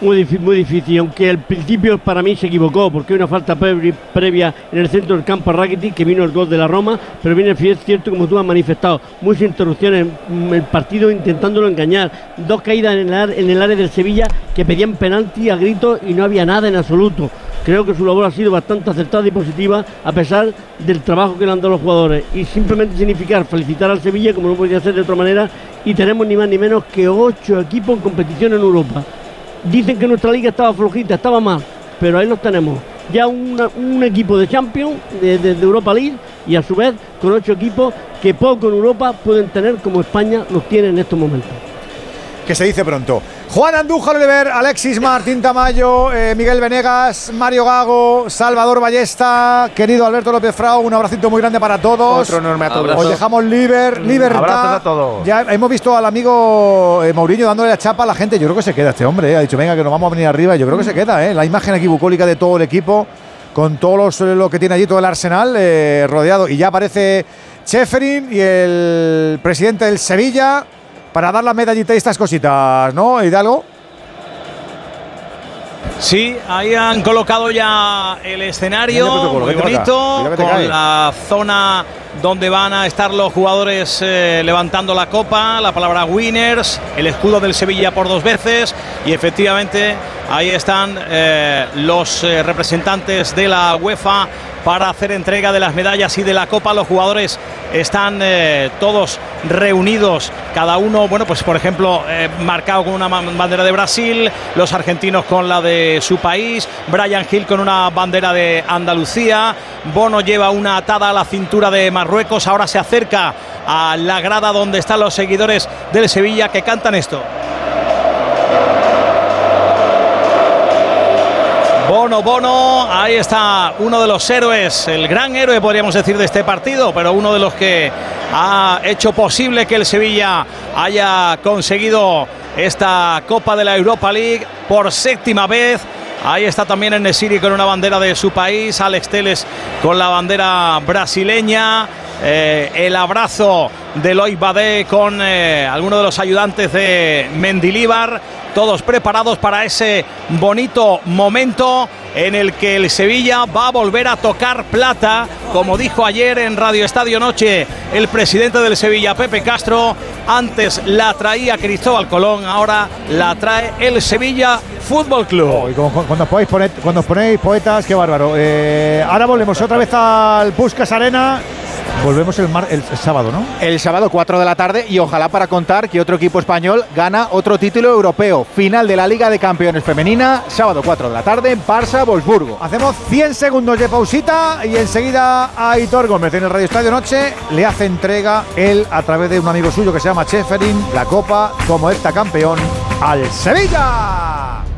Muy muy difícil, aunque al principio para mí se equivocó, porque hay una falta previ- previa en el centro del campo a Rakitic, que vino el gol de la Roma, pero viene es cierto, como tú has manifestado, muchas interrupciones, mm, el partido intentándolo engañar, dos caídas en el, en el área del Sevilla que pedían penalti a gritos y no había nada en absoluto. Creo que su labor ha sido bastante acertada y positiva, a pesar del trabajo que le han dado los jugadores. Y simplemente significar felicitar al Sevilla, como no podía ser de otra manera, y tenemos ni más ni menos que ocho equipos en competición en Europa. Dicen que nuestra liga estaba flojita, estaba mal, pero ahí los tenemos. Ya un equipo de Champions, de- de Europa League, y a su vez con ocho equipos que poco en Europa pueden tener como España los tiene en estos momentos. Que se dice pronto. Juan Andújar Oliver, Alexis Martín Tamayo, eh, Miguel Venegas, Mario Gago, Salvador Ballesta, querido Alberto López Frau, un abracito muy grande para todos. Otro enorme a todos. Os dejamos liber, libertad. Abrazos a todos. Ya hemos visto al amigo eh, Mourinho dándole la chapa a la gente. Yo creo que se queda este hombre. eh. Ha dicho, venga, que nos vamos a venir arriba. Yo creo que se queda. eh. La imagen aquí bucólica de todo el equipo, con todos los, eh, lo que tiene allí, todo el arsenal eh, rodeado. Y ya aparece Cheferin y el presidente del Sevilla para dar la medallita y estas cositas, ¿no, Hidalgo? Sí, ahí han colocado ya el escenario, muy bonito, con cae. la zona donde van a estar los jugadores eh, levantando la copa, la palabra winners, el escudo del Sevilla por dos veces y efectivamente ahí están eh, los eh, representantes de la UEFA para hacer entrega de las medallas y de la copa. Los jugadores están eh, todos reunidos, cada uno, bueno, pues por ejemplo, eh, marcado con una bandera de Brasil, los argentinos con la de su país, Brian Hill con una bandera de Andalucía, Bono lleva una atada a la cintura de Marruecos, ahora se acerca a la grada donde están los seguidores del Sevilla que cantan esto. Bono Bono, ahí está uno de los héroes, el gran héroe podríamos decir de este partido, pero uno de los que ha hecho posible que el Sevilla haya conseguido esta Copa de la Europa League por séptima vez. Ahí está también el Nesiri con una bandera de su país, Alex Teles con la bandera brasileña. Eh, el abrazo de Loïc Badé con eh, algunos de los ayudantes de Mendilíbar, todos preparados para ese bonito momento en el que el Sevilla va a volver a tocar plata, como dijo ayer en Radio Estadio Noche el presidente del Sevilla, Pepe Castro, antes la traía Cristóbal Colón, ahora la trae el Sevilla Fútbol Club. Como- cuando, os ponéis cuando os ponéis poetas, qué bárbaro. Eh, ahora volvemos otra vez al Puskas Arena. Volvemos el, mar- el sábado, ¿no? El sábado 4 de la tarde y ojalá para contar que otro equipo español gana otro título europeo. Final de la Liga de Campeones Femenina, sábado 4 de la tarde, Barça-Wolfsburgo. Hacemos 100 segundos de pausita y enseguida Aitor Gómez en el Radio Estadio Noche le hace entrega él a través de un amigo suyo que se llama Cheferin la copa como campeón al Sevilla.